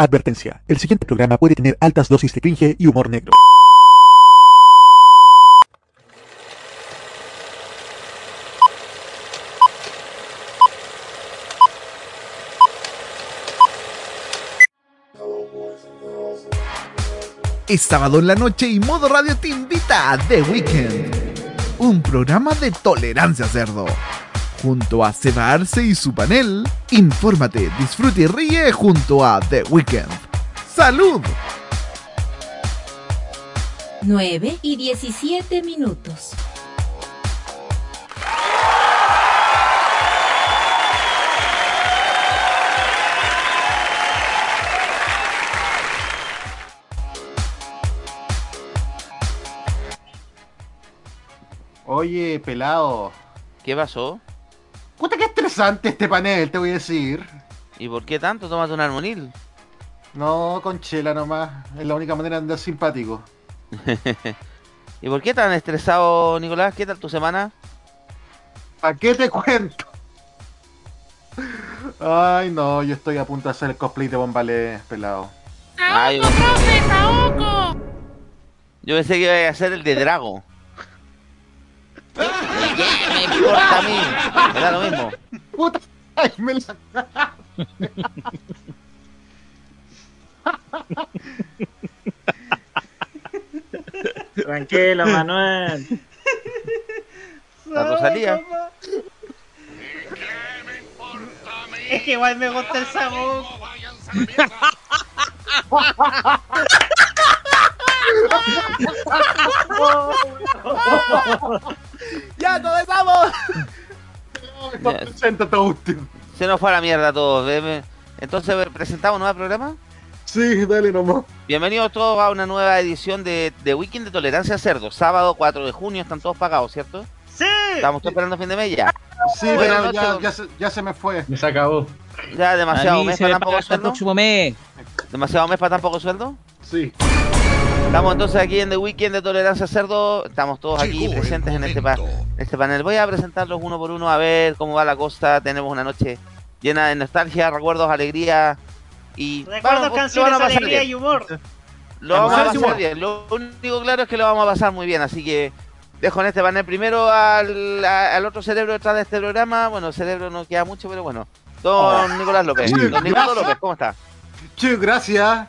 Advertencia, el siguiente programa puede tener altas dosis de cringe y humor negro. Es sábado en la noche y Modo Radio te invita a The Weekend, un programa de tolerancia cerdo. Junto a Seba Arce y su panel, infórmate, disfrute y ríe junto a The Weekend. ¡Salud! 9 y 17 minutos. Oye, pelado. ¿Qué pasó? Puta que estresante este panel, te voy a decir. ¿Y por qué tanto? Tómate un armonil. No, con chela nomás. Es la única manera de andar simpático. ¿Y por qué tan estresado, Nicolás? ¿Qué tal tu semana? ¿A qué te cuento? Ay, no, yo estoy a punto de hacer el cosplay de Bombalé, pelado. Ay, yo... profe, Saoco! Yo pensé que iba a hacer el de Drago. ¿Qué me importa a mí? Me da lo mismo. Puta, ay, me la... Tranquilo, Manuel. La Rosalía. Es que igual me gusta el sabor. ¡Ya comenzamos! Siéntate, Agustín. Se nos fue a la mierda todo. Ve- Entonces, ¿presentamos un nuevo programa? Sí, dale nomás. Bienvenidos todos a una nueva edición de, de Weekend de Tolerancia a Cerdo. Sábado 4 de junio están todos pagados, ¿cierto? ¡Sí! Estamos todos esperando fin de mes ya. Sí, Buenas pero noches, ya, don- ya, se, ya se me fue. Me se acabó. Ya demasiado mes para me tan poco paga hasta el sueldo. próximo mes. Demasiado mes para tan poco sueldo. Sí. Estamos entonces aquí en The Weekend de Tolerancia Cerdo. Estamos todos aquí presentes en este, pa- este panel. Voy a presentarlos uno por uno a ver cómo va la cosa. Tenemos una noche llena de nostalgia, recuerdos, alegría y Recuerdo vamos, lo canciones, van a pasar alegría bien. y humor. Lo vamos a pasar bien. Lo único claro es que lo vamos a pasar muy bien. Así que dejo en este panel primero al, a- al otro cerebro detrás de este programa. Bueno, el cerebro no queda mucho, pero bueno. Don Nicolás López. Don Nicolás. López, ¿cómo está? Che, gracias.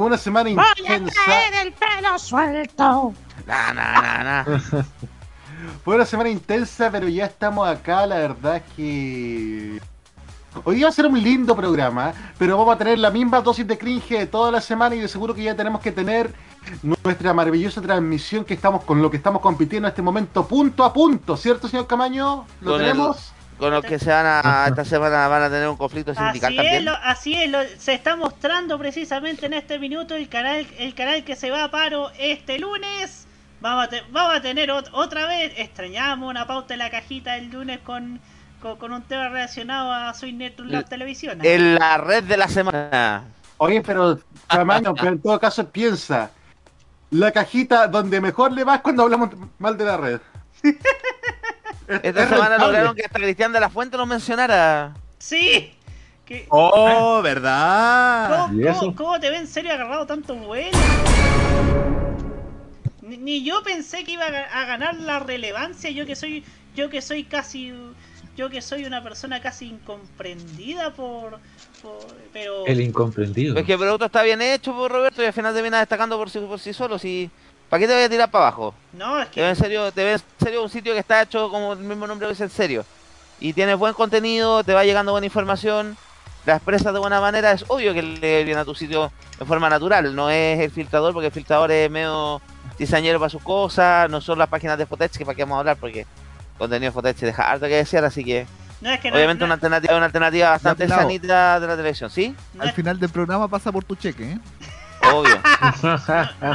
Fue una semana Voy a intensa. traer el pelo suelto. Na, na, na, na. Fue una semana intensa, pero ya estamos acá. La verdad es que. Hoy día va a ser un lindo programa, pero vamos a tener la misma dosis de cringe de toda la semana y de seguro que ya tenemos que tener nuestra maravillosa transmisión que estamos con lo que estamos compitiendo en este momento punto a punto, ¿cierto, señor Camaño? ¿Lo Con el- tenemos? Con los que se van a. Esta semana van a tener un conflicto sindical Así es, lo, así es, lo- se está mostrando precisamente en este minuto el canal, el canal que se va a paro este lunes. Vamos a, te- vamos a tener ot- otra vez, extrañamos una pauta en la cajita el lunes con, con, con un tema relacionado a Soy Network la El- televisión. En la red de la semana. Oye, pero Camaño, pero en todo caso piensa. La cajita donde mejor le va es cuando hablamos mal de la red. Es- Esta es semana lograron que hasta Cristian de la Fuente nos mencionara. Sí. ¡Oh, verdad! ¿Cómo, te ven en serio agarrado tanto vuelo? Ni, ni yo pensé que iba a, ga- a ganar la relevancia, yo que soy, yo que soy casi, yo que soy una persona casi incomprendida por, por- pero El incomprendido. Es que el producto está bien hecho, por Roberto, y al final termina destacando por sí, por sí solo. Si, ¿Para qué te voy a tirar para abajo? no es Te ve que en serio, te ve en serio un sitio que está hecho como el mismo nombre lo dice en serio. Y tienes buen contenido, te va llegando buena información, la expresas de buena manera, es obvio que le viene a tu sitio de forma natural, no es el filtrador, porque el filtrador es medio diseñero para sus cosas, no son las páginas de Fotech, que para qué vamos a hablar, porque contenido de Fotech deja harto que desear, así que No es que no- Obviamente no- una alternativa, una alternativa bastante sanita de la televisión, ¿sí? no Al final del programa pasa por tu cheque, ¿eh? Obvio. no,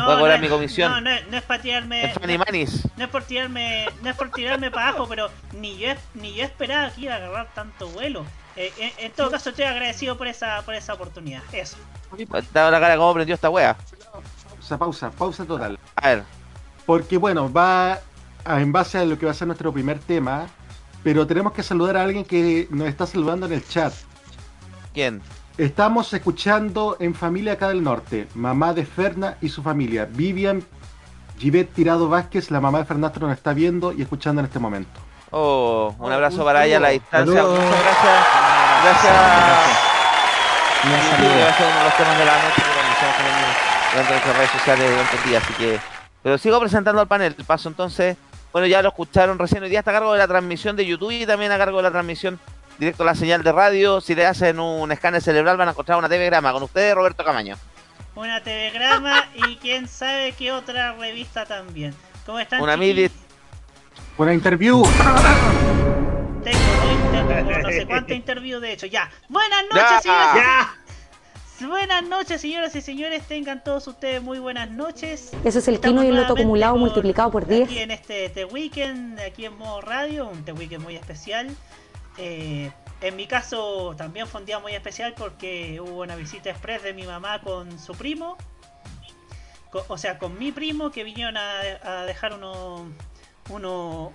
Voy a cobrar no mi es- comisión. No, no, es- no es para tirarme. En Fanny Manis. No es por tirarme, no es por tirarme para abajo, pero ni yo ni yo esperaba que iba a agarrar tanto vuelo. Eh, en, en todo caso estoy agradecido por esa por esa oportunidad. Eso. Te hago la cara cómo prendió esta wea. Pausa, pausa, pausa total. A ver, Porque bueno, va a- en base a lo que va a ser nuestro primer tema, pero tenemos que saludar a alguien que nos está saludando en el chat. ¿quién? Estamos escuchando en Familia acá del Norte, mamá de Ferna y su familia. Vivian Givet Tirado Vázquez, la mamá de Fernastro, nos está viendo y escuchando en este momento. Oh, un abrazo para ella a la distancia. Saludos. Muchas gracias. Gracias. A ser uno de los temas de la noche que durante nuestras redes sociales durante el día, así que... Pero sigo presentando al panel. Paso entonces... Bueno, ya lo escucharon recién. Hoy día está a cargo de la transmisión de YouTube y también a cargo de la transmisión directo a la señal de radio. Si le hacen un escáner cerebral van a encontrar una TV grama. Con ustedes, Roberto Camaño. Una telegrama y quién sabe qué otra revista también. ¿Cómo están? Una midi- Buena interview. Tengo, tengo no sé cuánta interview de hecho. Ya. Buenas Ya. noches, señoras. ¡Ya! Buenas noches, señoras y señores. Tengan todos ustedes muy buenas noches. Eso es el Estamos quino y el loto acumulado con- multiplicado por 10. Aquí en este The Weekend, aquí en modo radio, un The Weekend muy especial. Eh, en mi caso también fue un día muy especial porque hubo una visita express de mi mamá con su primo. O sea, con mi primo que vinieron a, dejar unos uno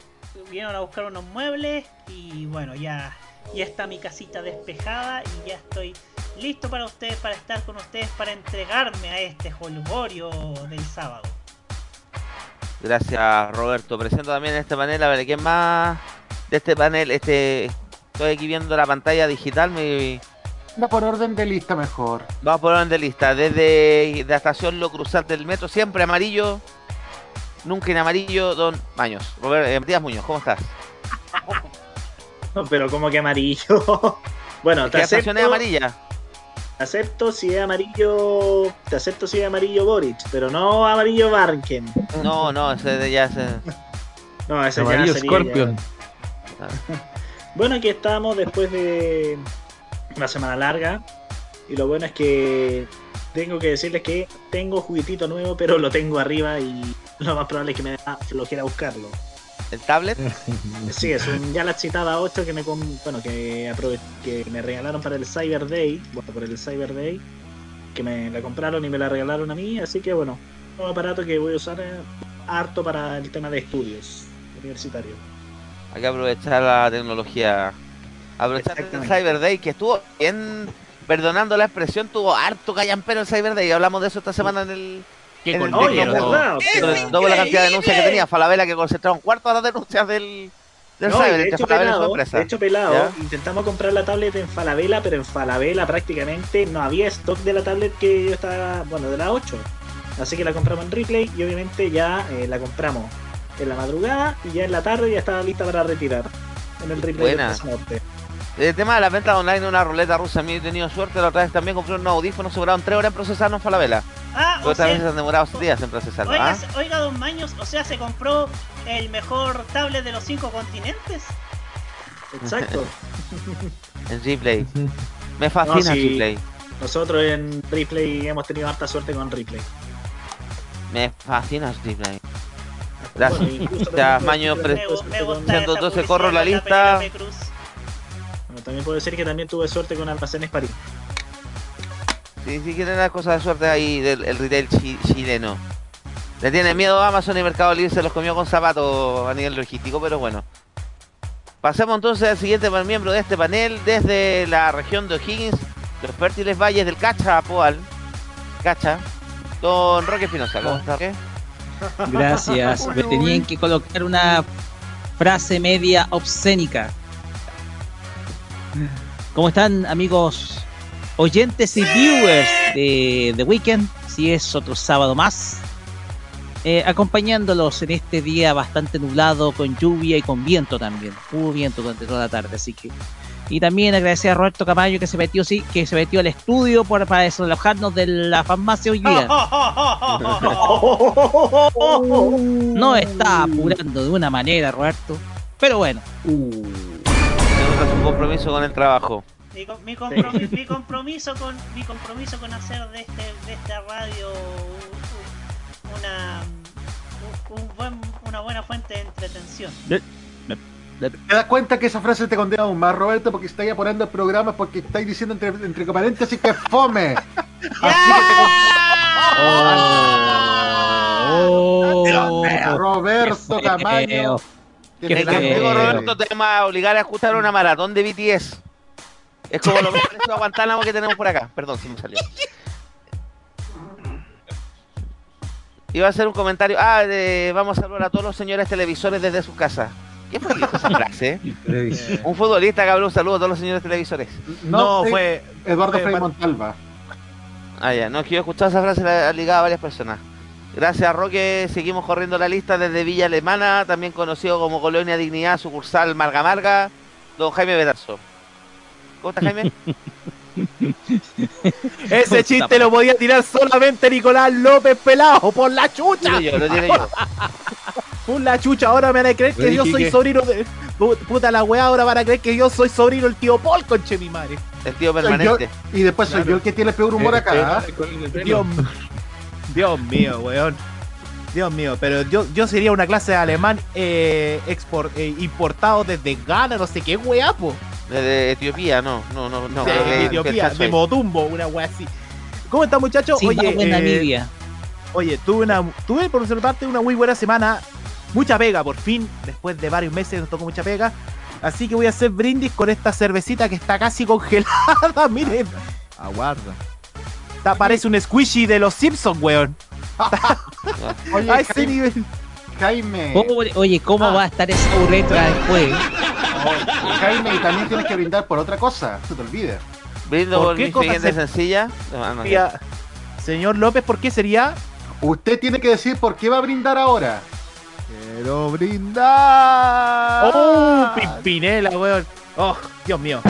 vinieron a buscar unos muebles y bueno, ya ya está mi casita despejada y ya estoy listo para ustedes, para estar con ustedes, para entregarme a este holgorio del sábado. Gracias, Roberto. Presento también este panel, a ver, ¿quién más de este panel? Este, estoy aquí viendo la pantalla digital. Me, Anda por orden de lista mejor. vamos por orden de lista. Desde la estación Lo Cruzal del metro, siempre amarillo. Nunca en amarillo, Don Maños. Robert, eh, Matías Muñoz, ¿cómo estás? No, pero como que amarillo. bueno, Es te que acepto, estación es amarilla. te acepto si es amarillo. Te acepto si es amarillo Boric, pero no amarillo Barken. No, no, ese de ya ese- No, ese Amarillo ya sería Scorpion. ya- Bueno, aquí estamos después de una semana larga. Y lo bueno es que tengo que decirles que tengo juguetito nuevo, pero lo tengo arriba y lo más probable es que me da flojera buscarlo. el tablet. Sí, es un Galaxy Tab 8 que me bueno que aprove- que me regalaron para el Cyber Day, bueno, por el Cyber Day, que me la compraron y me la regalaron a mí, así que bueno, un aparato que voy a usar eh, harto para el tema de estudios universitarios. Hay que aprovechar la tecnología. Aprovechar el. Cyber Day, que estuvo bien, perdonando la expresión, tuvo harto callampero el Cyber Day. Hablamos de eso esta semana en el. Sobre todo por la cantidad de denuncias que tenía Falabella, que concentraba un cuarto de las denuncias del, del No, de hecho, pelado, de hecho, pelado, ¿Ya? intentamos comprar la tablet en Falabella, pero en Falabella prácticamente no había stock de la tablet que yo estaba, bueno, de la 8. Así que la compramos en Replay y obviamente ya eh, la compramos en la madrugada y ya en la tarde ya estaba lista para retirar en el Replay Buena. de Norte. El tema de la venta online de una ruleta rusa, a mí he tenido suerte. La otra vez también compré unos audífonos, se duraron 3 horas en procesarlo en Falabella. Ah, o Otras sea, veces han demorado días en procesarlo. oiga, ¿ah? oiga, don Maños, o sea, se compró el mejor tablet de los cinco continentes. Exacto. En Gplay. Me fascina No, sí. Gplay. Nosotros en Replay hemos tenido harta suerte con Replay. Me fascina Gplay. Gracias. Bueno, incluso Ya, también Maño, tuve pre- Me, suerte me con- gusta Siendo esa 12 corro la lista. bueno, también puedo decir que también tuve suerte con Almacenes París. Sí, sí, quieren las cosas de suerte ahí del el retail chi- chileno. Le tiene miedo a Amazon y Mercado Libre, se los comió con zapatos a nivel logístico, pero bueno. Pasemos entonces al siguiente miembro de este panel, desde la región de O'Higgins, los fértiles valles del Cacha, Poal. Cacha. Don Roque Espinosa, ¿cómo está? Roque? Gracias. Me tenían que colocar una frase media obscénica. ¿Cómo están, amigos oyentes y viewers de The Weekend? Si es otro sábado más. Eh, acompañándolos en este día bastante nublado, con lluvia y con viento también. Hubo viento durante toda la tarde, así que. Y también agradecer a Roberto Camayo que se metió, sí, que se metió al estudio por, para desalojarnos de la farmacia hoy día. No está apurando de una manera, Roberto. Pero bueno. Muestra su compromiso con el trabajo. Mi, com- mi compromi- mi compromiso con mi compromiso con hacer de este de esta radio un- un- una un- un buen- una buena fuente de entretención. ¿Te das cuenta que esa frase te condena aún más, Roberto? Porque estáis apurando el programa, porque estáis diciendo entre, entre paréntesis que es fome. Así que te- Roberto Camaño. Qué te castigo, Roberto, te vamos a obligar a escuchar una maratón de BTS. Es como lo mejor de Guantánamo que tenemos por acá. Perdón, se me salió. Iba a hacer un comentario. Ah, de- vamos a saludar a todos los señores televisores desde su casa. ¿Qué fue esa frase? Un futbolista que habló un saludo a todos los señores televisores. No, fue. Eduardo fue Frei Montalva. Ah, ya, no, es que yo he escuchado esa frase, la ha ligado a varias personas. Gracias, Roque. Seguimos corriendo la lista desde Villa Alemana, también conocido como Colonia Dignidad, sucursal Marga Marga, don Jaime Betarzo. ¿Cómo estás, Jaime? Ese chiste lo podía tirar solamente Nicolás López Pelado por la chucha. Tiene yo, lo tiene yo. Por la chucha, ahora me van a creer que yo soy sobrino de. Pu- Puta la weá, ahora van a creer que yo soy sobrino del tío Paul, conche mi madre. El tío yo- permanente. y después soy yo el que tiene el peor humor acá. ¿ah? Dios, Dios mío, weón. Dios mío, pero yo, yo sería una clase de alemán eh, export, eh, importado desde Ghana, no sé qué weá, po. De Etiopía, no, no, no, no. de Etiopía, de. Motumbo, una weá así. ¿Cómo están, muchachos? Oye, eh, Namibia. Oye, tuve una, tuve por su parte una muy buena semana, mucha pega, por fin, después de varios meses nos tocó mucha pega, así que voy a hacer brindis con esta cervecita que está casi congelada, miren, aguarda. Está, parece un squishy de los Simpsons, weón. Oye, A ese Jaime, nivel. Jaime, Oye, ¿cómo Ah. va a estar esa ureta después? Jaime, y también tienes que brindar por otra cosa, no se te olvides. Brindo ¿Por por qué mi cosa siguiente se- sencilla. No, no, Señor López, ¿por qué sería? Usted tiene que decir por qué va a brindar ahora. Quiero brindar. ¡Oh, Pimpinela, weón! ¡Oh, Dios mío!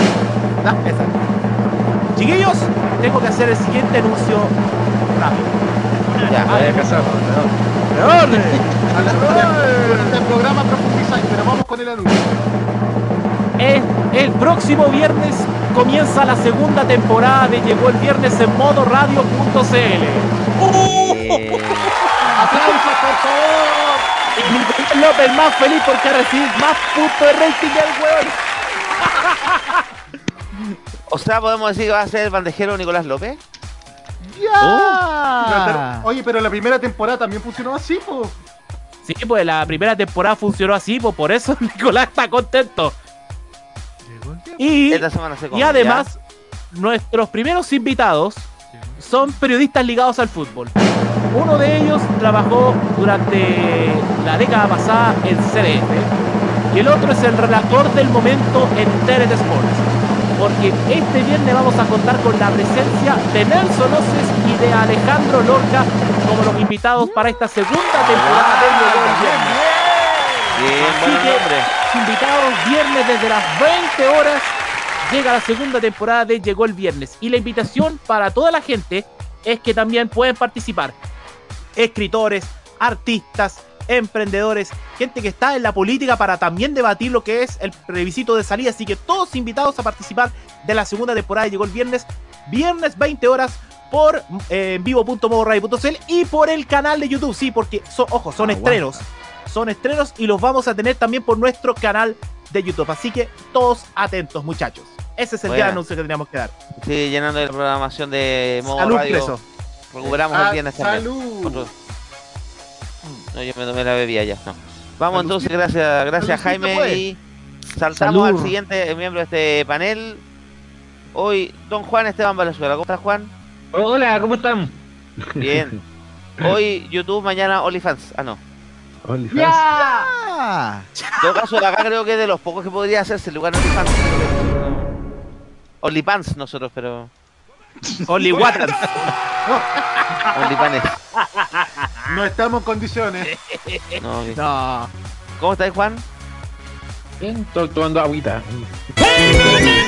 Ah, esa. Chiquillos, tengo que hacer el siguiente anuncio rápido. Ya, Ah, casado. ¡Orden! A la- Este programa profundiza, pero vamos con el anuncio. El, el próximo viernes comienza la segunda temporada de Llegó el Viernes en modo radio.cl. eh, ¡Aplausos, por favor! Y Nicolás López más feliz porque ha recibido más puntos de rating que el weón. o sea, podemos decir que va a ser el bandejero Nicolás López. ¡Ya! Oye, pero la primera temporada también funcionó así, pues. Sí, pues la primera temporada funcionó así, pues por eso Nicolás está contento. Y, Esta semana se y come, además, nuestros primeros invitados son periodistas ligados al fútbol. Uno de ellos trabajó durante la década pasada en CDF y el otro es el relator del momento en TNT Sports. Porque este viernes vamos a contar con la presencia de Nelson Oces y de Alejandro Lorca como los invitados para esta segunda temporada de Llegó el Viernes. ya. Bien, Así buen que-. Invitados viernes desde las 20 horas llega la segunda temporada de Llegó el Viernes. Y la invitación para toda la gente es que también pueden participar. Escritores, artistas, emprendedores, gente que está en la política para también debatir lo que es el plebiscito de salida, así que todos invitados a participar de la segunda temporada de Llegó el Viernes, viernes 20 horas por eh, vivo.modoradio.cl y por el canal de YouTube, sí, porque son, ojo, son estrenos son estrenos y los vamos a tener también por nuestro canal de YouTube. Así que todos atentos, muchachos. Ese es el gran anuncio que teníamos que dar. Sí, llenando la programación de modo Salud, radio. preso. Recuperamos Ah, el viernes también. salud. Otro- No, yo me tomé la bebida ya. No. Vamos entonces, gracias, gracias Jaime. pues. Y saltamos Salud. al siguiente miembro de este panel. Hoy, don Juan Esteban Valenzuela. ¿Cómo estás, Juan? Hola, ¿cómo están? Bien. Hoy YouTube, mañana OnlyFans. Ah, no. OnlyFans. Ah, En todo caso, acá creo que es de los pocos que podría hacerse el lugar OnlyFans. OnlyPants nosotros, pero. Only Water. OnlyPanes. No estamos en condiciones. No. No. ¿Cómo estás, Juan? Bien, estoy tomando agüita. Qué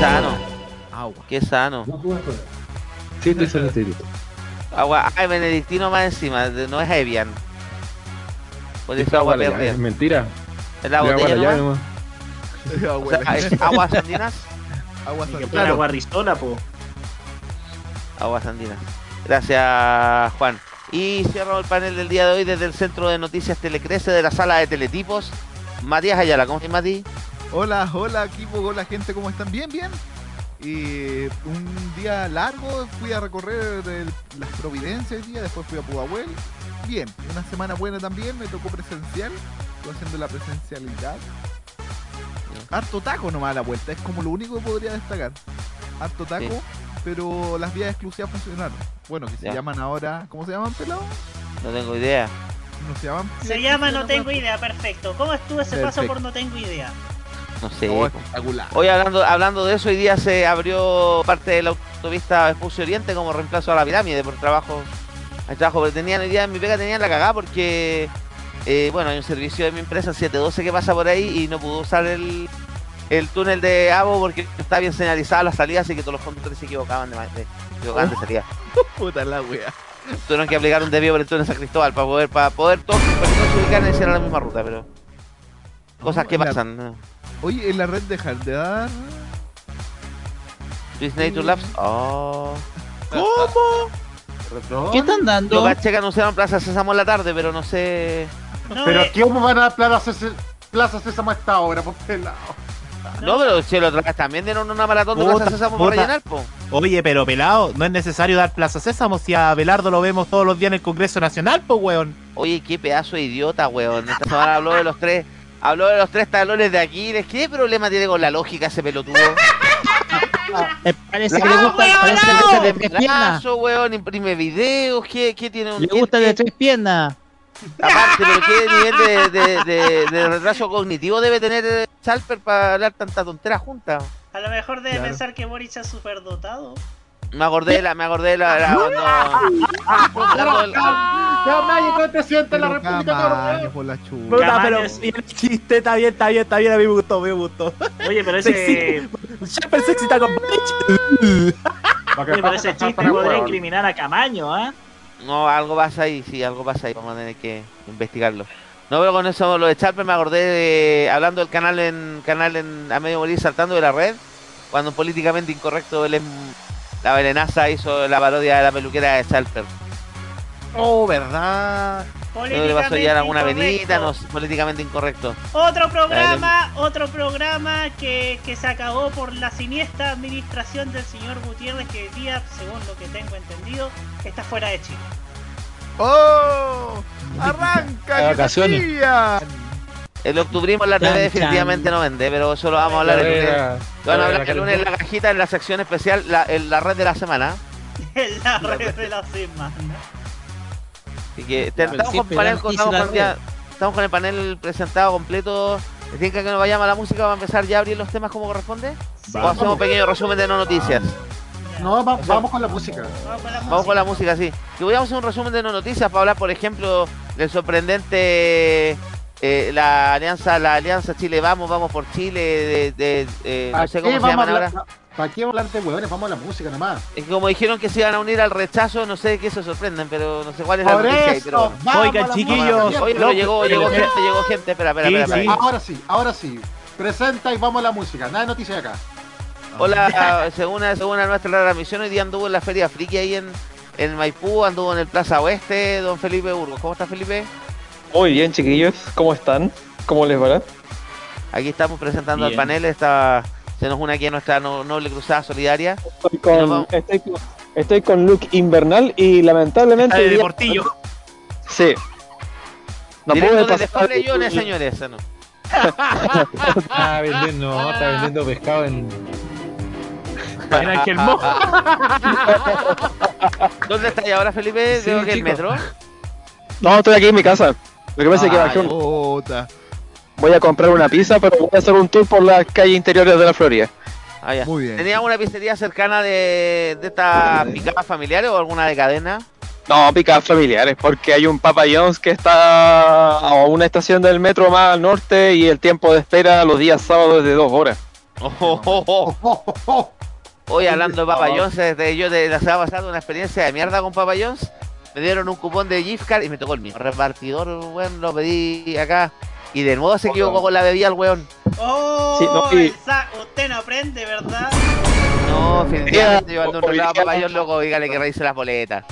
sano, Agua. qué sano. Sí, estoy soltero. Agua, ay, benedictino más encima, de- no es Evian. Ser Esta agua agua es mentira. ¿Es la agua botella nomás? nomás. O sea, es aguas andinas. Aguas andinas. fuera agua risola, po. Aguas andinas. Gracias, Juan. Y cierro el panel del día de hoy desde el Centro de Noticias Telecrece de la sala de teletipos. Matías Ayala, ¿cómo estás, Mati? Hola, hola equipo, hola gente, ¿cómo están? Bien, bien. Y un día largo, fui a recorrer el- las Providencias día, después fui a Pudahuel. Bien, una semana buena también, me tocó presencial, estoy haciendo la presencialidad. Harto taco nomás a la vuelta, es como lo único que podría destacar. Harto taco, Sí. pero las vías exclusivas funcionaron. Bueno, que se Ya. llaman ahora, ¿cómo se llaman, pelado? No tengo idea. No se llaman. Se llama No Tengo Idea, perfecto. ¿Cómo estuvo ese paso Perfecto. por No Tengo Idea? No sé. Espectacular. Hoy hablando, hablando de eso, hoy día se abrió parte de la autopista Vespucio Oriente como reemplazo a la pirámide por trabajo. Hay trabajo, pero tenían hoy día en mi pega tenían la cagada porque eh, bueno, hay un servicio de mi empresa 712 que pasa por ahí y no pudo usar el, el túnel de Avo porque está bien señalizada la salida, así que todos los conductores se equivocaban de, de- equivocaban de salida. Puta la wea. Tuvieron que aplicar un desvío por el túnel San Cristóbal para poder, para poder todos los ubicaran y hicieran la misma ruta, pero cosas que pasan. ¿no? Oye, en la red dejar de dar. Disney to Labs. Oh. Retro. ¿Qué están Yo dando? caché que anunciaron Plaza Sésamo en la tarde, pero no sé. No, Pero eh, ¿qué vamos van a dar Plaza Sésamo, Plaza Sésamo a esta hora, por pelado? No, pero che, lo otra vez también dieron una maratón de Plaza Sésamo para rellenar, po. Oye, pero pelado, no es necesario dar Plaza Sésamo si a Belardo lo vemos todos los días en el Congreso Nacional, pues weón. Oye, qué pedazo de idiota, weón. Esta semana habló de los tres. Habló de los tres talones de Aquiles. ¿Qué problema tiene con la lógica ese pelotudo? Me parece que ¡Ah, le gusta, weón, parece que de tres piernas. Brazo, weón, imprime videos. ¿Qué, qué tiene un Le gusta de tres piernas. Aparte, pero qué nivel de, de, de- de retraso cognitivo debe tener eh, Chalper para hablar tanta tontera junta. a lo mejor debe Claro. pensar que Boric es superdotado. Me acordé la, me acordé de la, la- cuando- del- Ya el presidente de la Pero República Camaño, por la Camaño pero el chiste está bien, está bien, está bien, a mí me gustó, me gustó. Oye, pero ese. Chapel sexy está con oye, pero ese chiste para podría incriminar a Camaño, ¿ah? No, algo pasa ahí, sí, algo pasa ahí, vamos a tener que investigarlo. No, pero con eso, lo de Charper me acordé de, hablando del canal en, canal en, a medio morir saltando de la red, cuando políticamente incorrecto, él es- la Belenaza hizo la parodia de la peluquera de Charper. Oh, verdad. Creo que le pasó ya alguna avenida, no, políticamente incorrecto. Otro programa, otro programa que, que se acabó por la siniestra administración del señor Gutiérrez que día, según lo que tengo entendido, está fuera de Chile. ¡Oh! ¡Arranca! Hacía! El octubrismo en la TV definitivamente no vende, pero eso lo vamos a hablar el lunes. Carrera- Lo van a hablar carrera el lunes en la cajita en la sección especial, la, en la red de la semana. En la red de la semana. Así que estamos, con panel, estamos, ya- estamos el panel presentado completo. ¿Les tinca que nos vayamos a la música? ¿Va a empezar ya a abrir los temas como corresponde? ¿O hacemos un pequeño resumen de no noticias? No, va- vamos con la música. Vamos con la Vamos con la música. música, sí. Que voy a hacer un resumen de no noticias para hablar, por ejemplo, del sorprendente eh, la alianza, la alianza Chile Vamos, Vamos por Chile, de, de- eh, no ¿Para sé cómo se vamos a llaman hablar- ahora. ¿Para qué hablar de huevones? Vamos a la música nomás. Es que como dijeron que se iban a unir al rechazo, no sé qué se sorprenden, pero no sé cuál es la Por noticia ahí, eso, pero... vamos Oigan, a la chiquillos. Oye, pero llegó, pero- llegó gente, llegó gente, espera, espera, Sí, espera. sí. espera. Ahora sí, ahora sí. Presenta y vamos a la música. Nada de noticias acá. Hola, según, según a nuestra transmisión, hoy día anduvo en la Feria Friki ahí en, en Maipú, anduvo en el Plaza Oeste, don Felipe Burgos. ¿Cómo está Felipe? Muy bien, chiquillos. ¿Cómo están? ¿Cómo les va? Aquí estamos presentando Bien. al panel, está, se nos une aquí a nuestra no- noble cruzada solidaria. Estoy con, estoy, con- estoy con look invernal y lamentablemente. Está de Portillo. Sí. No desde pasar. Pobleyones, señores. ¿no? Está vendiendo, no, está vendiendo pescado en. En Mo. ¿Dónde está ahora Felipe? Sí, Veo que el metro. No, estoy aquí en mi casa. Lo que pasa es que bajé un- Puta. voy a comprar una pizza, pero voy a hacer un tour por las calles interiores de la Florida. Ah, ya. Muy bien. ¿Tenía una pizzería cercana de, de estas picadas familiares o alguna de cadena? No, picadas familiares, porque hay un Papa John's que está a una estación del metro más al norte y el tiempo de espera los días sábados es de dos horas. Oh, oh, oh. Hoy hablando de Papa John's, desde yo de la semana pasada una experiencia de mierda con Papa John's. Me dieron un cupón de gift card y me tocó el mío. Repartidor, weón, lo pedí acá. Y de nuevo se equivocó con la bebida el weón. ¡Oh! Sí, no, y- Usted no aprende, ¿verdad? No, definitivamente Día- llevando un día- para loco, dígale que revise las boletas.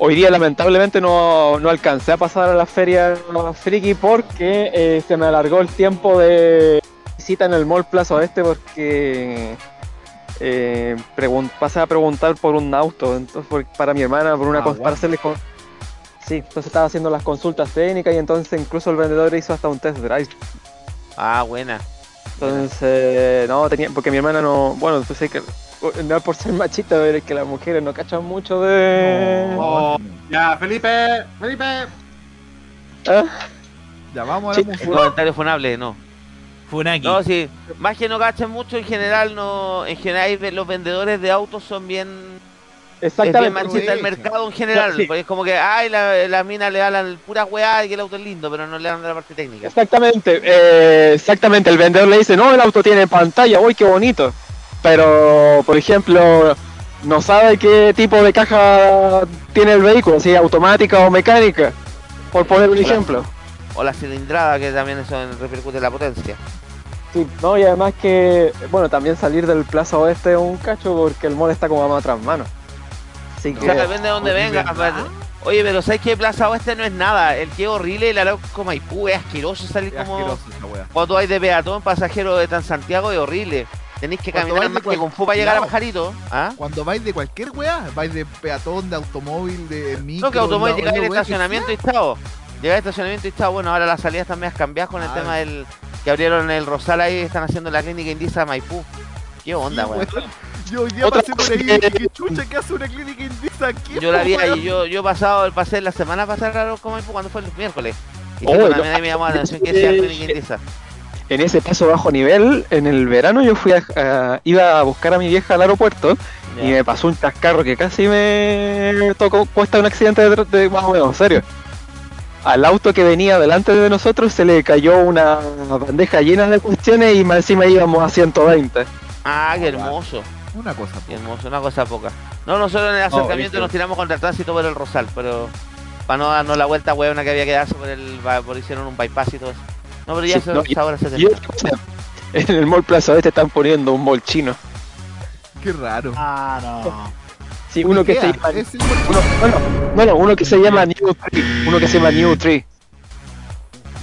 Hoy día lamentablemente no, no alcancé a pasar a la feria friki porque eh, se me alargó el tiempo de visita en el Mall Plaza Oeste porque eh, a preguntar por un auto entonces por- para mi hermana por una Ah, para hacerle con- sí entonces estaba haciendo las consultas técnicas y entonces incluso el vendedor hizo hasta un test drive Ah, buena. entonces no tenía porque mi hermana no bueno pues sé que no por ser machista pero es que las mujeres no cachan mucho de Oh, ya, Felipe, Felipe. ¿Ah? Ya vamos a Sí, la El música. comentario funable, no. Funaki. No, sí. Más que no cachen mucho, en general, no. En general, los vendedores de autos son bien. Es bien exactamente el mercado en general. Sí. Porque es como que, ay, la, la mina le hablan pura weá y que el auto es lindo, pero no le de la parte técnica. Exactamente, eh, exactamente. El vendedor le dice, no, el auto tiene pantalla, uy, qué bonito. Pero, por ejemplo, no sabe qué tipo de caja tiene el vehículo, si es automática o mecánica. Por poner un Claro. ejemplo. O la cilindrada, que también eso repercute en la potencia. Sí, no, y además que, bueno, también salir del Plaza Oeste es un cacho porque el mall está como a más otras manos. Así O que, sea, depende de dónde venga. ¿verdad? Oye, pero ¿sabes que Plaza Oeste no es nada? El que es horrible, el Arauco Maipú, es asqueroso salir Es como... asqueroso esa wea. Cuando hay de peatón, pasajero de Transantiago, es horrible. Tenéis que Cuando caminar más que cual- con fu para llegar a. Pajarito. ¿Ah? Cuando vais de cualquier weá, vais de peatón, de automóvil, de micro. No, que automóvil la al que estacionamiento y estado. Llega al estacionamiento y estado. Bueno, ahora las salidas también cambiadas con el Ah. tema del que abrieron el Rosal ahí, están haciendo la clínica Indisa Maipú. ¿Qué onda, Sí, weón? weón. Yo hoy día Otra pasé por ahí que- y chucha, que hace una clínica indígena aquí? Yo la vi ahí, yo, yo he pasado, pasé la semana pasada con Maipú cuando fue el miércoles. Y Oh, sí, no. también ahí me llamó la atención que decía clínica Indisa. en ese paso bajo nivel, en el verano yo fui a, iba a buscar a mi vieja al aeropuerto y me pasó un chascarro que casi me tocó, cuesta un accidente de, de más o menos, en serio. Al auto que venía delante de nosotros se le cayó una bandeja llena de cuestiones y más encima íbamos a 120. Ah, qué hermoso. Una cosa. Qué hermoso, una cosa poca. No, nosotros en el acercamiento brígido. nos tiramos contra el tránsito por el Rosal, pero para no darnos la vuelta huevona que había que darse por el por hicieron un bypass y todo eso. No, pero ya Sí, eso no, esa hora se en el Mall Plaza Oeste están poniendo un mall chino. Qué raro. Ah, no. Sí, uno que se llama, uno, bueno, no, no, uno que se llama New Tree, uno que se llama New Tree.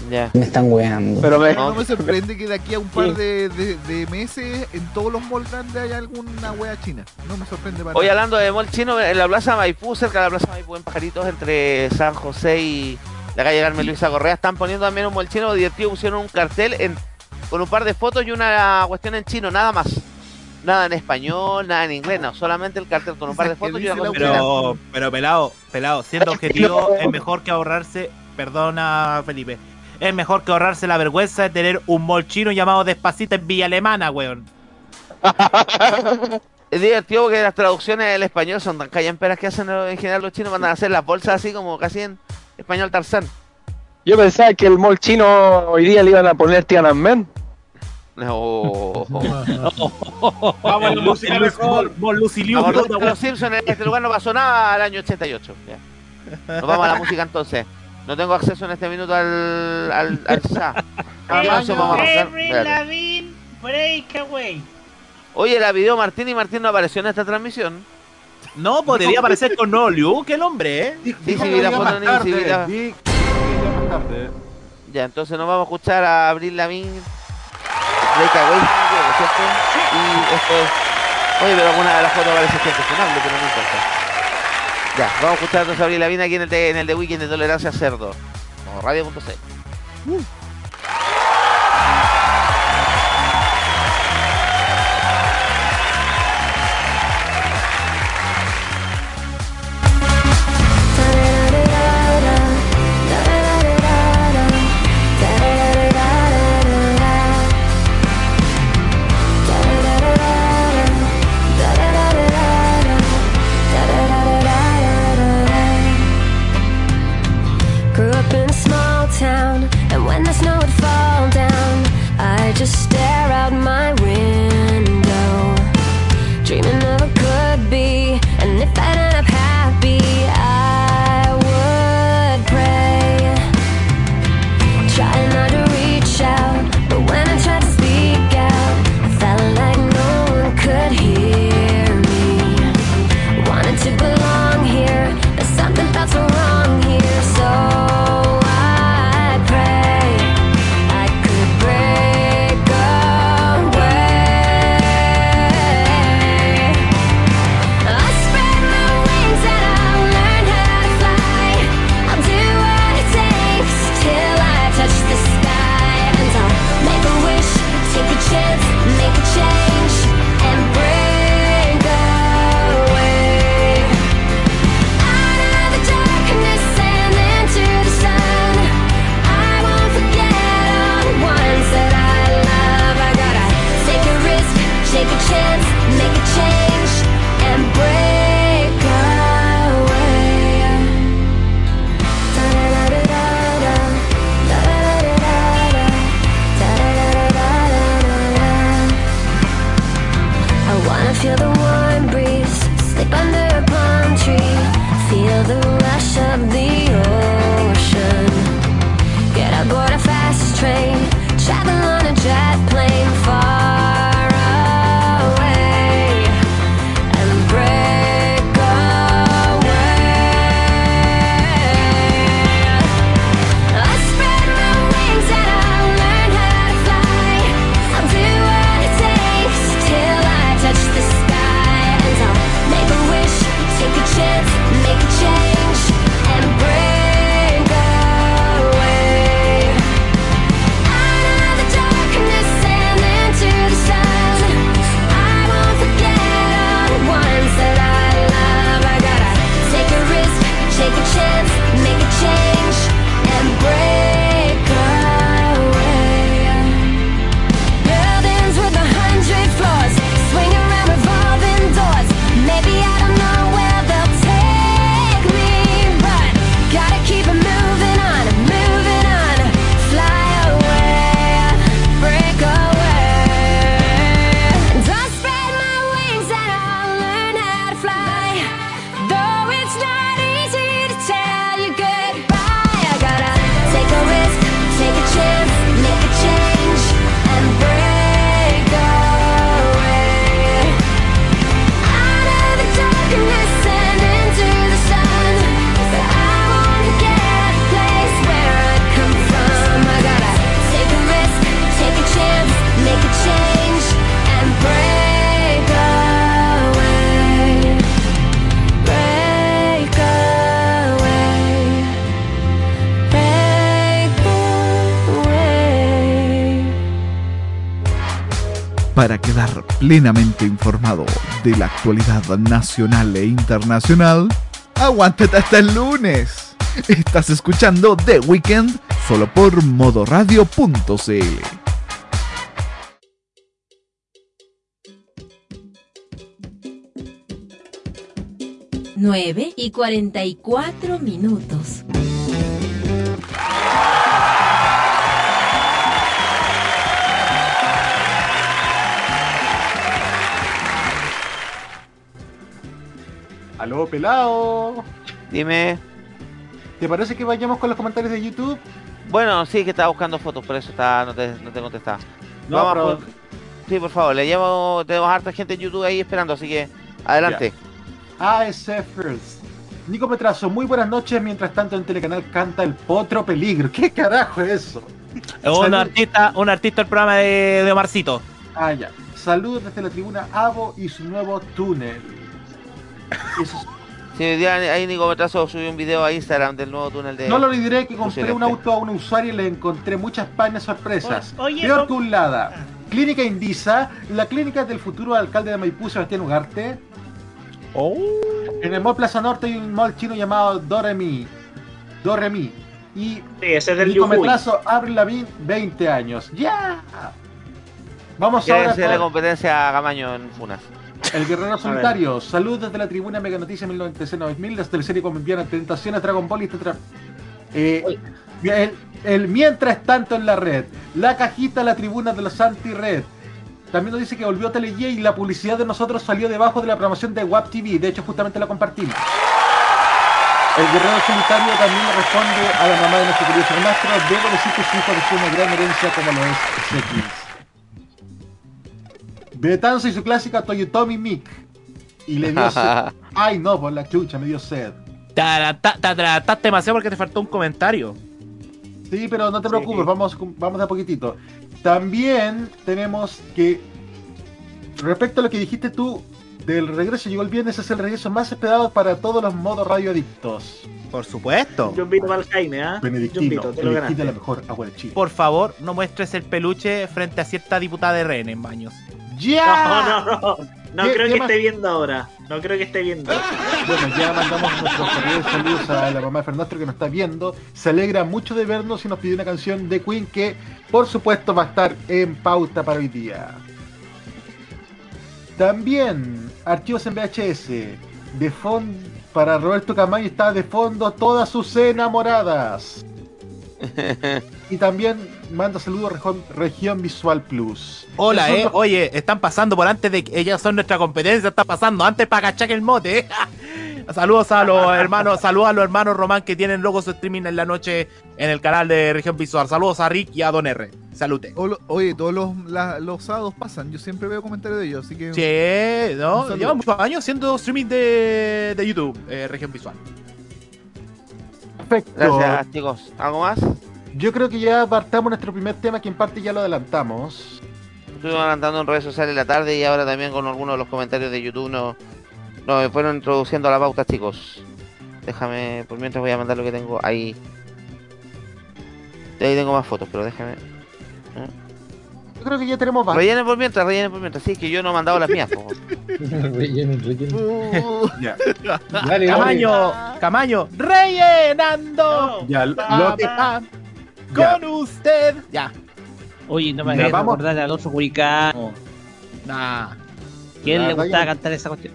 Ya. Me están weando. Pero me, No me sorprende que de aquí a un par de, de- de meses en todos los malls grandes haya alguna wea china. No me sorprende para Hoy hablando de mall chino, en la plaza Maipú, cerca de la plaza Maipú, en Pajaritos, entre San José y la calle Carmen Luisa Correa, están poniendo también un mall chino divertido, pusieron un cartel en, con un par de fotos y una cuestión en chino, nada más. Nada en español, nada en inglés, no, solamente el cartel con un par de fotos y una. Pero, pero pelado, pelado, siendo objetivo, es mejor que ahorrarse, perdona Felipe, es mejor que ahorrarse la vergüenza de tener un mall chino llamado Despacito en Villa Alemana, weón. Es divertido porque las traducciones del español son tan callamperas que hacen en general los chinos, mandan a hacer las bolsas así como casi en español Tarzán. yo pensaba que el mall chino hoy día le iban a poner Tiananmen. No. Vamos a la música mejor. Mall Lucy Liu, puta, los, los Simpsons en este lugar no pasó nada al año 88. ya. Nos vamos a la música entonces. No tengo acceso en este minuto al, al, al SA. Entonces vamos a arrancar. Avril Breakaway. Oye, la video Martín y Martín no apareció en esta transmisión. No, podría aparecer con no Liu, que el hombre, eh. Sí, sí, la foto tarde. Ya, entonces nos vamos a escuchar a Abril Lavigne. Breakaway, ¿cierto? Y esto es... Oye, pero alguna de las fotos parece cuestionable, pero no importa. Ya, vamos a escuchar entonces a Abril Lavigne aquí en el, de, en el de Weekend de Tolerancia Cerdo. Como radio.c. Grew Just stay Para quedar plenamente informado de la actualidad nacional e internacional, aguántate hasta el lunes. Estás escuchando The Weekend solo por modoradio.cl. 9 y 44 minutos. Aló, pelado. Dime. ¿Te parece que vayamos con los comentarios de YouTube? Bueno, sí, que estaba buscando fotos, por eso está, no, te, no te contestaba. No, Vamos pero- por- Sí, por favor, le llevo, tenemos harta gente en YouTube ahí esperando, así que adelante. AS First. Nico Petrazo, muy buenas noches. Mientras tanto en Telecanal canta El Potro Peligro. ¿Qué carajo es eso? Un artista, un artista del programa de, de Omarcito. Ah, ya. Saludos desde la tribuna Avo y su nuevo túnel. Eso es- Sí, hoy día ahí Nico Metrazo subió un video a Instagram del nuevo túnel de. No lo diré que compré un auto a un usuario y le encontré muchas páginas sorpresas. O- oye, Peor que un Lada. Clínica Indisa, la clínica del futuro alcalde de Maipú, Sebastián Ugarte. Oh. En el Mall Plaza Norte hay un mall chino llamado Doremi. Doremi. Y Sí, ese es del Nico. Metrazo, Avril Lavigne, 20 años. ¡Ya! Vamos ahora hacerle con competencia a Gamaño en Funas. El Guerrero Solitario. Saludos desde la tribuna Mega Noticias 1996-9000, desde el serie colombiana Tentaciones, Dragon Ball y Tetra... Eh, el, el mientras tanto en la red, la cajita, la tribuna de los anti-red. También nos dice que volvió Teleye y la publicidad de nosotros salió debajo de la promoción de WAP TV. De hecho, justamente la compartimos. El guerrero solitario también responde a la mamá de nuestro querido hermastro. Debo decir que su hijo recibe una gran herencia como lo es Sekis. Betanzo y su clásica Toyotomi Mic. Y le dio sed. Ay, no, por la chucha, me dio sed. Te adelanta- te adelantaste demasiado porque te faltó un comentario. Sí, pero no te preocupes, vamos, vamos de a poquitito. También tenemos que, respecto a lo que dijiste tú, del regreso llegó el viernes, es el regreso más esperado para todos los modos radioadictos. Por supuesto. Yo invito para el Jaime, ¿ah? Benedictino, Jumbito, te lo de la mejor agua de Chile. Por favor, no muestres el peluche frente a cierta diputada de Ren en baños. ¡Ya! No, no, no. No ¿Qué- creo qué que más? esté viendo ahora. No creo que esté viendo. Bueno, ya mandamos nuestros cordiales saludos a la mamá de Fernastro que nos está viendo. Se alegra mucho de vernos y nos pidió una canción de Queen que, por supuesto, va a estar en pauta para hoy día. También, archivos en VHS. De fondo, para Roberto Camayo está de fondo todas sus enamoradas. Y también manda saludos Región, Región Visual Plus. Hola, eh. los- Oye, están pasando por antes de que ellas son nuestra competencia, está pasando antes para cachar el mote, eh. Saludos a los hermanos, saludos a los hermanos Román que tienen luego su streaming en la noche en el canal de Región Visual. Saludos a Rick y a Don R. Salute. O- Oye, todos los, la- los sábados pasan. Yo siempre veo comentarios de ellos, así que. Sí, ¿no? saludo. Lleva muchos años haciendo streaming de, de YouTube, eh, Región Visual. Perfecto. Gracias, chicos. ¿Algo más? Yo creo que ya apartamos nuestro primer tema, que en parte ya lo adelantamos. Estuvimos adelantando en redes sociales la tarde y ahora también con algunos de los comentarios de YouTube nos, nos fueron introduciendo a la pauta, chicos. Déjame, por mientras voy a mandar lo que tengo ahí. Ahí tengo más fotos, pero déjame. Yo creo que ya tenemos varios. Rellenen por mientras, rellenen por mientras. Sí, es que yo no he mandado las mías. po. rellenen, rellenen. Ya, Dale, dale. Camaño, Camaño, rellenando. ya, lo- Ya. con usted. Ya. Oye, no me hagas vamos. recordar a Alonso Curicano. Nah. ¿Quién La le gustaba que- cantar esa cuestión?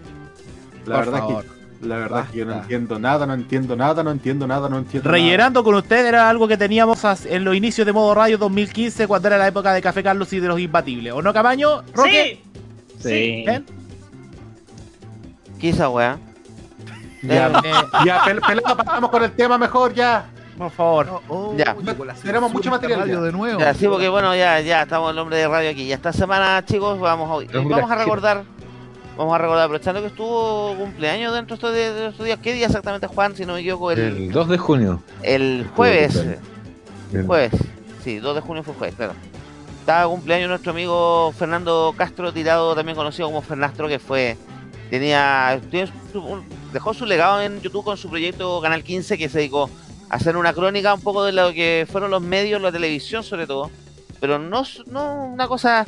la por verdad favor. que la verdad que yo no entiendo nada, no entiendo nada, no entiendo nada, no entiendo nada. Rellenando con usted era algo que teníamos en los inicios de modo radio 2015 cuando era la época de Café Carlos y de los imbatibles. ¿O no, Camaño? ¿Roque? Sí, sí. ¿Ven? ¿Qué es esa weá? Ya, Eh, ya pel- pelado, pasamos con el tema mejor ya. Por favor. No, oh, Ya. Tenemos mucho material radio ya. de nuevo. Ya, sí, porque bueno, ya, ya estamos el hombre de radio aquí. Y esta semana, chicos, vamos a, vamos a recordar, vamos a recordar, aprovechando que estuvo cumpleaños dentro de estos días. ¿Qué día exactamente, Juan? Si no me equivoco, el, El 2 de junio. el jueves. Bien. Jueves. Sí, 2 de junio fue jueves, claro. Estaba cumpleaños nuestro amigo Fernando Castro, tirado también conocido como Fernastro, que fue. Tenía. dejó su legado en YouTube con su proyecto Canal 15, que se dedicó hacer una crónica un poco de lo que fueron los medios, la televisión sobre todo. Pero no, no una cosa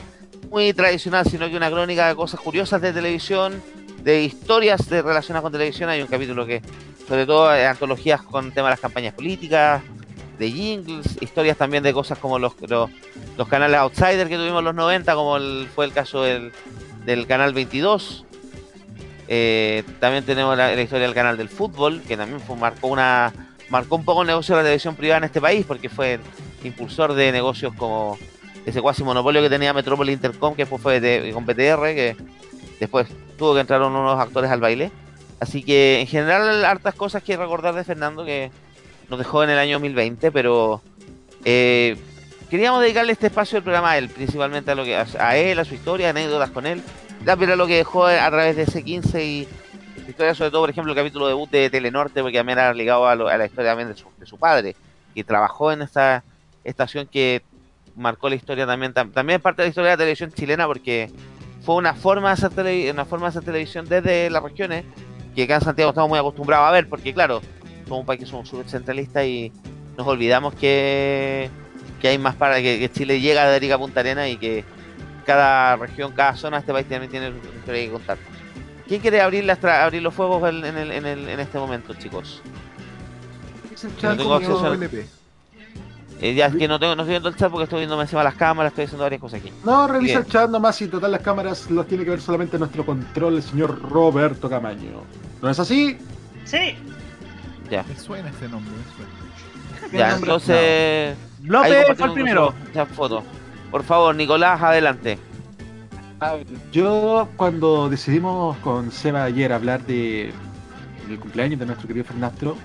muy tradicional, sino que una crónica de cosas curiosas de televisión, de historias de relacionadas con televisión. Hay un capítulo que, sobre todo, eh, antologías con tema de las campañas políticas, de jingles, historias también de cosas como los, los, canales Outsider que tuvimos en los 90, como fue el caso del, del canal 22. Eh, también tenemos la, la historia del canal del fútbol, que también fue, marcó una marcó un poco el negocio de la televisión privada en este país, porque fue impulsor de negocios como ese cuasi monopolio que tenía Metrópoli Intercom, que después fue de, con PTR, que después tuvo que entrar unos actores al baile. Así que en general hartas cosas que recordar de Fernando que nos dejó en el año 2020, pero eh, queríamos dedicarle este espacio del programa a él, principalmente a lo que a él, a su historia, anécdotas con él, también a lo que dejó a través de ese 15 y historia, sobre todo, por ejemplo, el capítulo debut de Telenorte, porque también era ligado a, lo- a la historia también de su, de su padre, que trabajó en esta estación que marcó la historia también, tam- también es parte de la historia de la televisión chilena, porque fue una forma de hacer, tele- una forma de hacer televisión desde las regiones, que acá en Santiago estamos muy acostumbrados a ver, porque claro, somos un país que somos súper centralistas y nos olvidamos que, que hay más para que, Chile llega de Arica a Punta Arena y que cada región, cada zona de este país también tiene una historia que contar. ¿Quién quiere abrir, las tra- abrir los fuegos en, en el- en el- en este momento, chicos? No tengo acceso a- LP. Eh, ya es que no, tengo, no estoy viendo el chat porque estoy viendo encima las cámaras, estoy haciendo varias cosas aquí. No, revisa Bien. el chat nomás y total las cámaras los tiene que ver solamente nuestro control, el señor Roberto Camaño. ¿No es así? Sí, Ya, Me suena ese nombre, me suena. ya, entonces... ahí López fue el primero. foto. Por favor, Nicolás, adelante. A ver, Yo cuando decidimos con Seba ayer hablar de del cumpleaños de nuestro querido Fernastro,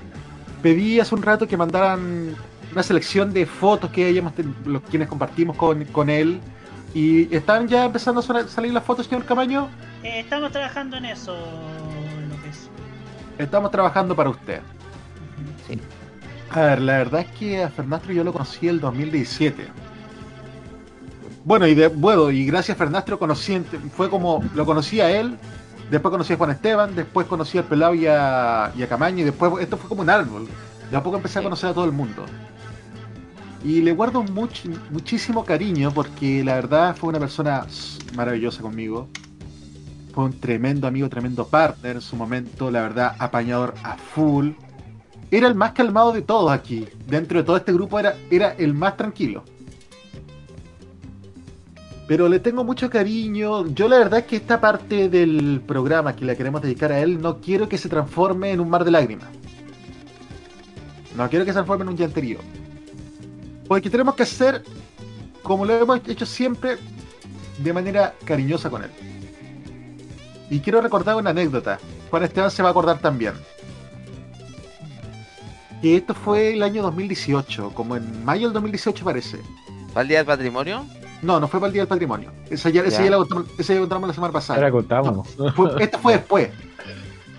pedí hace un rato que mandaran una selección de fotos que hayamos ten- los quienes compartimos con, con él y están ya empezando a salir las fotos, señor Camaño. eh, estamos trabajando en eso, López. Estamos trabajando para usted. Sí. A ver, la verdad es que a Fernastro yo lo conocí el 2017. Bueno, y de, bueno, y gracias a Fernastro conocí, fue como, lo conocí a él, después conocí a Juan Esteban, después conocí al Pelado y a, y a Camaño, y después esto fue como un árbol. De a poco empecé a conocer a todo el mundo. Y le guardo much- muchísimo cariño porque la verdad fue una persona maravillosa conmigo. Fue un tremendo amigo, tremendo partner en su momento, la verdad, apañador a full. Era el más calmado de todos aquí. Dentro de todo este grupo era, era el más tranquilo. Pero le tengo mucho cariño. Yo la verdad es que esta parte del programa que le queremos dedicar a él, no quiero que se transforme en un mar de lágrimas. No quiero que se transforme en un llanterío. Porque tenemos que hacer, como lo hemos hecho siempre, de manera cariñosa con él. Y quiero recordar una anécdota. Juan Esteban se va a acordar también. Que esto fue el año 2018, como en mayo del 2018 parece. ¿Para el Día del Patrimonio? No, no fue para el Día del Patrimonio. Esa ya, esa Ya. la contamos, esa ya la contamos la semana pasada. Ahora contamos. Fue- esto fue después.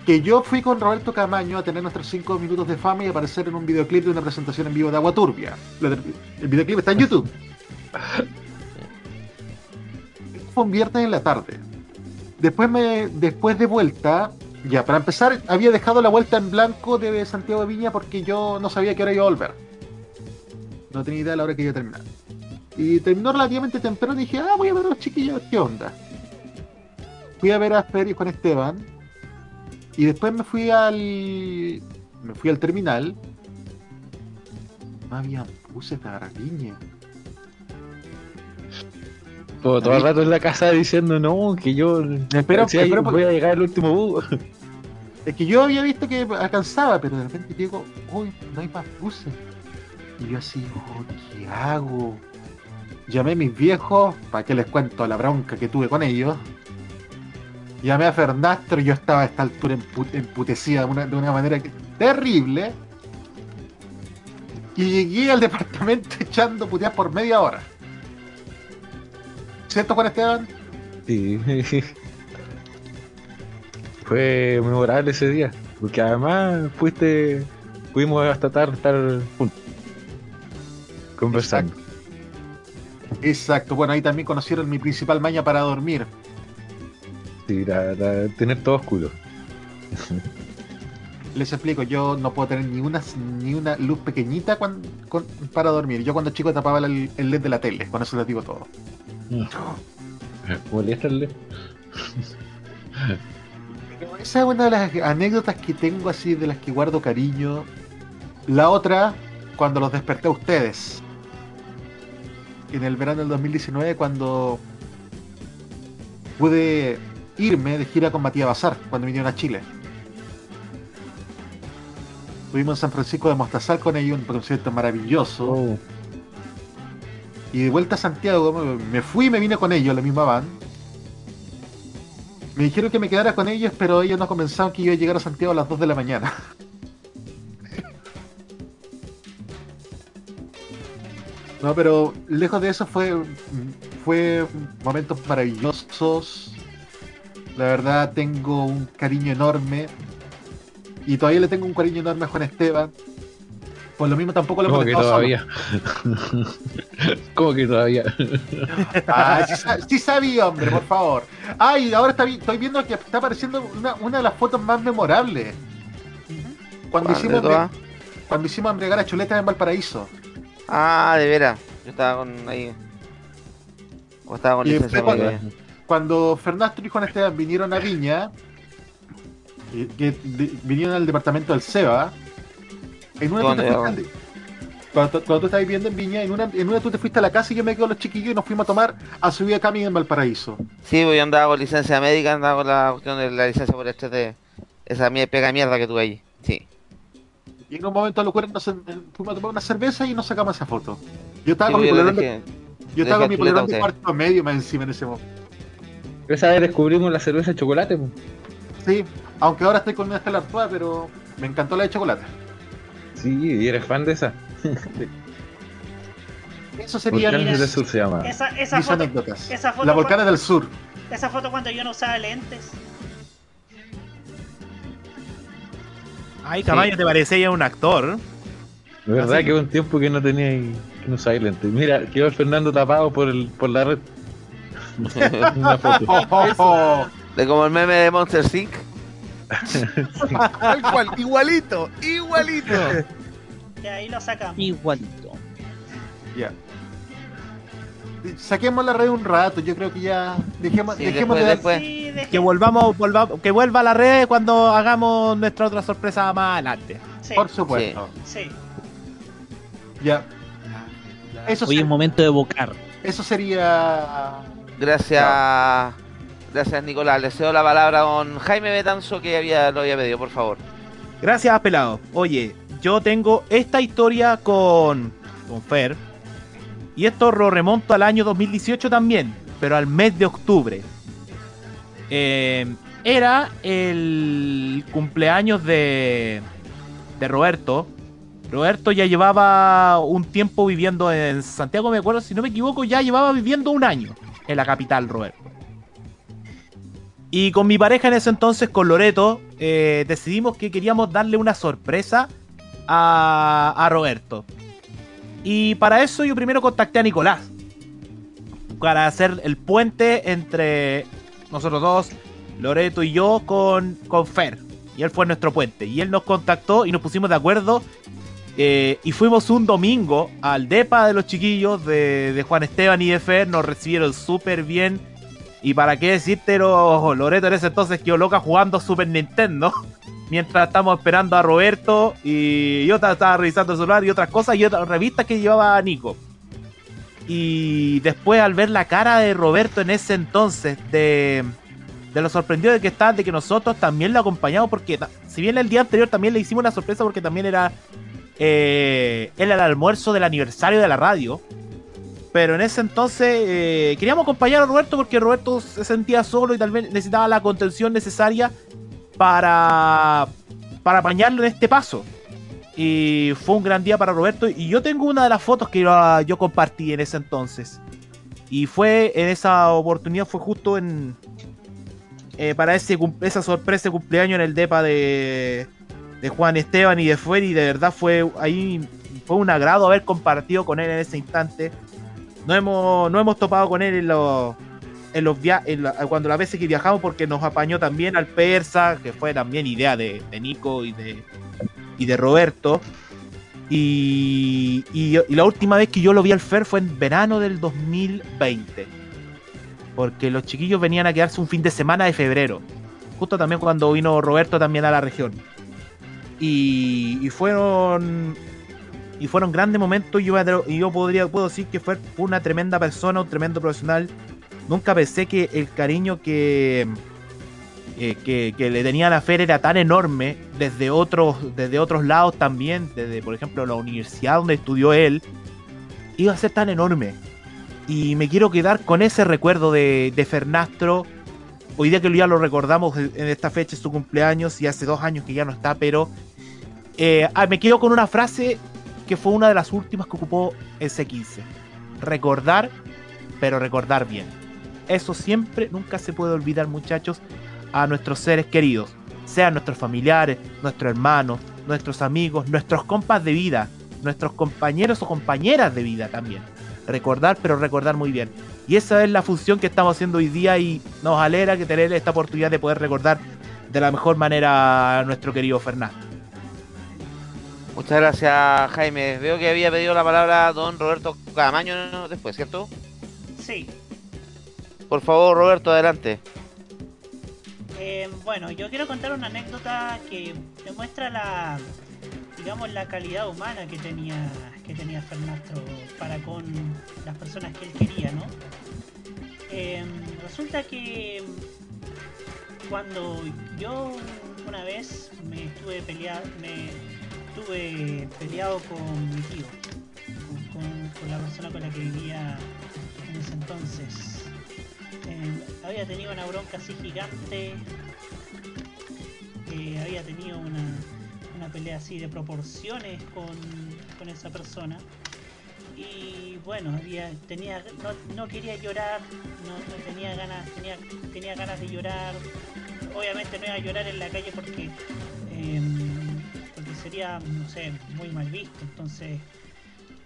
Que yo fui con Roberto Camaño a tener nuestros 5 minutos de fama y aparecer en un videoclip de una presentación en vivo de Agua Turbia. La- El videoclip está en YouTube. Fue un viernes en la tarde. Después, me, después de vuelta, ya para empezar, había dejado la vuelta en blanco de Santiago de Viña porque yo no sabía que hora iba a volver. No tenía idea de la hora que iba a terminar. Y terminó relativamente temprano y dije, ah, voy a ver a los chiquillos, ¿qué onda? Fui a ver a Fer y Juan Esteban. Y después me fui al. Me fui al terminal. No había buses de viña. Todo, todo el rato en la casa diciendo no, que yo. Espera, si voy a llegar al último bus. Es que yo había visto que alcanzaba, pero de repente digo, uy, no hay más buses. Y yo así, oh, ¿qué hago? Llamé a mis viejos, para que les cuento la bronca que tuve con ellos. Llamé a Fernastro y yo estaba a esta altura empu- emputecida de una, manera terrible. Y llegué al departamento echando puteadas por media hora. ¿Cierto, Juan Esteban? Sí. Fue memorable ese día. Porque además fuiste. Pudimos hasta tarde estar juntos. Conversando. Bueno, ahí también conocieron mi principal maña para dormir. Sí, la- la- tener todo oscuro. Les explico, yo no puedo tener ni una, ni una luz pequeñita con- para dormir. Yo cuando chico tapaba el, el LED de la tele, con eso les digo todo. Molesta el LED. Esa es una de las anécdotas que tengo así, de las que guardo cariño. La otra, cuando los desperté a ustedes. En el verano del 2019, cuando pude irme de gira con Matías Bazar, cuando vinieron a Chile. Estuvimos en San Francisco de Mostazal con ellos, un concierto maravilloso. Oh, Y de vuelta a Santiago, me- fui y me vine con ellos, la misma van. Me dijeron que me quedara con ellos, pero ellos no comenzaron que yo iba a llegar a Santiago a las 2 de la mañana. No, pero lejos de eso fue, fue momentos maravillosos. La verdad tengo un cariño enorme. Y todavía le tengo un cariño enorme a Juan Esteban. Por lo mismo tampoco lo ¿Cómo hemos que solo. todavía? ¿Cómo que todavía? Ah, sí, sa- sí sabía, hombre, por favor. Ay, ahora está estoy viendo que está apareciendo una, una de las fotos más memorables. Cuando ¿Cuál hicimos, cuando hicimos embregar a chuletas en Valparaíso. Ah, de veras. Yo estaba con ahí. O estaba con licencia médica. Cuando Fernando y Juan Esteban vinieron a Viña, y- que de- vinieron al departamento del SEBA, en una tú ¿Dónde, al- cuando, tú- cuando tú estabas viviendo en Viña, en una, en una tú te fuiste a la casa y yo me quedo con los chiquillos y nos fuimos a tomar a subir a Cami en Valparaíso. Sí, pues yo andaba con licencia médica, andaba con la cuestión de la licencia por este de esa mie- pega mierda que tuve allí. Sí. Y en un momento de locura nos, eh, fuimos a tomar una cerveza y nos sacamos esa foto. Yo estaba Sí, con mi polerón de, yo estaba dejé con mi chuleta polerón a de cuarto medio más encima en ese momento. Esa vez descubrimos la cerveza de chocolate. po. Sí, aunque ahora estoy con una Stella Artois, pero me encantó la de chocolate. Sí, y eres fan de esa. Eso sería Volcanes del Sur se llama. Esa, esa mis foto, anécdotas. esa foto La Volcanes del Sur. esa foto cuando yo no usaba lentes. Ay, Camayo, te parecía un actor. De verdad Así. que un tiempo que no tenía y- que no usaba lentes. Mira, quedó el Fernando tapado por el por la red. Una foto. Oh, oh, oh. De como el meme de Monster Inc. Tal cual, igualito, igualito. Y ahí lo sacamos. Igualito. Ya. Saquemos la red un rato, yo creo que ya dejemos, Sí, dejemos después- de después. Sí, deje- Que volvamos, volvamos, que vuelva la red cuando hagamos nuestra otra sorpresa más adelante. sí, por supuesto. sí. Ya. Eso, Hoy es momento de evocar. eso sería Gracias. Gracias, Nicolás. Le cedo la palabra a don Jaime Betanzo que había, lo había pedido, por favor. Gracias, pelado. Oye, yo tengo esta historia con, con Fer. Y esto lo remonto al año 2018 también, pero al mes de octubre. Eh, era el cumpleaños de, Roberto. Roberto ya llevaba un tiempo viviendo en Santiago, me acuerdo, si no me equivoco, ya llevaba viviendo un año en la capital, Roberto. Y con mi pareja en ese entonces, con Loreto, eh, decidimos que queríamos darle una sorpresa a Roberto. Y para eso yo primero contacté a Nicolás. Para hacer el puente entre nosotros dos, Loreto y yo, con, con Fer. Y él fue nuestro puente. Y él nos contactó y nos pusimos de acuerdo. eh, y fuimos un domingo al DEPA de los chiquillos de, de Juan Esteban y de Fer. Nos recibieron súper bien. Y para qué decirte, lo- Loreto en ese entonces quedó loca jugando Super Nintendo. Mientras estamos esperando a Roberto y yo ta- estaba revisando el celular y otras cosas y otras revistas que llevaba Nico. Y después al ver la cara de Roberto en ese entonces, de, de lo sorprendido de que está, de que nosotros también lo acompañamos, porque si bien el día anterior también le hicimos una sorpresa porque también era eh, el almuerzo del aniversario de la radio. Pero en ese entonces eh, queríamos acompañar a Roberto porque Roberto se sentía solo y tal vez necesitaba la contención necesaria para, para apañarlo en este paso. Y fue un gran día para Roberto. Y yo tengo una de las fotos que yo, compartí en ese entonces. Y fue en esa oportunidad, fue justo en. eh, para ese, esa sorpresa de cumpleaños en el DEPA de, de Juan Esteban y de Fuer. Y de verdad fue ahí. Fue un agrado haber compartido con él en ese instante. No hemos, no hemos topado con él en los. En los via en la- cuando las veces que viajamos, porque nos apañó también al Persa, que fue también idea de, Nico y de, y de Roberto. Y, y, la última vez que yo lo vi al Fer fue en verano del 2020. Porque los chiquillos venían a quedarse un fin de semana de febrero. Justo también cuando vino Roberto también a la región. Y, y fueron y fueron grandes momentos. Y yo, yo podría, puedo decir que fue una tremenda persona, un tremendo profesional. Nunca pensé que el cariño que, eh, que, le tenía a la Fer era tan enorme desde otros, desde otros lados también, desde por ejemplo la universidad donde estudió él, iba a ser tan enorme. Y me quiero quedar con ese recuerdo de, de Fernastro. Hoy día que ya lo recordamos en esta fecha es su cumpleaños y hace dos años que ya no está, pero eh, ah, me quedo con una frase que fue una de las últimas que ocupó el C15. Recordar, pero recordar bien. Eso siempre, nunca se puede olvidar muchachos a nuestros seres queridos, sean nuestros familiares, nuestros hermanos, nuestros amigos, nuestros compas de vida, nuestros compañeros o compañeras de vida también. Recordar, pero recordar muy bien. Y esa es la función que estamos haciendo hoy día y nos alegra que tener esta oportunidad de poder recordar de la mejor manera a nuestro querido Fernando. Muchas gracias, Jaime. Veo que había pedido la palabra don Roberto Camaño después, ¿cierto? Sí. Por favor, Roberto, adelante. Eh, bueno, yo quiero contar una anécdota que demuestra la, digamos, la calidad humana que tenía, que tenía Fernastro para con las personas que él quería, ¿no? Eh, resulta que cuando yo una vez me estuve peleado, me estuve peleado con mi tío, con, la persona con la que vivía en ese entonces. Había tenido una bronca así gigante. eh, había tenido una, una pelea así de proporciones con, con esa persona. Y bueno, había, tenía, no, no quería llorar, no, no tenía ganas, tenía, tenía ganas de llorar. Obviamente no iba a llorar en la calle porque, em, porque sería, no sé, muy mal visto. Entonces,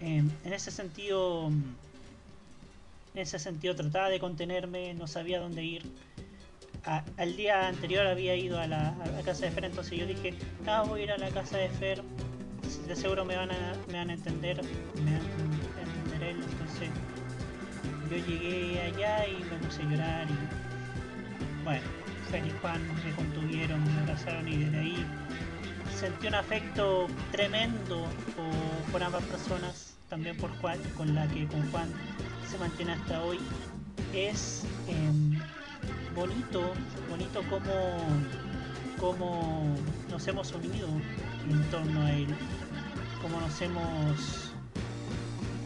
em, en ese sentido, en ese sentido trataba de contenerme, no sabía dónde ir. Al día anterior había ido a la, casa de Fer, entonces yo dije, ah, voy a ir a la casa de Fer, de seguro me van a, me van a entender, me van a entender él, entonces yo llegué allá y me puse a llorar y bueno, Fer y Juan me contuvieron, me abrazaron y desde ahí sentí un afecto tremendo por, por ambas personas, también por Juan, con la que con Juan se mantiene hasta hoy. Es em, bonito, bonito como, como nos hemos unido en torno a él, como nos hemos,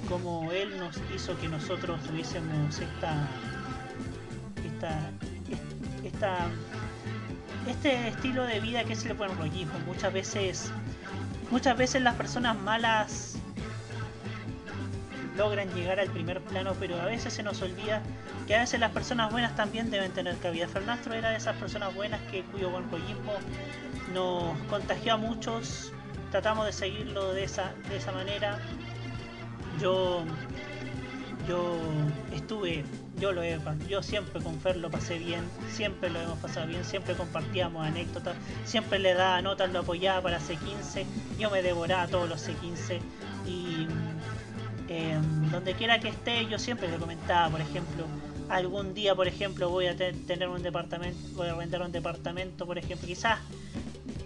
como él nos hizo que nosotros tuviésemos esta, esta, esta, este estilo de vida que es el buen rollismo. Muchas veces, muchas veces las personas malas logran llegar al primer plano, pero a veces se nos olvida que a veces las personas buenas también deben tener cabida. Fernastro era de esas personas buenas que cuyo buen rollismo nos contagió a muchos. Tratamos de seguirlo de esa, de esa manera. Yo yo estuve, yo lo he, yo siempre con Fer lo pasé bien, siempre lo hemos pasado bien, siempre compartíamos anécdotas, siempre le daba notas, lo apoyaba para C15, yo me devoraba todos los C15 y eh, donde quiera que esté yo siempre le comentaba, por ejemplo, algún día, por ejemplo, voy a te- tener un departamento, voy a rentar un departamento, por ejemplo, quizás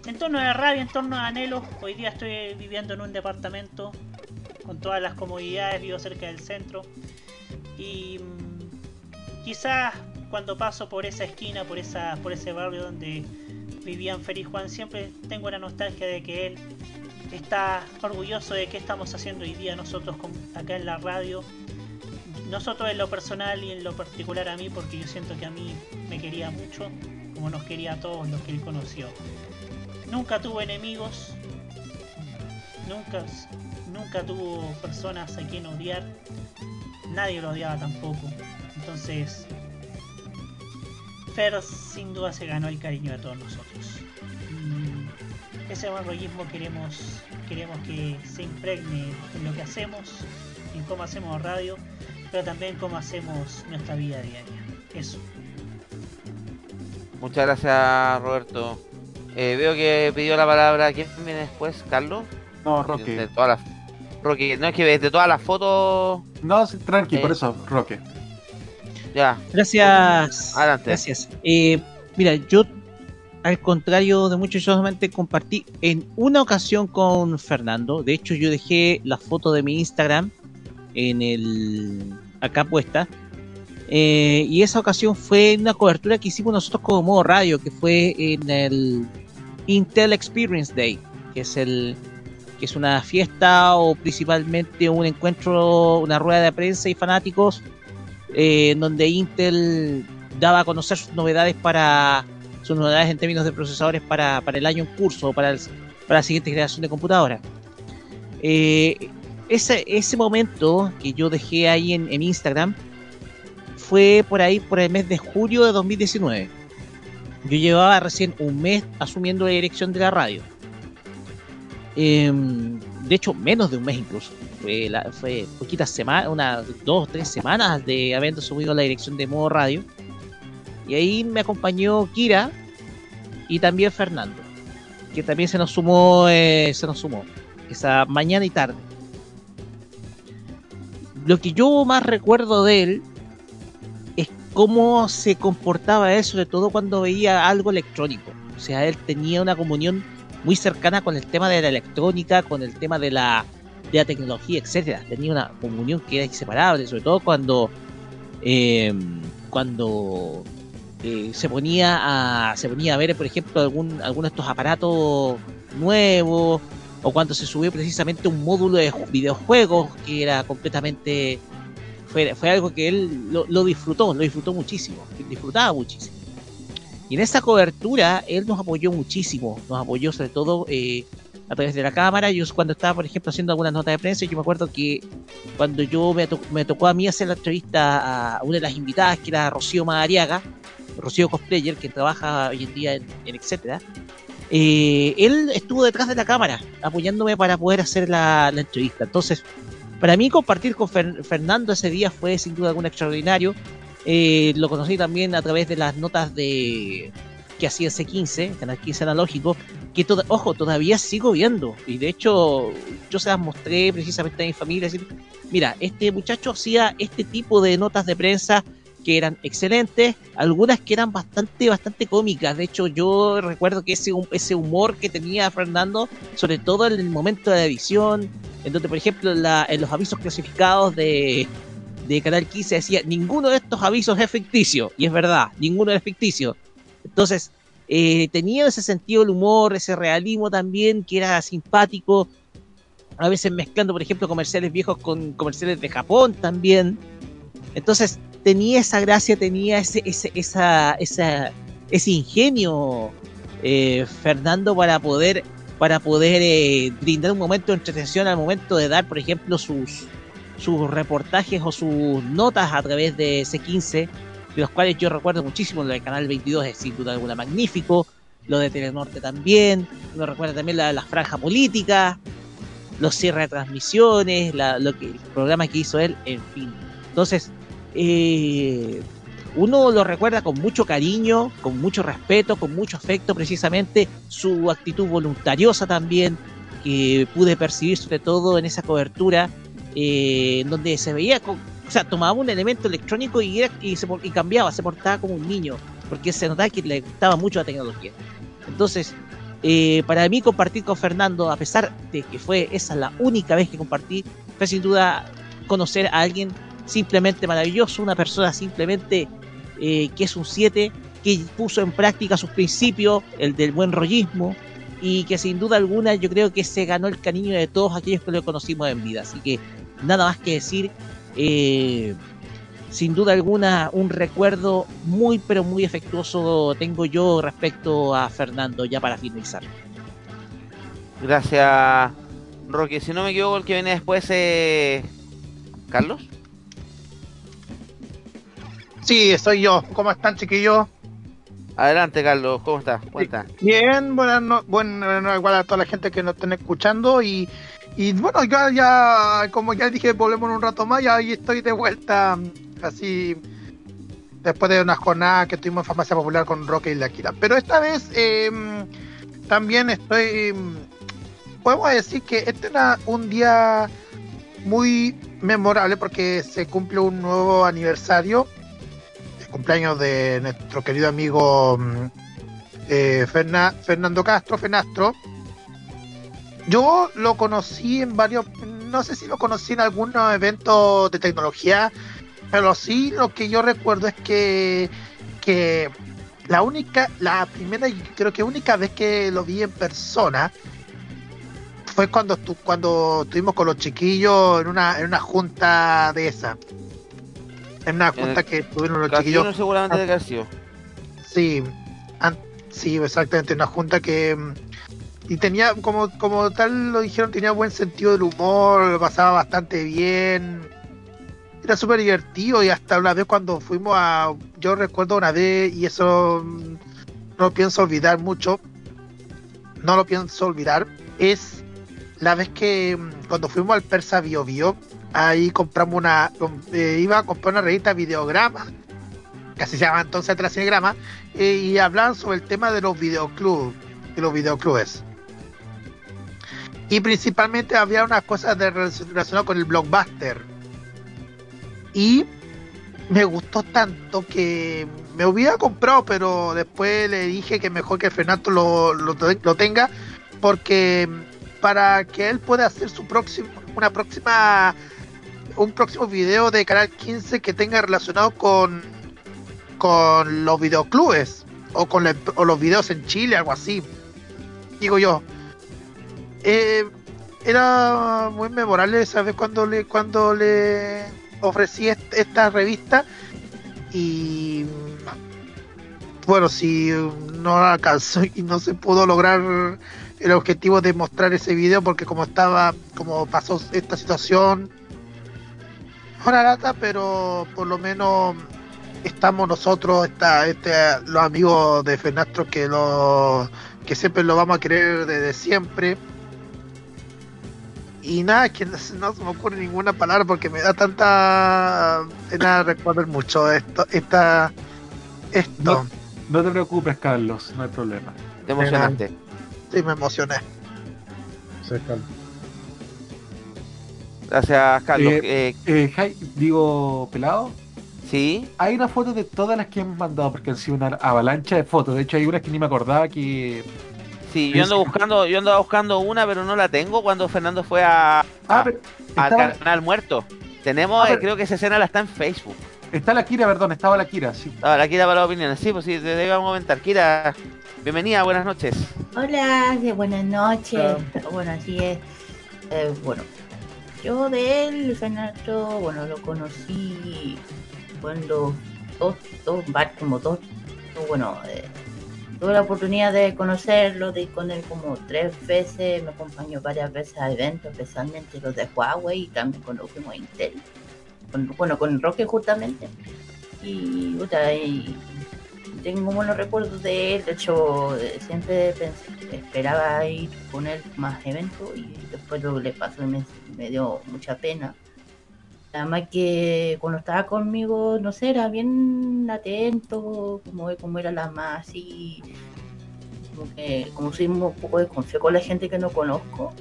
en torno a rabia, en torno a anhelo, hoy día estoy viviendo en un departamento con todas las comodidades, vivo cerca del centro y mm, quizás cuando paso por esa esquina, por esa, por ese barrio donde vivían y Juan, siempre tengo la nostalgia de que él está orgulloso de qué estamos haciendo hoy día nosotros acá en la radio, nosotros en lo personal y en lo particular a mí, porque yo siento que a mí me quería mucho, como nos quería a todos los que él conoció. Nunca tuvo enemigos, nunca, nunca tuvo personas a quien odiar, nadie lo odiaba tampoco. Entonces, Fer sin duda se ganó el cariño de todos nosotros. Ese buen rollismo queremos, queremos que se impregne en lo que hacemos, en cómo hacemos radio, pero también cómo hacemos nuestra vida diaria. Eso. Muchas gracias, Roberto. Eh, veo que pidió la palabra. ¿Quién viene después? ¿Carlos? No, Roque. De todas las... Roque, no es que de todas las fotos. No, tranqui, Eh. por eso, Roque. Ya. Gracias. Adelante. Gracias. Eh, mira, yo, al contrario de muchos, yo solamente compartí en una ocasión con Fernando. De hecho, yo dejé la foto de mi Instagram en el acá puesta. Eh, y esa ocasión fue una cobertura que hicimos nosotros como modo radio, que fue en el Intel Experience Day, que es el que es una fiesta o principalmente un encuentro, una rueda de prensa y fanáticos eh, donde Intel daba a conocer sus novedades para sus novedades en términos de procesadores para, para el año en curso o para, para la siguiente generación de computadoras. Eh, ese, ese momento que yo dejé ahí en, en Instagram fue por ahí por el mes de julio de 2019. Yo llevaba recién un mes asumiendo la dirección de la radio. Em, de hecho, menos de un mes incluso. Fue, la- fue poquitas semanas, unas dos, tres semanas de habiendo subido la dirección de modo radio. Y ahí me acompañó Kira y también Fernando, que también se nos sumó, eh, se nos sumó esa mañana y tarde. Lo que yo más recuerdo de él es cómo se comportaba él, sobre todo cuando veía algo electrónico. O sea, él tenía una comunión muy cercana con el tema de la electrónica, con el tema de la, de la tecnología, etcétera. Tenía una comunión que era inseparable, sobre todo cuando eh, cuando eh, se ponía a se ponía a ver, por ejemplo, algún alguno de estos aparatos nuevos o cuando se subió precisamente un módulo de ju- videojuegos que era completamente fue, fue algo que él lo, lo disfrutó, lo disfrutó muchísimo, disfrutaba muchísimo. Y en esa cobertura él nos apoyó muchísimo, nos apoyó sobre todo eh, a través de la cámara. Yo cuando estaba, por ejemplo, haciendo algunas notas de prensa, yo me acuerdo que cuando yo me, me tocó a mí hacer la entrevista a una de las invitadas, que era Rocío Madariaga, Rocío Cosplayer, que trabaja hoy en día en, en etcétera, eh, él estuvo detrás de la cámara, apoyándome para poder hacer la, la entrevista. Entonces, para mí compartir con Fer- Fernando ese día fue sin duda algún extraordinario. Eh, lo conocí también a través de las notas de que hacía C15, Canal 15 Analógico, que ojo, todavía sigo viendo. Y de hecho, yo se las mostré precisamente a mi familia. Decir, mira, este muchacho hacía este tipo de notas de prensa que eran excelentes, algunas que eran bastante, bastante cómicas. De hecho, yo recuerdo que ese, ese humor que tenía Fernando, sobre todo en el momento de la edición, en donde, por ejemplo, en los avisos clasificados de, de Canal 15 decía, ninguno de estos avisos es ficticio. Y es verdad, ninguno es ficticio. Entonces, eh, tenía ese sentido del humor, ese realismo también, que era simpático. A veces mezclando, por ejemplo, comerciales viejos con comerciales de Japón también. Entonces, tenía esa gracia, tenía ese, ese, esa, esa, ese ingenio, eh, Fernando, para poder, para poder eh, brindar un momento de entretención al momento de dar, por ejemplo, sus, sus reportajes o sus notas a través de C15, de los cuales yo recuerdo muchísimo, lo del Canal 22 es sin duda alguna magnífico, lo de Telenorte también, uno recuerda también la, la franja política, los cierres de transmisiones, la- lo que, el programa que hizo él, en fin. Entonces, eh, uno lo recuerda con mucho cariño, con mucho respeto, con mucho afecto, precisamente su actitud voluntariosa también, que pude percibir sobre todo en esa cobertura, eh, donde se veía, con- o sea, tomaba un elemento electrónico y cambiaba, se portaba como un niño, porque se notaba que le gustaba mucho la tecnología. Entonces, eh, para mí compartir con Fernando, a pesar de que fue esa la única vez que compartí, fue sin duda conocer a alguien simplemente maravilloso, una persona simplemente eh, que es un 7, que puso en práctica sus principios, el del buen rollismo, y que sin duda alguna yo creo que se ganó el cariño de todos aquellos que lo conocimos en vida. Así que nada más que decir, eh, sin duda alguna, un recuerdo muy, pero muy afectuoso tengo yo respecto a Fernando, ya para finalizar. Gracias, Roque. Si no me equivoco, el que viene después es. ¿Carlos? Sí, soy yo. ¿Cómo están, chiquillos? Adelante, Carlos. ¿Cómo estás? Cuenta. Bien, buenas no, bueno, igual a toda la gente que nos estén escuchando y, y bueno, ya, ya, como ya dije, volvemos en un rato más y ahí estoy de vuelta, así, después de una jornada que tuvimos en Farmacia Popular con Roque y la Kira. Pero esta vez eh, también estoy, podemos decir que este era un día muy memorable porque se cumple un nuevo aniversario cumpleaños de nuestro querido amigo mm, eh, Ferna- Fernando Castro, Fenastro. Yo lo conocí en varios, no sé si lo conocí en algunos eventos de tecnología, pero sí lo que yo recuerdo es que, que la única, la primera y creo que única vez que lo vi en persona fue cuando tu, cuando estuvimos con los chiquillos en una, en una junta de esa. En una junta el que tuvieron los Casino chiquillos. seguramente de García. Sí, an- sí, exactamente, una junta que mm, y tenía como como tal lo dijeron tenía buen sentido del humor, lo pasaba bastante bien, era súper divertido y hasta una vez cuando fuimos a, yo recuerdo una vez y eso mm, no lo pienso olvidar mucho, no lo pienso olvidar, es la vez que mm, cuando fuimos al Persa Bio Bio, ahí compramos una, eh, iba a comprar una revista Videograma que así se llama entonces la Cinegrama, eh, y hablaban sobre el tema de los videoclubs, de los videoclubes. Y principalmente había unas cosas de relacion- relacionadas con el blockbuster. Y me gustó tanto que me hubiera comprado, pero después le dije que mejor que Fernando lo, lo, lo tenga, porque para que él pueda hacer su próximo, una próxima, un próximo video de Canal 15 que tenga relacionado con con los videoclubes o con o los videos en Chile, algo así. Digo yo. Eh, era muy memorable esa vez cuando le cuando le ofrecí est- esta revista y bueno, si no alcanzó y no se pudo lograr el objetivo de mostrar ese video porque como estaba, como pasó esta situación, una lata, pero por lo menos estamos nosotros, está este, los amigos de Fernastro que lo que siempre lo vamos a querer desde siempre. Y nada, que no, se- no se me ocurre ninguna palabra porque me da tanta pena recordar mucho esto, esta, esto. No, no te preocupes, Carlos, no hay problema. Te emocionaste. Sí, me emocioné. Carlos. Eh, Eh, eh, Jai- digo, pelado. Sí. Hay una foto de todas las que han mandado, porque han sido una avalancha de fotos. De hecho, hay unas que ni me acordaba que. sí, yo ando buscando, yo andaba buscando una, pero no la tengo cuando Fernando fue a, a- al estaba- canal muerto. Tenemos, Ah, eh, creo que esa escena la está en Facebook. Está la Kira, perdón, estaba la Kira, sí. Ah, la Kira para las opiniones. Sí, pues sí, te a comentar. Kira, bienvenida, buenas noches. Hola, de buenas noches. Bueno, así es. Eh, bueno, yo de él, Fernando, bueno, lo conocí cuando dos, dos, como dos, bueno, eh, tuve la oportunidad de conocerlo, de ir con él como tres veces, me acompañó varias veces a eventos, especialmente los de Huawei y también a Intel. Con- bueno, con Roque justamente. Y, y tengo buenos recuerdos de él, de hecho eh, siempre pensé- esperaba ir con él más eventos y después lo que le pasó me, me dio mucha pena. Además que cuando estaba conmigo, no sé, era bien atento, como, como era la más así, como que como soy un poco desconfío con la gente que no conozco.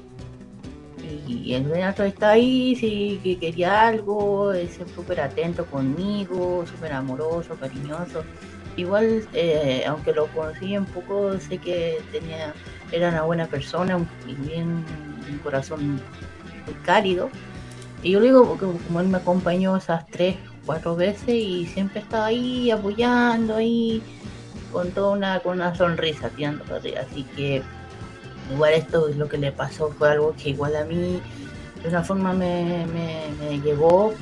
Y el Renato está ahí, si que quería algo, es súper atento conmigo, súper amoroso, cariñoso. Igual, eh, aunque lo conocí un poco, sé que tenía, era una buena persona y bien un corazón cálido. Y yo le digo, porque como él me acompañó esas tres, cuatro veces y siempre estaba ahí apoyando, ahí con toda una, con una sonrisa, tirando. Así que igual esto es lo que le pasó, fue algo que igual a mí de una forma me, me, me llegó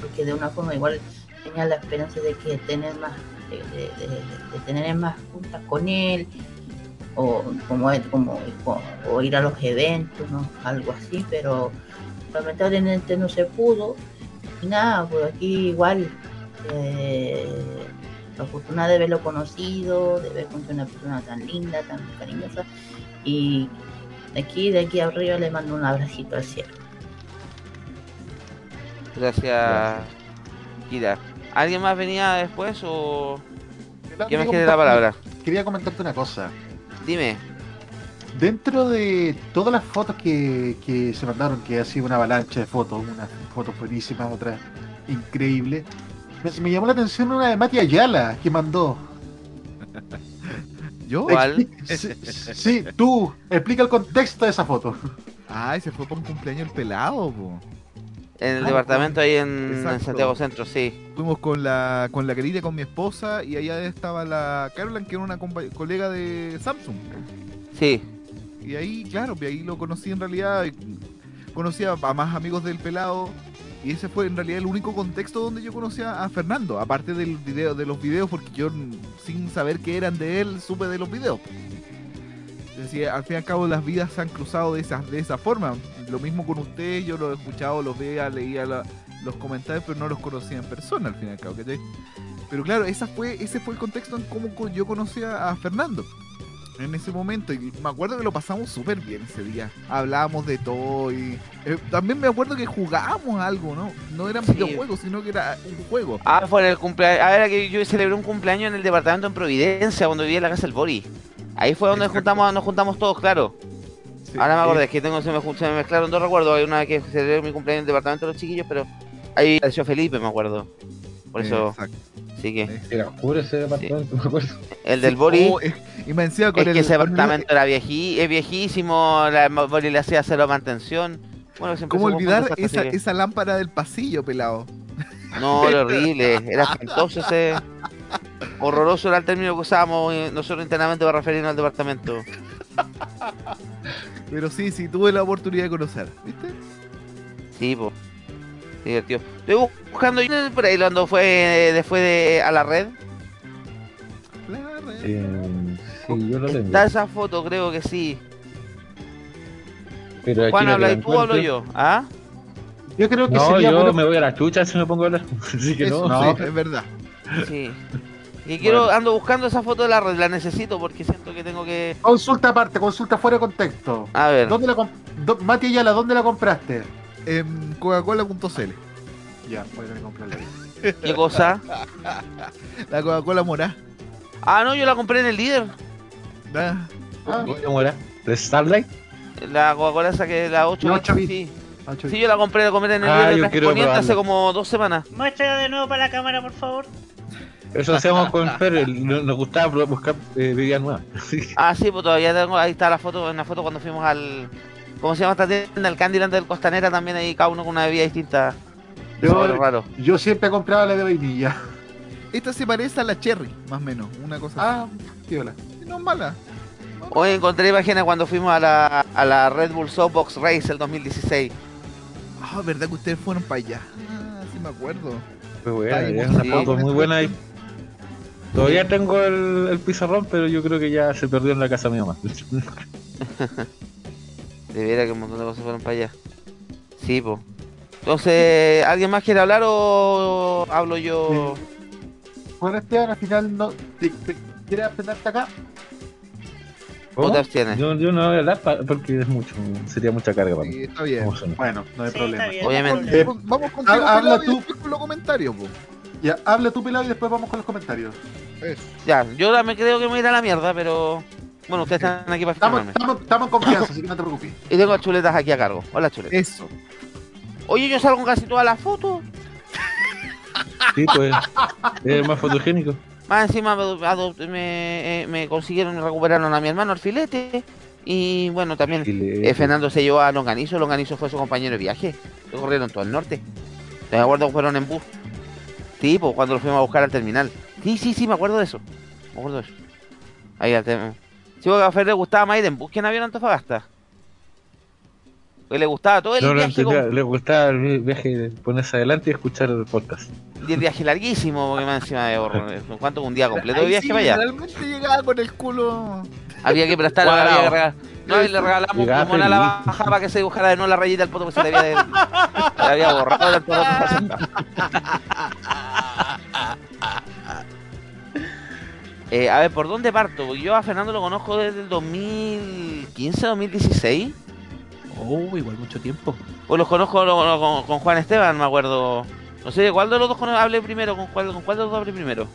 porque de una forma igual tenía la esperanza de que tener más, de, tener más juntas con él, o como, como, o ir a los eventos, ¿no? algo así, pero lamentablemente no se pudo. Y nada, pues aquí igual, eh, la fortuna de haberlo conocido, de ver con una persona tan linda, tan cariñosa, y de aquí, de aquí arriba le mando un abracito al cielo. Gracias, Kira. ¿Alguien más venía después o.? ¿Quién Quería me quiere la palabra? Quería comentarte una cosa. Dime. Dentro de todas las fotos que, que se mandaron, que ha sido una avalancha de fotos, unas fotos buenísimas, otras increíbles, me, me llamó la atención una de Mati Ayala que mandó. ¿Yo? ¿Cuál? Sí, sí, tú, explica el contexto de esa foto. Ah, ese fue por un cumpleaños el pelado, po. En el Ah, departamento ahí en. Santiago Centro, sí. Fuimos con la, con la querida, con mi esposa, y allá estaba la Caroline, que era una colega de Samsung. Sí. Y ahí, claro, y ahí lo conocí en realidad. y Conocía a más amigos del pelado. Y ese fue en realidad el único contexto donde yo conocía a Fernando. Aparte del video, de los videos, porque yo mm, sin saber que eran de él, supe de los videos. Decir, al fin y al cabo las vidas se han cruzado de esa, de esa forma. Lo mismo con ustedes, yo los he escuchado, los veía, leía los comentarios, pero no los conocía en persona al fin y al cabo, ¿cachai? Pero claro, esa fue, ese fue el contexto en cómo yo conocía a Fernando en ese momento. Y me acuerdo que lo pasamos súper bien ese día. Hablábamos de todo y eh, también me acuerdo que jugábamos algo, ¿no? No eran Sí. videojuegos, sino que era un juego. Ah, fue en el cumpleaños. A ver, que yo celebré un cumpleaños en el departamento en Providencia, cuando vivía en la casa del Bori. Ahí fue donde juntamos, nos juntamos todos, claro. Ahora me acordé, es que tengo, se, me, se me mezclaron dos recuerdos. Hay una vez que celebré mi cumpleaños en el departamento de los chiquillos, pero ahí apareció Felipe, me acuerdo. Por eso, Exacto. sí que. Era oscuro ese departamento, me acuerdo. El del Bori. Oh, eh, y me encima con es el. que ese el- departamento era viejí, es viejísimo, la Bori le hacía cero mantención. Bueno, siempre ¿Cómo se olvidar esa, que- esa lámpara del pasillo, pelado? No, era horrible, era espantoso ese. Horroroso era el término que usábamos eh, nosotros internamente para referirnos al departamento. Pero sí, sí, tuve la oportunidad de conocer, ¿viste? Sí, pues. Divertido. Estoy buscando por ahí cuando fue después de a la red. Eh, sí, yo lo tengo. Está esa foto, creo que sí. Pero aquí Juan, no habla y tú o hablo yo. ¿Ah? Yo creo que No, sería yo bueno- me voy a la chucha si me pongo a hablar. Así que Eso, no. sí, es verdad. Sí. Y quiero, Bueno. ando buscando esa foto de la red, la necesito porque siento que tengo que. Consulta aparte, consulta fuera de contexto. A ver. ¿Dónde la comp- do- Mati Ayala, ¿dónde la compraste? En Coca-Cola.cl. Ya, voy a tener que comprarla ahí. ¿Qué cosa? La Coca-Cola morá. Ah, no, yo la compré en el líder. Ah, ¿Cómo era? ¿De Starlight? La Coca-Cola esa que la 8 La bits, 8 bits. sí. Ocho Sí, yo la compré de comer en el Ah, líder yo de hace como dos semanas. Muéstrala de nuevo para la cámara, por favor. Eso hacíamos con Fer, el- nos nos gustaba buscar eh, bebidas nuevas. Ah, sí, pues todavía tengo, ahí está la foto, en la foto cuando fuimos al... ¿Cómo se llama esta tienda? El Candyland del Costanera también ahí cada uno con una bebida distinta. Yo- raro. Yo siempre compraba la de vainilla. Esta se parece a la Cherry, más o menos. Una cosa Ah, así. No es mala. Hoy encontré imágenes cuando fuimos a la, a la Red Bull Soapbox Race el 2016. Ah, ¿verdad que ustedes fueron para allá? Ah, sí me acuerdo. Fue buena, es una sí. foto muy buena ahí. Todavía tengo el, el pizarrón, pero yo creo que ya se perdió en la casa de mi mamá. De veras que un montón de cosas fueron para allá. Sí, pues. Entonces, ¿alguien más quiere hablar o hablo yo? Bueno, Esteban, al final no. ¿te- te- ¿Quieres abstenerte acá? ¿O te abstienes? Yo, yo no voy a hablar porque es mucho, sería mucha carga para mí. Sí, está bien. Bueno, no hay Sí, problema. Obviamente. Eh, Vamos, contigo, ha- habla tú. con los comentarios, po. Ya, habla tú, pelado, y después vamos con los comentarios. Eso. Ya, yo también creo que me voy a ir a la mierda, pero... Bueno, ustedes están aquí para Estamos, estamos, estamos en confianza, así que no te preocupes. Y tengo a chuletas aquí a cargo. Hola, chuletas. Eso. Oye, yo salgo en casi todas las fotos. Sí, pues es más fotogénico. Más encima me, me, eh, me consiguieron y recuperaron a mi hermano al filete. Y bueno, también eh, Fernando se llevó a Longanizo. Longanizo fue su compañero de viaje. Se corrieron todo el norte. Me acuerdo que fueron en bus. Sí, pues cuando lo fuimos a buscar al terminal. Sí, sí, sí, me acuerdo de eso. Me acuerdo de eso. Ahí al terminal. Sí, porque a Fer le gustaba más ir en bus que en avión a Antofagasta. Porque le gustaba todo el No viaje entendía, con- le gustaba el vi- viaje, ponerse adelante y escuchar el podcast. y el viaje larguísimo, porque más encima de ¿Cuánto? Un día completo de viaje sí, para allá. Literalmente llegaba con el culo. Había que prestar, Cuadrado. había que regalar. No, y le regalamos como una la baja para que se dibujara de nuevo la rayita del poto porque se le había, se le había borrado. Eh, a ver, ¿por dónde parto? Porque yo a Fernando lo conozco desde el 2015, 2016. Oh, igual mucho tiempo. Pues los conozco lo- lo- con, con Juan Esteban, me acuerdo. No sé, ¿cuál de los dos hablé primero? ¿Con cuál, con cuál de los dos hablé primero?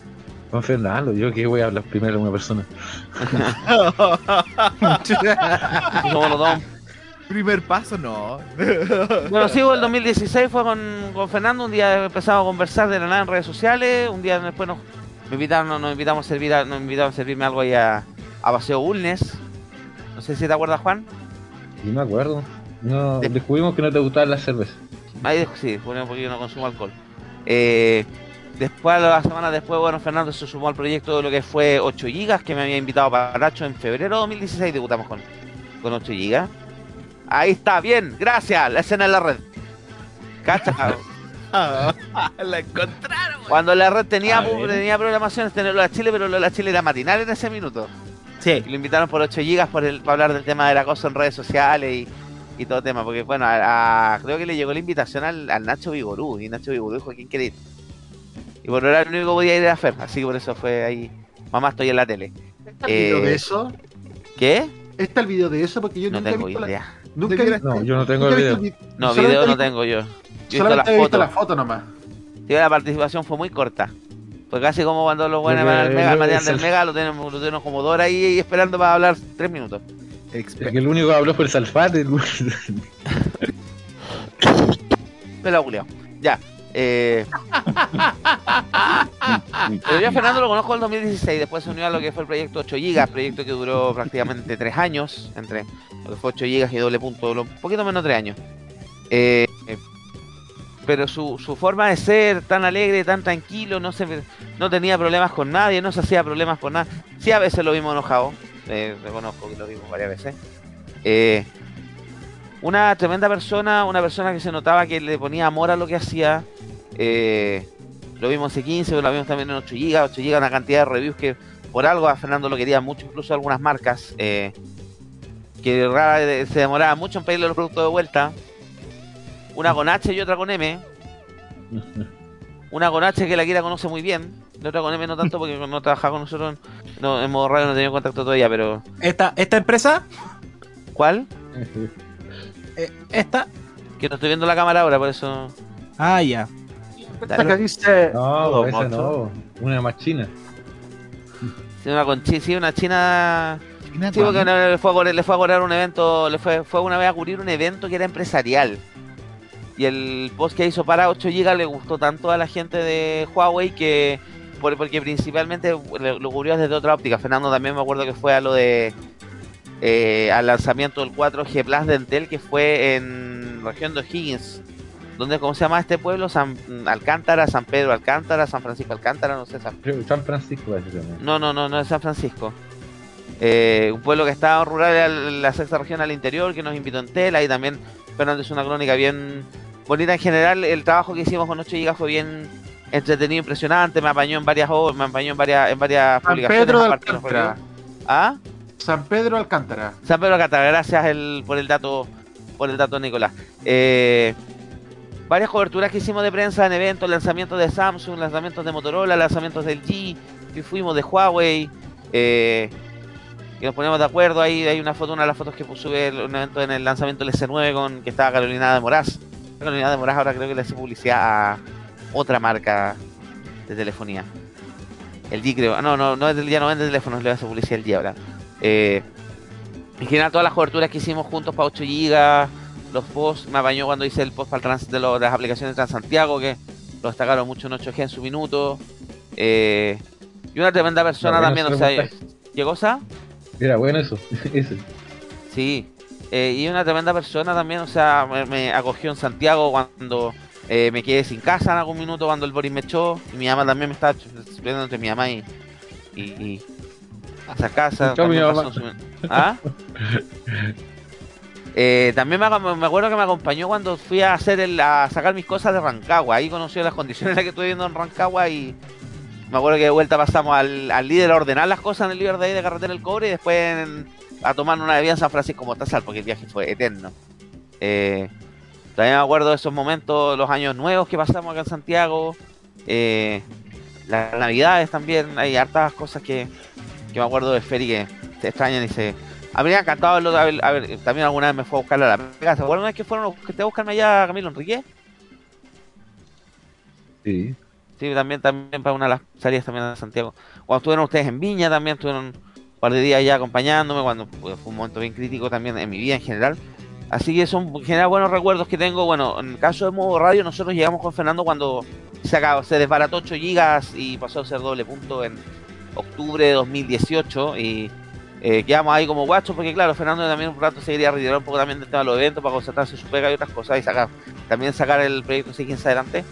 Con Fernando, yo que voy a hablar primero de una persona. Somos los dos. Primer paso, no. Bueno, sí, el 2016 fue con, con Fernando, un día empezamos a conversar de la nada en redes sociales, un día después nos, me invitaron, nos, nos invitamos a servir a- nos invitaron a servirme algo ahí a, a Paseo Bulnes. No sé si te acuerdas, Juan. Y me acuerdo. No, descubrimos que no te gustaban las cervezas. Ahí sí, bueno, porque yo no consumo alcohol. Eh, después, las semanas después, bueno, Fernando se sumó al proyecto de lo que fue 8 gigas, que me había invitado para Nacho en febrero de 2016, debutamos con, con 8 gigas. Ahí está, bien, gracias, la escena en la red. Cacha, la encontraron. Cuando la red tenía, tenía programaciones, tenía lo de Chile, pero lo de la Chile era matinal en ese minuto. Sí. Y lo invitaron por 8 gigas por el, para hablar del tema del acoso en redes sociales y, y todo tema. Porque, bueno, a- a- creo que le llegó la invitación al, al Nacho Vigorú. Y Nacho Vigorú dijo: ¿Quién quiere ir? Y bueno, era el único que podía ir a Fer. Así que por eso fue ahí. Mamá, estoy en la tele. ¿Está el video Eh, de eso? ¿Qué? ¿Está el video de eso? Porque yo No nunca he tengo la- idea. Nunca visto- No, yo no tengo el video. vi- No, solamente video no tengo yo. Yo Solamente la he visto foto. la foto nomás. Sí, la participación fue muy corta. Fue casi como cuando los buenos van al Mega, material del Mega, lo tenemos, lo tenemos como dos horas ahí esperando para hablar tres minutos. Es que el único que habló fue el Salfate. culiao. Ya. Eh... Pero yo a Fernando lo conozco en el 2016, después se unió a lo que fue el proyecto 8 GB, proyecto que duró prácticamente 3 años, entre lo que fue 8 GB y doble punto, un poquito menos de 3 años. Eh, eh, pero su, su forma de ser tan alegre, tan tranquilo, no se no tenía problemas con nadie, no se hacía problemas con nada. Sí, a veces lo vimos enojado, eh, reconozco que lo vimos varias veces. Eh, una tremenda persona, una persona que se notaba que le ponía amor a lo que hacía. Eh, lo vimos en C15, pero lo vimos también en 8 GB, 8 GB, una cantidad de reviews que por algo a Fernando lo querían mucho, incluso algunas marcas, eh, que vez se demoraba mucho en pedirle los productos de vuelta. Una con H y otra con M. Una con H que la Kira conoce muy bien, la otra con M no tanto porque no trabaja con nosotros, no, en modo radio no he tenido contacto todavía, pero... ¿Esta, esta empresa? ¿Cuál? Eh, esta. Que no estoy viendo la cámara ahora, por eso... Ah, ya. Acá dice. No, esa no. Una más china. Sí, una, con chi- sí, una china. China Sí, porque con- no, le fue, a cobrar, le fue a cobrar un evento, le fue, fue una vez a cubrir un evento que era empresarial. Y el post que hizo para 8 GB le gustó tanto a la gente de Huawei que. por- porque principalmente lo lo cubrió desde otra óptica. Fernando también me acuerdo que fue a lo de. eh, al lanzamiento del 4G Plus de Entel que fue en región de O'Higgins. Donde, ¿Cómo se llama este pueblo? San Alcántara, San Pedro Alcántara, San Francisco Alcántara, no sé. San San Francisco no, no, no, no es San Francisco. Eh, un pueblo que está rural, al- la sexta región al interior, que nos invitó en tela y también Fernando es una crónica bien bonita en general. El trabajo que hicimos con 8 GB fue bien entretenido, impresionante. Me apañó en varias obras, me apañó en varias, en varias San publicaciones. Pedro de aparte de los Alcántara. ¿Ah? San Pedro Alcántara. San Pedro Alcántara, gracias el- por el dato, por el dato Nicolás. Eh, varias coberturas que hicimos de prensa en eventos, lanzamientos de Samsung, lanzamientos de Motorola, lanzamientos del G, que fuimos de Huawei, eh, que nos ponemos de acuerdo, ahí hay una foto, una de las fotos que sube un evento en el lanzamiento del S9 con que estaba Carolina de Moraz. Carolina de Moraz ahora creo que le hace publicidad a otra marca de telefonía. El G creo, no, no, no ya no vende teléfonos, le hace publicidad el G ahora. Eh, en general todas las coberturas que hicimos juntos para 8 GB, los posts, me apañó cuando hice el post para el trans, de, lo- de las aplicaciones de Transantiago, que lo destacaron mucho en 8G en su minuto. Eh, y una tremenda persona también, bueno o sea. ¿qué cosa? Era bueno eso. Ese. Sí, eh, y una tremenda persona también, o sea, me, me acogió en Santiago cuando eh, me quedé sin casa en algún minuto cuando el Boris me echó, y mi mamá también me estaba supliendo entre mi mamá y, y, y esa casa. Mi mamá. su- ¿Ah? Eh, también me, ac- me acuerdo que me acompañó cuando fui a hacer el, a sacar mis cosas de Rancagua. Ahí conocí las condiciones en las que estuve viviendo en Rancagua y me acuerdo que de vuelta pasamos al, al líder a ordenar las cosas en el líder de ahí de carretera del cobre y después a tomar una bebida en San Francisco Mostazal porque el viaje fue eterno. Eh, también me acuerdo de esos momentos, los años nuevos que pasamos acá en Santiago. eh, las navidades también, hay hartas cosas que, que me acuerdo de Feri que se extrañan y se... A mí me ha encantado verlo, a ver, a ver, también alguna vez me fue a buscar a la pega. ¿Se acuerdan que fueron los que te buscarme allá Camilo Enrique? Sí. Sí, también, también para una de las salidas también de Santiago. Cuando estuvieron ustedes en Viña también, estuvieron un par de días ya acompañándome, cuando pues, fue un momento bien crítico también en mi vida en general. Así que son en general buenos recuerdos que tengo. Bueno, en el caso de modo radio, nosotros llegamos con Fernando cuando se, acabó, se desbarató 8 gigas y pasó a ser doble punto en octubre de 2018 y eh, quedamos ahí como guachos porque claro, Fernando también un rato se quería retirar un poco también del tema de los eventos para concentrarse en su pega y otras cosas y sacar, también sacar el proyecto 615 adelante.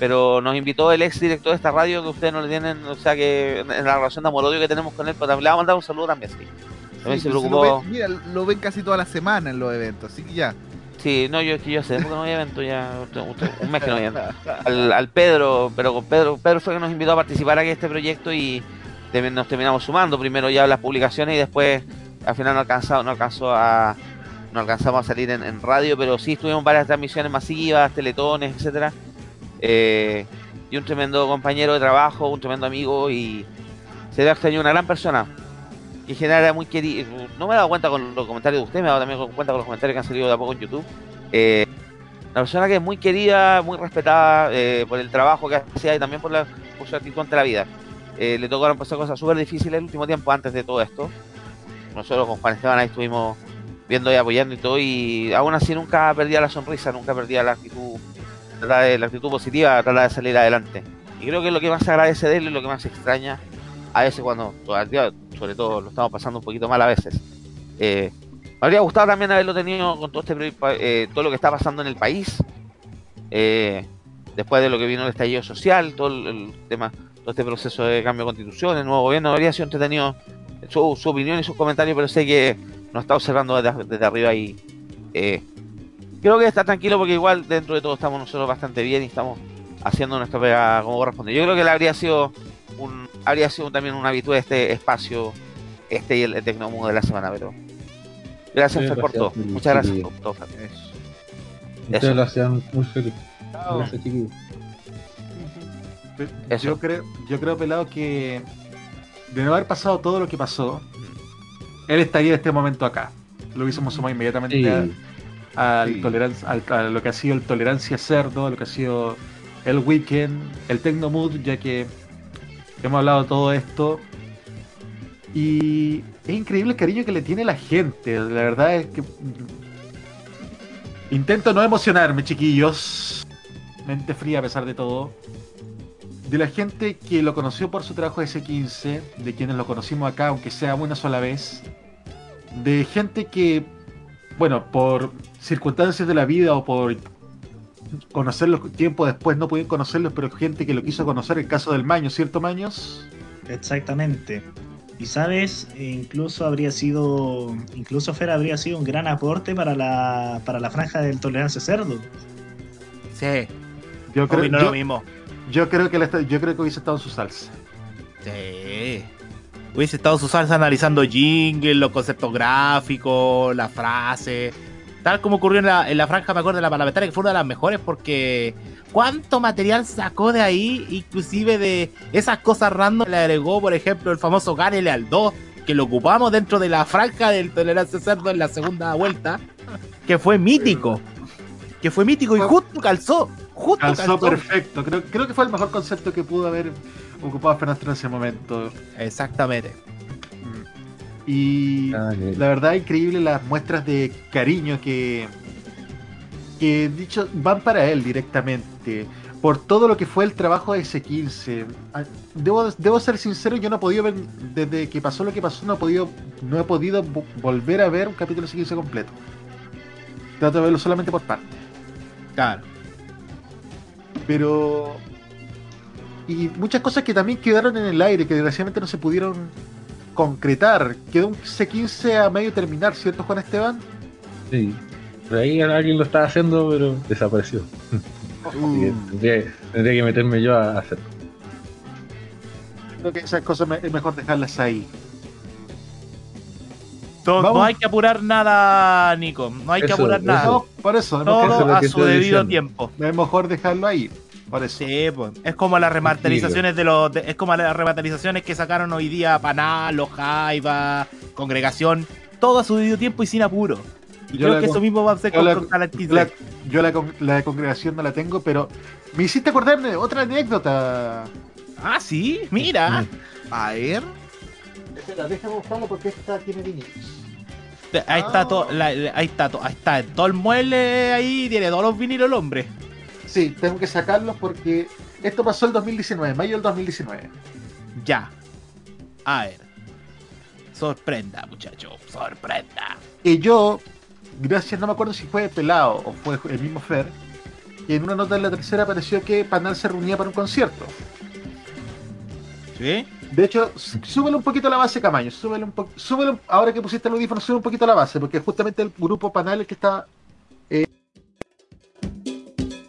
Pero nos invitó el ex director de esta radio que ustedes no le tienen, o sea que en la relación de amor-odio que tenemos con él, pues le vamos a mandar un saludo también, sí. También Sí, se pues, preocupó. Lo ven, mira, lo ven casi toda la semana en los eventos, así que ya. Sí, no, yo es que yo sé, porque no había evento ya, un- mes que no había evento. Al, al Pedro, pero con Pedro, Pedro fue que nos invitó a participar aquí en este proyecto y nos terminamos sumando. Primero ya las publicaciones y después al final no alcanzó, no alcanzó a no alcanzamos a salir en, radio, pero sí estuvimos varias transmisiones masivas, teletones, etcétera. Eh, y un tremendo compañero de trabajo, un tremendo amigo y se ve extrañó una gran persona. Y en general era muy querido. No me he dado cuenta con los comentarios de ustedes, me he dado también cuenta con los comentarios que han salido de a poco en YouTube. Eh, una persona que es muy querida, muy respetada eh, por el trabajo que hacía y también por, la, por su actitud ante la vida. Eh, le tocaron pasar cosas súper difíciles el último tiempo antes de todo esto. Nosotros con Juan Esteban ahí estuvimos viendo y apoyando y todo y aún así nunca perdía la sonrisa, nunca perdía la actitud, la actitud positiva, trataba de salir adelante. Y creo que lo que más agradece de él y lo que más extraña a veces cuando, todavía, sobre todo, lo estamos pasando un poquito mal a veces. Eh, me habría gustado también haberlo tenido con todo este eh, todo lo que está pasando en el país. Eh, después de lo que vino el estallido social, todo el, el tema, todo este proceso de cambio de constitución, el nuevo gobierno, habría sido entretenido su, su opinión y sus comentarios, pero sé que nos está observando desde, desde arriba y eh, creo que está tranquilo porque igual dentro de todo estamos nosotros bastante bien y estamos haciendo nuestra pega como corresponde. Yo creo que le habría sido un, habría sido también una habitual este espacio, este y el, el Tecnomundo de la semana, pero gracias Fer, por todo. gracias, Muchas gracias por todo, lo hacían muy feliz. Gracias, chiquillos. Yo creo, yo creo, pelado, que de no haber pasado todo lo que pasó, él estaría en este momento acá. Lo hubiésemos sumado inmediatamente Sí. a, al Sí. tolerancia, al- a lo que ha sido el tolerancia cerdo, a lo que ha sido el weekend, el Tecnomood, ya que hemos hablado de todo esto. Y es increíble el cariño que le tiene la gente. La verdad es que. Intento no emocionarme, chiquillos. Mente fría a pesar de todo. De la gente que lo conoció por su trabajo de S15, de quienes lo conocimos acá, aunque sea una sola vez. De gente que, bueno, por circunstancias de la vida o por conocerlos tiempo después no pudieron conocerlos, pero gente que lo quiso conocer, el caso del Maño, ¿cierto, Maños? Exactamente. Y sabes, E incluso habría sido, incluso Fer habría sido un gran aporte para la, para la franja del tolerancia cerdo. Sí. Yo creo, yo, lo mismo. yo creo que está- yo creo que hubiese estado en su salsa. Sí. Hubiese estado en su salsa analizando jingle, los conceptos gráficos, la frase. Tal como ocurrió en la, en la franja, me acuerdo, de la parlamentaria, que fue una de las mejores porque cuánto material sacó de ahí, inclusive de esas cosas random, le agregó, por ejemplo, el famoso Gánele al 2, que lo ocupamos dentro de la franja del Tolerancia Cerdo en la segunda vuelta, que fue mítico. Que fue mítico y justo calzó. Justo Calzó calzó. perfecto. Creo, creo que fue el mejor concepto que pudo haber ocupado Fernando en ese momento. Exactamente. Y Ah, la verdad increíble las muestras de cariño que, que dicho van para él directamente. Por todo lo que fue el trabajo de S15. Ah, Debo, debo ser sincero, yo no he podido ver, desde que pasó lo que pasó, no he podido, no he podido vo- volver a ver un capítulo de S15 completo. Trato de verlo solamente por partes. Claro. Pero. Y muchas cosas que también quedaron en el aire, que desgraciadamente no se pudieron concretar. Quedó un C15 a medio terminar, ¿cierto, Juan Esteban? Sí. Por ahí alguien lo estaba haciendo, pero desapareció. Que tendría, tendría que meterme yo a hacerlo. Creo que esas cosas me- es mejor dejarlas ahí. No, hay que apurar nada, Nico. No hay que Eso, apurar nada. No, por eso, es Todo a su debido tiempo. es mejor dejarlo ahí. Por eso. Sí, pues. Es como las remasterizaciones de los. de- es como las remasterizaciones que sacaron hoy día Panal, Los Jaiba, Congregación. Todo a su debido tiempo y sin apuro. Y Yo creo que con- eso mismo va a ser con, la- con Talent 15. La- yo la, la congregación no la tengo, pero me hiciste acordarme de otra anécdota. Ah, sí, mira. A ver. Espera, déjame buscarlo porque esta tiene vinilos. Ahí está todo, la- ahí está todo, ahí está todo el mueble ahí, tiene todos los vinilos el hombre. Sí, tengo que sacarlos porque esto pasó el 2019, mayo del 2019. Ya. A ver. Sorprenda, muchacho, sorprenda. Y yo, gracias, no me acuerdo si fue Pelado o fue el mismo Fer, y en una nota de la tercera apareció que Panal se reunía para un concierto. ¿Sí? De hecho, súbele un poquito a la base, Camaño. Súbele un po- súbele ahora que pusiste el audífono, sube un poquito a la base, porque justamente el grupo Panal el que está eh,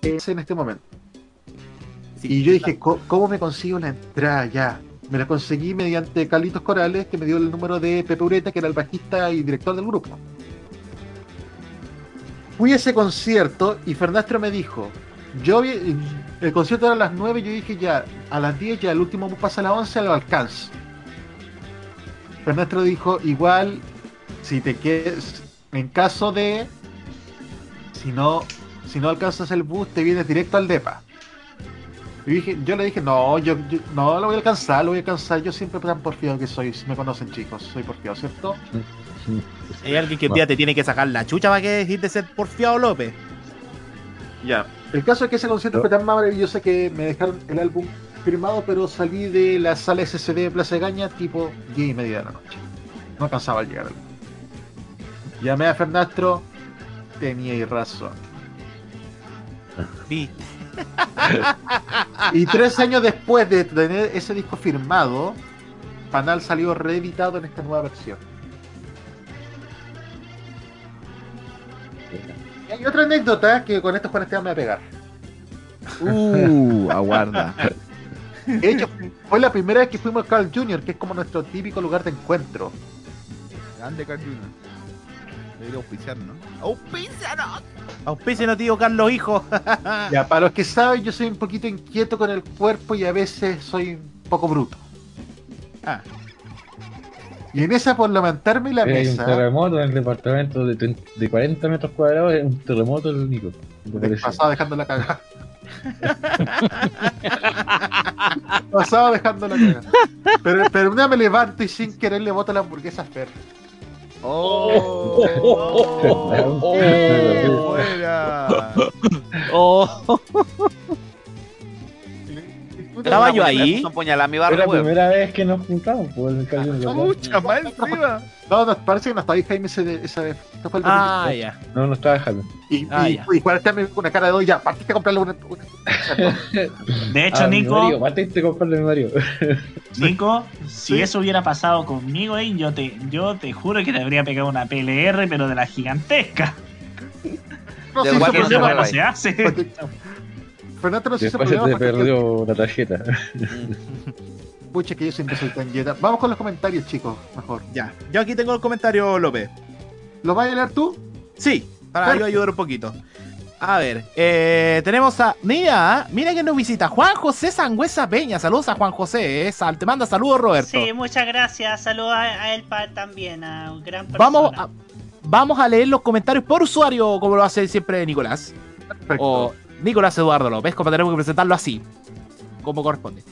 es en este momento. y yo dije, "Co- ¿cómo me consigo la entrada ya? Me la conseguí mediante Carlitos Corales, que me dio el número de Pepe Ureta, que era el bajista y director del grupo. Fui a ese concierto y Fernastro me dijo, yo vi- el concierto era a las 9, yo dije ya, a las 10 ya el último bus pasa a las 11, lo alcanzo. Fernastro dijo, igual, si te quedes, en caso de, si no, si no alcanzas el bus, te vienes directo al DEPA. Y dije, yo le dije, no, yo, yo- no lo voy a alcanzar, lo voy a alcanzar. Yo siempre tan porfiado que soy, si me conocen chicos, soy porfiado, ¿cierto? Hay alguien que un día te tiene que sacar la chucha para que dejes de ser porfiado López. Ya. El caso es que ese concierto fue tan maravilloso que me dejaron el álbum firmado, pero salí de la sala SCD de Plaza de Gaña tipo 10 y media de la noche. No alcanzaba a llegar al Llamé a Fernastro, tenía razón. Vi. Y tres años después de tener ese disco firmado, Panal salió reeditado en esta nueva versión. Y hay otra anécdota que con esto Juan Esteban me va a pegar. Uh, aguarda. De hecho, fue la primera vez que fuimos a Carl Jr., que es como nuestro típico lugar de encuentro. Grande Carl Jr. Debería auspiciar, ¿no? ¡Auspicianos! Auspícenos, tío Carlos, hijo. Ya, para los que saben, yo soy un poquito inquieto con el cuerpo y a veces soy un poco bruto. Ah. Y en esa, por levantarme la Hay un mesa, terremoto en el departamento de, 30 de 40 metros cuadrados, es un terremoto el Nico. ¿Te parece? pasaba dejando la cagada. pasaba dejando la cagada. Pero, pero una me levanto y sin querer le boto la hamburguesa a Fer. ¡Oh! ¡Qué buena! Oh. ¿Estaba yo ahí? Es la primera vez que nos juntamos por el Jr., ¿verdad? ¡Mucha más encima! No, no, parece que no estaba ahí Jaime ese, esa vez. Fue el Ah, 2018. ya. No, no estaba dejando. Y, Ah, y, ya. y Esteban con una cara de hoy ya, partiste a comprarle una. una- De hecho, Ah, Nico, Mario, Matiste compadre mi Mario. Nico, si eso hubiera pasado conmigo, eh, yo te, yo te juro que te habría pegado una PLR, pero de la gigantesca. No, hizo Eso problema. no se hace. Fernando no hizo Después se perdió la tarjeta. Pucha, que yo siempre soy tan yeta. Vamos con los comentarios, chicos, mejor. Ya. Yo aquí tengo el comentario, López. ¿Lo vas a leer tú? Sí, para Perfecto. yo ayudar un poquito. A ver, eh, tenemos a. Mira, mira que nos visita Juan José Sangüesa Peña. Saludos a Juan José. eh, sal- te manda saludos, Roberto. Sí, muchas gracias. Saludos a, a él pa- también, a un gran persona. Vamos a, vamos a leer los comentarios por usuario, como lo hace siempre Nicolás. Perfecto. O Nicolás Eduardo López, como tenemos que presentarlo así, como corresponde.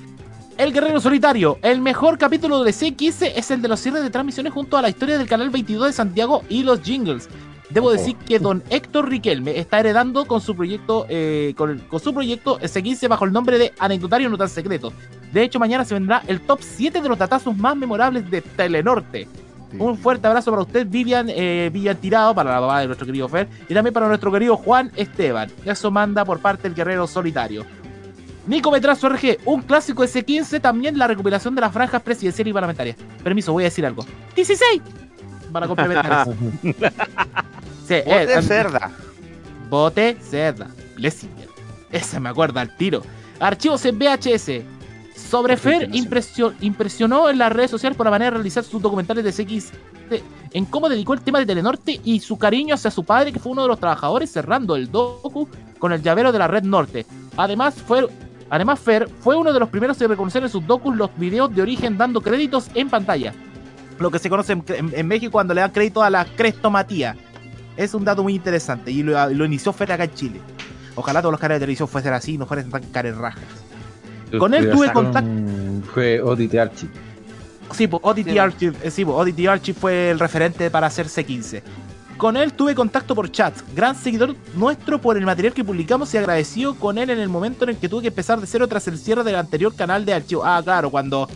El Guerrero Solitario, el mejor capítulo de C15 es el de los cierres de transmisiones junto a la historia del canal 22 de Santiago y los jingles. Debo decir que don Héctor Riquelme está heredando con su proyecto eh, con, con su proyecto C15 bajo el nombre de Anecdotario No Tan Secreto. De hecho, mañana se vendrá el top 7 de los datazos más memorables de Telenorte. Un fuerte abrazo para usted, Vivian, eh, Vivian Tirado, para la mamá de nuestro querido Fer, y también para nuestro querido Juan Esteban. Eso manda por parte del Guerrero Solitario. Nico Metrazo RG, un clásico S15, también la recuperación de las franjas presidenciales y parlamentarias. Permiso, voy a decir algo. 16 para complementar eso. Sí, Bote eh, cerda. Bote cerda. Lessinger. Ese me acuerda al tiro. Archivos en VHS. Sobre Fer impresio- impresionó en las redes sociales por la manera de realizar sus documentales de CX en cómo dedicó el tema de Telenorte y su cariño hacia su padre, que fue uno de los trabajadores, cerrando el docu con el llavero de la Red Norte. Además, fue, además Fer fue uno de los primeros en reconocer en sus docus los videos de origen dando créditos en pantalla. Lo que se conoce en, en- en México cuando le dan crédito a la crestomatía. Es un dato muy interesante y lo, lo inició Fer acá en Chile. Ojalá todos los canales de televisión fuesen así y no fueran tan carerrajas. Con él tuve contacto. Fue Oddity Archie. Sí, pues Oddity Sí. Archive, eh, sí, pues, Archive fue el referente para hacer C15. Con él tuve contacto por chat, gran seguidor nuestro por el material que publicamos y agradecido con él en el momento en el que tuve que empezar de cero tras el cierre del anterior canal de archivo. Ah, claro, cuando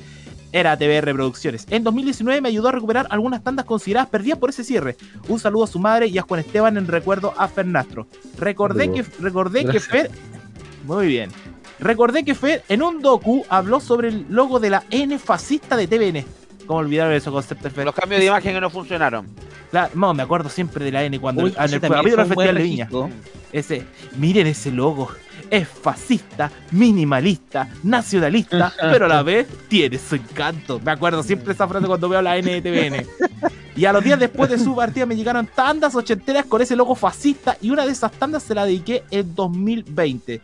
era TVR Producciones. En 2019 me ayudó a recuperar algunas tandas consideradas perdidas por ese cierre. Un saludo a su madre y a Juan Esteban en recuerdo a Fernastro. Recordé que, recordé que. Fer... Muy bien. Recordé que Fer en un docu habló sobre el logo de la N fascista de TVN. ¿Cómo olvidar esos conceptos, Fer? Los cambios de imagen que no funcionaron. Claro, no, me acuerdo siempre de la N cuando Uy, en el capítulo Festival de Viña. registro. Ese, miren ese logo. Es fascista, minimalista, nacionalista, pero a la vez tiene su encanto. Me acuerdo siempre esa frase cuando veo la NTVN. Y a los días después de su partida me llegaron tandas ochenteras con ese logo fascista y una de esas tandas se la dediqué en 2020.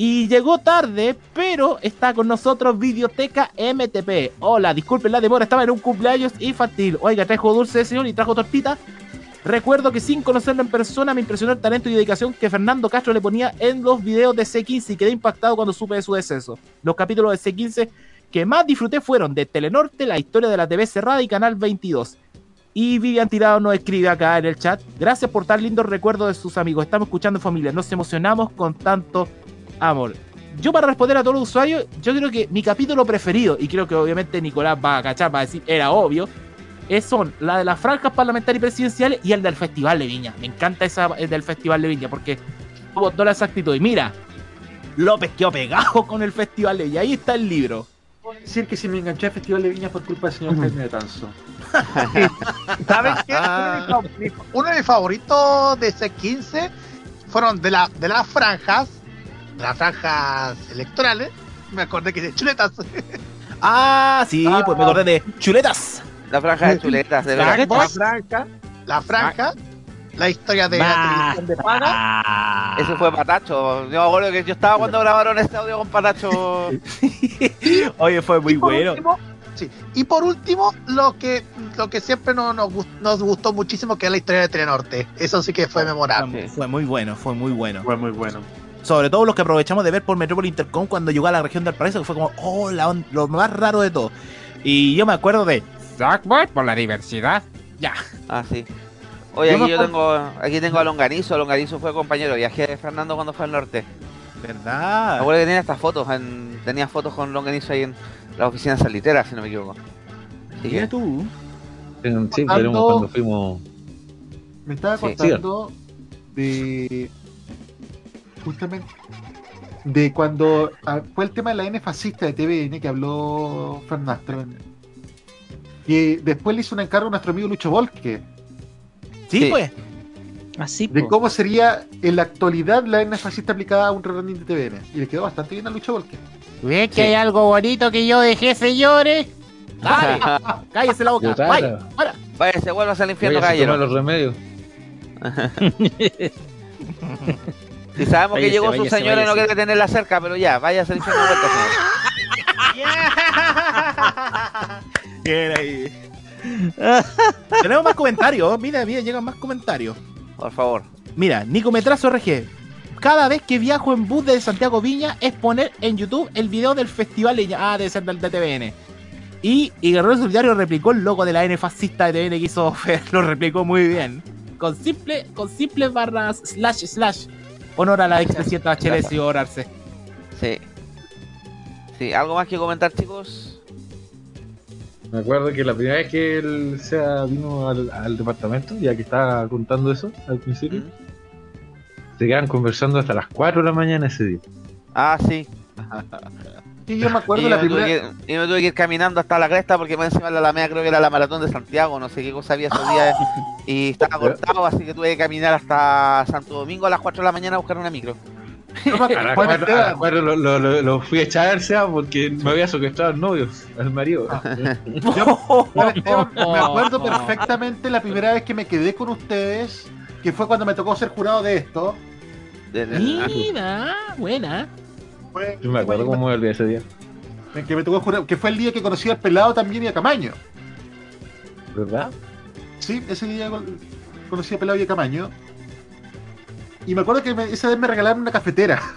Y llegó tarde, pero está con nosotros Videoteca MTP. Hola, disculpen la demora, estaba en un cumpleaños infantil. Oiga, trajo dulce, señor, y trajo tortita. Recuerdo que sin conocerlo en persona me impresionó el talento y dedicación que Fernando Castro le ponía en los videos de C15 y quedé impactado cuando supe de su deceso. Los capítulos de C15 que más disfruté fueron de Telenorte, la historia de la TV cerrada y Canal 22. Y Vivian Tirado nos escribe acá en el chat. Gracias por tan lindos recuerdos de sus amigos. Estamos escuchando familia. Nos emocionamos con tanto amor. Yo para responder a todos los usuarios, yo creo que mi capítulo preferido, y creo que obviamente Nicolás va a cachar, va a decir, era obvio, es, son la de las franjas parlamentarias y presidenciales y el del Festival de Viña. Me encanta esa el del Festival de Viña porque tuvo toda la exactitud. Y mira, López quedó pegado con el Festival de Viña. Ahí está el libro. Puedo decir que si me enganché al Festival de Viña por culpa del señor Jaime de Tanzo. ¿Saben qué? Uno de mis- de favoritos de C15 fueron de, la, de las franjas, las franjas electorales. Me acordé que de chuletas. Ah, sí, pues me acordé de chuletas. La franja de chuletas, de La, verdad. la franja, la franja, la historia de la televisión de paga. Eso fue Patacho. Yo me acuerdo que yo estaba cuando grabaron este audio con Patacho. Oye, fue muy bueno. último- sí. Y por último, lo que, lo que siempre no- nos, gust- nos gustó muchísimo, que es la historia de Telenorte. Eso sí que fue memorable. Fue muy bueno, fue muy bueno. Fue muy bueno. Sobre todo los que aprovechamos de ver por Metrópoli Intercom cuando llegó a la región del paraíso, que fue como, oh, la lo más raro de todo. Y yo me acuerdo de Sackboy por la diversidad. Ya. Ah, sí. Oye, Yo aquí yo tengo, aquí tengo a Longanizo. Longanizo fue compañero de viaje de Fernando cuando fue al norte. ¿Verdad? Me acuerdo que tenía estas fotos, en- tenía fotos con Longanizo ahí en la oficina salitera, si no me equivoco. Así que- tú? Sí, cuando fuimos. Me estaba Sí. contando de. Justamente. De cuando ah, fue el tema de la N fascista de TVN que habló Fernastro. Y después le hizo un encargo a nuestro amigo Lucho Volque. Sí, pues. Así, De cómo sería en la actualidad la N fascista aplicada a un rebranding de TVN. Y le quedó bastante bien a Lucho Volque. ¿Ves que hay algo bonito que yo dejé, señores? ¡Dale! ¡Cállese la boca! ¡Vaya! Vaya, se vuelve al infierno, Vaya, se toma caballero. los remedios. Si sabemos que Váyase, llegó su váyase, señora y no quiere tenerla cerca, pero ya, vaya de vuelta, señor. Bien ahí. Tenemos más comentarios. Mira, mira, llegan más comentarios. Por favor. Mira, Nicometrazo RG. Cada vez que viajo en bus de Santiago Viña es poner en YouTube el video del festival de Ah, debe ser del de TVN. Y, y Guerrero Solidario replicó el logo de la N fascista de TVN que hizo Fer. Lo replicó muy bien. Con simple, con simples barras slash slash. Honor a la expresidenta Bachelet y orarse. Sí. Sí, ¿algo más que comentar, chicos? Me acuerdo que la primera vez que él sea, vino al, al departamento, ya que estaba contando eso al principio, se quedan conversando hasta las 4 de la mañana ese día. Ah, sí. Y yo me acuerdo y, la yo primera. que, y me tuve que ir caminando hasta la cresta porque más encima de la Alameda creo que era la maratón de Santiago, no sé qué cosa había esos días y estaba cortado, así que tuve que caminar hasta Santo Domingo a las 4 de la mañana a buscar una micro. Cuatro lo, lo- lo- lo fui a echar porque me había secuestrado al novio, al marido. Bueno, Esteban, me acuerdo perfectamente la primera vez que me quedé con ustedes, que fue cuando me tocó ser jurado de esto. Mira, buena. Fue, Yo me acuerdo cómo me olvidé ese día. que me tocó jurar, que fue el día que conocí al pelado también y a Camaño. ¿Verdad? Sí, ese día con- conocí a pelado y a Camaño. Y me acuerdo que me- esa vez me regalaron una cafetera.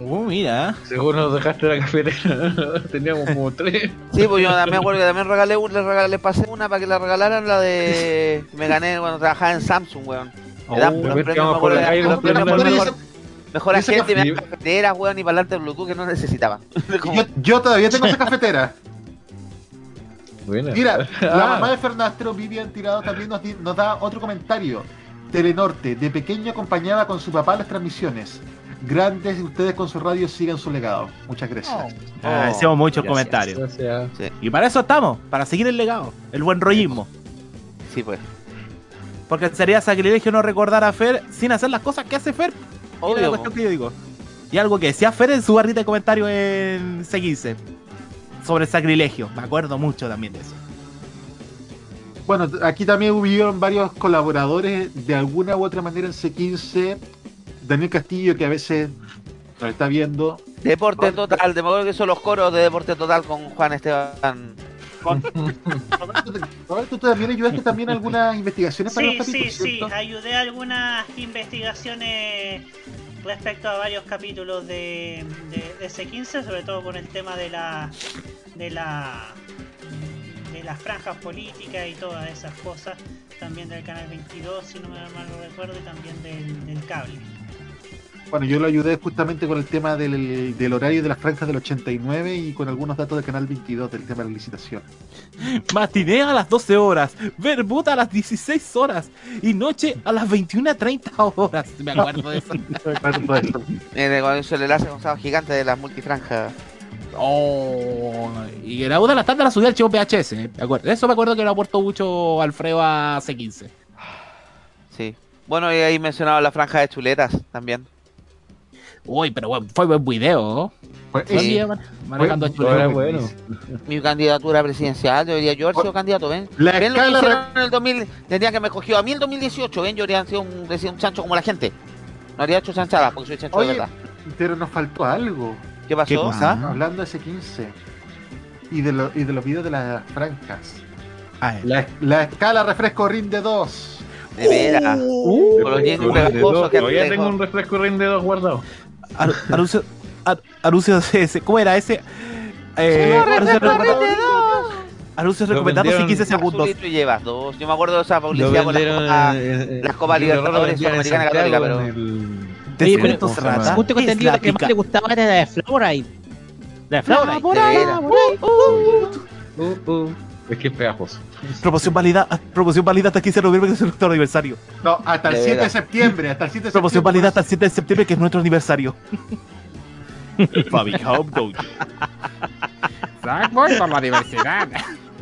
Uh, mira. Seguro nos dejaste la cafetera. Teníamos como tres. Sí, pues yo también me acuerdo que también regalé, un- le regalé, pasé una para que la regalaran, la de... Me gané cuando trabajaba en Samsung, weón. Me dan que premios, me acuerdo, mejor, y esa agente, me dan cafeteras, weón, y parlante Bluetooth que no necesitaba. Y yo, yo todavía tengo esa cafetera. Buena. Mira, la Ah. mamá de Fernastro, Vivian Tirado, también nos, di- nos da otro comentario. Telenorte, de pequeño acompañaba con su papá las transmisiones. Grandes, ustedes con su radio sigan su legado. Muchas gracias. Agradecemos muchos gracias. comentarios. Gracias. Sí. Y para eso estamos, para seguir el legado, el buen rollismo. Sí, pues. Porque sería sacrilegio no recordar a Fer sin hacer las cosas que hace Fer. Obvio, la cuestión que yo digo. Y algo que decía Fer en su barrita de comentarios en C15 sobre el sacrilegio. Me acuerdo mucho también de eso. Bueno, aquí también hubieron varios colaboradores de alguna u otra manera en C15. Daniel Castillo, que a veces nos está viendo. Deporte Total, me acuerdo que son los coros de Deporte Total con Juan Esteban. Roberto, tú también ayudaste también a algunas investigaciones para Sí, los sí, capítulos, sí, ¿cierto? ayudé a algunas investigaciones respecto a varios capítulos de, de, de C15, sobre todo con el tema de la de la de las franjas políticas y todas esas cosas, también del canal 22, si no me mal lo recuerdo, y también del, del cable. Bueno, yo lo ayudé justamente con el tema del, del horario de las franjas del 89 y con algunos datos del canal 22 del tema de la licitación. Matinea a las 12 horas, verbuta a las 16 horas y noche a las 21.30 horas. Me acuerdo de eso. Eh, con eso el enlace con gigante de las multifranjas. Oh, y la una de la tarde la subí al chivo PHS. eh, me acuerdo. Eso me acuerdo que lo aportó mucho Alfredo a C15. Sí. Bueno, y ahí mencionaba la franja de chuletas también. Uy, pero bueno, fue buen video. Pues, sí. manejando bueno. Mi candidatura presidencial, debería yo haber sido candidato, ¿ven? La ¿Ven lo que hicieron en el 2000? Tendrían que haberme cogido a mí en el 2018, ¿ven? Yo habría sido un, chancho como la gente. No habría hecho chanchada porque soy chancho de verdad. pero nos faltó algo. ¿Qué pasó? ¿Qué cosa? Hablando de C15 y de, lo- y de los videos de las franjas. Ah, eh. La, la escala refresco rinde 2. De veras. Uh, te tengo un refresco rinde dos guardado. Anuncio. an- Anuncio ese. ¿Cómo era ese? Eh, anuncio recomendado- Anuncios recomendados y vendieron- 15 Vas un segundos. y llevas dos. Yo me acuerdo de esa publicidad con las las copas Libertadores Sudamericana Católica, pero... Descuentos ¿cómo se llama? rata. Justo que Es entendido la que más le gustaba era la de Fluoride. La de Fluoride. Es que es pegajoso. Promoción válida, ah, promoción válida hasta el 15 de noviembre, que es nuestro aniversario. No, hasta el De 7 de septiembre. Hasta el 7 de Promoción septiembre. válida hasta el 7 de septiembre, que es nuestro aniversario. Famicom Dojo. Sackboy por la diversidad.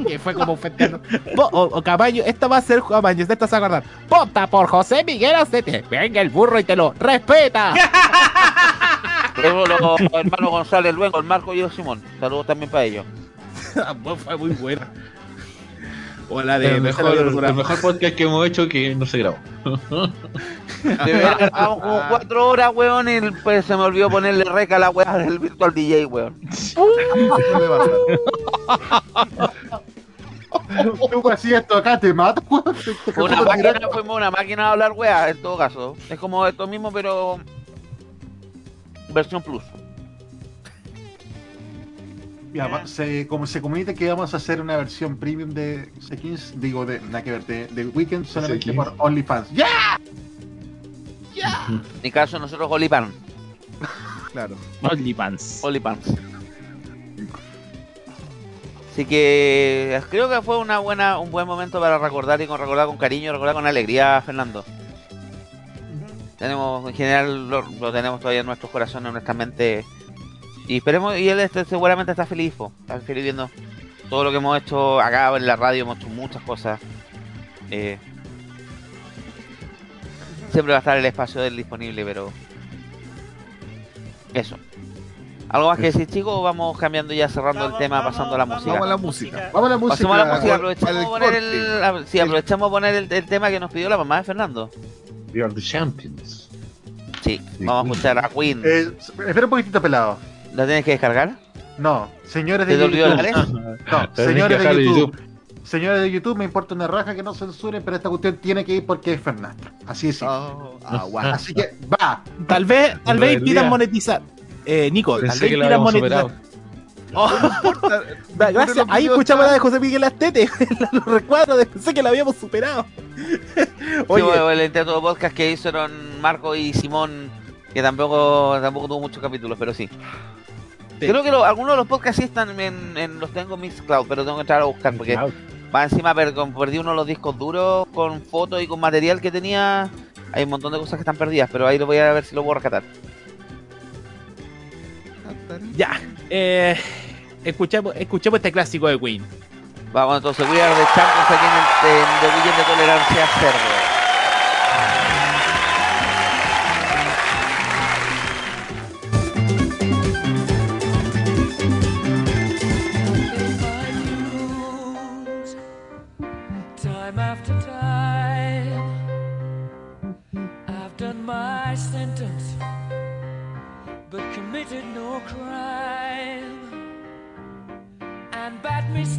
Que fue como un festejo. Bo- O, o Camaño, esta va a ser Camaño, de esta se va a acordar. Vota por José Miguel Acete. Venga el burro y te lo respeta. Luego los hermanos González, luego el Marco y el Simón. Saludos también para ellos. fue muy buena. O la de el, mejor, el mejor podcast que hemos hecho que no se grabó. De verdad, como cuatro horas, weón, y pues se me olvidó ponerle reca a la weá del Virtual DJ, weón. Tú así esto acá te mato, weón. Fue una máquina, fuimos una máquina de hablar weá, en todo caso. Es como esto mismo, pero. Versión plus. Ya, va- se, como se comunica que vamos a hacer una versión premium de C15, digo, de nada que ver, de, de Weekend solamente C15. por OnlyFans. ¡Ya! En mi caso, nosotros Olipan. Claro. OnlyPants. Olipans. Así que creo que fue una buena, un buen momento para recordar y con recordar con cariño, recordar con alegría a Fernando. Tenemos, en general, lo, lo tenemos todavía en nuestros corazones, en nuestra mente, Y esperemos, y él este, seguramente está feliz, po, está feliz viendo todo lo que hemos hecho acá en la radio, hemos hecho muchas cosas. Eh, siempre va a estar el espacio del disponible, pero eso. ¿Algo más que decir, chicos? o Vamos cambiando ya, cerrando el tema, pasando a la música. Vamos a la música. Vamos a la música. Pasemos a la música, aprovechamos el a poner el, a- sí, aprovechamos a poner el, el tema que nos pidió la mamá de Fernando. We are the champions. Sí, vamos a escuchar a Queen. Eh, espera un poquitito pelado. ¿La tienes que descargar? No, señores de ¿Te olvidó YouTube. la No, señores de YouTube. Señores de YouTube, me importa una raja que no censuren, pero esta cuestión tiene que ir porque es Fernando. Así es. Oh. Así que va. Tal vez, tal vez impidan monetizar. Eh, Nico, tal vez que lo impidan habíamos monetizar. superado. Oh, da- gracias. Ahí escuchamos la de José Miguel Astete. Los recuadros de pensé que la habíamos superado. Oye, Oye, el intento de podcast que hicieron Marco y Simón, que tampoco tampoco tuvo muchos capítulos, pero sí. Creo que lo- algunos de los podcasts sí están en, en- los tengo en Mixcloud, pero tengo que entrar a buscar porque va encima per- perdí uno de los discos duros con fotos y con material que tenía. Hay un montón de cosas que están perdidas, pero ahí lo voy a ver si lo puedo rescatar. ya. Eh, escuchemos, escuchemos este clásico de Queen. Vamos entonces, We Are the Champions aquí en el en The Weekend de Tolerancia Cerdo.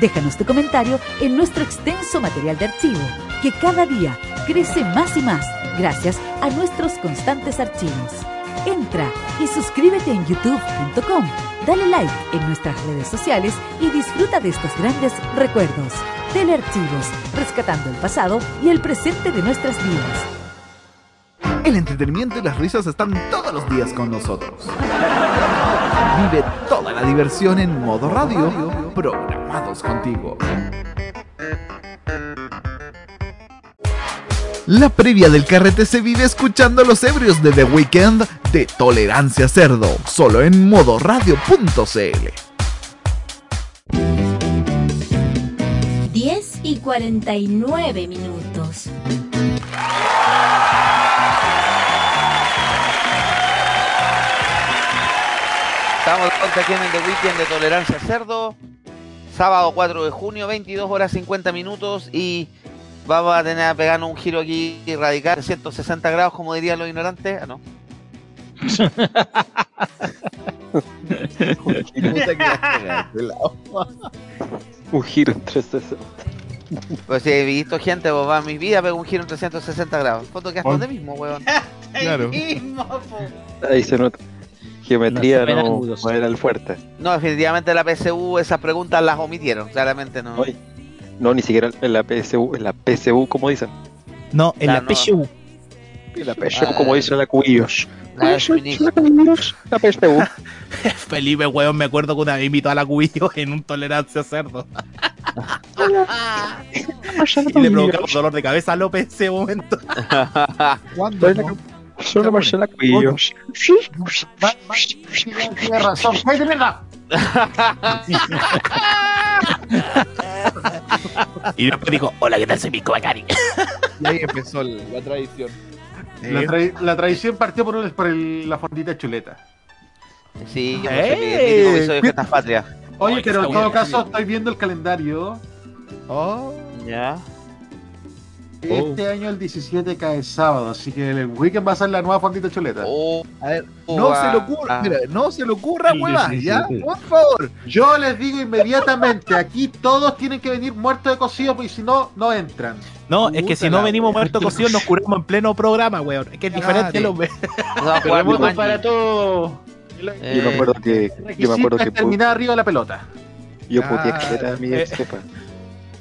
Déjanos tu comentario en nuestro extenso material de archivo, que cada día crece más y más gracias a nuestros constantes archivos. Entra y suscríbete en youtube.com, dale like en nuestras redes sociales y disfruta de estos grandes recuerdos. Telearchivos, rescatando el pasado y el presente de nuestras vidas. El entretenimiento y las risas están todos los días con nosotros. Vive toda la diversión en modo radio, programados contigo. La previa del carrete se vive escuchando los ebrios de The Weekend de Tolerancia Cerdo, solo en modoradio.cl. 10 y 49 minutos. Estamos de vuelta aquí en el The Weekend de Tolerancia Cerdo. Sábado 4 de junio, 22 horas 50 minutos y vamos a tener a pegarnos un giro aquí radical, 160 grados, como dirían los ignorantes. Ah, no. Un giro en 360. Pues si he visto gente, vos va a mi vida, pego un giro en 360 grados. ¿Cuánto quedas Oh. donde mismo, weón? Claro. mismo. Ahí se nota. Geometría No era el fuerte. No, definitivamente la PSU esas preguntas las omitieron, claramente no. Oye, No, ni siquiera en la PSU, en la PSU, como dicen. No, en Ah, la no. PSU. En la PSU, como dicen la cubillos. Ah, buenísimo. La PSU. Felipe, weón, me acuerdo que una vez invitó a la cubillo en un tolerancia cerdo. y le provocamos dolor de cabeza a López en ese momento. ¿Cuándo? Solo Marcela Cubillos. Tiene razón. ¡Ay, de verdad! y después dijo, hola, ¿qué tal? Soy Mico Bacari. Y ahí empezó la tradición. La, tra- la tradición partió por, el- por el- la fondita chuleta. Sí, yo no ¡Eh! piso de patrias. Oye, pero en todo caso estoy viendo el calendario. Ya. Este año el 17 cae sábado, así que el weekend va a ser la nueva fondita de chuleta. A ver, no se le ocurra, mira, no se le ocurra, huevas, ¿ya? Por favor. Yo les digo inmediatamente, aquí todos tienen que venir muertos de cocido, porque si no, no entran. No, es que si no venimos muertos cocidos nos curamos en pleno programa, weón. Es que es diferente los Terremoto para todos. Yo me acuerdo que. Yo me acuerdo que. terminar arriba de la pelota. Yo Ah, puteé que era mi ex jefa.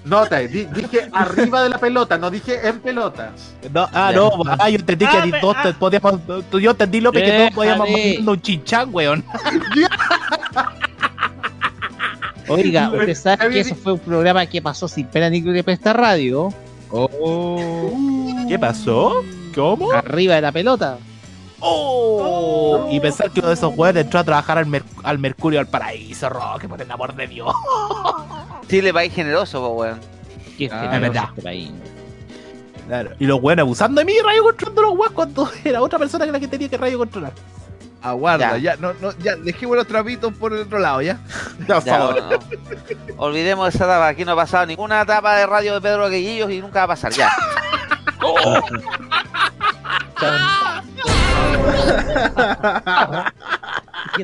Nota, di- dije arriba de la pelota, no dije en pelotas. No, ah, no, ah, yo entendí que ni todos te podíamos. tú- Yo entendí, López, que todos podíamos mandando un chinchán, weón. Oiga, usted sabe que eso fue un programa que pasó sin pena ni gloria para esta radio. ¿Qué pasó? ¿Cómo? Arriba de la pelota. Oh, y pensar que uno de esos weones entró a trabajar al, Mer- al Mercurio al Paraíso, Roque, por el amor de Dios. Chile, país generoso, weón. Qué Ah, generoso es verdad. este país. Claro. Y los weones abusando de mí, rayo controlando los weones cuando era otra persona que la que tenía que rayo controlar. Aguarda, Ya. ya, no, no, ya, dejemos los trapitos por el otro lado, ¿ya? Por no, no. Olvidemos esa etapa. Aquí no ha pasado ninguna etapa de radio de Pedro Guillillos y nunca va a pasar. Ya.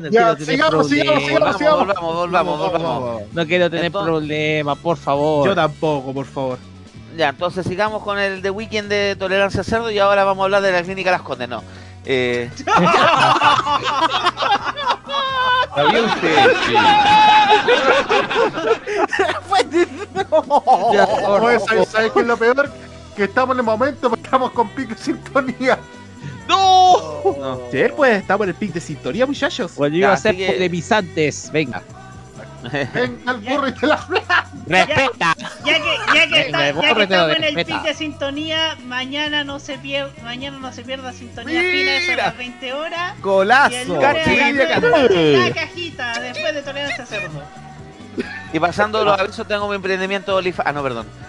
No Ya, quiero tener sigamos, sigamos, problemas. sigamos, Volvamos, volvamos, volvamos. No quiero tener Entonces- problemas, por favor. Yo tampoco, por favor. Ya, entonces sigamos con el de Weekend de Tolerancia Cerdo y ahora vamos a hablar de la clínica Las Condes. No. Eh, ¿Sabía usted ¿sabes, sabes qué es lo peor? Que estamos en el momento, porque estamos con pico de sintonía. ¡No! Sí, pues estamos en el pic de sintonía, muchachos. Bueno, yo iba a ser que- polemizantes. Venga. Venga el burro y te la ¡Respeta! Ya que, ya que, está- Me ya que borre, te lo estamos en el pic de sintonía, mañana no se pierda, mañana no se pierda sintonía Mira. fina, eso a las 20 horas. Golazo. Y el lunes a las Cachirilla, nueve, cachirilla. la cajita, después de tolerancia cerdo. Y pasando los avisos, tengo mi emprendimiento de OnlyFans. Ah, no, perdón.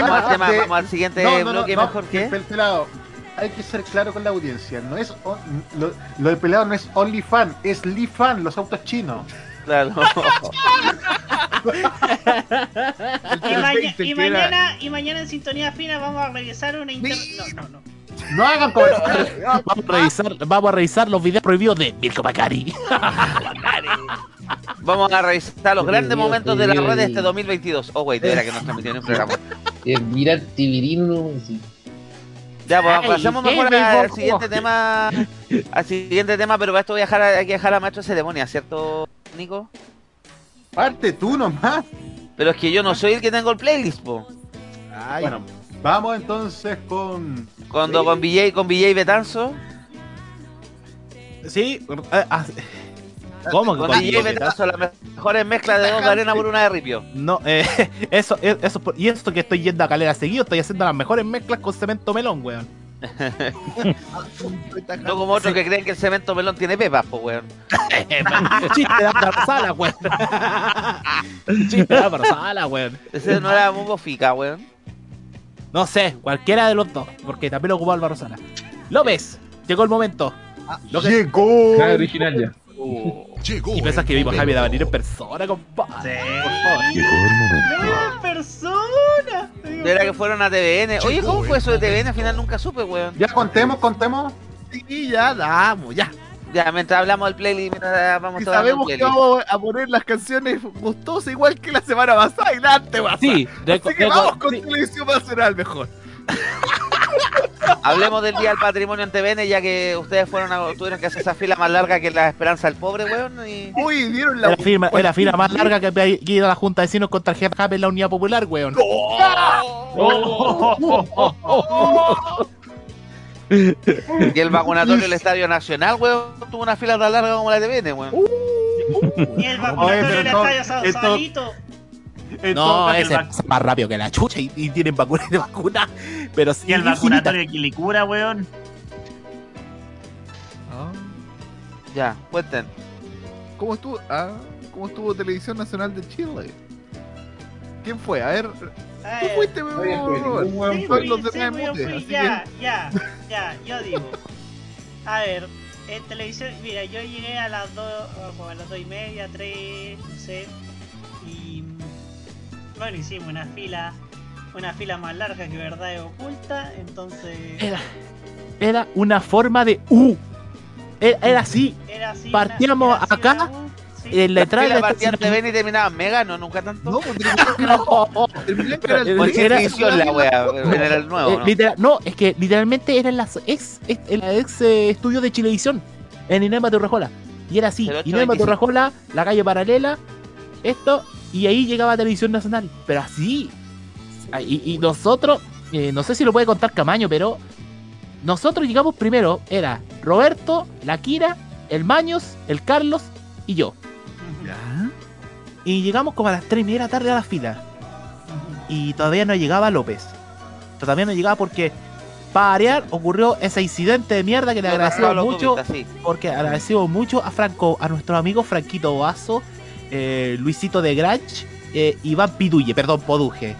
Vamos al, de- vamos al siguiente No, no, no, bloque, no, mejor que. el pelado. Hay que ser claro con la audiencia. No es on- lo, lo del pelado no es OnlyFan, es LiFan, los autos chinos. Claro. Y, maña- y mañana, y mañana en Sintonía Fina vamos a revisar una inter... No, no, no. No hagan comentarios. Vamos a revisar, vamos a revisar los videos prohibidos de Mirko Macari. Vamos a revisar los grandes momentos de la red de este 2022. Oh, güey, de veras que nos transmitió en un programa. Tivirino, sí. Ya, pues Ay, pasemos qué mejor al siguiente tema. Al siguiente tema, pero para esto voy a dejar, a- hay que dejar a Maestro de Ceremonia, ¿cierto, Nico? Parte tú nomás. Pero es que yo no soy el que tengo el playlist, po. Bueno, vamos entonces con. Cuando con BJ, con BJ Betanzo. Sí, eh, ah, ¿cómo que Con con DJ Betanzo, las mejores mezclas de dos de arena por una de ripio. No, eh, eso, eh, eso, por- y esto que estoy yendo a calera seguido, estoy haciendo las mejores mezclas con cemento melón, weón. No como otros que creen que el cemento melón tiene pepas, po, weón. Chiste de Álvaro Sala, weón. Chiste de Álvaro Sala, weón. Ese no era muy bofica, weón. No sé, cualquiera de los dos, porque también lo ocupó Álvaro Sala. López, llegó el momento. Lo que- Llegó. Original ya. Y pensás que vimos a Javi Davanir en persona, compadre. Por favor. Llegó el momento. ¡No, persona! De era que fueron a TVN. Oye, ¿cómo fue eso de TVN? Al final nunca supe, weón. Ya contemos, contemos. Sí, ya damos, ya. Ya, mientras hablamos del playlist, mientras vamos Y sabemos que vamos a poner las canciones gustosas igual que la semana pasada y la antes pasada. Sí, reco- Así que vamos con sí. televisión nacional mejor. Hablemos del Día del Patrimonio en TVN, ya que ustedes fueron a, tuvieron que hacer esa fila más larga que la esperanza del pobre, weón. Y... Uy, dieron la Era la fila, era la fila más larga que había ido a la Junta de Vecinos con tarjeta en la Unidad Popular, weón. Y el vacunatorio del Estadio Nacional, weón, tuvo una fila tan larga como la de TVN, weón. Y el vacunatorio del estadio Salito. No, ese el es más rápido que la chucha y, y tienen vacunas de vacuna. Pero sí, Y el vacunatorio de Quilicura, weón. Ya, cuenten. ¿Cómo estuvo? Ah, ¿cómo estuvo Televisión Nacional de Chile? ¿Quién fue? A ver, tú Eh, fuiste, weón Sí, fui, los sí, yo fui, así ya, ya, ya, yo digo. A ver, en televisión, mira, yo llegué a las dos, como a las dos y media, tres, no sé, y bueno, hicimos una fila, una fila más larga que verdad es oculta, entonces Era, era una forma de U. Era, era así. era así. Partíamos una- acá, una En la La entrada de la y en Mega, no, nunca tanto. No, pues, era- No, la wea, era el nuevo, Eh, ¿no? literal- no, es que literalmente era en las ex, ex, en la ex eh, estudio de Chilevisión, en Inema Torrejola. Y era así, 0825. Inema Torrejola, la calle paralela, esto, y ahí llegaba Televisión Nacional. Pero así. Ah, Y, y nosotros, eh, no sé si lo puede contar Camaño, pero nosotros llegamos primero, era Roberto, la Kira, el Maños, el Carlos y yo. Y llegamos como a las 3 y media de la tarde a la fila. Y todavía no llegaba López. Todavía no llegaba porque, para variar, ocurrió ese incidente de mierda que le agradecemos mucho. Sí. Porque agradecemos mucho a Franco, a nuestro amigo Franquito Vaso, eh, Luisito de Granch, eh, Iván Piduye, perdón, Poduje.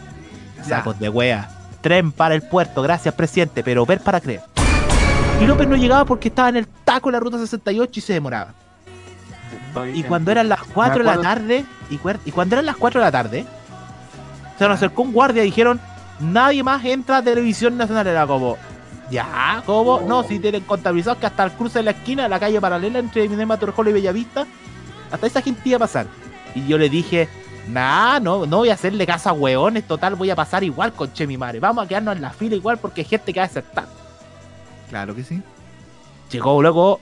Sacos de wea. Tren para el puerto, gracias presidente, pero ver para creer. Y López no llegaba porque estaba en el taco de la ruta 68 y se demoraba. Y cuando eran las 4 de la tarde, y, cuando eran las 4 de la tarde, se nos acercó un guardia y dijeron, nadie más entra a televisión nacional. Era como, ya, ¿cómo? No, si tienen contabilizados que hasta el cruce de la esquina, la calle paralela entre Minema Torrejola y Bellavista, hasta esa gente iba a pasar. Y yo le dije, nah, no, no voy a hacerle caso a hueones, total, voy a pasar igual con Che mi madre. Vamos a quedarnos en la fila igual porque hay gente que va a aceptar. Claro que sí. Llegó luego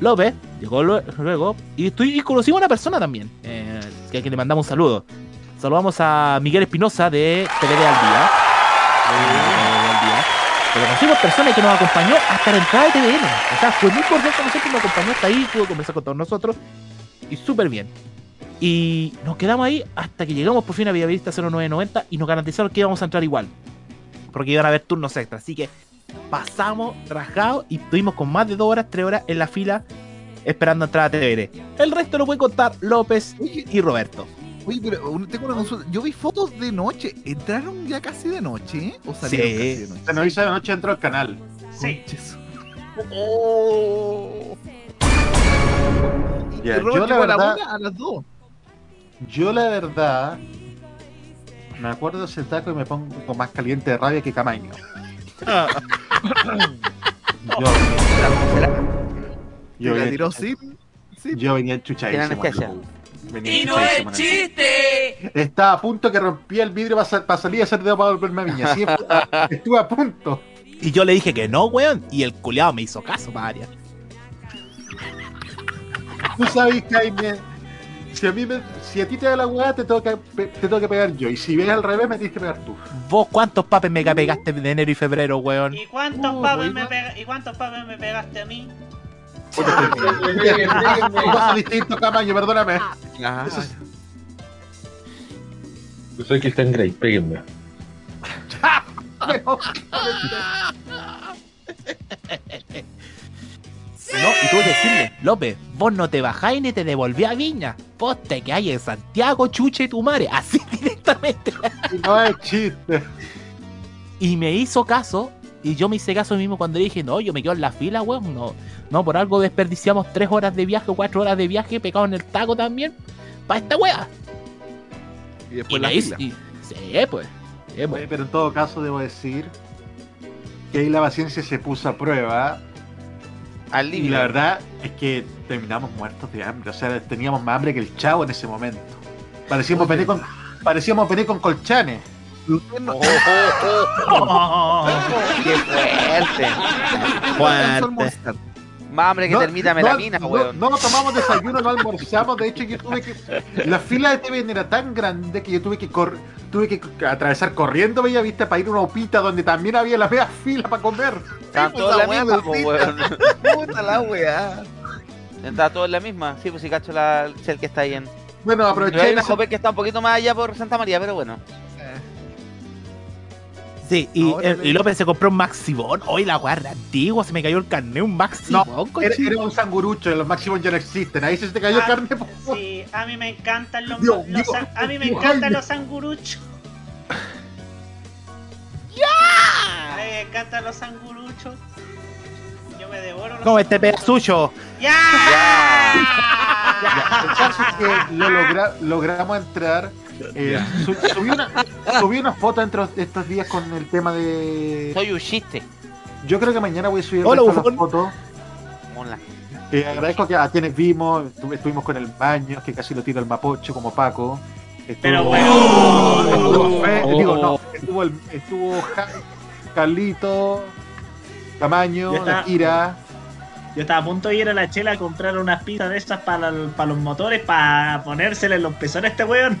López, llegó lue- luego, y, estoy, y conocimos a una persona también, eh, que, que le mandamos un saludo. Saludamos a Miguel Espinosa de TVD al Día. Pero conocimos personas que nos acompañó hasta la entrada de TVN. O sea, fue muy cordial con nosotros, nos acompañó hasta ahí, pudo conversar con todos nosotros. Y súper bien. Y nos quedamos ahí hasta que llegamos por fin a Villavista 0990 y nos garantizaron que íbamos a entrar igual. Porque iban a haber turnos extras. Así que pasamos rajados y estuvimos con más de dos horas, tres horas en la fila esperando entrar a TVN. El resto lo puede contar López y Roberto. Oye, pero tengo una consulta. Yo vi fotos de noche. ¿Entraron ya casi de noche? ¿eh? ¿O Sí. salieron casi de noche? Se nos hizo de noche dentro del canal. Sí. Ya, Y Robert yo la verdad, a las dos. yo la verdad, me acuerdo de ese taco y me pongo más caliente de rabia que Camaño. Yo, yo, ¿Te la venía, tiró sin? yo. Venía Y no es chiste. Estaba a punto que rompía el vidrio para salir a hacer dedo para volverme a viña. Sí, estuve a punto. Y yo le dije que no, weón. Y el culiado me hizo caso, varias. Tú sabes, Jaime, si a, mí me- si a ti te da la hueá, te tengo, que, te tengo que pegar yo. Y si ves al revés, me tienes que pegar tú. ¿Vos cuántos papes me pegaste de enero y febrero, weón? ¿Y cuántos Uh, papes me pega- ¿Y cuántos papes me pegaste a mí? Cosas distintas, Camaño, perdóname. Eso es- Yo soy Christian Grey, péguenme. No, y tuve que decirle, López, vos no te bajáis ni te devolví a Viña. Vos te quedáis en Santiago, chuche tu madre. Así directamente. No es chiste. Y me hizo caso. Y yo me hice caso mismo cuando dije, no, yo me quedo en la fila, weón. No, no, por algo desperdiciamos tres horas de viaje o cuatro horas de viaje, pecado en el taco también. Para esta wea. Y Y después la me hizo. fila. y- sí, pues. sí, pues. Oye, pero en todo caso, debo decir que ahí la paciencia se puso a prueba. Al Y límite. la verdad es que terminamos muertos de hambre. O sea, teníamos más hambre que el chavo en ese momento. Parecíamos venir con, parecíamos venir con colchanes. Usted no- ¡Qué fuerte! alcanzó a Fuerte. Más hambre que No, termita no, melamina, no, weón. No, tomamos desayuno, no almorzamos. De hecho, yo tuve que. La fila de TVN era tan grande que yo tuve que cor- tuve que atravesar corriendo Bella Vista para ir a una opita donde también había la media fila para comer. Estaban pues, todos en la la misma, pita. weón. Puta la weá. Estaban todos en la misma. Sí, pues si cacho la, el que está ahí en. Bueno, hay aproveché. Copec que está un poquito más allá por Santa María, pero bueno. Sí, y, el- le- y López se compró un Maxibón. Hoy la guarda antigua, se me cayó el carnet, un Maxibón, Era, cochino. era un sangurucho, los máximos ya no existen. Ahí se te cayó Ah, carne. po. Sí, a mí me encantan los, Dios los san- a mí me Dios encantan los anguruchos. A mí me encantan los anguruchos. Yo me devoro los Como este pedazucho. ¡Ya! Ya, el caso es que lo logra- logramos entrar. Eh, su- subí, una, subí una foto dentro de estos días con el tema de. Soy un chiste. Yo creo que mañana voy a subir Hola, las fotos. Mola. Eh, agradezco que a quienes vimos, estu- estuvimos con el baño, que casi lo tira el mapocho como Paco. Estuvo, Pero bueno. estuvo Fe- digo, no, estuvo, el, estuvo Carlito, Tamaño, la Kira. Yo estaba a punto de ir a la chela a comprar unas pizzas de estas para, para los motores, para ponérsele en los pezones a este weón.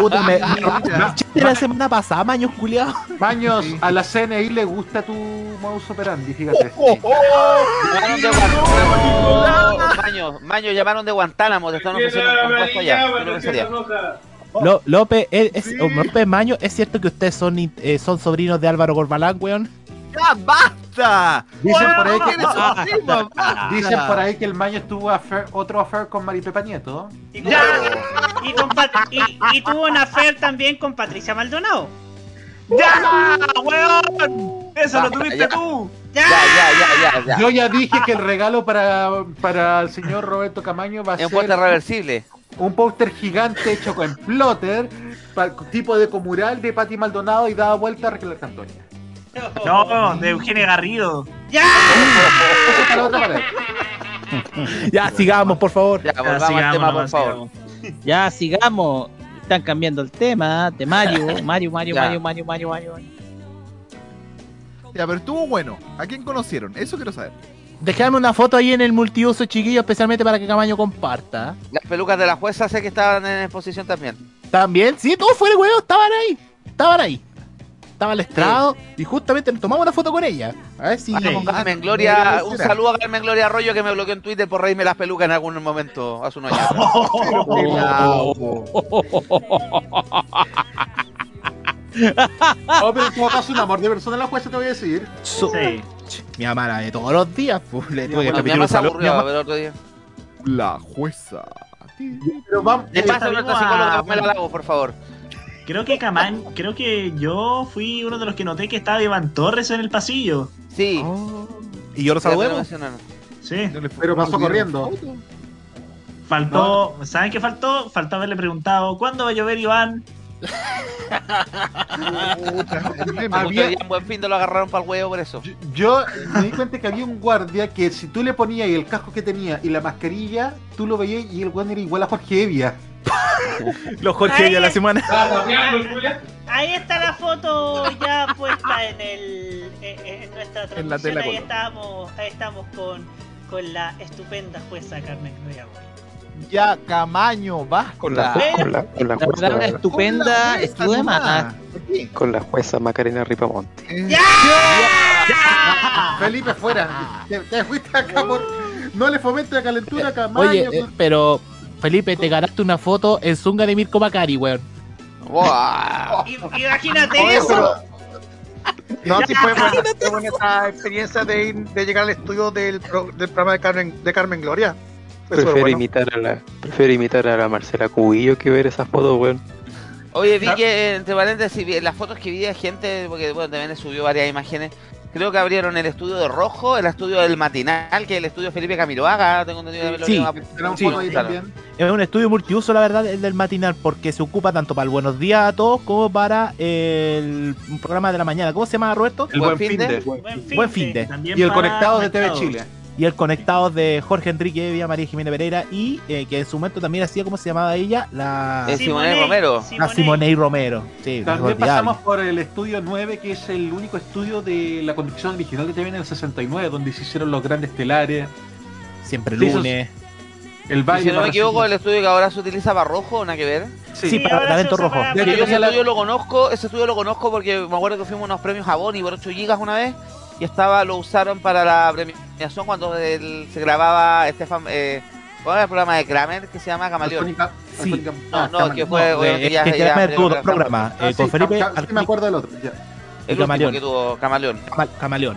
Puta, me, la semana pasada, maños culiados. Baños, a la CNI le gusta tu modus operandi, fíjate. Llamaron de Guantánamo. Maño, Maño, llamaron de Guantánamo. Te están ofreciendo un compuesto allá. López, es, es- oh, López Maño, ¿es cierto que ustedes son, eh, son sobrinos de Álvaro Corbalán, weón? ¡Ya basta! Dicen por ahí ¿Quiénes son que, primos? Basta. dicen por ahí que el Maño estuvo affair- otro affair con Maripepa Nieto. Y, con- y, con Pat- y- y tuvo una affair también con Patricia Maldonado. ¡Ya! ¡Weón! ¡Eso lo tuviste ya. tú! ¡Ya! Ya, ya, ya, ya. ya. Yo ya dije que el regalo para, para el señor Roberto Camaño va a Es un ser puente reversible. un póster gigante hecho con plotter, tipo de comural de Pati Maldonado y dada vuelta a Raquel Arcantoña. No, de Eugenio Garrido. ¡Ya! Ya, sigamos, por favor. Ya, volvamos al sigamos, tema, por favor. sigamos. Ya, sigamos. Están cambiando el tema de Mario. Mario, Mario, Ya. Mario, Mario, Mario, Mario. Ya, pero estuvo bueno. ¿A quién conocieron? Eso quiero saber. Dejadme una foto ahí en el multiuso, chiquillo, especialmente para que Camaño comparta. Las pelucas de la jueza sé que estaban en exposición también. También, sí, todos fuera, weón, estaban ahí. Estaban ahí. Estaba al estrado y justamente nos tomamos una foto con ella. A ver si. Carmen Gloria, un saludo a Carmen Gloria Arroyo que me bloqueó en Twitter por reírme las pelucas en algún momento hace unos años. Pero pelado. Oh, pero en todo caso, un amor de persona la jueza te voy a decir. So- Sí. Mi amara de todos los días, pues, le tuve que Bueno, mi repetir mamá un se saludo. aburrió Mi a mamá- ver otro día. La jueza. Pero vamos, De paso, Está nuestra vivo psicóloga a- Pamela Lago, por favor. Creo que Camán, creo que yo fui uno de los que noté que estaba Iván Torres en el pasillo. Sí. Y yo lo saludé. Sí. pero pasó corriendo. Faltó, ¿saben qué faltó? Faltó haberle preguntado, ¿cuándo va a llover Iván? Había- en buen fin te lo agarraron para el huevo por eso. Yo me di cuenta que había un guardia que si tú le ponías el casco que tenía y la mascarilla, tú lo veías y el guardia era igual a Jorge Evia. Los Jorge de la semana. Ahí está la foto ya puesta en el en, en nuestra En la transmisión. tela ahí estamos, ahí estamos con, con la estupenda jueza Carmen Cuyahoy. Ya, Camaño, vas Con la, con la, con la La palabra jueza, estupenda estuvo de más. con la jueza Macarena Ripamonte. Felipe, fuera. Te, te fuiste acá por. No le fomente la calentura, Camaño. Oye, eh, pero Felipe, te ganaste una foto en Zunga de Mirko Macari, weón. Wow. Imagínate Oye, eso. pero- No, sí fue buena, fue buena esa experiencia de, ir- de llegar al estudio del, pro- del programa de Carmen, de Carmen Gloria. Fue Prefiero bueno. imitar a la, prefiero imitar a la Marcela Cubillo que ver esas fotos, weón. Oye, vi que, entre paréntesis, vi- las fotos que vi de gente, porque bueno, también subió varias imágenes. Creo que abrieron el estudio de Rojo, el estudio del Matinal, que es el estudio Felipe Camiloaga. Tengo entendido que Sí, lo sí. Es un estudio multiuso, la verdad, el del matinal, porque se ocupa tanto para el buenos días a todos como para el programa de la mañana. ¿Cómo se llama, Roberto? El Buen buen fin fin de- de. Buen fin, Buen fin de. También Y el conectado de TV. Chile. Y el conectado de Jorge Enrique Evia, María Jimena Pereira y eh, que en su momento también hacía, ¿cómo se llamaba ella? La, Eh, Simone Romero. la Simone Romero. Sí, También pasamos por el estudio 9, que es el único estudio de la conducción original de TV en el 69, donde se hicieron los grandes telares, Siempre lunes. el Y baile. si no me equivoco, el estudio que ahora se utiliza para Rojo, nada que ver. Sí. Sí, para usa rojo. para- yo ese estudio lo conozco, ese estudio lo conozco porque me acuerdo que fuimos a unos premios Jabón y por 8 gigas una vez y estaba, lo usaron para la premiación cuando el- se grababa Estefan, eh, ¿cuál era el programa de Kramer que se llama Camaleón? Sí. No, ah, no, que fue, No, eh, ya, que ya- Kramer tuvo dos programas. Ah, eh, sí, con Felipe Cam- Cam- sí me acuerdo del otro. ya. El Camaleón. que tuvo Camaleón. Cama- Camaleón.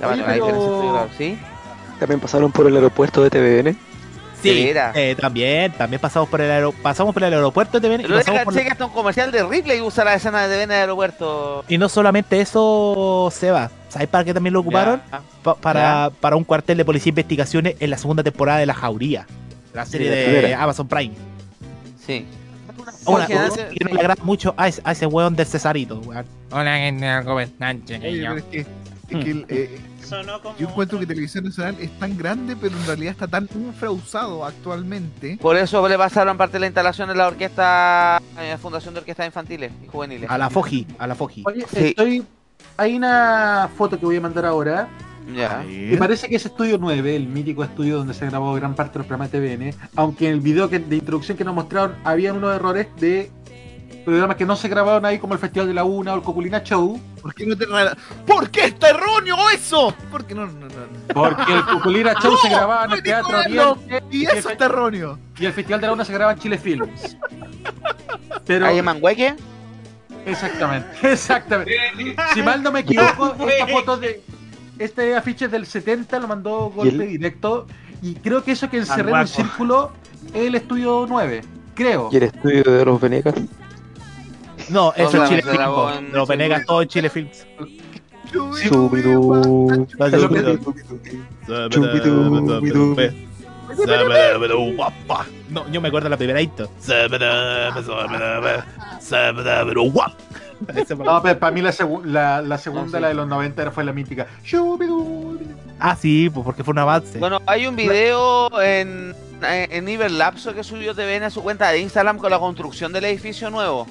Camaleón, Oye, pero- ¿Sí? También pasaron por el aeropuerto de TVN. Sí, Era. eh, también, también pasamos por el aero- pasamos por el aeropuerto de y Pero pasamos caché por la- hasta un comercial de Ripley usa la escena de TV en el aeropuerto. Y no solamente eso, Seba. ¿Sabes para qué también lo ocuparon? Ya. Pa- para, para un cuartel de policía e investigaciones en la segunda temporada de La Jauría. La serie de. Amazon Prime. Sí. Cosa que no le agrada mucho a ese, a ese weón del Cesarito, weón. Hola, gente, ¿cómo están, Oye, pero es que, es que el, eh, Sonó como yo encuentro que Televisión Nacional es tan grande, pero en realidad está tan infrausado actualmente. Por eso le pasaron parte de la instalación en la orquesta, en la Fundación de Orquestas Infantiles y Juveniles. A la Foji, a la Foji. Oye, Sí. estoy. Hay una foto que voy a mandar ahora. Ya. Y parece que es Estudio 9, el mítico estudio donde se grabó gran parte de los programas de TVN. Aunque en el video que, de introducción que nos mostraron había unos errores de programas que no se grabaron ahí, como el Festival de la Una o el Coculina Show. ¿Por qué no te ¿Por qué está erróneo eso? Porque no, no, no. Porque el Coculina Show se grababa en el ¡Ay, Teatro Oriente Y el eso está erróneo. y el Festival de la Una se grababa en Chile Films. Pero, ¿Hay en Manhueque? Exactamente, exactamente. Si mal no me equivoco, esta foto de. Este afiche es del 70 lo mandó golpe el- directo. Y creo que eso que encerré en un guapo. círculo es el estudio 9. Creo. Y el estudio de los Venegas. No, eso es Chile Films. Lo Venegas todo en Chile Films. Chubidú. Chubidú. No, yo me acuerdo de la primera intro. No, pero para mí la, segu- la, la segunda, sí. la de los 90, era- fue la mítica. Ah, sí, pues porque fue un avance. Bueno, hay un video en, en Iberlapso que subió TVN a su cuenta de Instagram con la construcción del edificio nuevo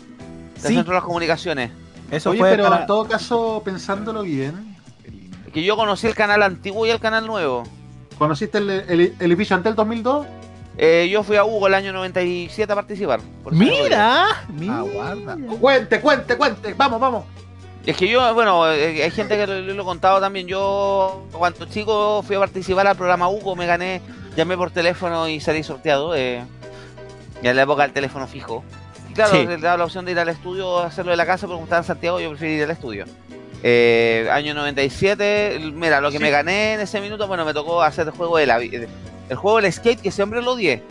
Sí. Centro de las Comunicaciones. Eso Oye, fue pero para- en todo caso, pensándolo bien, Que yo conocí el canal antiguo y el canal nuevo. ¿conociste el, el, el edificio antes del 2002? Eh, yo fui a Hugo el año 97 a participar. Mira, mira. Aguarda. Cuente, cuente, cuente. Vamos, vamos. Es que yo, bueno, eh, hay gente que lo, lo he contado también. Yo, cuando chico, fui a participar al programa Hugo, me gané, llamé por teléfono y salí sorteado. Eh, y en la época del teléfono fijo. Claro, Sí. le daba la opción de ir al estudio, hacerlo de la casa, pero como estaba en Santiago, yo preferí ir al estudio. Eh, año 97, mira, lo que Sí. me gané en ese minuto, bueno, me tocó hacer el juego de la vida. el juego del skate, que siempre lo odié.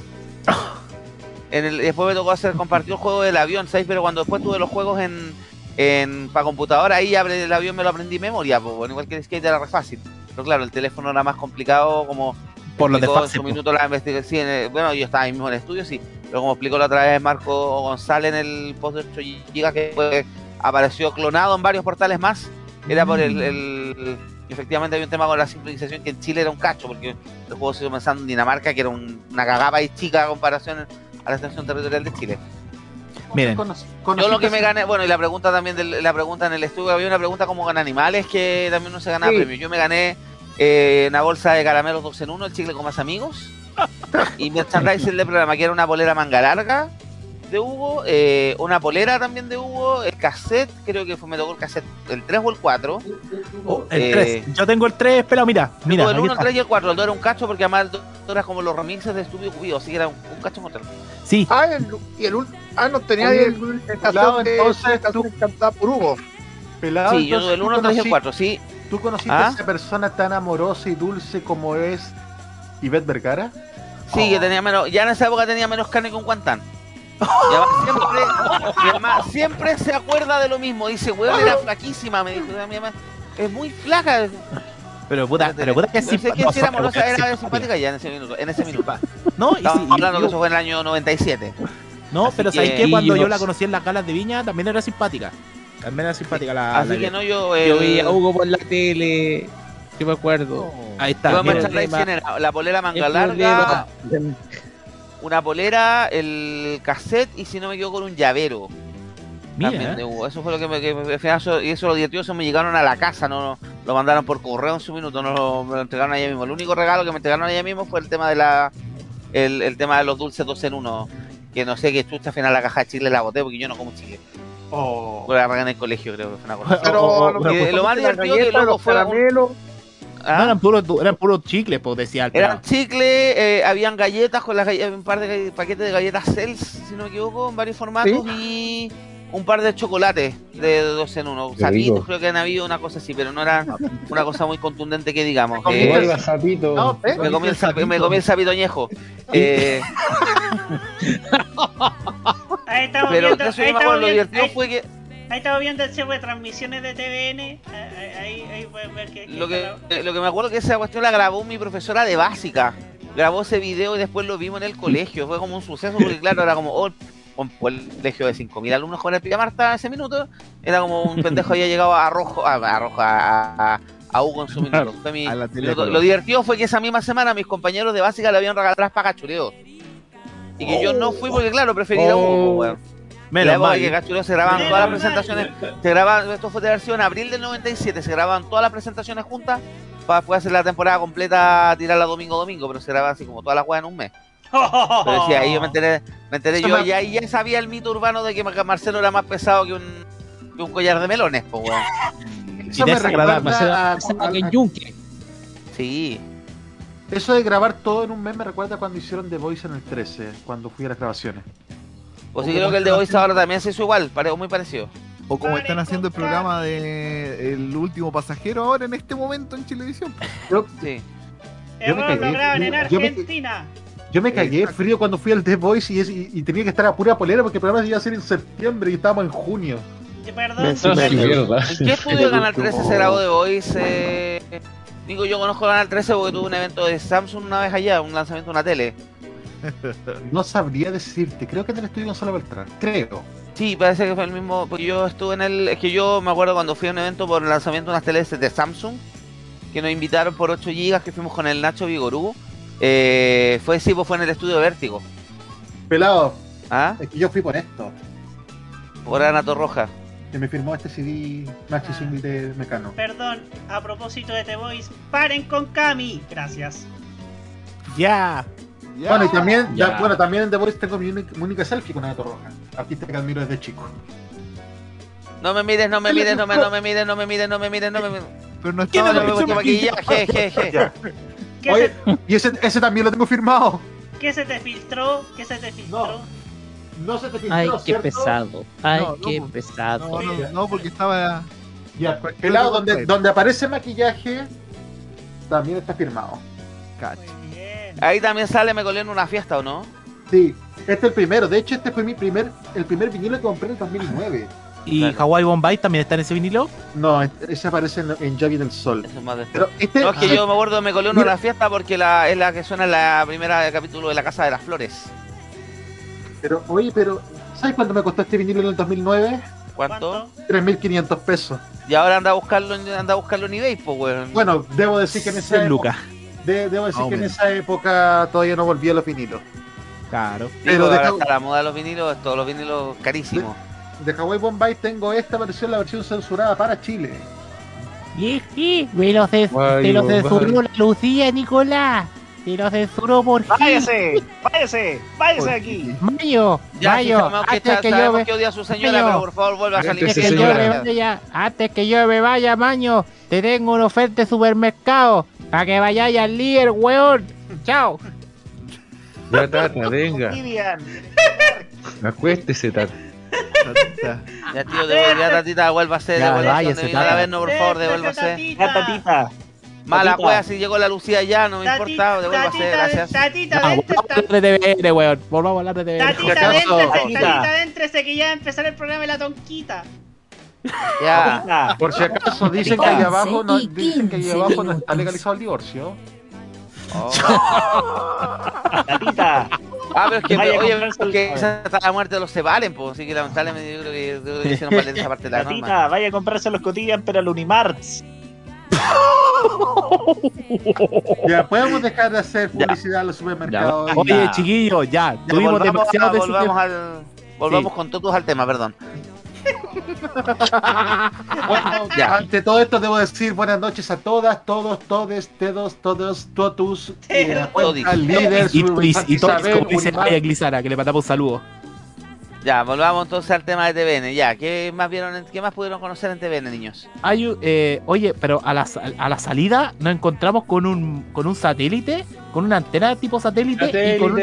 En el, después me tocó hacer, compartir el juego del avión, ¿sabes? Pero cuando después tuve los juegos en, en para computadora, ahí abre el avión me lo aprendí en memoria, pues, bueno, igual que el skate era re fácil. Pero claro, el teléfono era más complicado, como Por los en desfases, su po. minuto la investigación. sí, en el- bueno, yo estaba ahí mismo en el estudio, sí. Pero como explicó la otra vez Marco González en el post de 8 GB, que fue- apareció clonado en varios portales más, era por el, el- Efectivamente había un tema con la sincronización que en Chile era un cacho, porque el juego se hizo pensando en Dinamarca, que era un- una cagaba y chica a comparación a la extensión territorial de Chile. Miren, Yo lo que me gané, bueno, y la pregunta también, de la pregunta en el estudio, había una pregunta como con animales que también no se ganaba Sí. premio. Yo me gané eh, una bolsa de caramelos 2 en 1, el chicle con más amigos, y merchandising del programa, que era una polera manga larga de Hugo, eh, una polera también de Hugo, el cassette, creo que fue, me tocó el cassette, el 3 o el 4. El Eh, 3. Yo tengo el 3, pero mira, mira. El aquí 1, el está. 3 y el 4, el 2 era un cacho porque además el 2 era como los remixes de Estúpido Cupido, así que era un, un cacho mortal. Sí. Ah, el, y el ah, no tenía el, el pelado, estación de entonces encantada por Hugo. Pelado, Sí, yo el ¿tú 1, el 3 y el conocí- 4, sí. ¿Tú conociste ¿Ah? a esa persona tan amorosa y dulce como es Ivette Vergara? Sí, que tenía menos, ya en esa época tenía menos carne que un guantán. Y además siempre, mi mamá siempre se acuerda de lo mismo. Dice, weón, era flaquísima. Me dijo, mi mamá, es muy flaca. Pero puta, pero puta que No sé quién era amorosa, era simpática. ya en ese minuto. En ese minuto. No, y Estamos sí, y- hablando que eso fue en el año 97. No, Así pero que- ¿sabes qué? Cuando Y yo yo- la conocí en las galas de Viña, también era simpática. También era simpática la. Así la que no, yo. Yo vi a Hugo por la tele. Yo me acuerdo. Ahí está. Yo la polera manga larga, una polera, el cassette y si no me equivoco, un llavero. Mira, También eh. de Hugo. Eso fue lo que me, que me- eso- y eso lo divertido, eso me llegaron a la casa, no, no lo mandaron por correo en su minuto, no lo, me lo entregaron allá mismo. El único regalo que me entregaron allá mismo fue el tema de la el, el tema de los dulces dos en uno, que no sé qué chucha al final la caja de chile la boté porque yo no como chile. Oh. Regué en el colegio creo que fue una cosa. así. Pero lo, Y lo más divertido que loco fue un- No, eran puros eran puros chicles, pues decía el Eran pelado. chicle, eh, habían galletas con las galle- un par de paquetes de galletas Cells, si no me equivoco, en varios formatos y un par de chocolates de dos en uno. Sapitos, creo que han habido una cosa así, pero no era una cosa muy contundente que digamos. comiste Eh, el sapito. No, ¿ves? me comí el sapi- me comí el sapito añejo. Eh, Ahí estamos pero viendo, eso ahí yo me estamos acuerdo, lo divertido ahí, fue que ahí estamos viendo el de transmisiones de TVN. Ahí, ahí, ahí pueden ver que, lo que eh, lo que me acuerdo que esa cuestión la grabó mi profesora de básica. Grabó ese video y después lo vimos en el colegio. Fue como un suceso porque claro, era como oh, un colegio de 5.000 alumnos con el Pilla Marta ese minuto. Era como un pendejo había llegado a Rojo, a, a Rojo, a, a- a Hugo en su minuto. Fue mi- lo, divertido fue que esa misma semana mis compañeros de básica le habían regalado las pagachuleos. Y que yo no fui porque claro, preferí ir a Hugo, pues, weón. Menos mal. que Cachureo se grababan todas las presentaciones, se grababan, esto fue de versión en abril del 97, se grababan todas las presentaciones juntas para después hacer la temporada completa, tirarla domingo domingo, pero se grababan así como todas las weas en un mes. Pero decía, ahí yo me enteré, me enteré yo, me- y ahí ya sabía el mito urbano de que Marcelo era más pesado que un, que un collar de melones, pues weón. Eso me recuerda a- Marcelo a- que a- yunque. Sí. Eso de grabar todo en un mes me recuerda cuando hicieron The Voice en el 13, cuando fui a las grabaciones. Pues sí creo que el de Voice ahora también se hizo igual, muy parecido. O como están haciendo el programa de El último pasajero ahora en este momento en Chilevisión. Yo, Sí. Yo me Error, lo cagué. graban en Yo me- Argentina. Yo me cagué frío cuando fui al The Voice y, es- y- y tenía que estar a pura polera porque el programa iba a ser en septiembre y estábamos en junio. Perdón, ¿En qué estudio Canal 13 se grabó de Voice? Eh, digo, yo conozco Canal 13 porque tuve un evento de Samsung una vez allá, un lanzamiento de una tele. No sabría decirte, creo que en el estudio Gonzalo Beltrán, creo. Sí, parece que fue el mismo, porque yo estuve en el... Es que yo me acuerdo cuando fui a un evento por el lanzamiento de unas teles de Samsung, que nos invitaron por 8 GB, que fuimos con el Nacho Vigorú. Eh, fue, sí, pues fue en el estudio Vértigo. Pelado, ¿Ah? es que yo fui por esto, Por Anato Roja. que me firmó este CD Maxi Single de Mecano. Perdón, a propósito de The Voice, paren con Cami. Gracias. Ya. Bueno, y también, ya, Ya. bueno, también en The Voice tengo mi única, mi única selfie con Anato Roja, artista que admiro desde chico. No me mires, no me mires, no me, no me mires, no me mires, no me mires, no me mires. Pero no ¿Quién estaba no puso la maquillaje? Je, je, je. ¿Qué, Oye, se, y ese, ese también lo tengo firmado. qué se te filtró? ¿Qué se te filtró? No se te filtró, Ay, qué ¿cierto? pesado. Ay, No, no, qué pesado. No, no, no, porque estaba. Ya, pelado, otro donde, donde aparece maquillaje, también está firmado. Cacha. Ahí también sale Me colé en una fiesta, ¿o no? Sí, este es el primero. De hecho, este fue mi primer, el primer vinilo que compré en el 2009. ¿Y Hawaii Bombay también está en ese vinilo? No, ese aparece en, en Ya viene el sol. Eso es más de Pero este, No, es que yo me acuerdo de Me colé en Mira. una fiesta porque la, es la que suena en la primera capítulo de La Casa de las Flores. Pero, oye, pero, ¿sabes cuánto me costó este vinilo en el 2009? ¿Cuánto? 3.500 pesos. Y ahora anda a buscarlo, en- anda a buscarlo en eBay, pues, weón. Bueno, debo decir que en esa época, lucas. de- debo decir o que en esa época todavía no volvía a los vinilos. Claro. Pero de está la moda de los vinilos, todos los vinilos carísimos. De Hawaii Bombay tengo esta versión, la versión censurada para Chile. Y me lo te lo censuró la Lucía, Nicolás. Te lo censuró por Váyase, váyase, váyase aquí. Mayo, Ya, sí, sabemos que, antes está- que yo me, que odia a su señora, Mayo, pero por favor vuelva a salir. Antes antes que Sí, yo me vaya, antes que yo me vaya, Maño, te tengo una oferta de supermercado para que vayáis al líder, weón. Chao. Ya, tata, venga. Acuéstese, tata. Ya, tío, devuelve, ya, tatita, vuelva a ser, Ya, devuelva a váyase, donde vino tata. a vernos, por favor, ser. Ya, tatita. Mala wea, si llegó la Lucía ya, no me importa, ser, gracias. Tatita, vente, volvamos a hablar de TVN, weón. Volvamos a hablar de TVN. tatita, véntese, Tatita. véntese, que ya va a empezar el programa de la tonquita. Ya. Tatita. Por si acaso dicen que ahí abajo no, dicen que ahí 15 abajo no está legalizado el divorcio. Tatita. Ah, pero es que, Vaya a oye, comprarse el- que esa está la muerte de los Sebalen, pues, así que lamentablemente yo creo que yo creo que hicieron valer esa parte de la norma. Tatita, vaya a comprarse los cotillas, pero al Unimarts. Ya podemos dejar de hacer publicidad a los supermercados. Oye, chiquillos, ya. Ya, Tuvimos volvamos, demasiado a- de ese volvamos, tema. al, volvamos con todos al tema, perdón. Bueno, Ya. ante todo esto debo decir buenas noches a todas, todos, todes, todos, todos, totus, al líder, Y, y, y todos, Isabel, como dice Unimar. Maya Glizara, que le mandamos un saludo. Ya, volvamos entonces al tema de TVN. Ya, ¿qué más vieron, en- qué más pudieron conocer en TVN, niños? Hay, un- eh, oye, pero a la, a la salida nos encontramos con un, con un satélite, con una antena tipo satélite, y con un.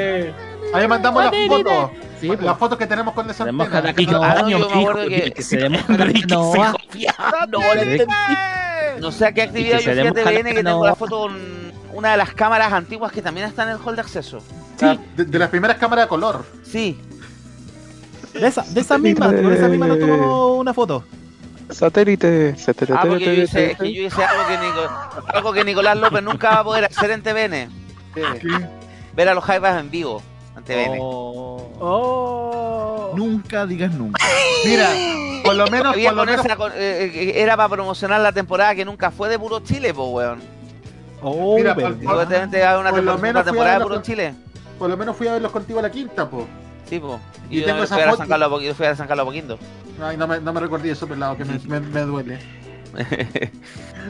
Ahí mandamos las fotos. Sí, las pues. fotos que tenemos con esa Tenemos antena. que y con Ah, no, años, yo me acuerdo hijo, que- que se demuestra Ricky se Nova. copia. No, entendí. No sé a qué actividad yo fui a TVN que tengo la foto con una de las cámaras antiguas que también está en el hall de acceso. Ah, De, de las primeras cámaras de color. Sí, De esa, de esa misma, con esa misma nos tomamos una foto. Satélite, satélite. ah, porque yo hice, es que yo hice algo, que Nico- algo que Nicolás López nunca va a poder hacer en TVN. Ver a los Jaivas en vivo en TVN. Oh. Nunca digas nunca. Mira, por lo menos, Había por lo con menos, esa con- eh, eh, era para promocionar la temporada que nunca fue de puro Chile, pues, weón. Oh, Mira, por- una lo temporada, menos temporada de fui a puro Chile. por lo menos fui a verlos contigo a la quinta, po. Sí, pues. Y yo tengo esa fui a foto. San Carlos a Poquito, fui a San Carlos a Poquito. Ay, no me, no me recordé eso, pelado, que me, me, me duele.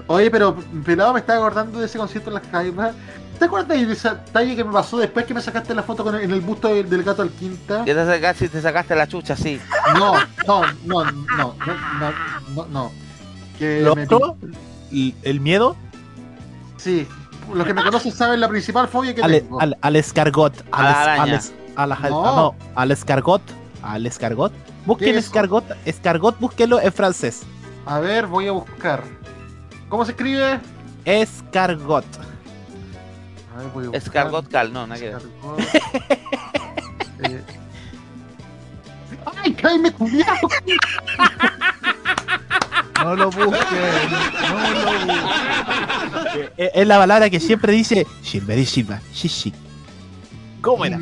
Oye, pero pelado me estaba acordando de ese concierto en las Jaivas. ¿Te acuerdas de esa talla que me pasó después que me sacaste la foto con el- en el busto del, del gato al quinta? Ya te sacaste, te sacaste la chucha, sí. No, no, no, no, no, no, no, no. Que ¿Lo me- otro? ¿El, miedo? Sí, los que me conocen saben la principal fobia que Al, tengo. al, al escargot. A la Al, araña. al, es- a la- No. ah, no, al escargot. Al escargot. Busquen escargot. Escargot, búsquenlo en francés. A ver, voy a buscar. ¿Cómo se escribe? Escargot. A ver, voy a buscar. Escargot Cal, no, nada que ver. Escargot. Eh. ¡Ay, cállame, culiao! No lo busquen. No lo busquen. Eh, Es la palabra que siempre dice Silverísima. Shishi. ¿Cómo era?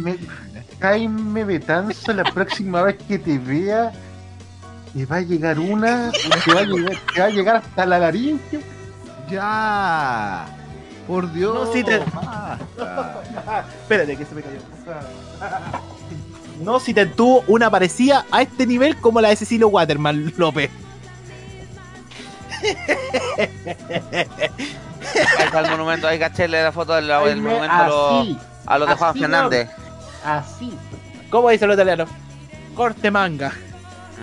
Me- Jaime Betanzo, la próxima vez que te vea, y va a llegar una que va a llegar, que va a llegar hasta la laringe. Ya. Por Dios. No, si te-. Espérate, que se me cayó. No, si te tuvo una parecida a este nivel como la de Cecilio Waterman López. Ahí está el monumento, ahí cachéle la foto del, del monumento a los, así, a los de Juan así, Fernández. Así. ¿Cómo dice los italianos? Corte manga.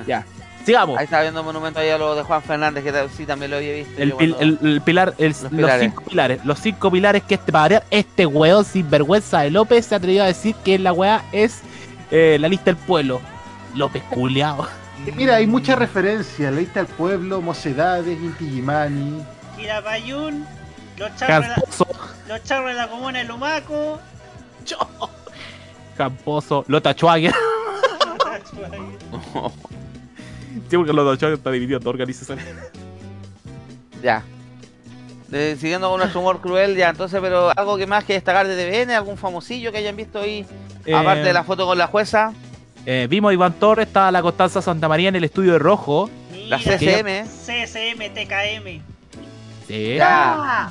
Ya. Sigamos. Ahí está viendo un monumento ahí a los de Juan Fernández, que sí también lo había visto. El, yo pil- cuando- el- el pilar, el- los, pilares. cinco pilares. Los cinco pilares que este para variar, este weón sin vergüenza de López se atrevió a decir que la weá es eh, la lista del pueblo. López culiao. Y Mira, hay mucha referencia. Leíste al pueblo, Mocedades, Inti Gimani. Kirapayún. Los charros, de la, los charros de la comuna de Lumaco. Camposo, Lota Schwager. Sí, porque Lota Schwager está dividido en dos organizaciones. Ya. Eh, siguiendo con nuestro humor cruel, ya, entonces, pero algo que más que destacar de TVN, algún famosillo que hayan visto ahí, Eh, aparte de la foto con la jueza, Eh, vimos a Iván Torres, estaba la Constanza Santa María en el estudio de Rojo. la Mira, CCM. CSM, TKM. Sí, Ya.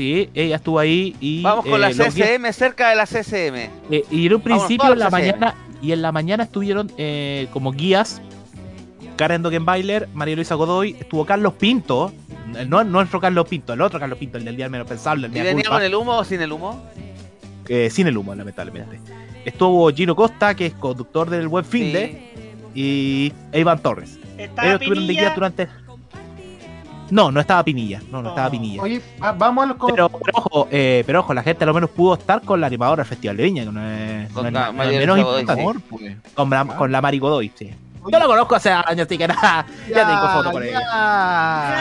Sí, ella estuvo ahí y. Vamos con eh, la los CCM, cerca de la CCM. eh, y en un principio en la CCM. mañana y en la mañana estuvieron eh, como guías Karen Dogenbailer, María Luisa Godoy, estuvo Carlos Pinto, no nuestro Carlos Pinto, el otro Carlos Pinto, el del día menos pensable, el ¿Y venía culpa, con el humo o sin el humo? eh, sin el humo, lamentablemente. Estuvo Gino Costa, que es conductor del Buen Finde, y Iván Torres. Estaba Ellos estuvieron de guía durante. No, no estaba Pinilla. No, no estaba Pinilla. Oye, ah, vamos a los Pero, pero ojo, eh, pero ojo, la gente a lo menos pudo estar con la animadora del Festival de Viña, que no es, Con no la no es menos importante. sí. Con, la, con la Mari Godoy, sí. Yo la conozco hace años, así que nada, ya, tengo foto con ella.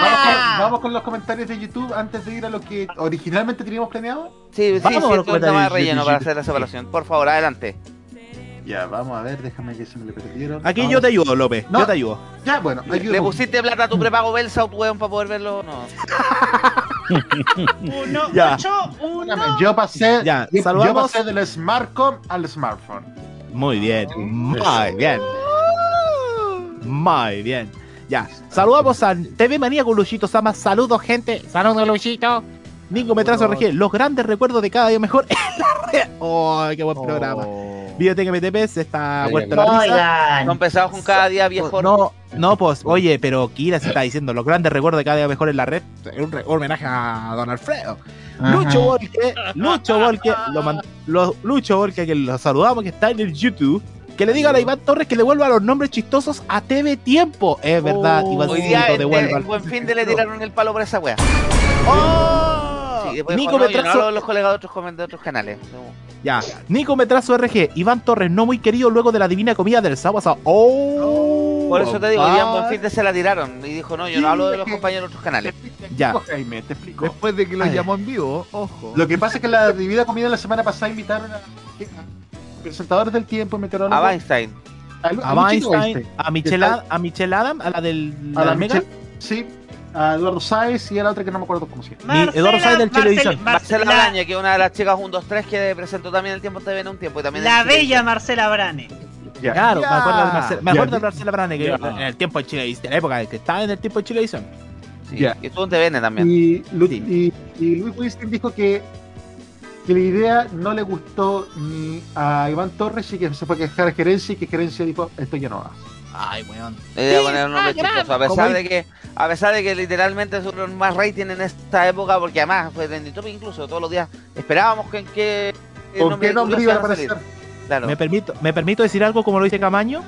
Vamos con, vamos con los comentarios de YouTube antes de ir a lo que originalmente teníamos planeado. Sí, sí, Vamos sí, a los de comentarios de relleno para YouTube. hacer la separación. Por favor, adelante. Ya, vamos a ver, déjame que se me le perdieron. Aquí Vamos. yo te ayudo, López. No. Yo te ayudo. Ya, bueno, ¿Le ayúdame. pusiste plata a tu prepago Belsa o tu weón para poder verlo? No. Uno, Ya. ocho, uno. Yo pasé, Ya, yo, yo pasé del smartphone al smartphone. Muy bien, muy bien. Muy bien. Ya, saludamos a TV Manía con Luchito Sama. Saludos, gente. Saludos, Luchito. Nico Metrazo RG, los grandes recuerdos de cada día mejor en la red. ¡Oh, qué buen programa! Videoteca MTP se está ay, la risa. Son pesados con cada día viejo. No, no, pues, oye, pero Kira se está diciendo los grandes recuerdos de cada día mejor en la red. Es un re- homenaje a Don Alfredo. Ajá. Lucho Volque, Lucho Volque, lo man- lo- Lucho Volque, que lo saludamos, que está en el YouTube. Que le diga a la Iván Torres que devuelva los nombres chistosos a TV Tiempo. Es verdad, Oh, Iván Hoy día el buen fin de le tiraron el palo por esa wea. ¡Oh! Después Nico dijo, no, yo no Metrazo- hablo de los colegas de otros, de otros canales. No. Ya. Nico Metrazo RG, Iván Torres, no muy querido luego de la divina comida del sábado. pasado. ¡Oh! Por eso te digo, hoy día en papá. buen fin de se la tiraron. Y dijo, no, yo no hablo de los compañeros de otros canales. Ya. Jaime, te explico. Después de que lo llamó en vivo, ojo. Lo que pasa es que la divida comida la semana pasada invitaron a, a presentadores del tiempo, metieron A Weinstein. a, A Weinstein, a Michelle, a Michelle Adam, a la del a la Mega. Sí, a Eduardo Sáez y a la otra que no me acuerdo cómo se llama. Eduardo Sáenz del Marcela- Televisión. Marcela la- Braña, que es una de las chicas 1, 2, 3 que presentó también el tiempo TV en un tiempo. Y también La Chile. bella Marcela Brane. Ya. Claro, Ya. me acuerdo de Marcela, me acuerdo de Marcela Brane, que Ya. en el tiempo de Chile, en la época de que estaba en el tiempo de Chilevisión. Sí, Ya. Y estuvo en TVN también. Y, Lu- Sí. y, y Luis Weinstein dijo que, que la idea no le gustó ni a Iván Torres y que se fue a quejar a gerencia y que gerencia dijo esto ya no va. Ay, weón. Le iba a poner un nombre ah, grave. chistoso, a pesar de que, a pesar de que literalmente son más rating en esta época, porque además fue trending topic incluso todos los días esperábamos que, que ¿Con qué nombre curioso iba a aparecer? Claro, Me permito, me permito decir algo como lo dice Camaño.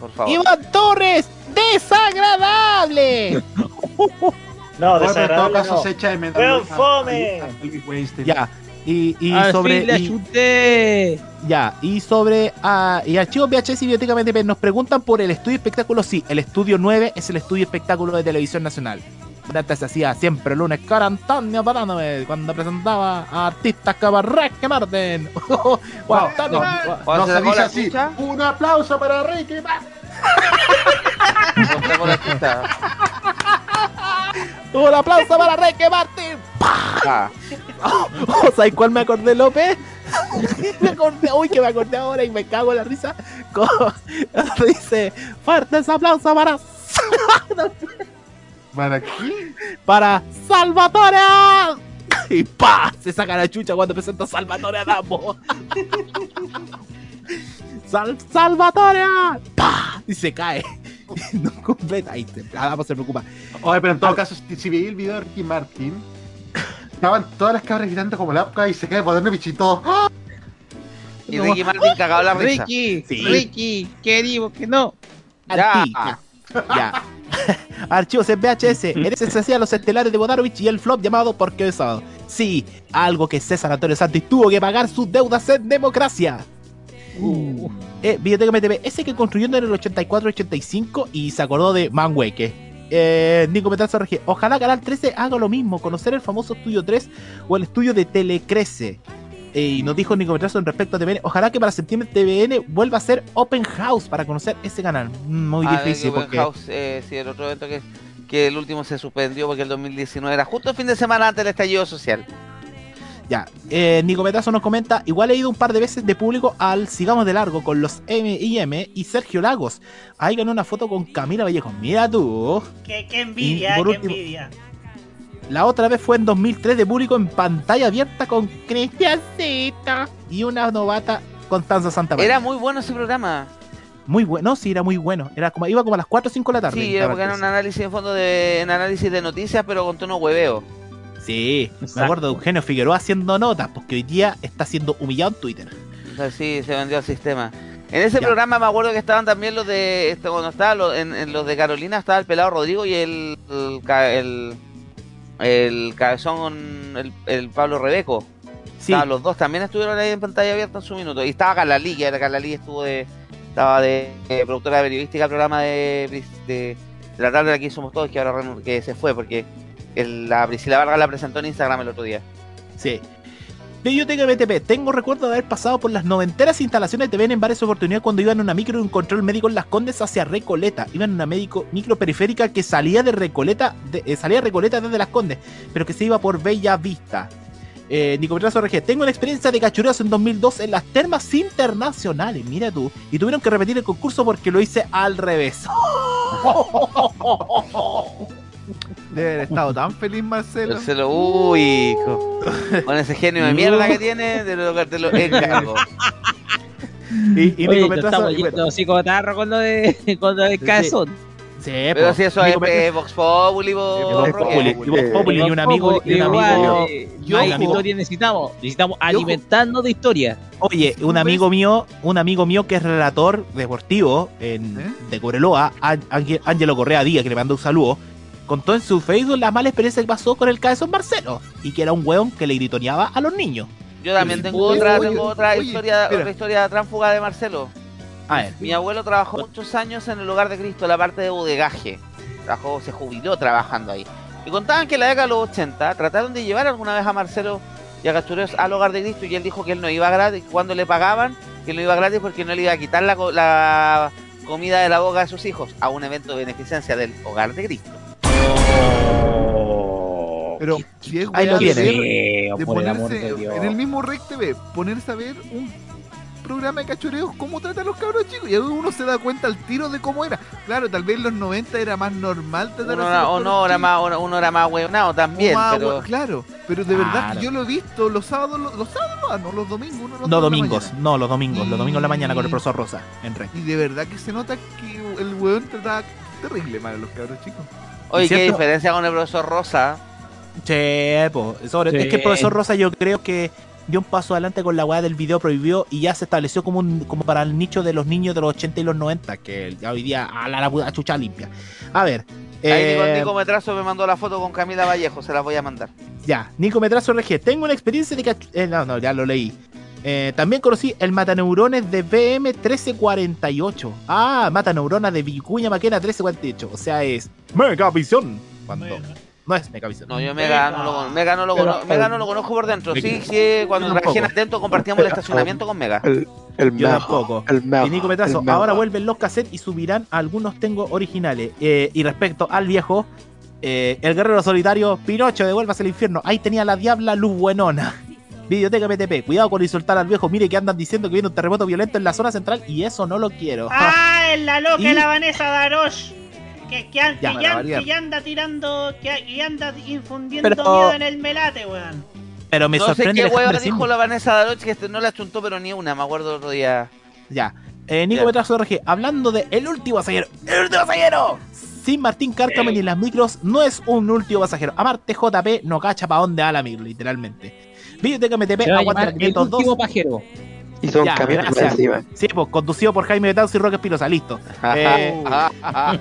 por favor. Iván Torres, desagradable. No, pero en todo desagradable caso no. se echa de fome. ya. Y, y Al sobre fin la y- chuté. ya, y sobre ah, y archivos VHS y Biblioteca MTP nos preguntan por el estudio espectáculo. Sí, el estudio 9 es el estudio espectáculo de televisión nacional. Antes se hacía siempre el lunes Antonio parándome cuando presentaba a artistas como Ricky Martin. O Antonio- Cuando No se dice así. Un aplauso para Ricky Martin. Un aplauso para Ricky Martin. Ah, Oh, ¿Sabes cuál me acordé, López? me acordé, uy, que me acordé ahora y me cago en la risa. Con- dice, fuertes aplausos para, ¿Para qué? para Salvatore. Y pa, se saca la chucha cuando presenta a Salvatore Adamo. Sal, Salvatore. Pa, y se cae. No completa. Ahí se, Adamo se preocupa. Oye, pero en todo caso, si, si veis el video de Ricky Martin, estaban todas las cabras gritando como la época y se cae ponerme bichito. ¡Ah! y Ricky Martin cagado la risa. Ricky, Sí. Ricky, que digo que no. Ya. Ya. Archivos en VHS. En ese se hacían los estelares de Bodarovich y el flop llamado Porque es sábado. Sí, algo que César Antonio Santos tuvo que pagar sus deudas en democracia. Eh, Biblioteca MTV, ese que construyó en el 84-85 y se acordó de Manweke. eh, Nico Petrazo RG. Ojalá Canal 13 haga lo mismo, conocer el famoso Estudio 3 o el estudio de Telecrece. Eh, y nos dijo Nico Petrazo en respecto a TVN. Ojalá que para septiembre TVN vuelva a ser Open House para conocer ese canal. Mm, Muy Ah, difícil Open porque. House, eh, sí, el otro evento que, que el último se suspendió porque el 2019 era justo el fin de semana antes del estallido social. Ya, eh, Nico Petrazo nos comenta, igual he ido un par de veces de público al Sigamos de Largo con los M&M y Sergio Lagos. Ahí ganó una foto con Camila Vallejo. Mira tú. Qué, qué envidia, Y por qué último- envidia. La otra vez fue en 2003 de público en pantalla abierta con Cristiancita y una novata Constanza Santa María. Era muy bueno ese programa. muy bueno, sí, era muy bueno. Era como, iba como a las 4 o 5 de la tarde. Sí, en era porque era un análisis en fondo de en análisis de noticias, pero con tono hueveo. 13. Sí, me acuerdo de Eugenio Figueroa haciendo notas, porque hoy día está siendo humillado en Twitter. O sea, sí, se vendió al sistema. En ese programa me acuerdo que estaban también los de. Este, cuando estaba lo- en, en los de Carolina estaba el pelado Rodrigo y el. El, el, el cabezón. El, el Pablo Rebeco. Sí. Estaban los dos también estuvieron ahí en pantalla abierta en su minuto. Y estaba Carlalí, que era Carlalí, estuvo de. Estaba de eh, productora periodística del programa de, de, de la tarde de Aquí Somos Todos, que ahora que se fue porque el- la Priscila Vargas la presentó en Instagram el otro día. Sí. Biblioteca BTP. Tengo recuerdo de haber pasado por las noventeras instalaciones de TVN en varias oportunidades cuando iba en una micro de un control médico en Las Condes hacia Recoleta. Iba en una médico, micro periférica que salía de Recoleta, de- eh, salía de Recoleta desde Las Condes, pero que se iba por Bella Vista. Eh, Nico Petrazo RG. Tengo una experiencia de cachureos en 2002 en las termas internacionales. Mira tú. Y tuvieron que repetir el concurso porque lo hice al revés. Debe haber estado tan feliz Marcelo. Marcelo, uy, hijo. Con ese genio de mierda que tiene, te lo, te lo encargo. Y, y Oye, Nico nos Petrazo. estamos y bueno, yendo psicotarro con lo de, con lo de Cabezón. sí, Pero si eso es eh, Vox Populi, po, Vox Populi, Roque. Vox Populi, y un amigo, y un amigo, yo- historia necesitamos. Necesitamos alimentarnos de historia. Oye, un amigo mío, un amigo mío que es relator deportivo en, de Cobreloa, Ángelo Correa Díaz, que le mando un saludo, contó en su Facebook la mala experiencia que pasó con el cabezón Marcelo y que era un weón que le gritoneaba a los niños. Yo también tengo Oye, otra, oye, tengo otra oye, historia, espera. otra historia tránfuga de Marcelo. A ver, Mi abuelo trabajó muchos años en el hogar de Cristo, la parte de bodegaje. Trabajó, se jubiló trabajando ahí. Y contaban que en la década de los 80 trataron de llevar alguna vez a Marcelo y a Cachureos al hogar de Cristo y él dijo que él no iba gratis. Cuando le pagaban, que él no iba gratis porque no le iba a quitar la, la comida de la boca de sus hijos a un evento de beneficencia del hogar de Cristo. Pero si es Ahí lo de el ponerse en el mismo Rec TV, ponerse a ver un programa de cachureos, cómo tratan a los cabros chicos. Y uno se da cuenta al tiro de cómo era. Claro, tal vez en los 90 era más normal tratar Uno, era- a los o cabros no, era chicos. más, uno, uno era más hueonado también, más, pero... Claro, pero de verdad que yo lo he visto los sábados, los, los sábados, no, los domingos. uno los no domingos, no los domingos, los domingos en la mañana con el profesor Rosa en Rey. Y de verdad que se nota que el weón trataba terrible mal a los cabros chicos. Oye, qué diferencia con el profesor Rosa. Che, po, sobre- Sí. es que el profesor Rosa yo creo que dio un paso adelante con la weá del video prohibido y ya se estableció como un, como para el nicho de los niños de los 80 y los 90, que ya hoy día a la, la, chucha limpia. A ver, Ahí Nico, eh, Nico Metrazo me mandó la foto con Camila Vallejo, se la voy a mandar. ya, Nico Metrazo RG, tengo una experiencia de cachu- eh, no, no, ya lo leí. Eh, también conocí el mataneurones de BM 1348. Ah, mataneuronas de Vicuña Maquena 1348. O sea, es Megavisión. Cuando no es Megavisión. No, yo Mega no lo, Mega no lo, Pero, cono- Mega no lo conozco por dentro. Sí, sí, cuando yo trabajé en tampoco. Atento compartíamos el estacionamiento con Mega. El, el Yo mejor, tampoco. El mejor, Y Nico el mejor. ahora vuelven los cassettes y subirán algunos tengo originales. Eh, y respecto al viejo, eh, el guerrero solitario, Pinocho, devuélvase al infierno. Ahí tenía la diabla luz buenona. Videoteca PTP, cuidado con insultar al viejo. Mire que andan diciendo que viene un terremoto violento en la zona central y eso no lo quiero. Ah, es la loca Y- la Vanessa Darosh. Que, que, an- Ya, que para ya, variar. que ya anda tirando, que, anda infundiendo Pero- miedo en el melate, weón. Pero me no sé sorprende qué que hueva estén dijo la Vanessa Daroch que este no la chuntó pero ni una, me acuerdo el otro día. Ya. Eh, Nico. Petrazo RG, hablando de El último pasajero. ¡El último pasajero! Sin Martín Cárcamo ni las micros, no es un último pasajero. Amarte JP no cacha pa' dónde va la micro, literalmente. Videoteca MTP, aguanta llamar la el 502. último pajero. Y son Ya, camiones encima. Sí, pues conducido por Jaime Betanz y Roque Espinosa, listo. Eh,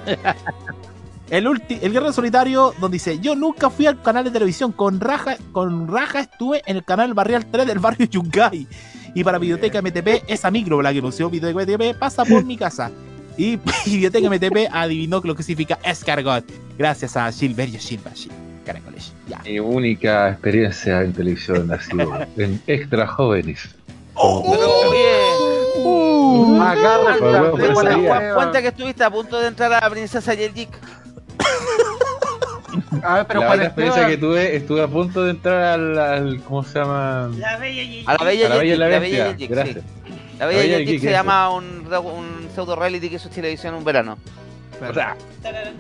el, ulti- el Guerrero Solitario, donde dice: Yo nunca fui al canal de televisión, con raja, con raja estuve en el canal Barrial 3 del barrio Yungay. Y para Videoteca MTP, esa micro, la que anunció Videoteca MTP, pasa por mi casa. Y Videoteca MTP adivinó lo que significa escargot. Gracias a Gilberto Silva, sí, caracoles. Ya. Mi única experiencia en televisión ha sido en Extra Jóvenes. Uh, Agarra cuenta, que estuviste a punto de entrar a la princesa Yeljik. A ver, pero la ¿cuál otra experiencia que tuve, estuve a punto de entrar al, al- ¿cómo se llama? La bella y A la bella A la Bella y la Bestia, gracias. La bella Yeljik, se llama un, un pseudo reality que hizo televisión en un verano. O sea,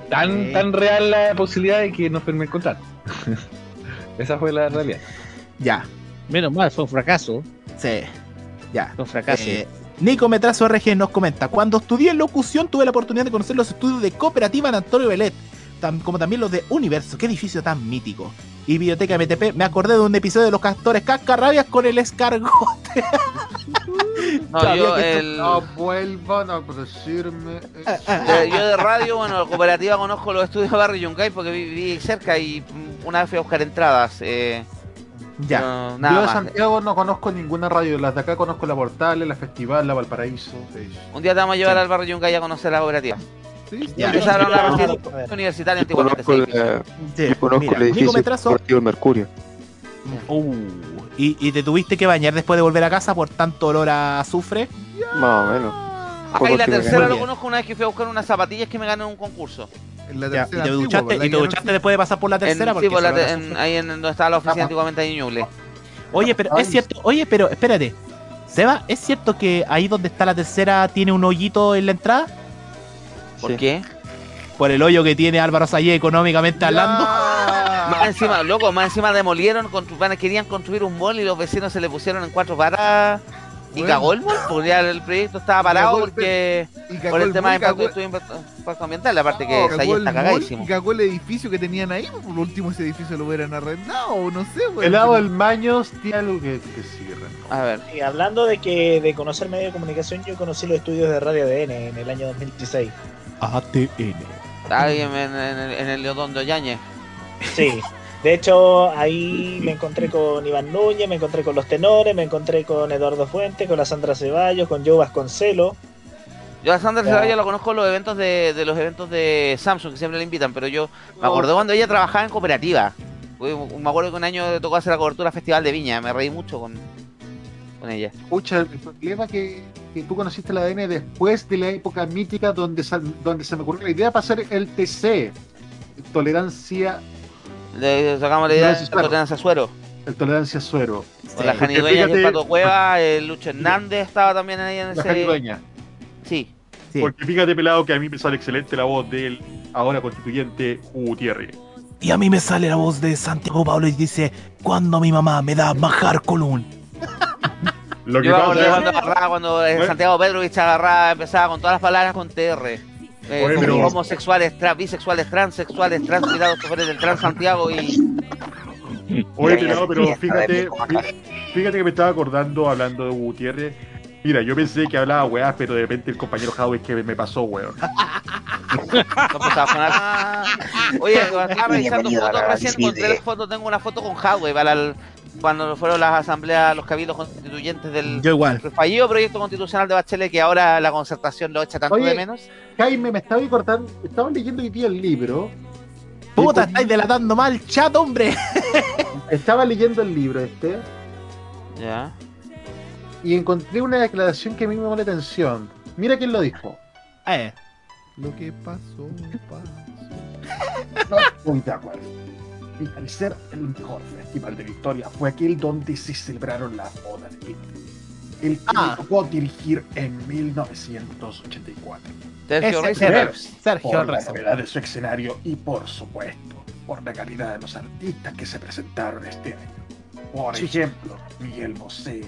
tan, tan real la posibilidad de que nos firme el contrato. Esa fue la realidad. Ya. Menos mal, fue un fracaso. Sí. Ya. Fue un fracaso. Eh, Nico Metrazo RG nos comenta: Cuando estudié locución, tuve la oportunidad de conocer los estudios de Cooperativa en Antonio Belet, tam- como también los de Universo. Qué edificio tan mítico. Y Biblioteca MTP, me acordé de un episodio de los castores cascarrabias con el escargote. No, yo, que esto- el, No vuelvan a decirme. eh, yo de radio, bueno, la cooperativa conozco los estudios de Barrio Yungay porque viví cerca y una vez fui a buscar entradas. Eh, Ya. no, Yo de más. Santiago no conozco ninguna radio. Las de acá conozco la Portales, la Festival, la Valparaíso. sí. Un día te vamos a llevar al Barrio Yungay a conocer la cooperativa. Ya. Empezaron a Ah, residencia universitaria antiguamente. Conozco el, sí. Sí, yo conozco el edificio deportivo Mercurio. Uh, y, y te tuviste que bañar después de volver a casa por tanto olor a azufre. Más o menos. Ah, Poco y la tercera lo conozco una vez que fui a buscar unas zapatillas que me gané en un concurso. En la Ya, y te duchaste, ¿verdad? y te duchaste después de pasar por la En, tercera. sí, porque por la te- en- ahí en donde estaba la oficina antiguamente ahí en Ñuble. Oye, pero Ay. es cierto, oye, pero espérate. Seba, ¿es cierto que ahí donde está la tercera tiene un hoyito en la entrada? ¿Por Sí. qué? Por el hoyo que tiene Álvaro Sayé económicamente hablando. Más encima, loco, más encima demolieron, querían construir un mall y los vecinos se le pusieron en cuatro paradas. Y Bueno. cagó el mall, porque ya el proyecto estaba parado el- porque por el tema de impacto, impacto- ambiental, aparte que Sayé el está cagadísimo. Y cagó el edificio que tenían ahí. pues, Por último, ese edificio lo hubieran arrendado. o No sé, güey. El lado del Maños tiene algo que, que cierra. A ver, Y hablando de que de conocer medio de comunicación, yo conocí los estudios de Radio ADN en el año 2016. ATN. ahí en, en- en el, Leodón de Ollañez. Sí. De hecho, ahí me encontré con Iván Núñez, me encontré con los tenores, me encontré con Eduardo Fuente, con la Sandra Ceballos, con Joe Vasconcelo. Yo a Sandra. Ceballos lo conozco en los eventos de, de los eventos de Samsung que siempre le invitan, pero yo me acordé cuando ella trabajaba en cooperativa. Me acuerdo que un año le tocó hacer la cobertura Festival de Viña, me reí mucho con, con ella. Escucha, el problema que, que tú conociste el ADN después de la época mítica donde, sal- donde se me ocurrió la idea para hacer el TC, tolerancia, Le sacamos la idea de. Tolerancia Suero. el tolerancia suero. Con la Sí. Jani y el Pato Cueva, el Lucho Hernández estaba también ahí en La ese. Dueña. Sí. Sí. Porque fíjate, pelado, que a mí me sale excelente la voz del ahora constituyente Gutiérrez. Y a mí me sale la voz de Santiago Pablo y dice: Cuando mi mamá me da manjar colún. Lo que Yo me pasa es- cuando agarraba, cuando eh, Bueno. Santiago Pedrovich agarraba, empezaba con todas las palabras con TR. Eh, pero- homosexuales, trans, bisexuales, transexuales, transmirados, choferes del Trans Santiago y. Oye, pero fíjate, fí- fíjate que me estaba acordando hablando de Gutiérrez. Mira, yo pensé que hablaba weás, pero de repente el compañero Howie que me pasó, weón. No empezaba a sonar. Oye, cuando estaba revisando fotos recién, encontré las fotos, tengo una foto con Hadwe para el- cuando fueron las asambleas, los cabildos constituyentes del Yo igual. fallido proyecto constitucional de Bachelet que ahora la concertación lo echa tanto Oye, de menos. Jaime, me estaba cortando, estaba leyendo hoy día el libro. Puta, estáis delatando mal, chat, hombre. Estaba leyendo el libro este Ya. y encontré una declaración que a mí me llamó la atención. Mira quién lo dijo. Eh. Lo que pasó, pasó. No estoy de acuerdo. Y al ser el mejor festival de la historia fue aquel donde se celebraron las bodas de Hitler. El que Ah. tocó dirigir en 1984. Sergio Risenberg. Sergio por la novedad de su escenario y por supuesto por la calidad de los artistas que se presentaron este año. Por Sí. ejemplo, Miguel Bosé,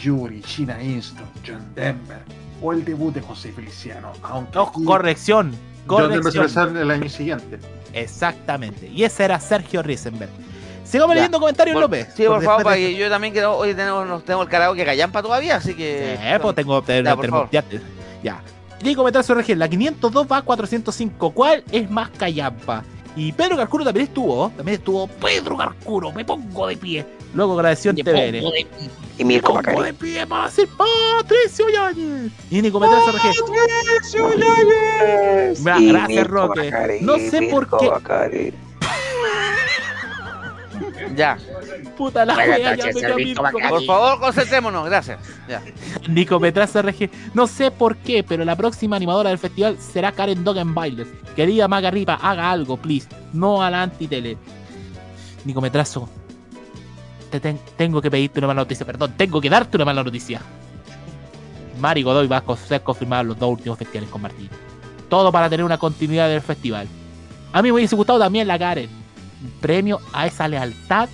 Yuri, China Inston, John Denver o el debut de José Feliciano. Aunque No, aquí corrección. John Denver Corrección. el año siguiente. Exactamente. Y ese era Sergio Risenberg. Sigamos Ya. leyendo comentarios, Por- López. Sí, por favor, después para de- que yo también quiero. Hoy tenemos, nos tenemos el karaoke Callampa todavía, así que. Eh, pues tengo, tengo- Ya, tenemos- ya, ya. Y comentar su región, la 502 va a 405. ¿Cuál es más callampa? Y Pedro Carcuro también estuvo, también estuvo Pedro Carcuro, me pongo de pie. Luego agradeció en TVN. Y Mirko Macari. de pie para decir Patricio Yáñez. Y Nico Metrazo RG. Mira, Y gracias, Roque. No sé por Mirko qué. Macari. Ya. Puta la wea, ya me Por favor, concentrémonos, gracias. Ya. Nico RG. No sé por qué, pero la próxima animadora del festival será Karen Dogenbailer. Querida Maga Ripa, haga algo, please. No a la antitele. Nico Metrazo. Te ten- tengo que pedirte una mala noticia, perdón, tengo que darte una mala noticia. Mari Godoy va a ser confirmada en los dos últimos festivales con Martín. Todo para tener una continuidad del festival. A mí me hubiese gustado también la Karen. Un premio a esa lealtad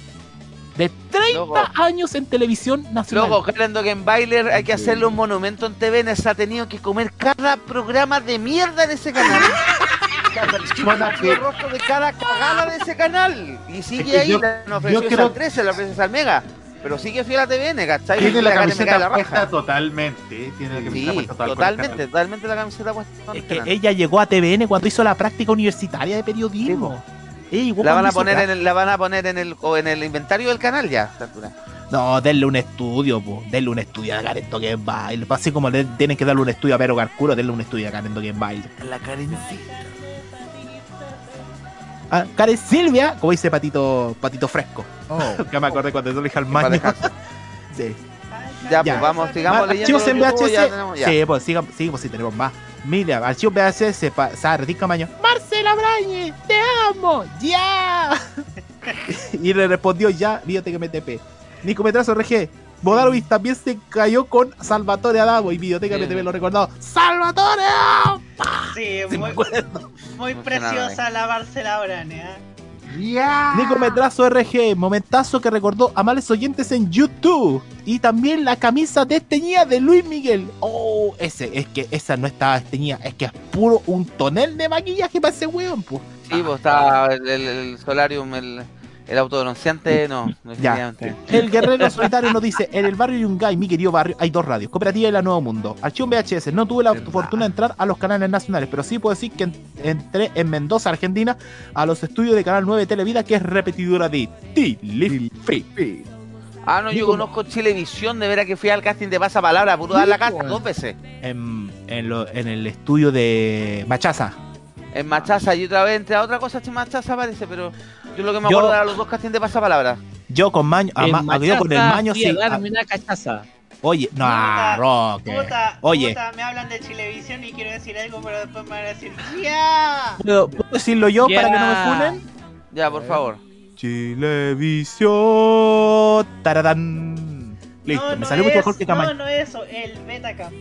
de 30 años en televisión nacional. Luego, Karen Dogenbailer, hay que hacerle un monumento en TVN. Se ha tenido que comer cada programa de mierda en ese canal. el rostro de cada cagada de ese canal. Y sigue Es que ahí, yo- le ofreció creo- al 13, le ofreció al Mega. Pero sigue fiel a TVN, ¿cachai? Tiene Y la camiseta la puesta totalmente. eh, Tiene la camiseta Sí, puesta total- totalmente, totalmente la camiseta puesta. Es que ella llegó a TVN cuando hizo la práctica universitaria de periodismo. La van a poner en el, la van a poner en el, en el inventario del canal ya. No, denle un estudio, po. denle un estudio a Karen Dogenbailer. Así como le tienen que darle un estudio a Pero Garcuro, denle un estudio a Karen Dogenbailer. La Karencita. Ah, Karen Silvia, como dice Patito, Patito Fresco. que me acordé cuando yo le dije al maño. sí. Ya, pues vamos, sigamos Más leyendo. Archivos en YouTubers, ya VHS. tenemos- ya. Sí, pues sigamos, sí, pues sí, tenemos más. Mira, archivos VHS, Sardi Camaño. Marcela Brañe, te amo, ya. y le respondió ya, fíjate que me TP. Nico Metrazo RG. Bodarovic también se cayó con Salvatore Adamo y Videoteca Sí. MTV lo recordado. ¡Salvatore! Sí, muy, acuerdo. muy preciosa la Marcela Brane, ¿eh? Nico Metrazo RG, momentazo que recordó a males oyentes en YouTube. Y también la camisa desteñida de Luis Miguel. Oh, ese, es que esa no estaba desteñida, es que es puro un tonel de maquillaje para ese weón, pues. Sí, pues está el, el- el solarium, el, el autobronceante, no, Ya. definitivamente. El guerrero solitario nos dice, en el barrio Yungay, mi querido barrio, hay dos radios, Cooperativa y La Nuevo Mundo. Archivo VHS, no tuve la fortuna de entrar a los canales nacionales, pero sí puedo decir que en- entré en Mendoza, Argentina, a los estudios de Canal 9 Televida, que es repetidora de Telefe. Ah, no, yo conozco Chilevisión, de veras que fui al casting de Pasapalabra, puro dar la casa dos veces. En, en, lo- en el estudio de Machaza. En Machaza y otra vez entre a otra cosa, en Machaza parece, pero yo lo que me Yo- acuerdo era los dos castings de Pasapalabra. Yo con Maño, En ama- yo con el Machaza Maño fui a sí. darme ah, una cachaza. Oye, no, Roque. Puta, Oye, puta, me hablan de Chilevisión y quiero decir algo, pero después me van a decir ¡Ya! ¿puedo, puedo decirlo yo para que no me funen? Ya, por favor. Chilevisión. Taradán. Listo, no, me no salió es, mucho mejor que No, Camaño. no eso, el Betacam.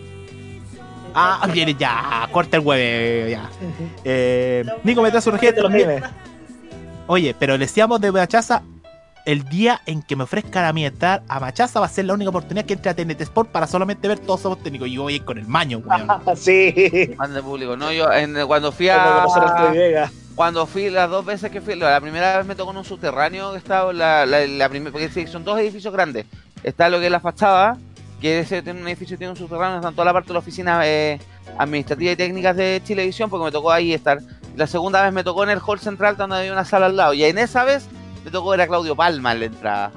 Ah, viene ya, corta el hueve, ya. Eh, Nico Metrazo RG también. Oye, pero le decíamos de Machaza, el día en que me ofrezcan a mí entrar a Machaza va a ser la única oportunidad que entre a TNT Sport para solamente ver todos somos técnicos. Y yo voy a ir con el maño, weón. sí. Mande público. No, yo en- cuando fui Cuando a. Vega. Cuando fui las dos veces que fui, la primera vez me tocó en un subterráneo que estaba la, la, la primera, porque sí, son dos edificios grandes. Está lo que es la fachada, que ese tiene un edificio tiene un subterráneo, está en toda la parte de la oficina eh, administrativa y técnicas de Chilevisión, porque me tocó ahí estar. La segunda vez me tocó en el hall central, donde había una sala al lado, y en esa vez me tocó ver a Claudio Palma en la entrada.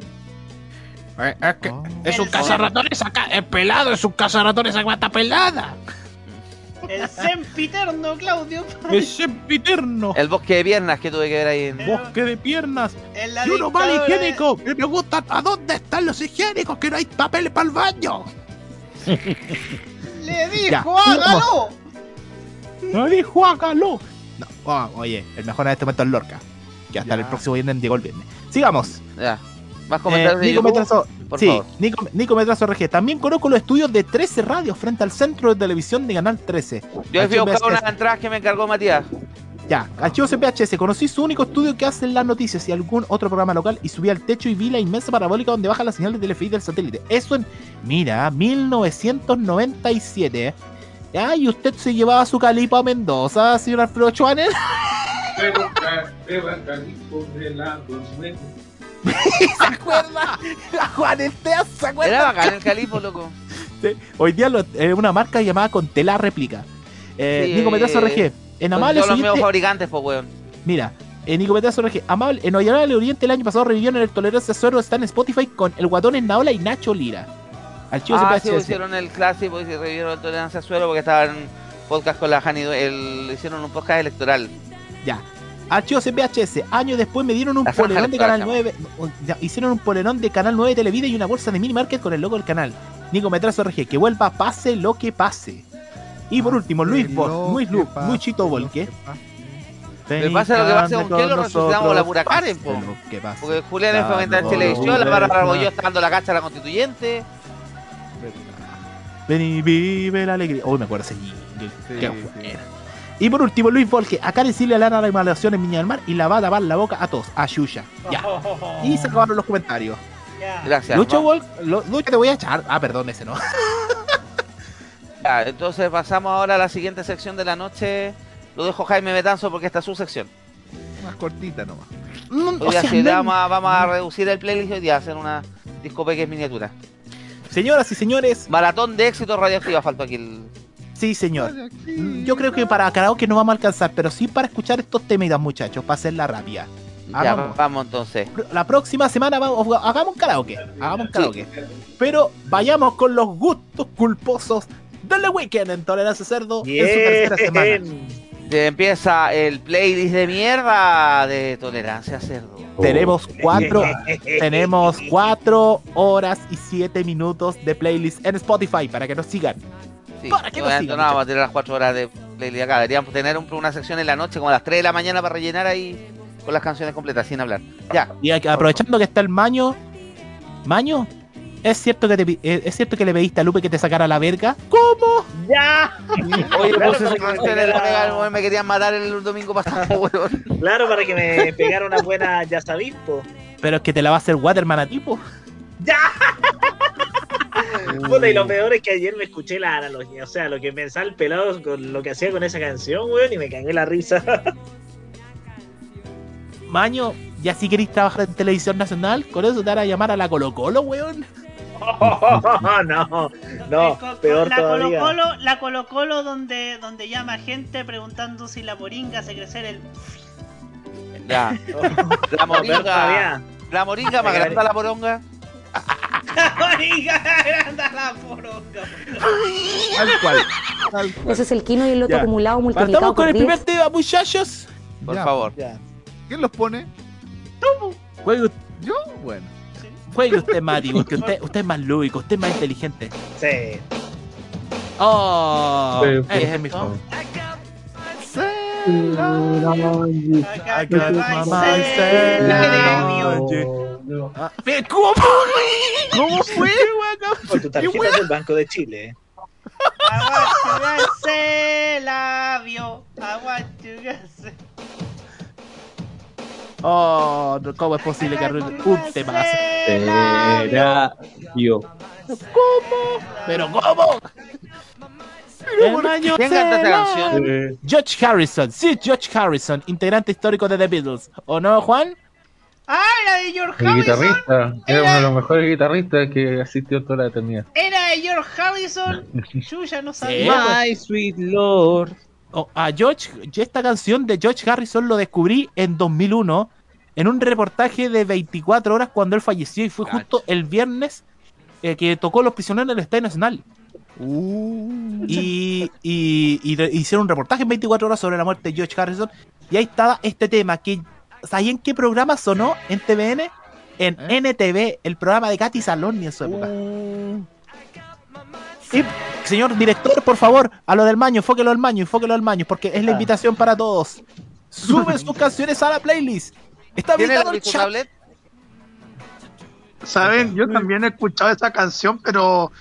Es que es un cazarratones acá, es pelado, es un cazarratones acá, está pelada. El sempiterno Claudio. El sempiterno. El bosque de piernas que tuve que ver ahí en. Bosque de piernas. En la Y uno mal dictadura higiénico. Y me gusta a dónde están los higiénicos, que no hay papeles para el baño. Le dijo, Ya, hágalo. No dijo hágalo. No, oh, oye, el mejor en este momento es Lorca. Que hasta el próximo viernes llegó el viernes. Sigamos. Ya. Más comentarios Eh, Nico? Metrazo, sí, favor. Nico, Nico Metrazo RG. También conozco los estudios de 13 radios frente al centro de televisión de Canal 13. Yo fui a buscar unas entradas que me encargó Matías. Ya, archivos en VHS. Conocí su único estudio que hacen las noticias y algún otro programa local y subí al techo y vi la inmensa parabólica donde baja la señal de Telefe del satélite. Eso en, mira, 1997. ¿Eh? Ya, y usted se llevaba su calipo a Mendoza, señor Alfredo Schwanner. ¿Se acuerda? La Juanetea, ¿se acuerda? Era bacán el calipo, loco. Sí, Hoy día lo- eh, una marca llamada Contela Réplica. Eh, Sí, Nico Metrazo eh, RG. En Son Amales todos los mismos fabricantes, pues, weón. Mira, Eh, Nico Petrazo RG, amable, en Oyala del Oriente el año pasado revivieron el Tolerancia Suero, está en Spotify con el Guatón Naola y Nacho Lira. Archivo Ah, sí, hicieron el clásico y se revivieron el tolerancia a suelo porque estaban podcast con la Jani, el, hicieron un podcast electoral. Ya. Archivo CPHS, años después me dieron un La polerón de Canal se 9. o- ya, hicieron un polerón de Canal 9 Televida y una bolsa de mini market con el logo del canal. Nico Metrazo RG, que vuelva pase lo que pase. Y por último, Luis Bosch, Luis Lu, Luchito Volque. Me pasa lo que pasa con que lo resucitamos la pura Karen, po. ¿Qué pasa? Porque Julián es Dando fomentar televisión, la vueltas. Argolló está dando la cacha a la constituyente. Ven y vive la alegría. Uy, me acuerdo ese jingle. Qué buena. Y por último, Luis Volque. Acá decirle le hará la remodelación en Viña del Mar y la va a tapar la boca a todos. A Yuya. Ya. Y se acabaron los comentarios. Gracias. Lucho. Volk, Lucho te voy a echar. Ah, perdón, ese no. Ya, entonces pasamos ahora a la siguiente sección de la noche. Lo dejo Jaime Betanzo porque esta es su sección. Más cortita nomás. Hoy día sí le vamos, a, vamos a reducir el playlist hoy día, a hacer una disco peques miniatura. Señoras y señores. Maratón de éxito radioactiva, faltó aquí el. Sí, señor. Yo creo que para karaoke no vamos a alcanzar, pero sí para escuchar estos temitas, muchachos, para hacerla rápida. Ya, Hagamos. vamos entonces. La próxima semana vamos, hagamos un karaoke. Hagamos un karaoke. Pero vayamos con los gustos culposos del The Weekend en Tolerancia Cerdo en su tercera semana. Se empieza el playlist de mierda de Tolerancia a Cerdo. Tenemos cuatro, tenemos cuatro horas y siete minutos de playlist en Spotify para que nos sigan. Sí, ¿Para no, nos no sigan, vamos a tener las 4 horas de playlist acá. Deberíamos tener un- una sección en la noche, como a las 3 de la mañana, para rellenar ahí con las canciones completas, sin hablar. Ya. Y aprovechando que está el Maño, Maño, ¿es cierto que te eh, es cierto que le pediste a Lupe que te sacara la verga? ¿Cómo? ¡Ya! Oye, Claro, puse la me querían matar el domingo pasado, weón. Claro, para que me pegara una buena ya sabéis, po. Pero es que te la va a hacer Waterman a tipo. Puta, y lo peor es que ayer me escuché la analogía, o sea, lo que pensaba el pelado con lo que hacía con esa canción, weón, y me cagué la risa. Maño, ya si queréis trabajar en televisión nacional, con eso te van a llamar a la Colo Colo, weón. no, no, peor la todavía. Colo Colo, la Colo Colo donde, donde llama gente preguntando si la moringa hace crecer el. Ya. La moringa. La moringa, más grande la poronga. La moringa agranda la poronga. Tal cual. Ese es el quino y el loto Ya. acumulado multiplicado Partamos con por el 10. primer tema, muchachos. Por Ya. favor. ¿Quién los pone? U- ¿Yo? Bueno. Juegue usted, Mati, porque usted, usted es más lúdico, usted es más inteligente. Sí. Oh, Sí, es mi favor. Ah, ve, ¿Cómo? ¿Cómo fue? Con tu tarjeta del Banco de Chile. Aguante labio. Aguante Oh, ¿cómo es posible que arruine un temazo? Era yo. ¿Cómo? ¿Pero cómo? El año ¿Quién canta esta será- canción? George Harrison, sí, George Harrison, integrante histórico de The Beatles. ¿O no, Juan? Ah, era de George El Harrison. guitarrista, era uno de los mejores guitarristas que asistió toda la eternidad. Era de George Harrison. Yo ya no sabía. My sweet Lord. Oh, a George, yo esta canción de George Harrison lo descubrí en 2001 en un reportaje de 24 horas cuando él falleció y fue justo el viernes eh, que tocó Los Prisioneros en el Estadio Nacional. Y, y- y hicieron un reportaje en 24 horas sobre la muerte de George Harrison y ahí estaba este tema que ¿sabían qué programa sonó en TVN? En NTV, el programa de Katy Saloni en su época. Y, señor director, por favor, a lo del maño, enfóquelo al maño, enfóquelo al maño, porque es la invitación para todos. Suben sus canciones a la playlist. Está ¿Tiene el disco chat. tablet? Saben, yo también he escuchado esa canción, pero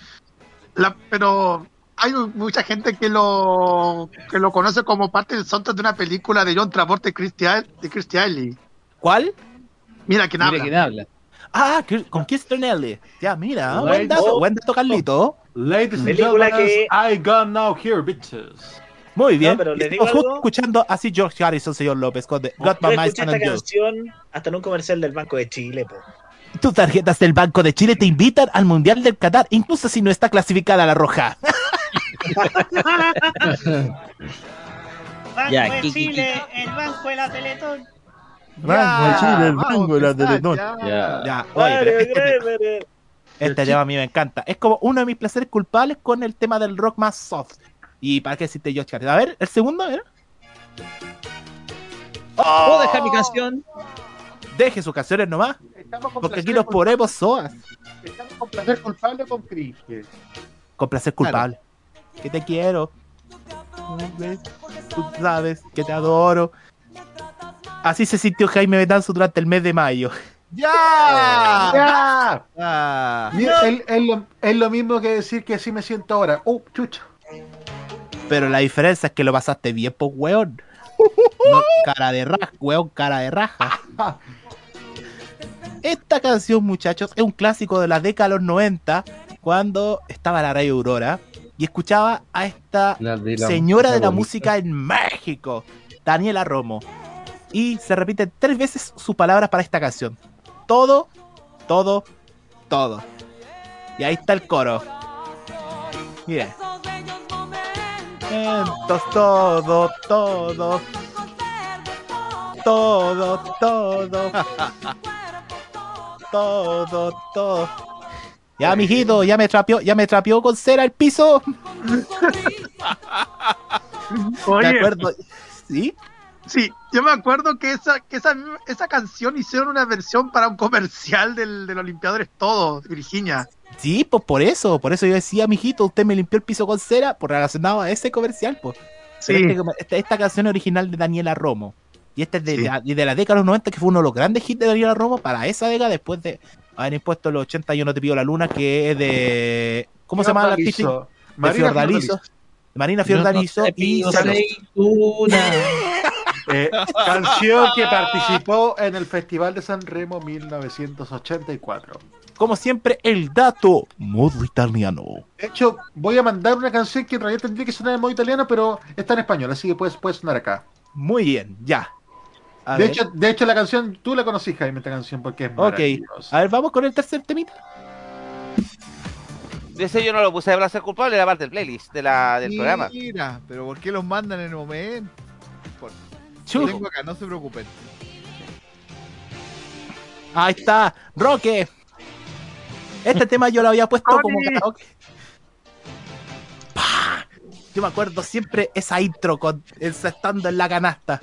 la, pero hay mucha gente que lo que lo conoce como parte del soundtrack de una película de John Travolta y Christy de Christy Alley. ¿Cuál? Mira quién habla. Mira quién habla. Ah, que- con Kirsten Nelly. Ya, mira, buen dato, buen dato, Carlito. Ladies and gentlemen, que- I got now here, bitches. Muy bien. No, pero digo algo. escuchando así George Harrison, señor López, con The Got My Mind esta on You. canción hasta en un comercial del Banco de Chile, po. Tus tarjetas del Banco de Chile te invitan al Mundial del Qatar, incluso si no está clasificada la roja. Banco Ya, de Chile, el banco de la Teletón. Rango de Chile, el rango de la Teletón. ya. Ya, oye, pero este, tema a mí me encanta. Es como uno de mis placeres culpables con el tema del rock más soft. Y para qué decirte George Harrison. A ver, el segundo, a ver. ¿Puedo dejar mi canción? Deje sus canciones nomás. Estamos con Porque aquí placer nos culpable- ponemos soas. Estamos con placer culpable con cringe. Con placer culpable. Que te quiero. Tú sabes que te adoro. Así se sintió Jaime Betanzo durante el mes de mayo. ¡Ya! ¡Ya! ¡Ya! Mira, Es, es lo, es lo mismo que decir que así me siento ahora. ¡Uh, chucha! Pero la diferencia es que lo pasaste bien, pues, weón. No, cara de raja, weón, cara de raja. Esta canción, muchachos, es un clásico de la década de los 90, cuando estaba la radio Aurora y escuchaba a esta La de la señora de la música música en México, Daniela Romo. Y se repiten tres veces sus palabras para esta canción. Todo, todo, todo. Y ahí está el coro. Miren. Momentos, todo, todo. Todo, todo. todo, todo. Ya, mijito, ya me trapeó, ya me trapeó con cera el piso. Oye. Me acuerdo. ¿Sí? Sí, yo me acuerdo que esa, que esa, esa canción hicieron una versión para un comercial del, del Olimpiadores Todo, Virginia. Sí, pues por eso, por eso yo decía, mijito, usted me limpió el piso con cera, por relacionado a ese comercial, pues. Sí. Pero este esta, esta canción es original de Daniela Romo. Y esta es de, la, de la década de los 90, que fue uno de los grandes hits de Daniela Romo para esa década, después de haber impuesto los 80 Yo no te pido la luna, que es de. ¿Cómo se llama la artista? Fiordalizo. Marina Fiordalizo. Fiordalizo. Marina Yo no Fiordalizo te y. Eh, canción que participó en el Festival de San Remo 1984. Como siempre, el dato modo italiano. De hecho, voy a mandar una canción que en realidad tendría que sonar en modo italiano, pero está en español, así que puede, puede sonar acá. Muy bien, ya. A De ver. hecho, de hecho, la canción, tú la conocí, Jaime, esta canción, porque es Ok, a ver, vamos con el tercer temita. Ese yo no lo puse de placer culpable, era parte del playlist de la, del programa. Mira, pero ¿por qué los mandan en el momento? Por... Chu. Lo tengo acá, no se preocupen. Ahí está, Roque. Este tema yo lo había puesto como karaoke. ¡Pah! Yo me acuerdo siempre esa intro con esa estando en la canasta.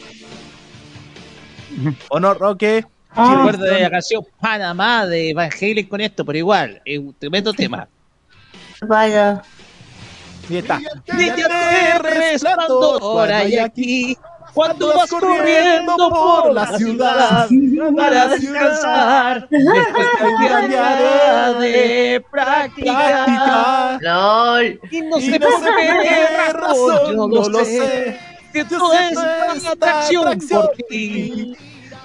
¿O no, Roque? Sí, recuerdo de la canción Panamá de Van Halen con esto, pero igual, es un tremendo tema. Vaya. Ahí está. Brilla resplandor hay aquí cuando vas corriendo por la ciudad para descansar después de día de práctica. LOL. Y no sé por qué razón, yo no lo sé. Que toda esta atracción por ti.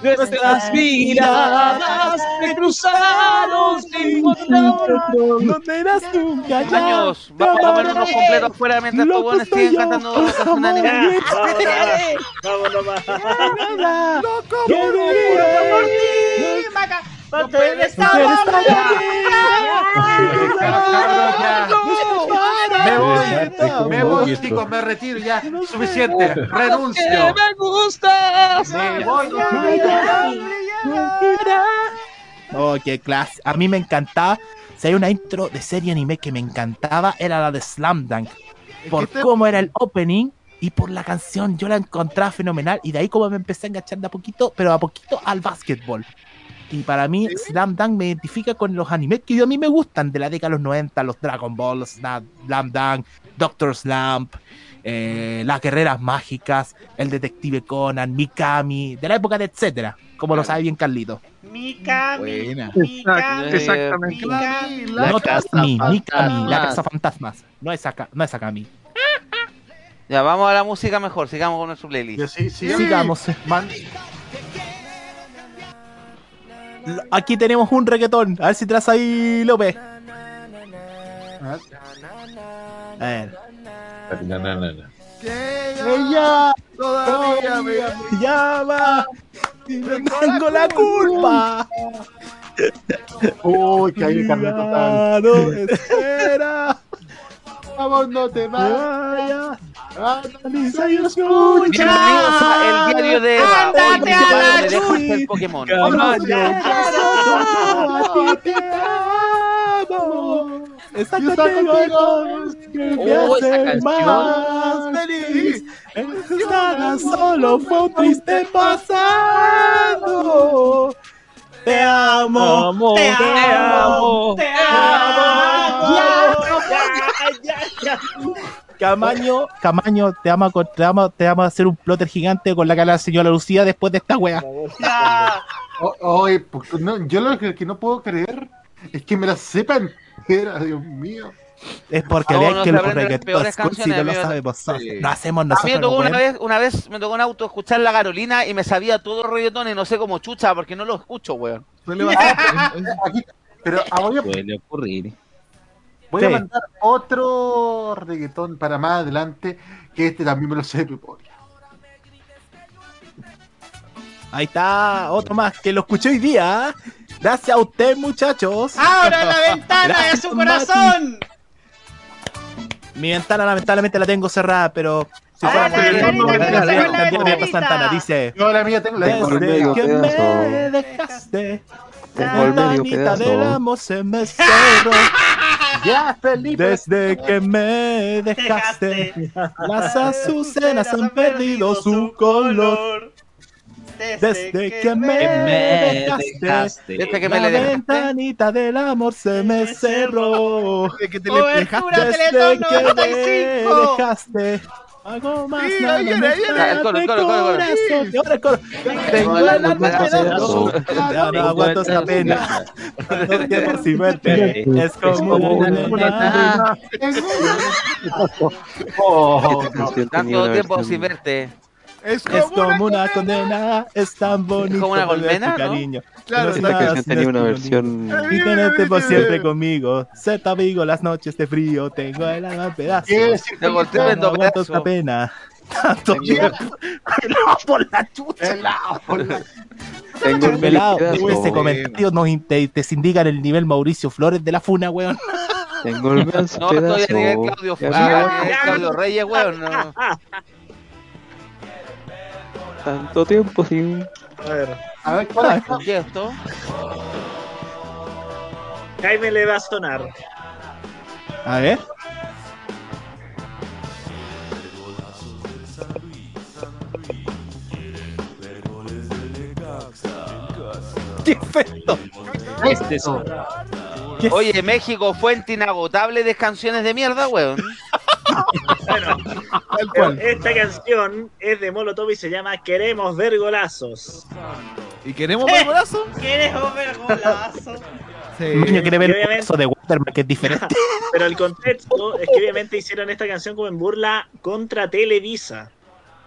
Nuestras miradas se cruzaron, encontraron. No te irás nunca. Años, vamos a ponernos completos afuera mientras estos buenos siguen cantando la canción de anime. Vamos nomás. Loco, por ti, Maca. Me voy, me voy, chicos, me retiro ya. Suficiente, renuncio. me gustas. Me voy. Oh, qué clase. A mí me encantaba. Si hay una intro de serie anime que me encantaba, era la de Slam Dunk. Por este- cómo era el opening y por la canción, yo la encontraba fenomenal. Y de ahí como me empecé a enganchar de a poquito, pero a poquito al básquetbol. Y para mí, Slam Dunk me identifica con los animes que yo- a mí me gustan de la década de los 90, los Dragon Ball, los Slam, Slam Dunk, Doctor Slump, eh, las guerreras mágicas, el detective Conan, Mikami, de la época de etcétera, como lo sabe bien Carlito. Mikami. Mikami. Exactamente. Mikami. no casa Takami, Mikami, la casa fantasmas. No es acá, no es Akami. Ya, vamos a la música mejor, sigamos con nuestro playlist. Sí, sí, Sigamos. Man- Aquí tenemos un reggaetón. A ver si traes ahí, López. A ver. Ella Todavía me llama. Tengo la culpa. Uy, que hay de carne total. No espera. Vamos, no te vayas. Vaya. Analiza y Bienvenidos a el diario de Eva. Ándate a la dejo ser Pokémon. Está Yo contigo, contigo, que me Oh, hace más feliz. Nada solo fue un triste pasado. Te amo, te amo, te amo. Camaño, Camaño, te amo, con- te amo, te amo a hacer un plotter gigante con la cara de la señora Lucía después de esta wea. Oye, pues, no, yo lo que, que no puedo creer es que me la sepa entera, Dios mío. Es porque Ah, hay uno que los cursi canciones, no lo sabemos. Sí. Lo hacemos A mí nosotros. me tocó una vez, una vez me tocó en auto escuchar la Carolina y me sabía todo el reggaetón y no sé cómo chucha porque no lo escucho, weón. Pero ah, a, Suele ocurrir. Voy a mandar otro reggaetón para más adelante, que este también me lo sé de memoria. Ahí está, otro más que lo escuché hoy día. ¿eh? Gracias a usted, muchachos. ¡Abra la ventana de Gracias, su Mati. corazón! Mi ventana lamentablemente la tengo cerrada, pero si Ah, fuera la por. Santana. Dice, Yo la mía tengo la tengo. desde que me dejaste, la ventanita del amor se me cerró. Ya, Felipe. Desde que me dejaste, las azucenas han perdido su color. Desde que me dejaste, Desde que me la dejaste. ventanita del amor se me cerró. Desde que te Cobertura dejaste. Desde que me 95. dejaste. Hago más Sí, ahí viene, me ahí viene. queda El coro, el de coro, el coro, el coro. corazón. Y ahora el coro. Tengo el alma en pedazos. Ya no aguanto esta pena. Tanto tiempo sin verte. Es como una. Oh, Tanto tiempo versión- sin verte. Es Es como una condena. Es tan bonito. como una colmena, ¿no? cariño. Claro, No Esta canción tenía una versión. Y tenerte por siempre conmigo. Ser tu amigo las noches de frío. Tengo el alma en pedazos. ¿Qué decir, Te no vendo aguanto pedazos. esta pena. Tanto tiempo. Pelado por la chucha. Tengo el Pelado, ese comentario nos te, te indican el nivel Mauricio Flores de la funa, weón. Tengo el pedazo. No, estoy a nivel Claudio, Ya ah, nivel Claudio Reyes, weón. No. Tanto tiempo sin. A ver, A ver, ¿cuál es? ¿Qué es esto? Jaime le va a sonar. A ver. ¿Qué esto? Este es Oye, México, fuente inagotable de canciones de mierda, weón. Bueno, Tal pero cual. esta canción es de Molotov y se llama Queremos ver golazos. ¿Y queremos ver brazo? ¿Quieres ver golazo? Sí. Niño quiere ver eso de Waterman, que es diferente. Pero el contexto es que obviamente hicieron esta canción como en burla contra Televisa.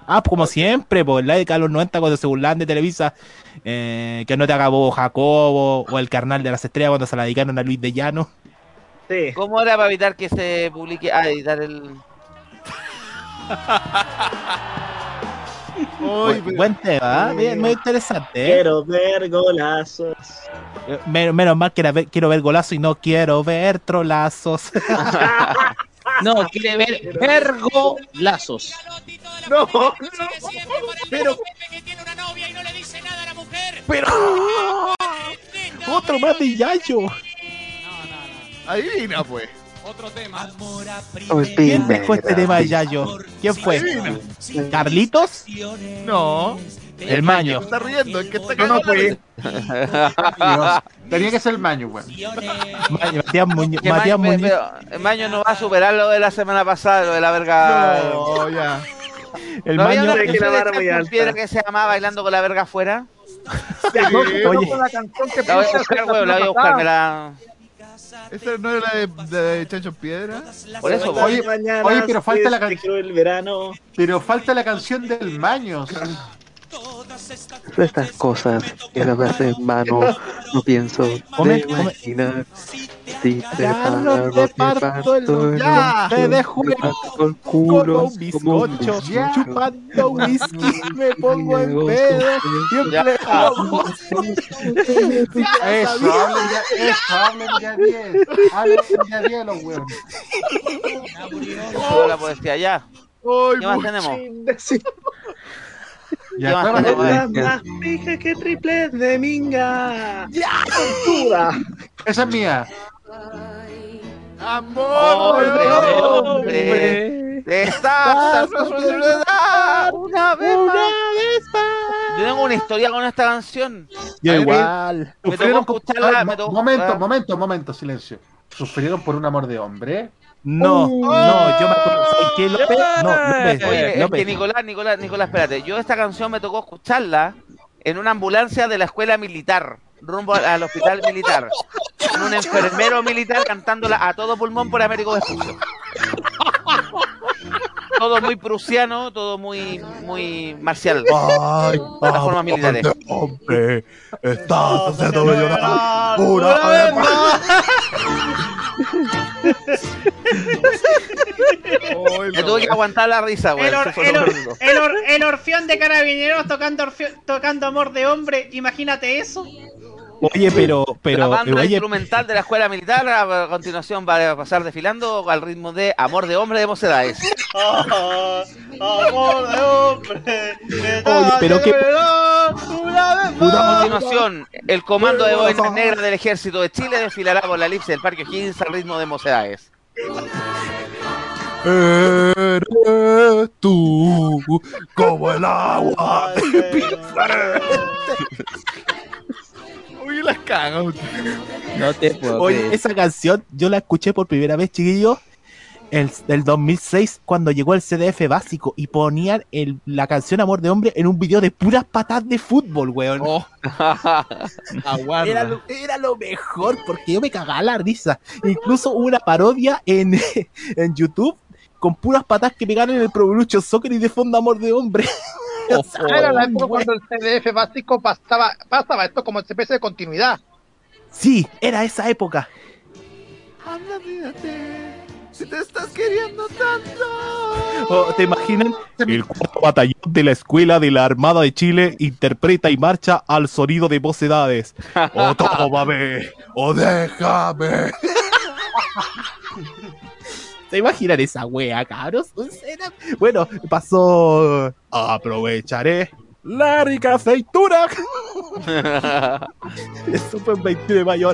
Ah, pues como siempre, pues en la de los 90 cuando se burlaban de Televisa, eh, que no te haga bobo Jacobo o el carnal de las estrellas cuando se la dedicaron a Luis de Llano. Sí. ¿Cómo era para evitar que se publique? Ah, editar el. Uy, Bu- Buen tema, ¿ah? Bien, muy interesante. ¿eh? Quiero ver golazos. Eh, men- Menos mal que era ver- quiero ver golazo y no quiero ver trolazos. No, quiere ver vergolazos. No, no. Pero, Pero otro más de Yayo. adivina, pues. ¿Quién dejó este tema de Yayo? ¿Quién fue? Adivina. ¿Carlitos? No. El maño. Está riendo, es que está no fui. Dios, Tenía que ser el maño, weón. Ma- Matías Muñoz. Matías Maño, Muñoz. pero Maño no va a superar lo de la semana pasada, lo de la verga. No, ya. El ¿No había maño. una que que se llamaba Bailando con la verga afuera? Oye, la canción voy a buscar, la weón, la voy a buscar, me la... ¿Esa no era la de, de Chancho Piedra? Por eso, Oye, oye, pero falta la es de can- cruel verano. Pero falta la canción del maño. Estas cosas que las hace en mano, no pienso Come- de come- imaginar. Si te Ya paro, te parto el- el ya, te dejo el- culo, un bizcocho, chupando whisky, me pongo en pedo, Ya. siempre. Eso, hablen ya, eso, hablen ya bien. Hablen ya bien los weones. Toda la poesía ya. ¿Qué más tenemos? Ya, ¿Qué más fija que triple de minga. ¡Ya! Esa es mía. Amor de hombre, estás una vez más. Yo tengo una historia con esta canción. Yo igual. Me tocó escucharla, Ah, me tocó- Momento, momento, momento, silencio. ¿Sufrieron por un amor de hombre? No, no, yo me acuerdo. ¿sabes qué, López? No, López. Oye, es que Nicolás, Nicolás, Nicolás, espérate. Yo esta canción me tocó escucharla en una ambulancia de la escuela militar, rumbo al, al hospital militar. Con un enfermero militar cantándola a todo pulmón por Américo Vespucio. Todo muy prusiano, todo muy, muy marcial. Ay, Plataformas militares. hombre, estás haciéndome llorar una vez más. Me tuve que aguantar la risa, güey. El, or- Eso fue el lo or- único. el or- el orfeón de carabineros tocando, orfeo- tocando amor de hombre, imagínate eso. Oye, pero, la pero, banda oye, instrumental de la escuela militar a continuación va a pasar desfilando al ritmo de Amor de Hombre de Mocedades. Amor de hombre. Oye, pero qué- A continuación, el comando de boinas negras del ejército de Chile desfilará por la elipse del Parque O'Higgins al ritmo de Mocedades. Eres tú como el agua de la cago. No te puedo Oye, creer. esa canción yo la escuché por primera vez, chiquillos, el, del 2006, cuando llegó el CDF básico y ponían el- la canción Amor de Hombre en un video de puras patas de fútbol, weón. Aguarda. Era lo, era lo mejor porque yo me cagaba la risa. Incluso hubo una parodia en, en YouTube con puras patas que pegaron en el Pro Evolution Soccer y de fondo Amor de Hombre. Sea, Era la época cuando el CDF básico pasaba, pasaba esto como especie de continuidad. Sí, era esa época. Anda, fíjate, si te estás queriendo tanto. O, ¿Te imaginan? El cuarto batallón de la Escuela de la Armada de Chile interpreta y marcha al sonido de vocedades. O tómame, o déjame. ¿Se imaginan esa wea, cabros? Bueno, pasó. Aprovecharé la rica aceitura. Eso fue el 21 de mayo.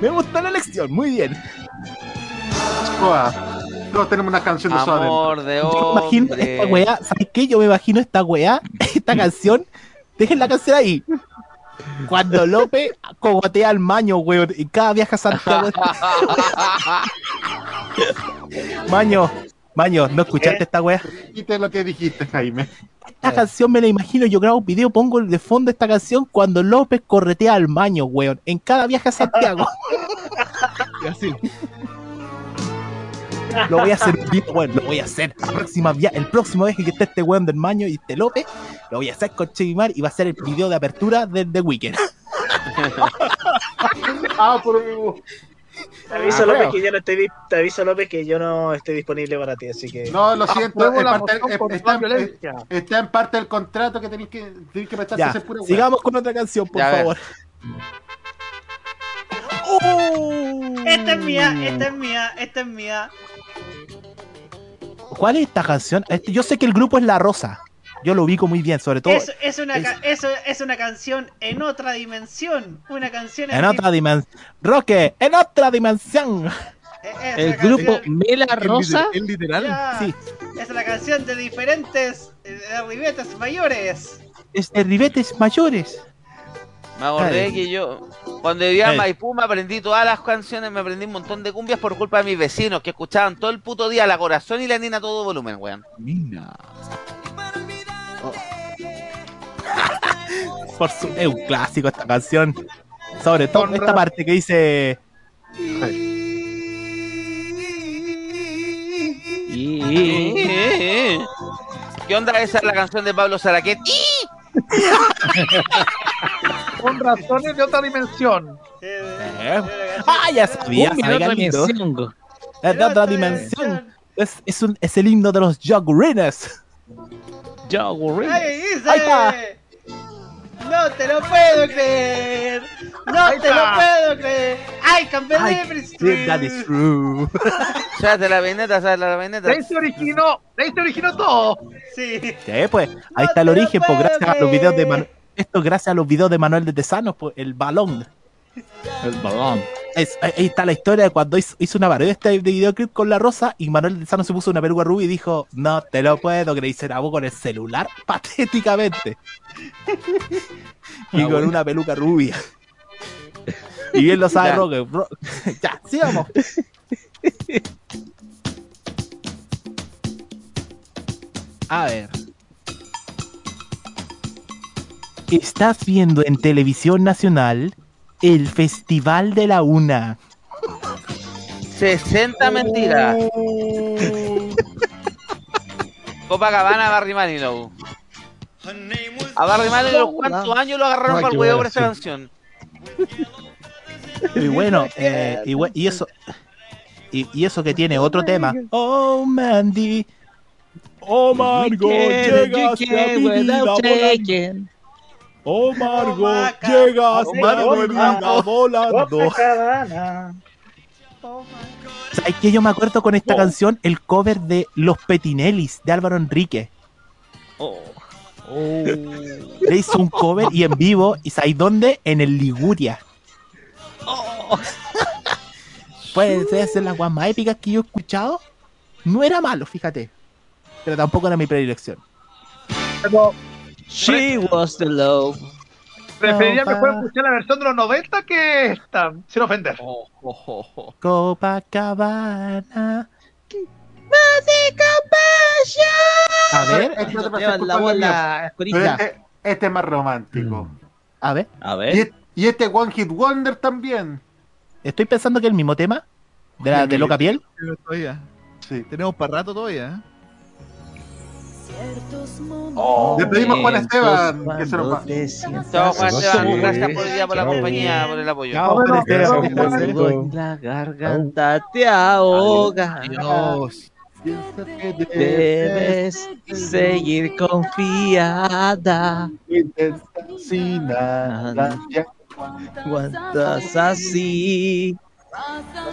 Me gustó la lección, muy bien. Todos tenemos una canción de. Amor de Yo me imagino esta weá, ¿sabes qué? Yo me imagino esta weá, esta canción. Dejen la canción ahí. Cuando López cogotea al maño, weón, y cada viaje a Santiago. Maño, Maño, ¿no escuchaste esta weá? Quite lo que dijiste, Jaime. Esta canción me la imagino, yo grabo un video, pongo de fondo esta canción cuando López corretea al maño, weón, en cada viaje a Santiago. Y así. Lo voy a hacer weón, lo voy a hacer. La próxima via- el próximo viaje que esté este weón del maño y este López, lo voy a hacer con Chevimar y va a ser el video de apertura del The Weekend. ah, por Te aviso, Ah, López, que yo no estoy, dis- te aviso, López, que yo no estoy disponible para ti, así que. No, lo siento, Apruebo es la parte- es- está, en, violencia. es- está en parte del contrato que tenéis que, tenéis que prestarse pura weá. sigamos con otra canción, por Ya, favor. Esta es mía, esta es mía, esta es mía. ¿Cuál es esta canción? Este- yo sé que el grupo es La Rosa. Yo lo ubico muy bien, sobre todo Es, es una, ca- eso es una canción en otra dimensión. Una canción en otra dimensión. Roque, en otra dimensión. es El grupo Mela Rosa. ¿Es literal? Ya, Sí. Es la canción de diferentes eh, de ribetes mayores. Es de ribetes mayores. Me acordé Ay. que yo, cuando vivía en. Maipú, me aprendí todas las canciones, me aprendí un montón de cumbias por culpa de mis vecinos que escuchaban todo el puto día la corazón y la nina a todo volumen, weón. Mina. Por su- es un clásico esta canción. Sobre todo Con esta parte que dice. ¿Qué onda? Esa es la canción de Pablo Saraquet. Con razones de otra dimensión. Eh, Ah, ya sabía, Cumbia sabía en otra dimensión. Es de otra dimensión. Es, es, un, es el himno de los Jogurines. Yo, ¡Ay, dice! Ahí está. No te lo puedo creer. No Ahí te lo puedo creer. I can believe it's true. That is true. Sácate la veneta, sácate la veneta. De ahí se originó, de ahí se originó todo. Sí. Sí, pues, ahí está el origen, pues gracias a los videos de Manuel. Esto gracias a los videos de Manuel de Tesanos, pues, el balón. El balón. Es- ahí está la historia de cuando hizo, hizo una parodia este de videoclip con la rosa y Manuel de se puso una peluca rubia y dijo, no te lo puedo creer, y se grabó con el celular patéticamente. y Ah, con bueno. una peluca rubia. y bien lo sabe. Roque. Ro- ya, sigamos. A ver. Estás viendo en televisión nacional el Festival de la Una. 60 mentiras. Copacabana, Barry Manilow. A Barry Manilow, ¿cuántos años lo agarraron para el huevo por sí. canción? Y bueno, eh, y, eso y, y eso que tiene otro tema. Oh Mandy, oh Margot, llegaste a mi vida Oh mi vida volando. ¿Sabes qué? Yo me acuerdo con esta canción el cover de Los Petinellis de Álvaro Enrique. Le hizo un cover y en vivo, ¿y sabéis dónde? En el Liguria. Puede ser las guas más épicas que yo he escuchado. No era malo, fíjate. Pero tampoco era mi predilección. She was the love. Preferiría mejor escuchar la versión de los 90 que esta, sin ofender. Copacabana. A ver. Este no te pasa Llevan culpa la de bola mía. corita. Pero este, este es más romántico. A ver. A Y, ver. y este One Hit Wonder también. Estoy pensando que el mismo tema. De, la, de Loca Piel. Sí. Tenemos para rato todavía. ¿Eh? Le pedimos a Juan Esteban que se nos va. Chao, Juan Esteban. Gracias por el día, por la compañía, por el apoyo. Chao, Juan Esteban, la garganta te ahoga. Dios. Debes seguir confiada. Sin nada. Ya. Aguantas así.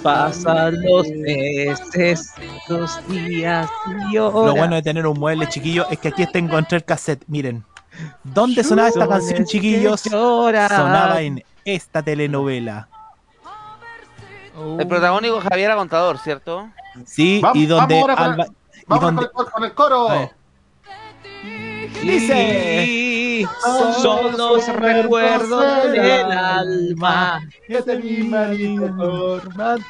Pasan los meses, los días y Lo bueno de tener un mueble, chiquillo, es que aquí está encontré el cassette. Miren. ¿Dónde sonaba esta canción, chiquillos? Sonaba en esta telenovela. El protagónico Javier Contador, ¿cierto? Sí, Vamos- y donde vamos ahora con- Alba- y Vamos donde con, el, con el coro. Dice son los recuerdos del alma. Que te mi marido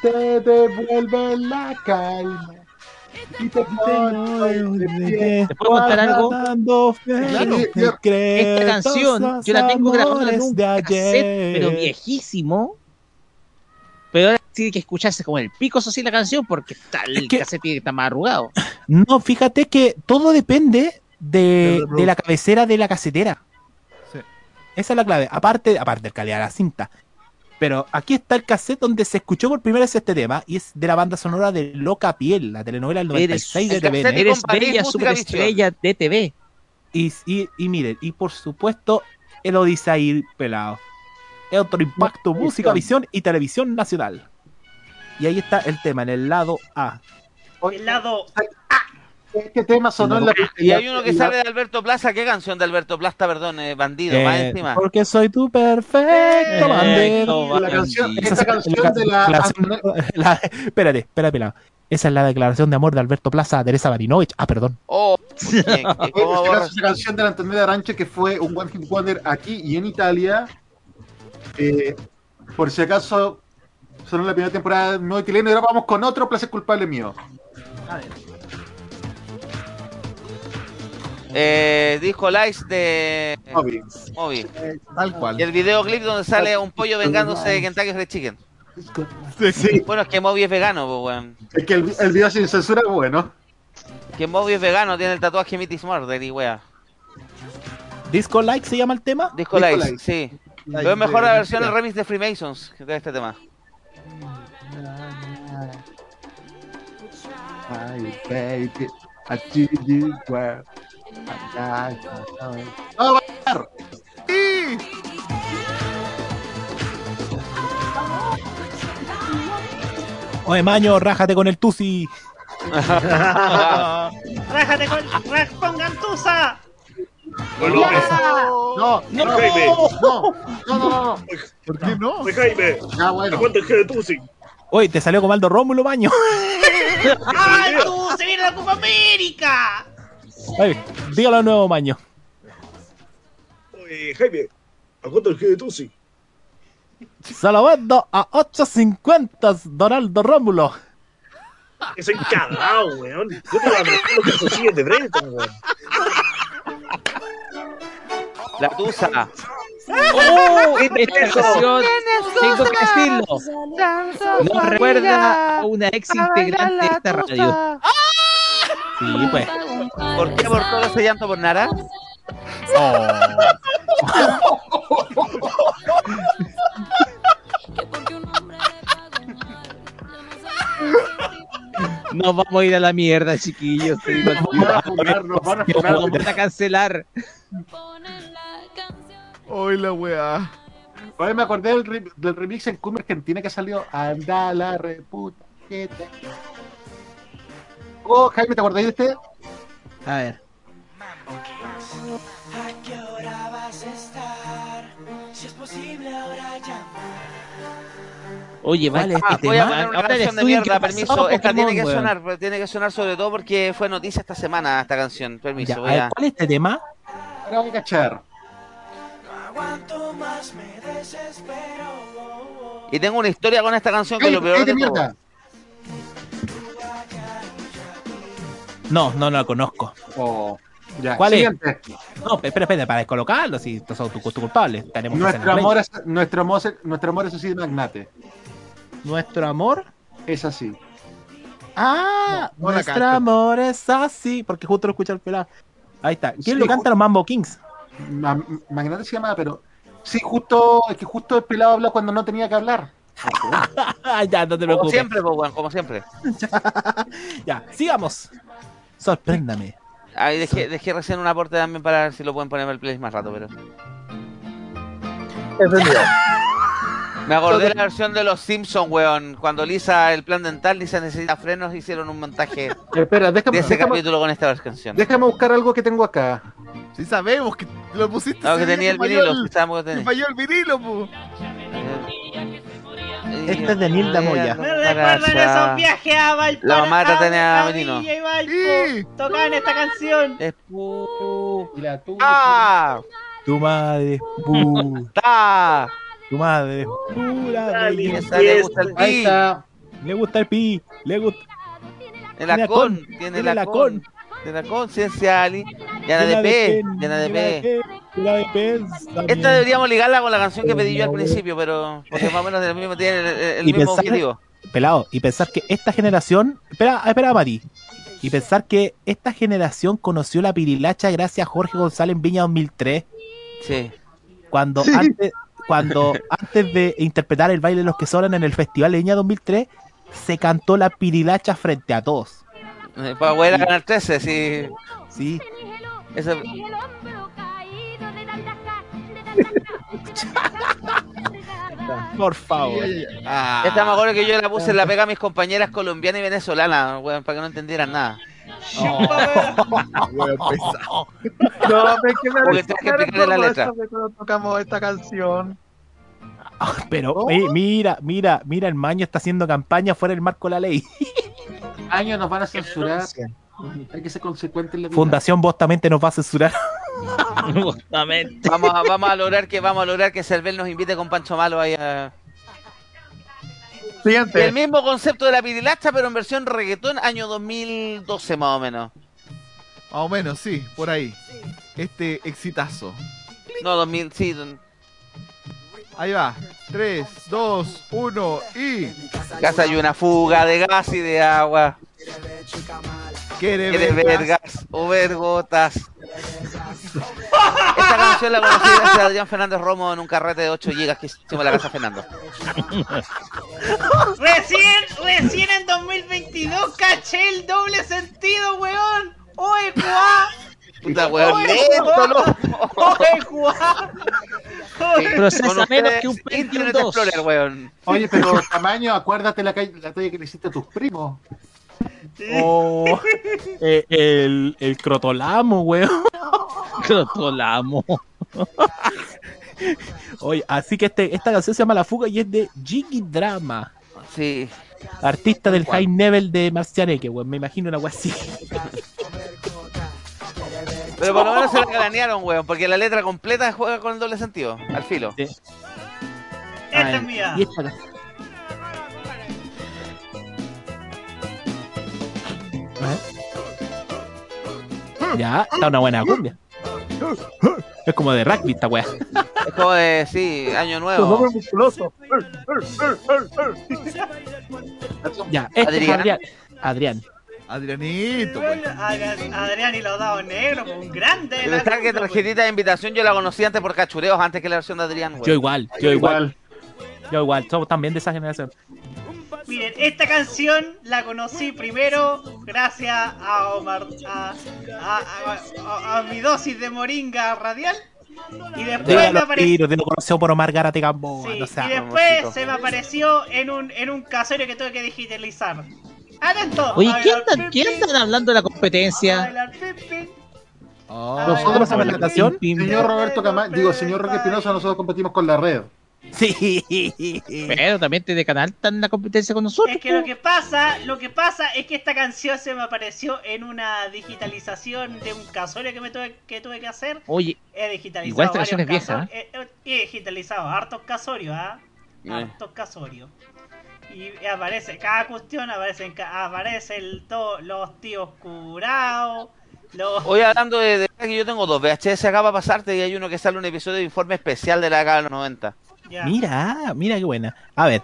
te devuelve la calma. Y te de. ¿Te puedo contar algo? Claro. Esta canción yo la tengo grabada en un de cassette, pero viejísimo. Pero ahora sí que escucharse como el pico así la canción porque está el Es que- cassette tiene estar más arrugado. No, fíjate que todo depende de, de la cabecera de la casetera. Sí. Esa es la clave. Aparte, aparte del calidad de la cinta. Pero aquí está el cassette donde se escuchó por primera vez este tema y es de la banda sonora de Loca Piel, la telenovela del Eres, 96 de el TVN. cassette- eres bella superestrella de TV. Y, y, y miren, y por supuesto, dice ahí pelado. Es otro impacto, música, visión y televisión nacional. Y ahí está el tema, en el lado A. El lado Este tema sonó en la Y hay uno que en sale de Alberto Plaza. ¿Qué canción de Alberto Plaza, perdón? eh, bandido, más Eh, encima. porque soy tu perfecto Perfecto, bandero. la canción, Esa canción de la, espérate, espérate, pelado. Esa es la declaración de amor de Alberto Plaza a Teresa Barinovich. Ah, perdón. Oh, Oye, cómo esa canción de la Antonella Arancha que fue un One Hit Wonder aquí y en Italia. Eh, por si acaso sonó la primera temporada de Nuevo Chileno y ahora vamos con otro placer culpable mío. Eh, disco Lights de Moby. Moby. Tal cual. Y el videoclip donde sale un pollo vengándose de Kentucky Fried Chicken. Sí, Bueno, es que Moby es vegano, pues, weón. es que el, el video sin censura es bueno. Que Moby es vegano, tiene el tatuaje Mitty Murder y wea. Disco Like se llama el tema. Disco Disco sí. Pero es mejor la versión, el ya. remix de Freemasons de este tema. Ay, baby, I Ah, Oye, Maño, rájate con el Tusi. rájate con. Raj, ¡Pongan Tusa! No, no, no, no, no, Jaime. no, ¿Por qué no? Soy Jaime. Ah, bueno. ¿Cuánto de Tusi? Oye, te salió Comaldo Rómulo, Maño. ¡Ay, Tusi! ¡Viene la Copa América! Oye, dígalo de nuevo, Maño. Oye, Jaime. ¿A cuánto es que de Tusi? Se lo vendo a 8.50, Donaldo Rómulo. Es encagado, weón. Yo te voy a los calzoncillos de Brenton, weón. La tusa. Oh, esta canción, tengo que decirlo, nos recuerda a una ex integrante de esta radio. Sí, pues. ¿Por qué por todo ese llanto por Nara? Nos vamos a ir a la mierda, chiquillos. digo. Nos van a funar, nos van a Nos funar. vamos a cancelar. Hoy la weá. Oye, me acordé del, re- del remix en Cumbia Argentina que salió Anda la reputa. Oh, Jaime, ¿te acordáis de este? A ver. ¿A qué hora vas a estar? Si es posible ahora llamar. Oye, vale, Ah, este voy a tema. poner una Ahora canción de mierda, ¿qué pasó, permiso. Esta tiene que Pokémon, weón? sonar, pero tiene que sonar sobre todo porque fue noticia esta semana esta canción. Permiso, Ya, a voy ver, a... ¿cuál es este tema? Ahora voy a cachar. Cuanto más me desespero. Y tengo una historia con esta canción que es lo peor de todo. mierda. No, no, no la conozco. Oh, ya. ¿Cuál es? No, espera, espera, para descolocarlo, si tú sos tu, tu culpable. Tenemos que hacer Nuestro amor, es, nuestro, amor, es- nuestro amor es así de magnate. Nuestro amor. Es así. Ah, No, no la nuestro amor es así. Porque justo lo escucha el pelado. Ahí está. ¿Quién Sí, lo canta los Mambo Kings? Ma- Magnate se llama, pero. Sí, justo, es que justo el pelado habla cuando no tenía que hablar. ya, no te Como preocupes. siempre, pues, weón, como siempre. Ya, sigamos. Sorpréndame. Ahí dejé, dejé recién un aporte también para ver si lo pueden poner en el playlist más rato, pero. Me acordé de la versión de los Simpsons, weón. Cuando Lisa, el plan dental, Lisa necesita frenos, hicieron un montaje Espera, déjame, de ese déjame, capítulo con esta canción. déjame buscar algo que tengo acá. Sí sabemos que lo pusiste. No, que tenía el vinilo, que sabemos que que tenía. falló el vinilo, po. Este es de Nilda Moya. Me recuerdan esos viajes a Valparaíso. La mamá te tenía a menino. Villa y Valpo. Tocaban esta canción. Es pu- Y la tu- ¡Ah! Tu madre es pu- ¡Ah! Tu madre es pura le gusta el pi. Le gusta el pi. Le gusta. El lacón. Tiene la con. Tiene la conciencia, Ali. Llena de P. Llena de P. Esta deberíamos ligarla con la canción que pedí yo al principio, pero porque más o menos del mismo, tiene el, el- mismo pensar- objetivo. Pelado, y pensar que esta generación. Espera, espera, Mati. Y pensar que esta generación conoció la pirilacha gracias a Jorge González en Viña 2003. Sí. Cuando antes, cuando antes de interpretar el baile de los que sobran en el Festival de Viña 2003, se cantó la pirilacha frente a todos. Eh, Para poder a ganar 13, sí. Sí. Eso, Por favor. Ah, esta me acuerdo que yo la puse en la pega a mis compañeras colombianas y venezolanas, weón, para que no entendieran nada. No, es que me Porque tienes que explicarle la letra. cuando tocamos esta canción. Pero eh, mira, mira, mira, el maño está haciendo campaña fuera del marco de la ley. Años nos van a censurar. Hay que ser consecuente en la vida. Fundación Vos también te nos va a censurar. Justamente. Vamos a, vamos a lograr que vamos a lograr que Cervel nos invite con Pancho Malo ahí a... Siguiente. El mismo concepto de la pirilacha, pero en versión reggaetón, año 2012 más o menos. Más o menos, sí, por ahí. Este exitazo. No, 2000, sí. Ahí va. 3, 2, 1 y. Casa hay una fuga de gas y de agua. Quiere Quiere ver ver gas o ver gotas. Esta canción la conocí gracias a Adrián Fernández Romo en un carrete de 8 gigas que hicimos en la casa Fernando. Recién, recién en 2022 caché el doble sentido, weón. Oye, cuá. Puta, weón, lento, ¿no? Oye, Juan. Procesa menos que un Pentium Internet 2. Explorer, weón. Oye, pero tamaño, acuérdate la, la talla que le hiciste a tus primos. Oh, eh, el, el crotolamo, weón. Crotolamo. Oye, así que este, esta canción se llama La Fuga y es de Jiggy Drama. Sí. Artista del high level de Marcianeque, weón. Me imagino una weá así. Pero por lo menos se la cranearon, weón, porque la letra completa juega con el doble sentido, al filo. Esta es mía. y esta- Ya, está una buena cumbia. Es como de rugby esta weá. Es como de, sí, año nuevo. musculoso. Ya, este Adrián. es Adrián. Adrián. Adrianito, pues. Adrián, y los dados negros, un grande. la está que tarjetita de invitación yo la conocí antes por cachureos, antes que la versión de Adrián. Yo igual, yo igual. Yo igual, somos también de esa generación. Miren, esta canción la conocí primero gracias a Omar, a, a, a- a- a mi dosis de moringa radial. Y después me apareció. por Omar Gárate Gamboa. Sí, no sea, y después se me apareció en un, en un caserio que tuve que digitalizar. Atento. Oye, a ¿quién, están, ¿quién están hablando de la competencia? pim. Nosotros ¿cómo se llama la canción? Señor Roberto Camacho, digo, señor Roque Espinosa, nosotros competimos con la red. Sí. Pero también te de canal están en la competencia con nosotros. Es que lo que pasa, lo que pasa es que esta canción se me apareció en una digitalización de un casorio que me tuve que tuve que hacer. Oye, He digitalizado igual esta canción es varios vieja. eh, eh, He digitalizado hartos casorios, ¿ah? Eh. Hartos casorios. Y aparece cada cuestión, aparece el to- los tíos curados, los... Hoy hablando de, de que yo tengo dos VHS acá para pasarte y hay uno que sale un episodio de informe especial de la década de los 90. Mira, mira qué buena. A ver.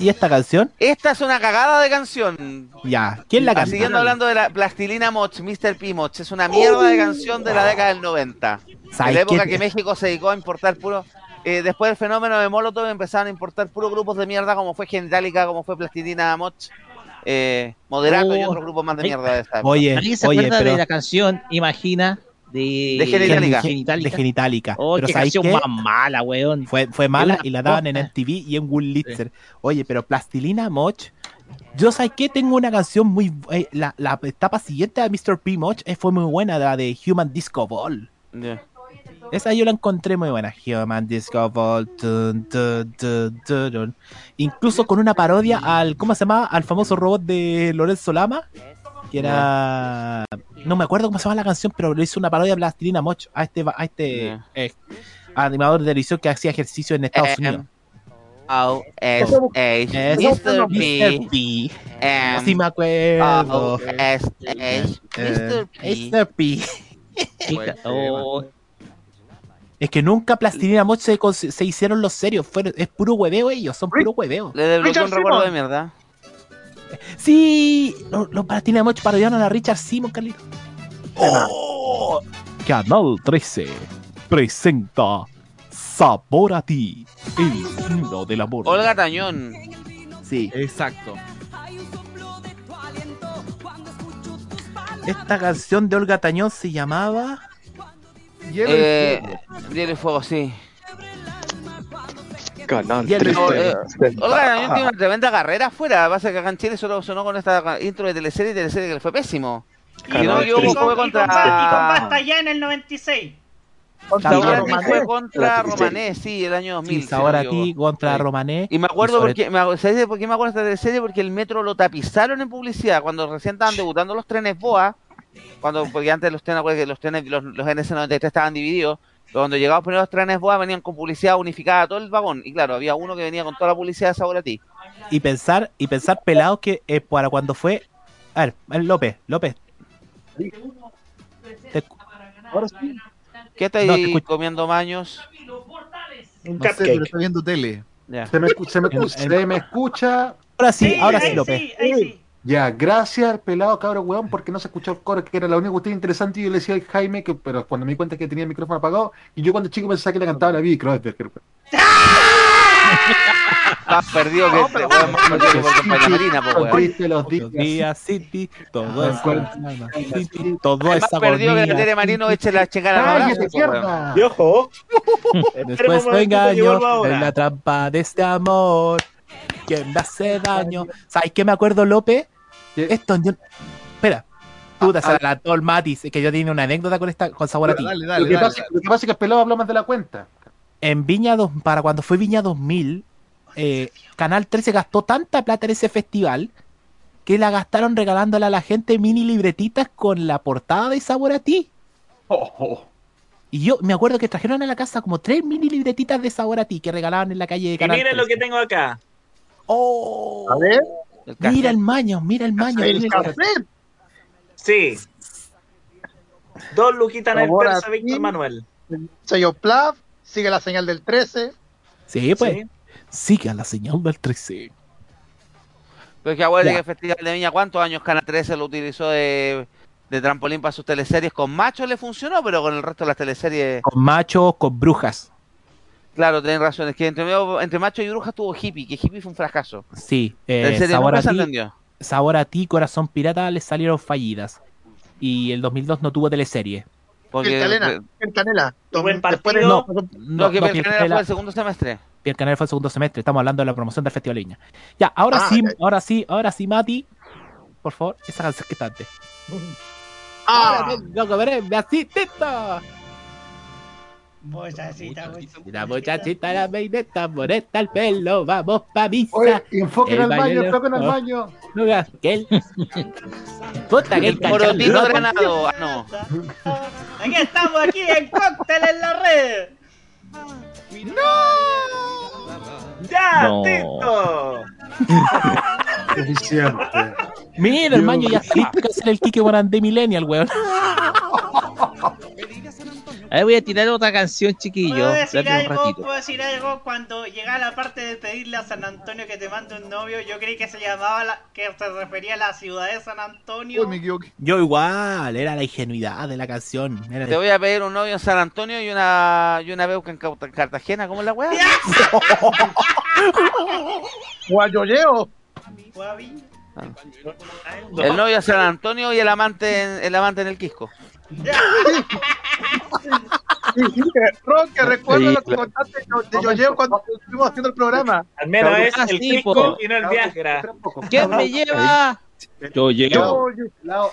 ¿Y esta canción? Esta es una cagada de canción. Ya, ¿quién la canta? Siguiendo hablando de la Plastilina Moch, Mr. P. Moch, es una mierda de canción de la década del 90. En ¿Sabes la época que México se dedicó a importar puro. eh, después del fenómeno de Molotov empezaron a importar puros grupos de mierda, como fue Genitalica, como fue Plastilina Moch, eh, Moderato y Oh. otros grupos más de mierda de esta época. Oye, ¿Alguien se oye, acuerda pero... de la canción Imagina de, De Genitalica. Genitalica? De Genitalica. Oh, pero qué ¿sabéis canción qué? más mala, weón. Fue, fue mala y la daban en. MTV y en Woolitzer. Oye, pero Plastilina Moch. Yo sabes que tengo una canción muy. eh, la, la etapa siguiente de Mr. P. Moch eh, fue muy buena, la de Human Disco Ball. Ya. Esa yo la encontré muy buena. Human Disco Ball. Incluso con una parodia al. ¿Cómo se llamaba? Al famoso robot de Lorenzo Lama. Que era. No me acuerdo cómo se llama la canción, pero le hizo una parodia a Plastilina Moch. A este, a este eh, animador de televisión que hacía ejercicio en Estados Em, Unidos. O S H Es Mr. M Sí me acuerdo. O S H Mr. P. Mr. P. Chica, oh, Es que nunca Plastilina Moch se, hicieron los serios. Fueron, es puro hueveo ellos, son puro hueveo. Le desbloqueó un recuerdo de mierda. Sí, los, los Plastilina Moch parodiaron a Richard Simon, Carlito. Oh, Canal 13 presenta Sabor a ti, el himno del amor. Olga Tañón. Sí, Exacto. esta canción de Olga Tañón se llamaba. Hielo y Eh, fuego. Hielo y Fuego, sí. Canal Y el- triste. eh, Olga Tañón tiene una tremenda carrera afuera. Pasa que acá en Chile solo sonó con esta intro de teleserie y teleserie que le fue pésimo. Y, Canal no y triste. con, fue contra- y Basta ya en el 96. Contra Romané. Fue contra. Romané, sí, el año 2000. Sí, no a ti contra Sí. Romané. Y me acuerdo sobre- porque, me, ¿sabes por qué me acuerdo de esta teleserie? Porque el metro lo tapizaron en publicidad cuando recién estaban debutando los trenes BOA. Cuando, porque antes los trenes, los trenes, los, los NS93 estaban divididos. Cuando llegaban los primeros trenes BOA venían con publicidad unificada todo el vagón. Y claro, había uno que venía con toda la publicidad de Sabor a ti. y pensar y pensar pelados que eh, para cuando fue a ver López López te- ¿Qué estáis No, te escucho. comiendo maños? Un No sé, pero está viendo tele. Ya. Se me, se me, se me escucha. ahora sí, ahora sí López sí, ahí sí. Ya, gracias al pelado cabro weón, porque no se escuchó el coro, que era la única cuestión interesante. Y yo le decía al Jaime, que, pero cuando me di cuenta que tenía el micrófono apagado, y yo cuando chico pensaba que le cantaba la Vivi Kreuzberger. Más perdido que este weón, más perdido que por compañía marina, po, weón. Triste los días. Día City, todo es todo Más es perdido que la Marino eche la chingada a ojo, Después vuelvo ahora. en la trampa de este amor. Que me hace daño. ¿Sabes qué me acuerdo, López? Esto, yo... Espera. Puta, se ah. adelantó el Matis. Es que yo tenía una anécdota con esta con sabor a ti. Dale, Lo dale, que, dale. pasa, lo que pasa es que el pelado habló más de la cuenta. En Viña 2, para cuando fue Viña 2000, eh, Canal 13 gastó tanta plata en ese festival que la gastaron regalándole a la gente mini libretitas con la portada de Sabor a ti. Y yo me acuerdo que trajeron a la casa como tres mini libretitas de Sabor a ti que regalaban en la calle de y Canal miren lo 13. que tengo acá. ¡Oh! A ver, El café. Mira el maño, mira el maño. el. Sí. Dos luquitas en el persa. Víctor Manuel. Sello Plav, sigue la señal del 13. Sí, pues. Sí. Siga la señal del 13. Pero que Ya. que el Festival de Viña, ¿cuántos años Canal 13 lo utilizó de, de trampolín para sus teleseries? Con machos le funcionó, pero con el resto de las teleseries, Con machos, con brujas. Claro, tenés razón. Es que entre, machos y brujas tuvo hippie, que hippie fue un fracaso. Sí. eh, Teleserie sabor, a se ti, entendió. sabor a ti, Corazón Pirata les salieron fallidas. Y el 2002 no tuvo teleserie. Porque, El Canela, el Canela. Buen Después de-. No, no, que no, Piel Piel Canela Canela- fue el segundo semestre. Piel Canela fue el segundo semestre. Estamos hablando de la promoción del Festival de Viña. Ya, ahora Ah, sí, ahora sí, ahora sí, Mati. Por favor, esa canción que está antes. Ah, loco, veré, me asistito. Muchachita, La muchachita, la peineta, boneta el pelo, vamos pa' misa. Oye, enfoquen El al baño, enfoquen al baño. Luga, que el... Puta, que El porotito granado. Ah, no. Aquí estamos, aquí en Cóctel en la red. ¡Ya, No. Tito! Suficiente. Mira, el maño ya que hacer el Kike Morandé Millennial, weón. Ahí voy a tirar otra canción, chiquillo. ¿Puedo decir algo? ¿Puedo decir algo? Cuando llegaba la parte de pedirle a San Antonio que te mande un novio, yo creí que se llamaba, la, que se refería a la ciudad de San Antonio. Uy, me equivoqué. Yo igual, era la ingenuidad de la canción. Era Te voy a pedir un novio en San Antonio y una, y una beuca en Cartagena. ¿Cómo es la weá? Guayolleo. Guavi. El novio en San Antonio y el amante en, el amante en el Quisco. Ron, que recuerdo Sí, lo que claro. contaste de Yoyeo cuando estuvimos haciendo el programa. Al menos es Ah, el Pisco po. y no el Viagra. ¿Quién me lleva? Yo llego.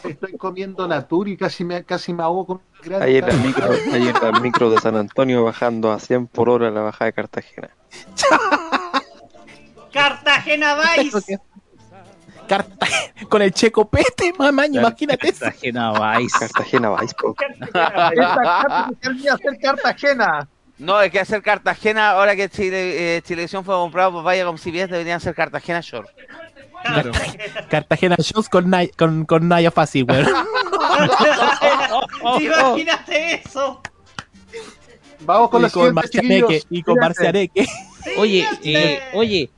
Estoy comiendo natur y casi me, casi me ahogo con grande. Ahí en el micro, ahí en el micro de San Antonio bajando a 100 por hora la bajada de Cartagena. Cartagena Vice. Carta con el checo pete, mamaño, imagínate eso. Cartagena Vice. Cartagena Vice, hacer Cartagena. No, es que hacer Cartagena, ahora que Chile, eh, Chilevisión fue comprado por Vaya con CBS, deberían ser Cartagena Shore. Claro. Cartagena Shows con, Nay- con, con Naya Fácil, weón. Imagínate eso. Vamos con Y los con Marcianeque. Y con. Marcianeque. Oye, eh, oye.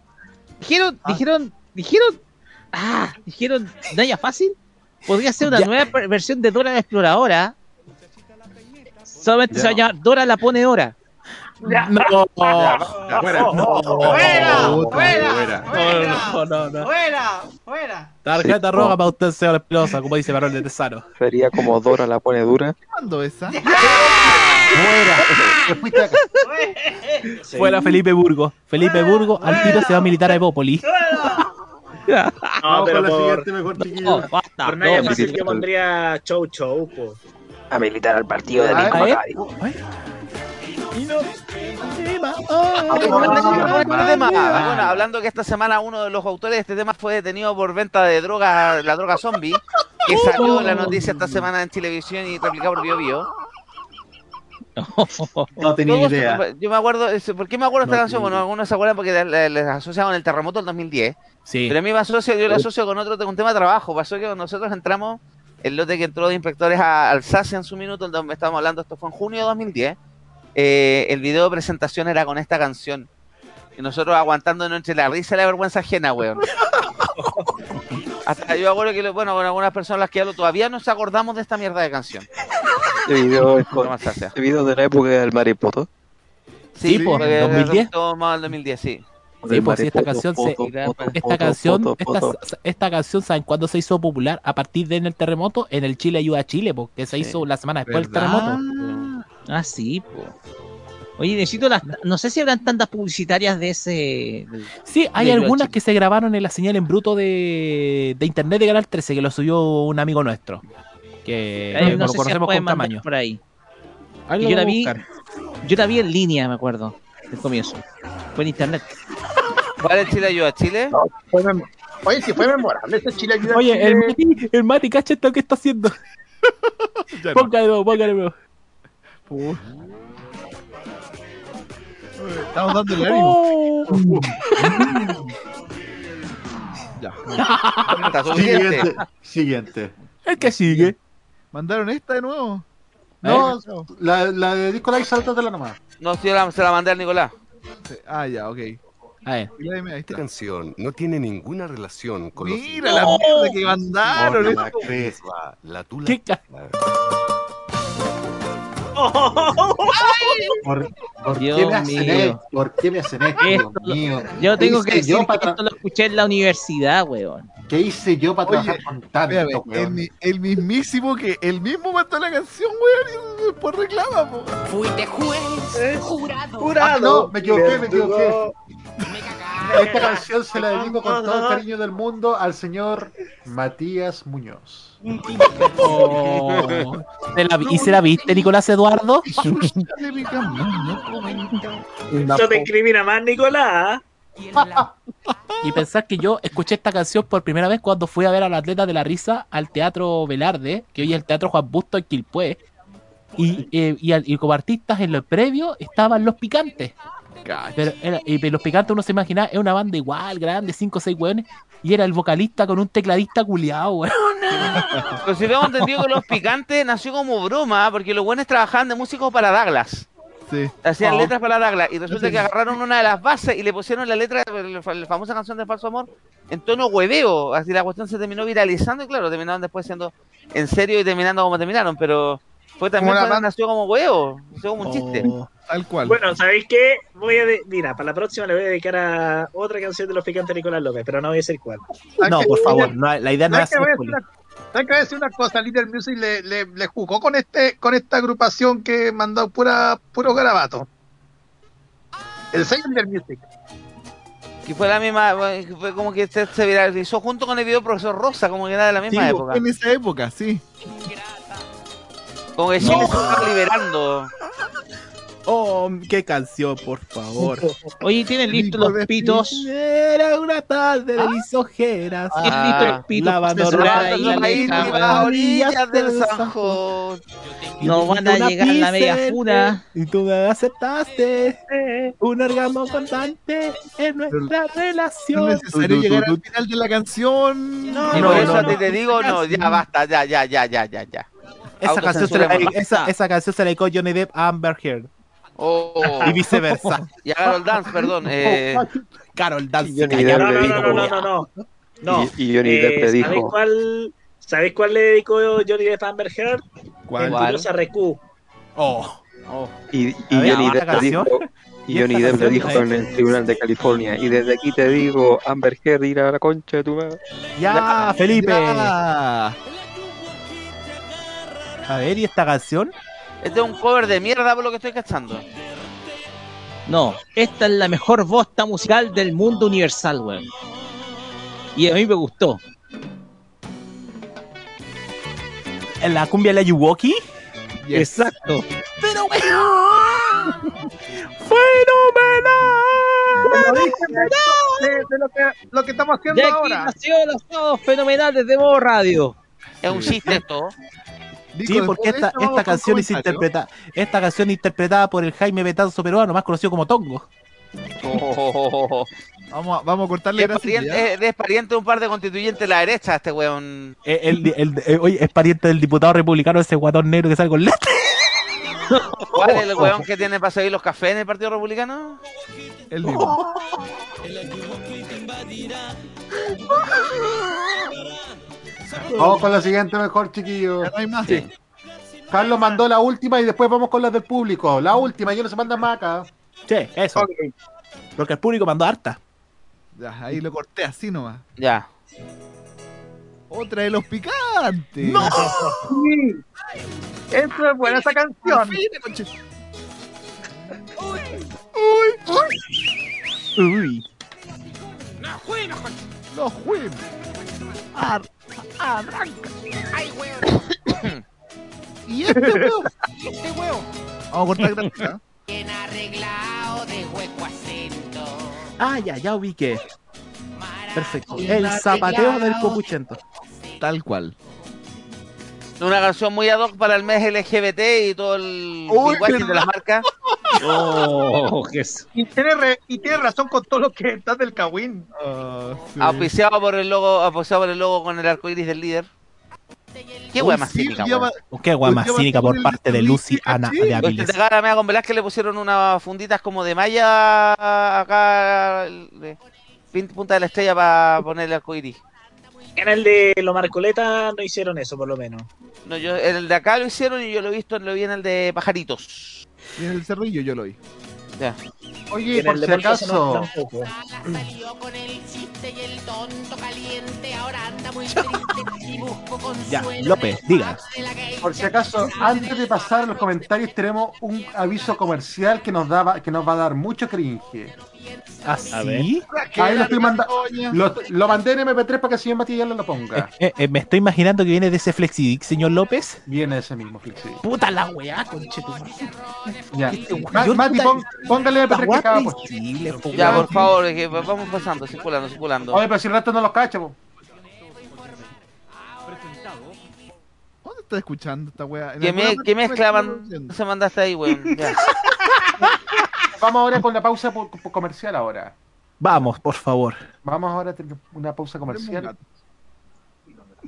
Dijeron, dijeron, dijeron. Ah, dijeron Naya Fácil. Podría ser una Ya. nueva versión de Dora la Exploradora. Solamente se va a llamar Dora la pone hora. No, fuera. no, Fuera, fuera, fuera. fuera. Tarjeta Sí, roja no. para usted, señor Espinosa, como dice Manuel de Tesano. Sería como Dora la pone dura. ¿Cuándo esa? Fuera. Te fuiste acá. Fuera Felipe Burgo. Felipe Burgo al tiro se va a militar a Evópolis. No, Vamos pero la siguiente mejor chiquillo. No, basta. por no, Fácil yo pondría Chow Chow, po. A militar al partido de A Nico ver. Macari. Bueno, hablando que esta semana uno de los autores de este tema fue detenido por venta de droga, la droga zombie, que salió la noticia esta semana en televisión y replicado por Bio Bio. No tenía idea. Yo me acuerdo, ¿por qué me acuerdo de esta No canción? Bueno, algunos se acuerdan porque le- le- les asociaban el terremoto del 2010. Sí. Pero a mí me asocio, yo lo asocio con otro con un tema de trabajo. Pasó que nosotros entramos, el lote que entró de inspectores a Alsacia en su minuto, donde estábamos hablando, esto fue en junio de 2010. eh, el video de presentación era con esta canción. Y nosotros aguantándonos entre la risa y la vergüenza ajena, weón. Hasta yo acuerdo que, bueno, con algunas personas las que hablo todavía no nos acordamos de esta mierda de canción. Este video es con- este video de la época del Maripoto. Sí, pues, porque 2010. todo más al 2010, sí. Sí, pues sí, esta canción se, esta canción, esta, canción, ¿saben cuándo se hizo popular? A partir de en el terremoto, en el Chile ayuda a Chile, porque se hizo la semana después del terremoto. Ah, sí, po. Oye, necesito las. No sé si habrán tantas publicitarias de ese. Sí, hay algunas que se grabaron en la señal en bruto de, de internet de Canal 13, que lo subió un amigo nuestro. Que, que no lo sé si conocemos pueden con tamaño. por ahí. Ahí yo la vi. Yo la vi en línea, me acuerdo. Del comienzo. Fue en internet. ¿Cuál es Chile ayuda a Chile? Fue mem- Oye, si fue memorable ese Chile ayuda a Oye, el Chile. Mati, el Mati, cacha esto que está haciendo. Nuevo, ponga de nuevo. Estamos dando el ánimo. Oh. Ya. Siguiente. Siguiente. El que sigue. ¿Mandaron esta de nuevo? No, la, la de Nicolai, sáltatela nomás. No, sí, la- se la mandé al Nicolás. Ah, ya, ok. A ver. Esta canción no tiene ninguna relación con los Mira la mierda que mandaron. No, la la tula. ¿Qué ca- ¿Por, por Dios qué me hacen mío. esto? ¿Por qué me hacen esto, Dios Esto mío? Yo ¿Qué tengo que decir yo que esto lo escuché en la universidad, weón. ¿Qué hice yo para Oye, trabajar con tanto, Espérame, el, weón? mi- el mismísimo que el mismo mandó la canción, weón, y después reclama, po. Fuiste juez, jurado. Ah, no, me equivoqué, me equivoqué. Esta canción se la dedico con todo el cariño del mundo al señor Matías Muñoz. Oh. ¿Se la ¿Y se la viste, Nicolás Eduardo? Esto te incrimina más, Nicolás. Y pensar que yo escuché esta canción por primera vez cuando fui a ver al atleta de la risa al Teatro Velarde, que hoy es el Teatro Juan Busto en Quilpué. Y, eh, y, y como artistas en lo previo estaban los picantes. Pero, era- y los picantes uno se imagina, es una banda igual, grande, cinco o seis weones. Y era el vocalista con un tecladista culiado, weón. Pero si tengo entendido que los picantes nació como broma, porque los buenos trabajaban de músicos para Douglas. Sí. Hacían Oh. letras para Douglas. Y resulta Sí. que agarraron una de las bases y le pusieron la letra de la famosa canción de Falso Amor en tono hueveo. Así la cuestión se terminó viralizando y claro, terminaron después siendo en serio y terminando como terminaron. Pero fue también Como banda- nació como huevo. Nació como un chiste. Tal cual. Bueno, ¿sabéis qué? Voy a de- Mira, para la próxima le voy a dedicar a otra canción de los picantes de Nicolás López, pero no voy a decir cuál. No, por favor, no, la idea no es ¿Sabes que voy a hacer decir una- ¿sabes que voy a decir una cosa? Little Music le, le, le jugó con este con esta agrupación que mandó pura puro garabato. El sello Little Music. Que fue la misma, fue como que se, se viralizó junto con el video Profesor Rosa, como que era de la Sí, misma época. en esa época, sí. Como que Chile se estaba liberando. Oh, qué canción, por favor. Oye, ¿tienen listos los pitos? Era una tarde de lisonjeras. ¿Tienen listos los pitos? Lavando la las orillas del Sanjón. No van a llegar la media funa. Y tú me aceptaste un orgasmo constante en nuestra No es relación. necesario llegar al final de la canción. Y no, por no, eso no. te digo, no, ya basta, ya, ya, ya, ya, ya, ya. Esa canción, se la, esa, esa canción se la dedicó Johnny Depp a Amber Heard. Oh. Y viceversa. Y a Carol Dance, perdón. Eh, Carol Dance. Johnny calla, Depp No, no, dijo- no, no, no, no, no. No. Y, y Johnny Depp le Eh, ¿Sabéis dijo, cuál, ¿Sabéis cuál le dedicó Johnny Depp a Amber Heard? ¿Cuál? Mentirosa Recu. Oh. y, y A ver, Johnny ¿otra Depp le canción? dijo, ¿Y y Johnny Depp le dijo en el tribunal de California, y desde aquí te digo, Amber Heard, ir a la concha de tu madre. Ya, Felipe. Ya. A ver, ¿y esta canción? Este es un cover de mierda por lo que estoy cachando. No, esta es la mejor bosta musical del mundo universal, weón. Y a mí me gustó. ¿En la cumbia de la Yuwoki? Exacto. Pero weón. ¡Fenomenal! De, lo, que, lo que estamos haciendo De aquí ahora. nació los sábados fenomenales de Modo Radio. Es un chiste esto. Dico, Sí, porque esta, canción es comentario. interpreta, esta canción interpretada por el Jaime Betanzo peruano, más conocido como Tongo. Oh. Vamos a, vamos a cortarle Es pariente, es- es pariente de un par de constituyentes de la derecha, este weón. Eh, El, el- eh, oye, es pariente del diputado republicano ese guatón negro que sale con lente. ¿Cuál es el weón que tiene para servir los cafés en el Partido Republicano? El mismo. Vamos con la siguiente mejor, chiquillos. No hay más. Carlos mandó la última y después vamos con las del público. La última, yo no se mandan más acá. Sí, eso. Porque el público mandó harta. Ya, ahí lo corté así nomás. Ya. Otra de los picantes. ¡No! Esto es buena esa canción. Uy. No jueguen. Ar arranca. Ay, weón. Y este weón. Este weón. Vamos a cortar. Bien arreglado de hueco acento. Ah, ya, ya ubiqué. Perfecto. El zapateo del copuchento. Tal cual. Una canción muy ad hoc para el mes LGBT y todo el lenguaje de la marca. Oh, Y tiene, re- y tiene razón con todo lo que está del Kawin. Auspiciado por el logo, auspiciado por el logo con el arco iris del líder. Qué wea más cínica, Qué guay más cínica por parte de Lucy Ana de Aviles. cara me con Velázquez le pusieron unas funditas como de malla acá, de pin- punta de la estrella para ponerle arco iris. En el de Lo Marcoleta no hicieron eso, por lo menos. No, yo, el de acá lo hicieron y yo lo he visto, lo vi en el de pajaritos. Y en el cerrillo yo lo vi. Ya. Oye, En por el si acaso, nota un poco. Salió con el chiste y el tonto caliente. Ahora anda muy triste y busco Ya. López, diga. por si acaso, antes de pasar a los comentarios, tenemos un aviso comercial que nos daba, que nos va a dar mucho cringe. ¿Así? Ahí lo estoy mandando. Lo, lo mandé en MP3 para que el señor Matías lo ponga. Eh, eh, me estoy imaginando que viene de ese Flexidic, señor López. Viene ese mismo Flixi. Puta la weá, conchetumare. Ya. Este Mati, pon- póngale esta MP3 que acaba pues. Ya, por favor, es que vamos pasando, circulando, circulando. Oye, pero si el rato no los cacha, po. ¿Dónde está escuchando esta weá? ¿En ¿Qué, me, ¿Qué me mezcla man- se mandaste ahí, weón? Ya. Vamos ahora con la pausa comercial ahora. Vamos, por favor. Vamos ahora a tener una pausa comercial.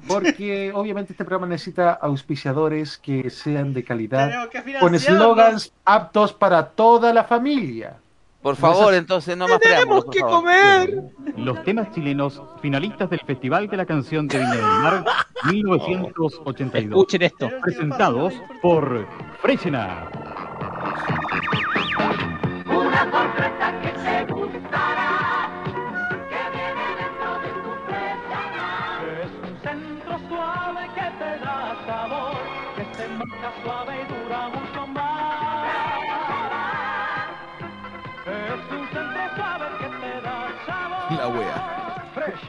Porque obviamente este programa necesita auspiciadores que sean de calidad, Tenemos que con eslogans aptos para toda la familia. Por favor, entonces, no más por favor. comer! Los temas chilenos finalistas del Festival de la Canción de Viña del Mar 1982. Escuchen esto. Presentados por Freshena.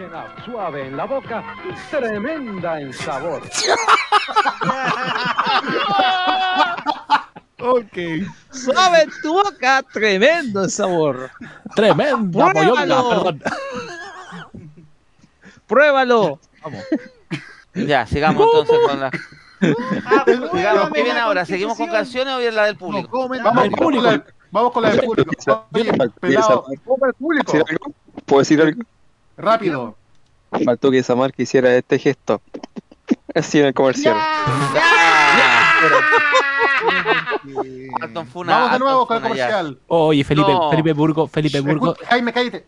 Up, suave en la boca, tremenda en sabor. Ok. Suave en tu boca, tremendo el sabor. Tremenda Pruébalo. perdón. Pruébalo. Vamos. Ya, sigamos entonces con la. Ah, Sigamos, pruébame ¿Qué viene ahora? ¿Seguimos con canciones o viene la del público? Vamos, el público. con la, vamos con la del público. Oye, pelado, ¿Puedo decir algo? Rápido. Faltó que Samar que hiciera este gesto. Así en el comercial. Alton Funa, Vamos de Alton nuevo con el comercial. Oye, Felipe, No. Felipe Burgo, Felipe Burgo. Escucha, Jaime, cállate.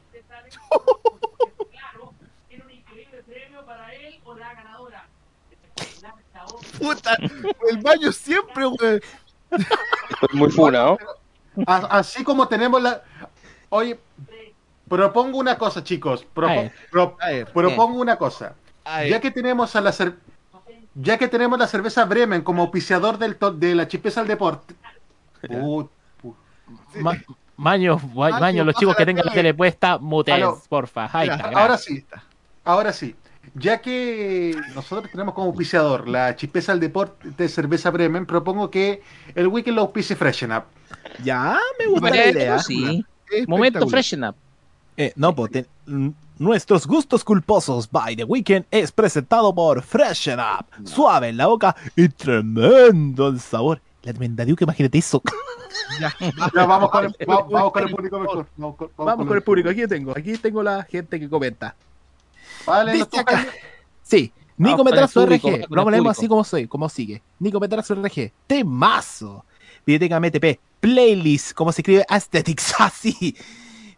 Puta, el baño siempre. Estoy muy funado. A- Así como tenemos la. Oye, propongo una cosa, chicos. Propo- pro- propongo una cosa. Ya que tenemos a la cer- ya que tenemos la cerveza Bremen como auspiciador del to- de la chipesa al deporte. Put- Ma- Maño, Maño, los chicos que tengan la tele puesta, muten, Aló. porfa. Ahí Mira, está, ahora sí. Ahora sí. Ya que nosotros tenemos como auspiciador la chipesa al deporte de cerveza Bremen, propongo que el weekend lo auspicie Freshen Up. Ya, me gusta la idea. sí. Momento freshen up. Eh, no, pues, nuestros gustos culposos by The Weekend es presentado por Freshen Up. Suave en la boca y tremendo el sabor. La tremenda diuca, imagínate eso. Ya, Ya vamos con el, va- vamos con el público mejor. Vamos con, Vamos con el público, aquí tengo, aquí tengo la gente que comenta. Vale, Dice acá. Sí, Nico Metrazo RG. Lo leemos así como soy, como sigue. Nico Metrazo RG. Temazo. Videoteca MTP. Playlist, como se escribe Aesthetics, así.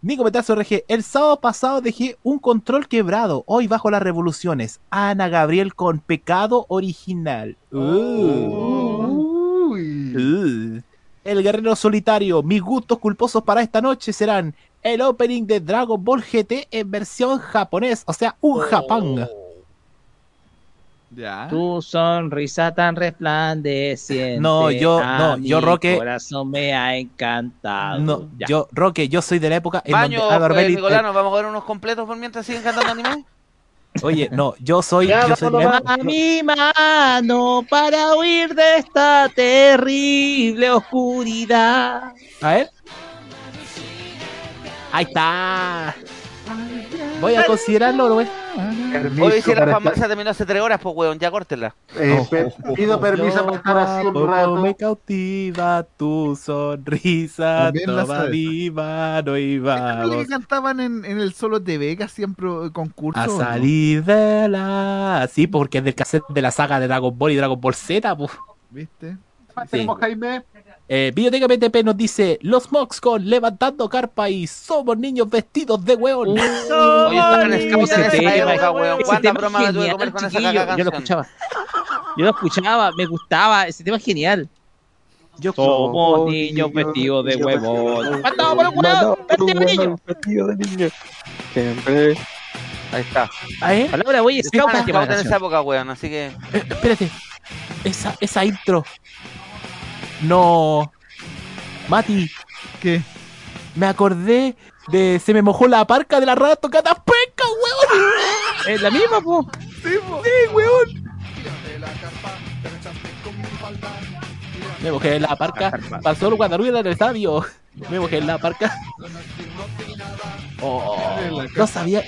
Nico Metrazo RG. El sábado pasado dejé un control quebrado. Hoy bajo las revoluciones. Ana Gabriel con pecado original. Uh. Uy. Uh. El Guerrero Solitario. Mis gustos culposos para esta noche serán el opening de Dragon Ball GT en versión japonés, o sea, un Japán. Ya. Tu sonrisa tan resplandeciente. No, yo- a no, yo, mi Roque- corazón me ha encantado. No, Ya. yo, Roque, yo soy de la época en Baño, donde Álvaro eh, Belli- Nicolás, ¿nos vamos a ver unos completos por mientras siguen cantando anime? Oye, no, yo soy, Ya, yo soy de la a mi mano para huir de esta terrible oscuridad. A ver. Ahí está. Voy a considerarlo, güey. Hoy si la para farmacia terminó hace tres horas, pues weón, ya córtela. Eh, pe- pido permiso para estar así un rato. me cautiva tu sonrisa, y ¿Era la vamos que cantaban en, en el Solo TV que hacían pro- concursos? a no? salir de la... Sí, porque es del cassette de la saga de Dragon Ball y Dragon Ball Z, pues. ¿Viste? ¿Más tenemos, Jaime? Eh, Videoteca PTP nos dice, los Moxcon levantando carpa y somos niños vestidos de hueón. Oye, estaban en Scout en Ese esa tema, época, weón. ese ¿Cuánta tema broma me tuve que genial, comer con esa chiquillo. caca Yo lo escuchaba. Yo lo escuchaba, me gustaba. Ese tema es genial. Yo Somos niños vestidos de huevón. ¡Matamos por un huevón! ¡Vestido de niño! Siempre. Ahí está. A ver, Palabra en esa época, weón, así que... eh, espérate. Esa, esa intro. No. Mati, ¿Qué? me acordé de Se me mojó la parca de la rata tocando pesca, huevón. Es la misma, po. Sí, huevón. Me mojé en la parca. Pasó el guandarruida en el estadio. Me mojé en la parca. Oh, no sabía.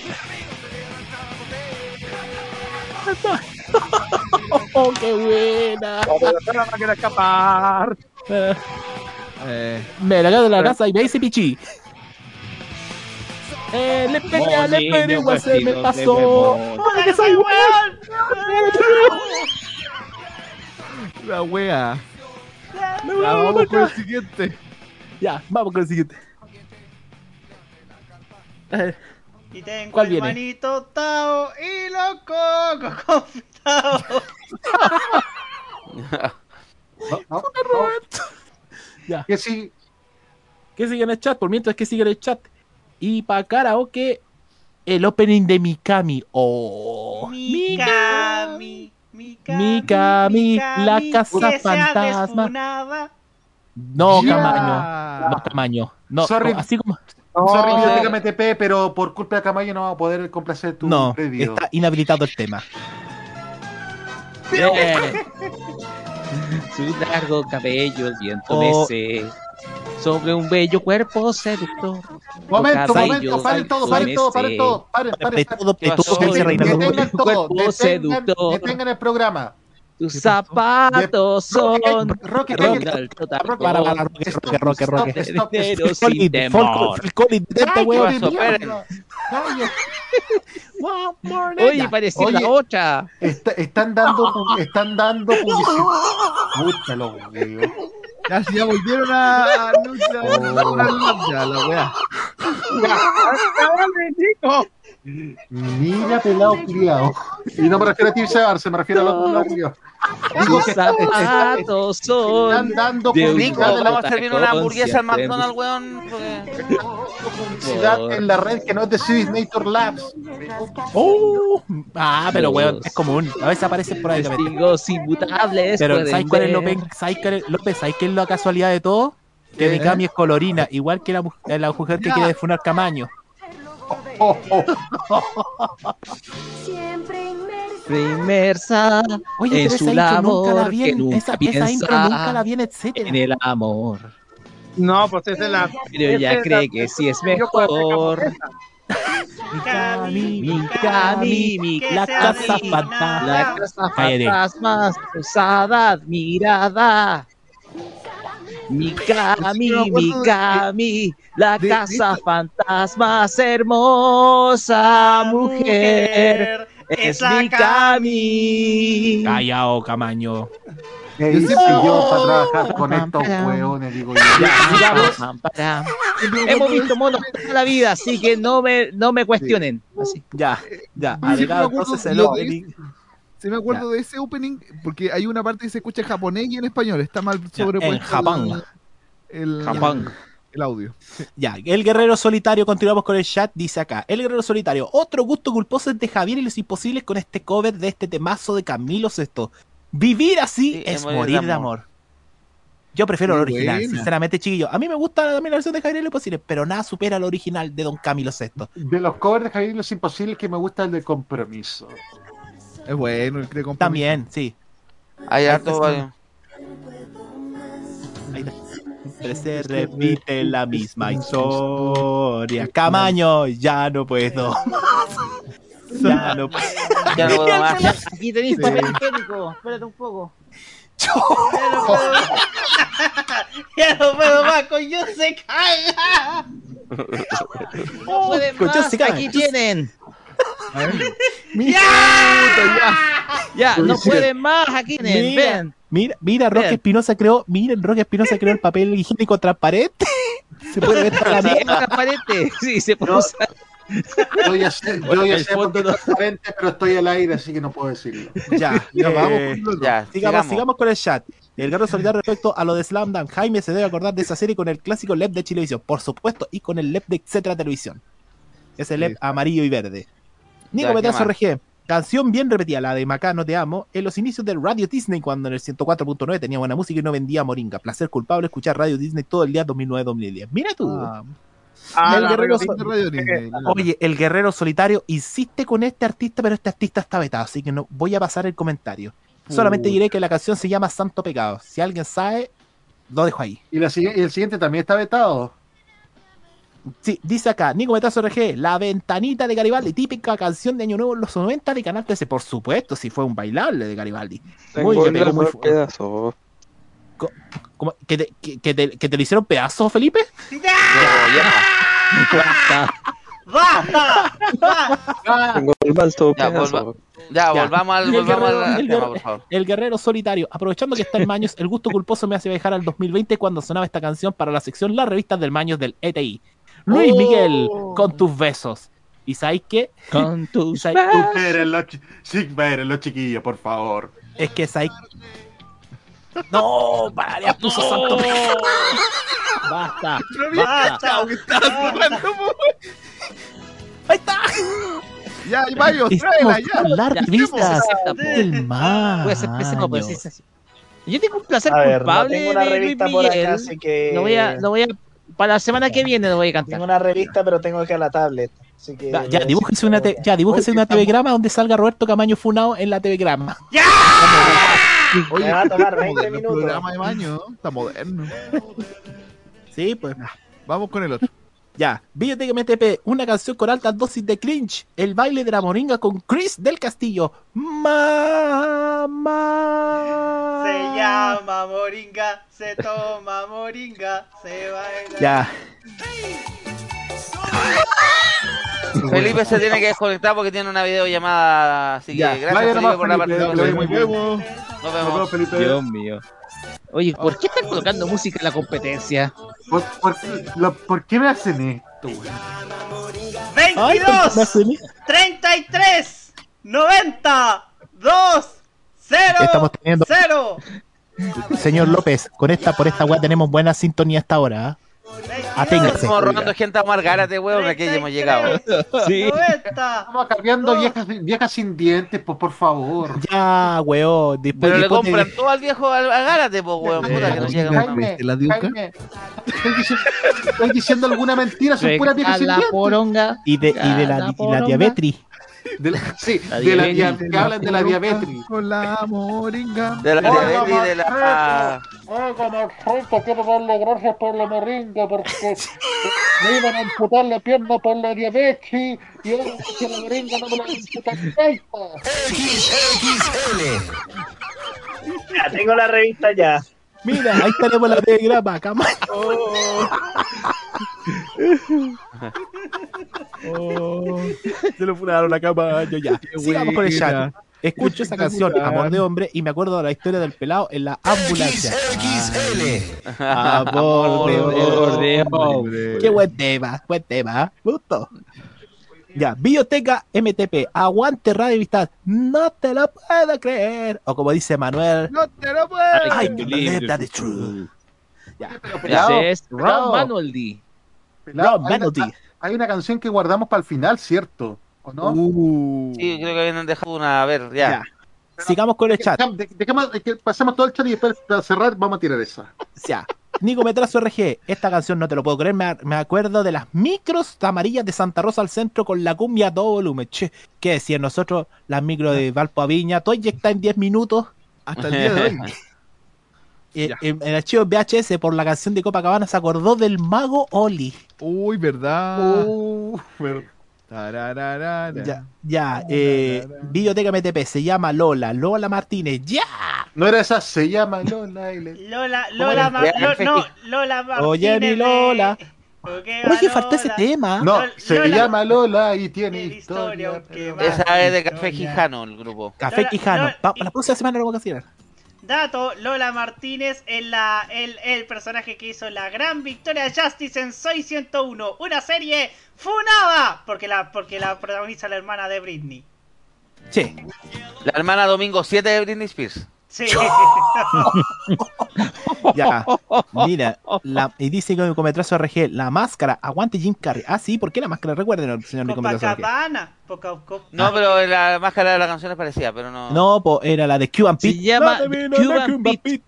Oh, qué buena. No quiero escapar. Eh, Me la de la casa y me hice pichi. Eh, le pegué, Oh, le pegué, igual se me pasó. ¡Ay, que soy weón! la wea. A vamos con el siguiente. Ya, vamos con el siguiente. Y tengo ¿Cuál el viene? manito Tao y los cocos confitados. No, no, Ya. Que sí, ¿Qué sigue en el chat? Por mientras, ¿qué sigue en el chat? Y para karaoke, el opening de Mikami. Oh, Mikami, Mikami, Mikami, la casa que fantasma. No, Ya. Camaño. No, Camaño. No, Sorry. no, así como. sorry, No. Videoteca MTP, pero por culpa de Camayo no vamos a poder complacer tu No, pedido. está inhabilitado el tema. Eh. Su largo cabello, el viento Oh. mece sobre un bello cuerpo seductor. Momento, momento, paren todo, paren todo, paren todo, paren, paren, paren. todo, todo, detengan el programa. Tus zapatos son Roque, Para, para, Roque, Roque, Roque, Oye, Oye. la otra. Está- están dando, están dando publicidad. Ya, si ya volvieron a, a lucha, Oh. a ya, la wea. Mira, pelado criado. Y no me refiero a ti, Sebarse, me refiero a los pelados criados. Digo que están, zapatos están son dando publicidad, vamos a servir una hamburguesa al McDonald's, weón. publicidad en la red que no es de Civic Labs. Oh, ah, pero weón, es común. A veces aparece por ahí. también. testigos inmutables. Pero ¿sabes cuál es lo ver. pen- ¿sabes cuál es- López, ¿sabes qué es la casualidad de todo? Que. Mikami es colorina, igual que la, mu- la mujer que quiere defunar Camaño. Oh. Inmersa Oye, en pero su esa intro nunca la labor que nunca esa, esa piensa nunca la vi en etcétera. en el amor. No, pues esa es la. Pero esa es cree que sí es mejor. Mikami, Mikami, mi que la casa fantasma. La casa fantasma, usada, admirada. Mikami, de- Mikami, la de- de casa esta- fantasma, hermosa mujer. Es la Mikami. Callao, Camaño. ¿Qué Yo hice siempre- yo para trabajar con estos hueones? Digo yo. Ya, pam. Hemos visto monos toda la vida, así que no me, no me cuestionen. Así. Ya, ya. Acuerdo entonces el lo de opening. Sí me acuerdo de ese opening porque hay una parte que se escucha en japonés y en español. Está mal sobrepuesto. en Japón. el, Japón. el audio. Ya, el guerrero solitario, continuamos con el chat, dice acá. El guerrero solitario, otro gusto culposo es de Javier y los imposibles con este cover de este temazo de Camilo Sesto. Vivir así Sí, es morir de amor. Yo prefiero el original, buena. sinceramente, chiquillo. A mí me gusta también la versión de Javier y los imposibles, pero nada supera el original de Don Camilo Sesto. De los covers de Javier y los Imposibles que me gusta el de Compromiso. Es bueno el que compromiso. También, sí. Hay Ahí harto. está. varios. Ahí está. Siempre se repite la misma historia. Camaño, ya no puedo. Ya no puedo. Ya no puedo más. Aquí tenéis papel higiénico. Espérate un poco. Ya no puedo más con Yusek. ¡Ah! No pueden más, Jessica, ¡Ya! Ya, no pueden más, aquí tienen. Mira, mira, Roque. Espinosa creó, miren, Roque Espinosa creó el papel higiénico transparente. Se puede ver toda la Sí, es mierda. transparente. Sí, se puede No. usar. Yo ya sé, yo ya sé qué es transparente, pero estoy al aire, así que no puedo decirlo. Ya, Ya, eh, vamos con otro. Ya, Sigamos, con el chat. El guerrero solidario respecto a lo de Slam Dunk. Jaime se debe acordar de esa serie con el clásico LEP de Chilevisión, por supuesto, y con el LEP de Etcétera Televisión. Ese LEP Sí. amarillo y verde. Nico Ya, ¿qué Metrazo más? RG. Canción bien repetida, la de Macá No Te Amo, en los inicios del Radio Disney, cuando en el 104.9 tenía buena música y no vendía moringa. Placer culpable escuchar Radio Disney todo el día 2009-2010. Mira tú. Ah, el la guerrero radio Disney, la- Oye, el guerrero solitario insiste con este artista, pero este artista está vetado, así que no voy a pasar el comentario. Solamente diré que la canción se llama Santo Pecado. Si alguien sabe, lo dejo ahí. Y, la, y el siguiente también está vetado. Sí, dice acá, Nico Metazo RG, La Ventanita de Garibaldi, típica canción de Año Nuevo en los 90 de Canal 13. Por supuesto, si fue un bailable de Garibaldi. Muy, pegó muy pedazo. ¿Cómo? ¿Que, te, que, que te, que te lo hicieron pedazos, Felipe? Basta. ¡Basta! ¡Basta! Tengo el malto Ya, pedazo. Ya, Ya. volvamos al, volvamos guerrero- al el tema, guerrero- por favor. El guerrero solitario. Aprovechando que está el Maños, el gusto culposo me hace viajar al 2020 cuando sonaba esta canción para la sección Las revistas del Maños del ETI. Luis Oh. Miguel, con tus besos. ¿Y sabéis qué? Con ¿Y tus sabéis- Superen los, chiquillos, por favor. Es que sabéis. No, para, puso santo. Basta. ¡Basta! Ahí está. Ya, y Estamos tráela ya. las Ya, estamos. del Maños. Puede ser pésimo, puede ser así. Yo tengo un placer A ver, no culpable tengo una de Luis revista por Miguel. acá, así que. Lo voy a, lo voy a, para la semana que viene lo voy a Tengo cantar. una revista, pero tengo acá la tablet. Así que. Ya, ya, a decir una, te- ya, dibújese Oye, una estamos- TV grama donde salga Roberto Camaño Funao en la TV grama. Oye, Me va a tomar está 20 moderno el minutos. programa de Maño, está moderno. Sí, pues. Vamos con el otro. Ya, Videoteca MTP, una canción con altas dosis de cringe, el baile de la moringa con Chris del Castillo. Mamá. Se llama moringa, se toma moringa, se baila. Ya, Felipe se tiene que desconectar porque tiene una videollamada. Así que Ya, gracias, Felipe, por la participación. Nos Nos vemos. vemos, Felipe. Dios mío. Oye, ¿por qué están colocando música en la competencia? ¿Por, por, lo- ¿por qué me hacen esto, güey? Ay, ¿por qué me 22, hacen- 33, 90, 2, 0, Estamos teniendo- 0. señor López, con esta, por esta weá tenemos buena sintonía hasta ahora. ¿ah? Aténgase. Estamos robando gente a Margárate, weón, que aquí ya hemos llegado. Sí. 90. Estamos cambiando viejas, viejas sin dientes, pues, por favor. Ya, weón. Después Pero le después compran de- todo al viejo a Gárate, pues, weón. Puta que nos llega. Jaime, ¿La? Jaime, ¿estoy diciendo, estoy diciendo alguna mentira, son puras viejas sin la dientes. poronga. y de, y de la, La y la poronga. De la- sí, La de la diabetes. dia- que hablan de la diabetes. Con la moringa. De la diabetes y de la. Oigan, Alfonso, quiero darle gracias por la moringa porque me iban a amputar la pierna por la diabetes y ahora que la moringa no me la amputan Ya, tengo la revista ya. Mira, ahí tenemos la telegrama, cama. Oh, se lo funaron a caballo ya. Sigamos con el chat. Escucho esa canción, Amor de Hombre, y me acuerdo de la historia del pelado en la ambulancia. Amor de Amor de Hombre. Qué buen tema, buen tema. Me gustó. Ya, Biblioteca MTP, aguante Radio Vista, no te lo puedo creer. O como dice Manuel, No te lo puedo. I can live that is true. pelado, Ese es. Ron Manoldi. Ron Manoldi. hay una canción que guardamos para el final, ¿cierto? ¿O no? Uh. Sí, creo que habían dejado una. A ver, ya. Sigamos con el chat. Dejamos- pasemos todo el chat y después para cerrar vamos a tirar esa. Ya. Nico Metrazo RG, esta canción no te lo puedo creer, me, me acuerdo de las micros amarillas de Santa Rosa al centro con la cumbia a todo volumen. Che, ¿qué decían nosotros? Las micros de Valpo a Viña, todo inyecta en 10 minutos. Hasta el día de hoy. Eh, en el archivo VHS por la canción de Copacabana se acordó del mago Oli. Uy, ¿verdad? Uh, Tarararara. Ya, ya, eh, Videoteca MTP se llama Lola, Lola Martínez, ya. No era esa, se llama Lola. y le- Lola, ¿Cómo Lola? Ma- Lo- no, Lola Martínez. Oye, mi Lola. Oye, va falta ese Lola. tema. No, Lol- se Lola- llama Lola y tiene historia. pero- Esa es de Café Quijano, el grupo. Café Lola- Quijano. Lola- Va- la próxima semana lo vamos a hacer. Dato, Lola Martínez es la, el, el personaje que hizo la gran victoria Justice en Soy 101, una serie funada, porque la, porque la protagoniza la hermana de Britney. Sí. La hermana Domingo 7 de Britney Spears. Sí. Ya, mira, la- y dice que con Metrazo RG, la máscara, aguante Jim Carrey. Ah, sí, ¿por qué la máscara? Recuerden, señor Nico Metrazo RG. Copacabana. Poca- co- No, pero la máscara de la canción es parecida, pero no. No, po, era la de Cuban Se Pete. llama La de Cuban Pete.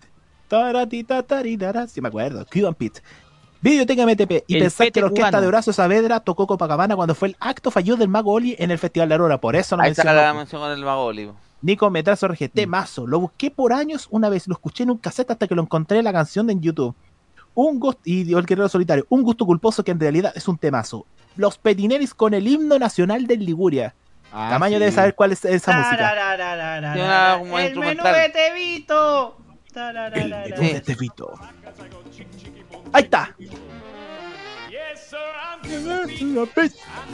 Sí, me acuerdo. Cuban Pete. Videoteca MTP. Y El pensar que la orquesta cubano. de Horacio Saavedra tocó Copacabana cuando fue el acto fallido del Mago Oli en el Festival de Aurora. Por eso no Ahí está mencionó. la mención con el mago. Nico Metrazo RG, temazo. Lo busqué por años una vez, lo escuché en un cassette hasta que lo encontré en la canción de en YouTube. Un gusto, y el guerrero solitario, un gusto culposo que en realidad es un temazo. Los Petineris con el himno nacional del Liguria. Ah, Tamaño sí. debe saber cuál es esa música. El menú de Tevito. El menú de Tevito. Ahí está.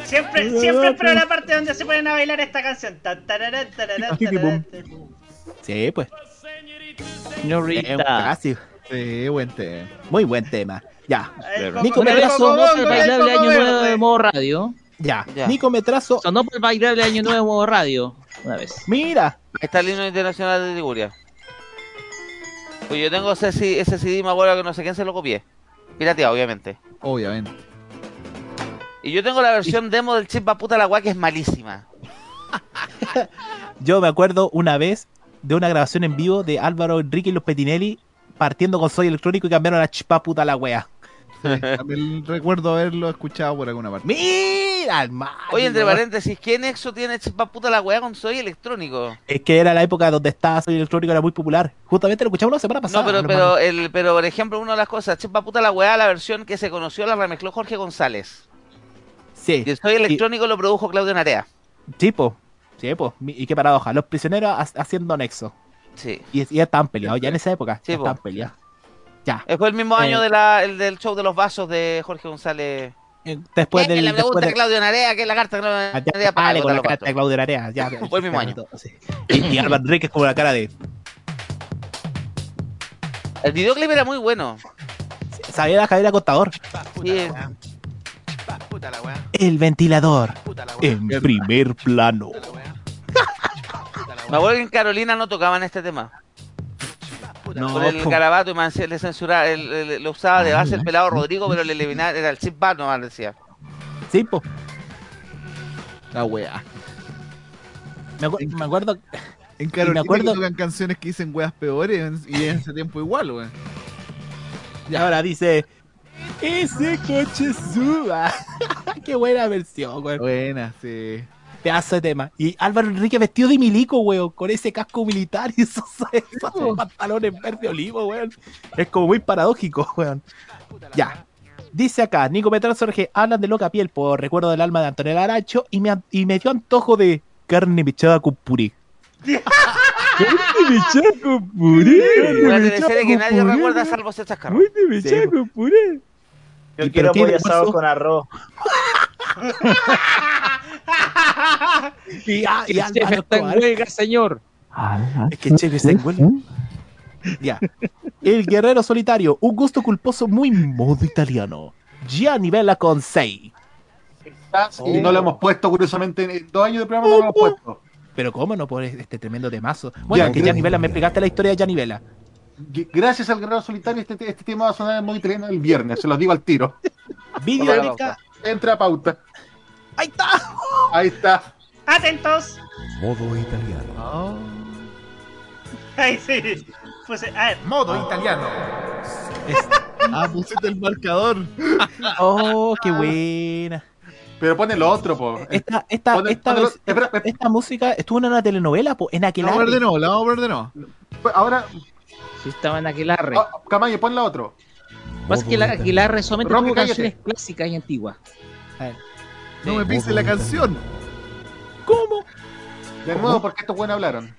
Siempre, siempre espero la parte donde se ponen a bailar esta canción. Sí, pues. Señorita. Es un clásico. Sí, buen tema. Muy buen tema. Ya. El Nico el Metrazo. Sonó por el el bailable año nuevo de modo radio. Ya. Ya. Nico Metrazo. Sonó por el bailable año nuevo de modo radio. Una vez. Mira. Ahí está el himno internacional de Liguria. Pues yo tengo ese, C- ese CD, me acuerdo que no sé quién se lo copié. Pirateado, obviamente. Obviamente. Y yo tengo la versión demo del chip puta la guay que es malísima. Yo me acuerdo una vez de una grabación en vivo de Álvaro Enrique y los Petinelli partiendo con Soy Electrónico y cambiaron a chispa puta la wea. Sí, también recuerdo haberlo escuchado por alguna parte. Mira, hermano. Oye, entre paréntesis, ¿qué nexo tiene chip puta la weá con soy electrónico? Es que era la época donde estaba Soy Electrónico, era muy popular. Justamente lo escuchamos la semana pasada. No, pero, pero, el, pero por ejemplo, una de las cosas, Chepa puta la weá, la versión que se conoció la remezcló Jorge González. Sí. Y el Soy Electrónico lo produjo Claudio Narea. Tipo. Sí, po. Mi- Y qué paradoja. Los prisioneros ha- haciendo nexo. Sí. Y, y ya estaban peleados. Ya en esa época. Sí, ya po. estaban peleados. Ya. Eh, Fue el mismo año Eh. de la, el del show de los vasos de Jorge González. Eh, Después Eh, que del. la después pregunta de- Claudio Narea, que es la carta de Claudio Ah, Narea ya, para vale, con la carta de Claudio Narea. Ya, Fue el mismo año. Sí. Y, y Álvaro Enríquez con la cara de. El videoclip era muy bueno. Sabía la cadera contador. Sí, El ventilador. En primer plano. me acuerdo que en Carolina no tocaban este tema. No, Por el po. garabato y man- le censuraba, el- el- lo usaba de base el pelado Rodrigo, pero le eliminaba, era el chip bar nomás decía. Sí, po. La wea. Me, acu- me acuerdo. En Carolina me acuerdo- que tocan canciones que dicen weas peores y en ese tiempo igual, weón. Y ahora dice. Ese coche suba. Qué buena versión, güey. Buena, sí. Pedazo de tema. Y Álvaro Enrique vestido de milico, weón, con ese casco militar y esos, esos pantalones verde olivo, weón. Es como muy paradójico, weón. Ya. Dice acá, Nico Metrazo RG, hablan de loca piel por recuerdo del alma de Antonio Aracho y me, y me dio antojo de carne mechada con puré. carne mechada con puré. Una teleserie que nadie recuerda salvo ese chascarro. mechada con puré. Yo ¿Y quiero pollo asado pasó? con arroz. Y, ah, y El chef está en Escobar. huelga, señor. Es que Chef está en huelga. Ya. El guerrero solitario, un gusto culposo muy modo italiano. Gianni Bella con 6. Y no lo hemos puesto, curiosamente, en dos años de programa no lo hemos puesto. Pero cómo no por este tremendo temazo. Bueno, Ya, que ¿qué- Gianni Bella, me explicaste la historia de Gianni Bella. Gracias al Guerrero Solitario, este, este tema va a sonar en modo italiano el viernes, se los digo al tiro. Videoteca. Entra a pauta. Ahí está. Ahí está. Atentos. Modo italiano. Ahí sí. Pues, a ver. Modo italiano. Ah, pusiste el marcador. Oh, qué buena. Pero pone lo otro, po. Esta, esta, esta, vez- esta, esta música estuvo en una telenovela, po, en La aquel vamos a ver de nuevo, la vamos a ver de nuevo. Ahora, Si estaba en Aquelarre. ah, Camayo, pon la otro. Pasa que la Aquelarre solamente Roque, tuvo cállate. canciones clásicas y antiguas. No me pise la canción. ¿Cómo? De nuevo, porque estos buenos hablaron.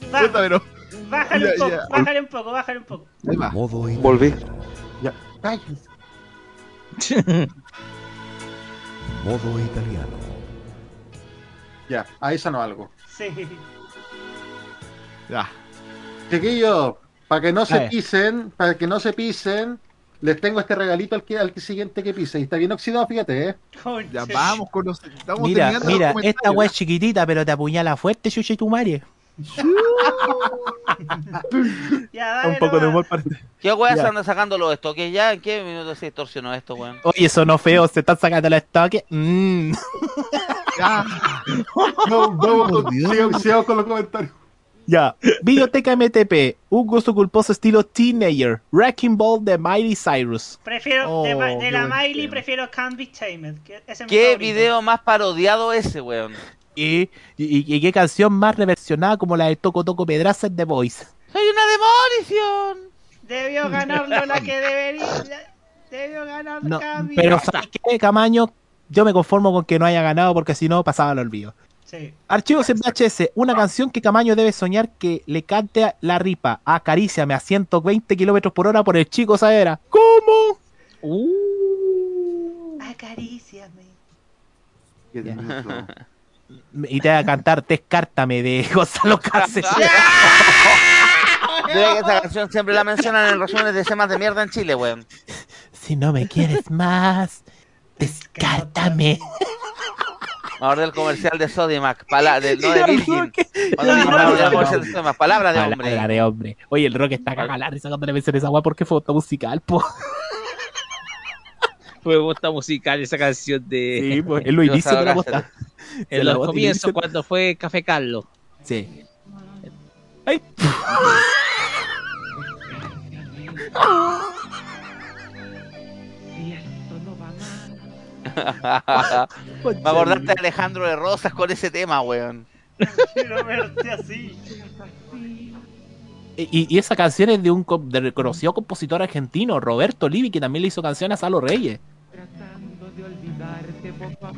Pero. bájale Ya, un poco, ya. bájale un poco, bájale un poco. Ahí va. Modo italiano. Volví. Ya. Ay, Modo italiano. ya, a esa no algo. Sí. Ya. Chiquillos, para que no se pisen, para que no se pisen, les tengo este regalito al que, al que siguiente que pise. Y está bien oxidado, fíjate, ¿eh? Ya vamos con los. Estamos Mira, los mira, esta weá es chiquitita, pero te apuñala fuerte, chucha y tu madre. Ya, dale Un poco de humor para ¿Qué weá Ya. se anda sacando los estoques ya? ¿En qué minuto se distorsionó esto, weón? Oye, sonó feo, se están sacando los estoques. Mm. Ya. No, vamos Dios. sigamos, sigamos con los comentarios. Ya. Videoteca MTP. Un gusto culposo estilo Teenager. Wrecking Ball de Miley Cyrus. Prefiero, de, Oh, de la Miley, tema. prefiero Can't Be Tamed. ese ¿Qué video más parodiado ese, weón? Y, y, y qué canción más reversionada como la de Toco Toco Pedraza en The Voice. ¡Soy una demolición! Debió ganarlo la que debería. la- Debió ganar No, pero ¿sabes qué, Camaño? Yo me conformo con que no haya ganado porque si no pasaba al olvido. Sí. Archivos en VHS, una canción que Camaño debe soñar que le cante a la ripa. Acaríciame a 120 kilómetros por hora por el chico Saera. ¿Cómo? Acaríciame. Y te va a cantar Descártame de Gonzalo Cáceres. Debe que esa canción siempre la mencionan en resúmenes de temas de mierda en Chile, weón. si no me quieres más, descártame. Ahora del comercial de Sodimac, pala de, no de Virgin. Comercial de Sodimac, palabra de hombre. Palabra de hombre. Oye, el rock está cagada la risa cuando le mencioné esa weá porque fue foto musical, po. Fue bosta musical esa canción de. Sí, pues, él lo inicio de la bosta. Se En los y comienzos, inicio- cuando fue Café Carlos. Sí. Ay. Me acordaste de Alejandro de Rosas con ese tema, weón. Quiero verte así. Y, y esa canción es de un de reconocido compositor argentino, Roberto Livi, que también le hizo canciones a Salo Reyes.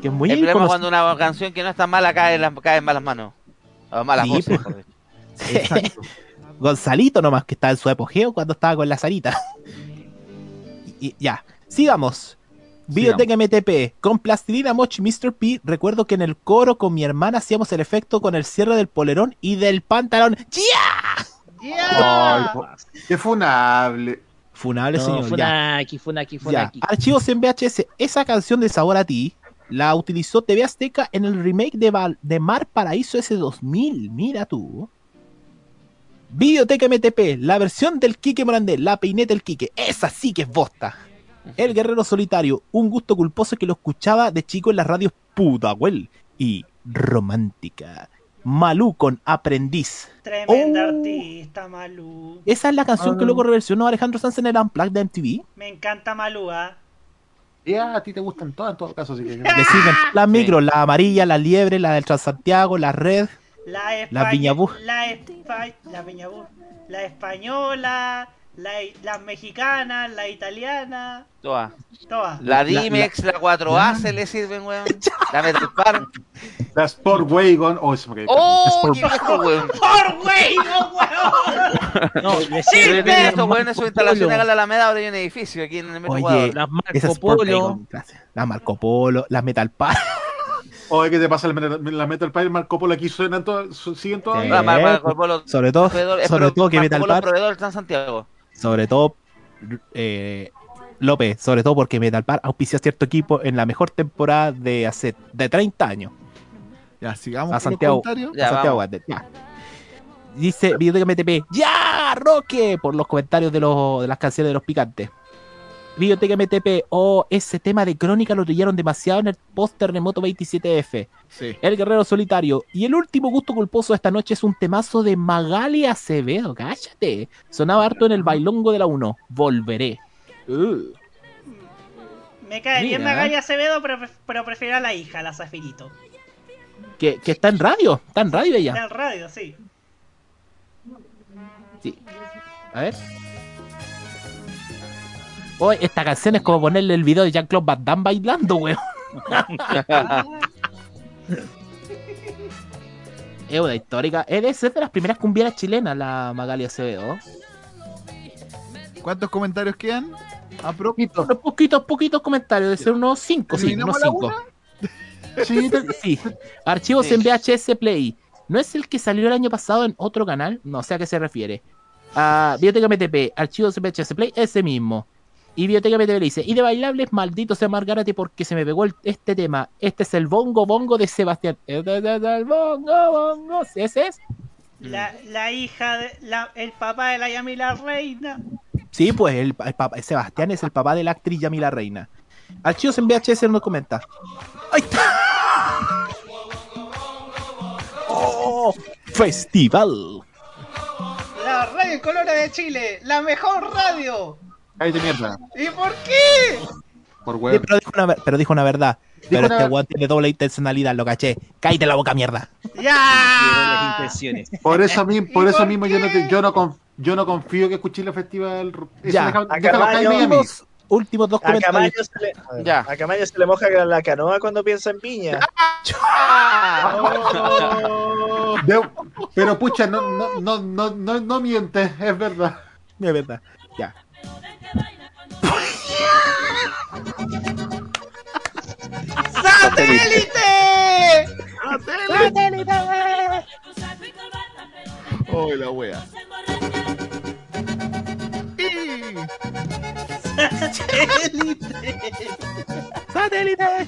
Que es muy el problema es conocido. cuando una canción que no está mala cae en, las, cae en malas manos. O malas Sí, voces, pues. mejor dicho. Gonzalito nomás, que estaba en su apogeo cuando estaba con la Sarita. Y, y- ya, sigamos. Videoteca MTP. Con Plastilina Moch Mr. P, recuerdo que en el coro con mi hermana hacíamos el efecto con el cierre del polerón y del pantalón. ¡Ya! Ay, po- qué funable. Funable, No, señor. una aquí, fue Ya. Archivos en VHS. Esa canción de Sabor a ti la utilizó TV Azteca en el remake de, Val- de Mar Paraíso S2000. Mira tú. Videoteca MTP, la versión del Quique Morandé, la peineta del Quique. Esa sí que es bosta. El Guerrero Solitario, un gusto culposo que lo escuchaba de chico en las radios Pudahuel y Romántica. Malú con Aprendiz. Tremenda Oh. artista, Malú. Esa es la canción que Ah. luego reversionó Alejandro Sanz en el Unplugged de MTV. Me encanta Malú, ¿ah? Ya, a ti te gustan todas en todo caso, así que. Le siguen las micros, la amarilla, la liebre, la del Transantiago, la red. La La española. Viñabú. La, espa- la Viñabú. La española. La, i- la mexicana. La italiana. Todas. Todas. La Dimex, la, 4A se le sirven, weón. La Metal Par. La Sport Wagon. Oh, me ¡Oh! Sport- ¡Qué viejo, weón! ¡Por güey, no, weón! No, le Sí, sirven las estos weones su instalación acá en la Alameda, ahora hay un edificio aquí en el metro Oye. Las Marco Sport Polo. Wagon. La Marco Polo, la Metal Par. Oye, ¿qué te pasa? La Metal, la Metal Pie Marco Polo aquí suenan todo, su- siguen todavía. Ah, Sobre todo, es sobre todo que Marco Metal Polo, Par, proveedor está en Santiago. Sobre todo eh, López, sobre todo porque Metal Par auspicia cierto equipo en la mejor temporada de hace de 30 años. Ya, sigamos A con Santiago, los comentarios. a Ya, Santiago. Wander, ya. Dice Videoteca MTP, ¡Ya! Roque por los comentarios de, los, de las canciones de los picantes. Videoteca MTP, oh, ese tema de crónica lo trillaron demasiado en el post terremoto 27F. Sí. El Guerrero Solitario. Y el último gusto culposo de esta noche es un temazo de Magali Acevedo. Cállate. Sonaba harto en el bailongo de la 1. Volveré. Uh. Me cae bien. Magali Acevedo, pero, pref- pero prefiero a la hija, la Zafirito. Que, que está en radio. Está en radio Está ella. en radio, sí. Sí. A ver. Oh, esta canción es como ponerle el video de Jean-Claude Van Damme bailando, weón. es una histórica. Es de, es de las primeras cumbieras chilenas, la Magali Acevedo. ¿Cuántos comentarios quedan? A pro- Unos poquitos, poquitos comentarios, de ser unos 5, sí, unos ¿Terminamos la 5. Sí, sí. Archivos en VHS Play. ¿No es el que salió el año pasado en otro canal? No sé a qué se refiere. Ah, Biblioteca MTP, archivos en VHS Play, ese mismo. Y le dice, y de bailables, maldito sea Margarate porque se me pegó el- este tema. Este es el bongo bongo de Sebastián. Este es el bongo bongo. ¿Ese es? La, la hija, de, la, el papá de la Yamila Reina. Sí, pues el, el papá- Sebastián es el papá de la actriz Yamila Reina. Archivos en VHS nos comenta. ¡Ahí está! ¡Oh! Festival. La radio colora de Chile, la mejor radio. Cállate mierda. ¿Y por qué? Por Sí, huevo. pero, dijo una, ver- pero dijo una verdad. pero una- este weón tiene doble intencionalidad, lo caché. Cállate la boca, mierda. ¡Ya! Por eso, mi- por ¿Y eso por mismo yo no, te- yo, no yo no confío que escuché el festival. Eso Ya. deja- déjalo. Últimos, últimos dos A comentarios. se le, Ya. a Camayo se le moja la canoa cuando piensa en piña. De- pero pucha, no, no, no, no, no, no mientes, es verdad. Es verdad. Ya. ¡Satélite! ¡Satélite! ¡Oh, la wea! Y- ¡Satélite!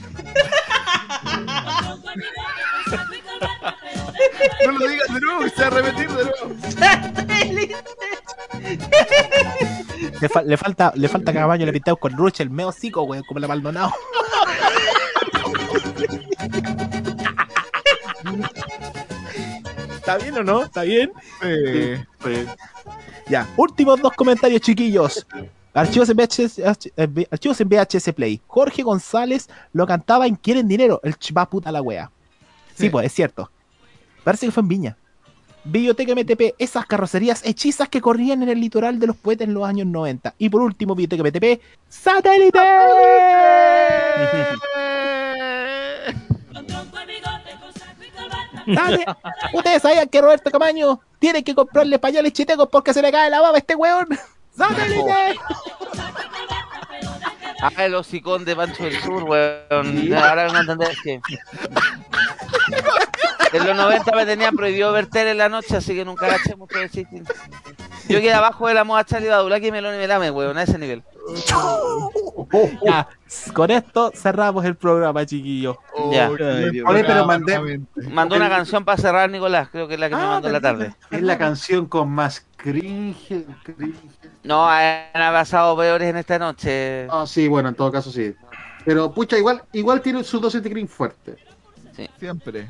No lo digas de nuevo, se va a repetir de nuevo. Le, fa- le falta, le falta caballo, le pintamos con ruche el meo cico, weón, como el Maldonado. ¿Está bien o no? ¿Está bien? Eh, Pues, Ya, últimos dos comentarios, chiquillos. Archivos en VHS, eh, archivos en VHS Play. Jorge González lo cantaba en Quieren Dinero, el chva puta la wea. Sí, Sí. pues, es cierto. Parece que fue en Viña. Biblioteca MTP, esas carrocerías hechizas que corrían en el litoral de los poetas en los años 90. Y por último, Biblioteca MTP, ¡Satélite! Dale. Ustedes sabían que Roberto Camaño tiene que comprarle pañales chitecos porque se le cae la baba a este weón. ¡Satélite! Ah, el hocicón de Pancho del Sur, weón. Ahora vengo a entender que. En los 90 me tenían prohibido ver tele en la noche, así que nunca agaché mucho de Yo quedé abajo de la moda Charlie Badulaki y me lo nivelame, weón, a ese nivel. Ya, con esto cerramos el programa, chiquillos. Ya. Oye, pero mandé, Mandó una canción para cerrar Nicolás, creo que es la que me Ah, mandó en la tarde. es la canción con más cringe. cringe. No, han pasado peores en esta noche. Ah, sí, bueno, en todo caso sí. Pero pucha, igual, igual tiene su dosis de cringe fuerte. Siempre.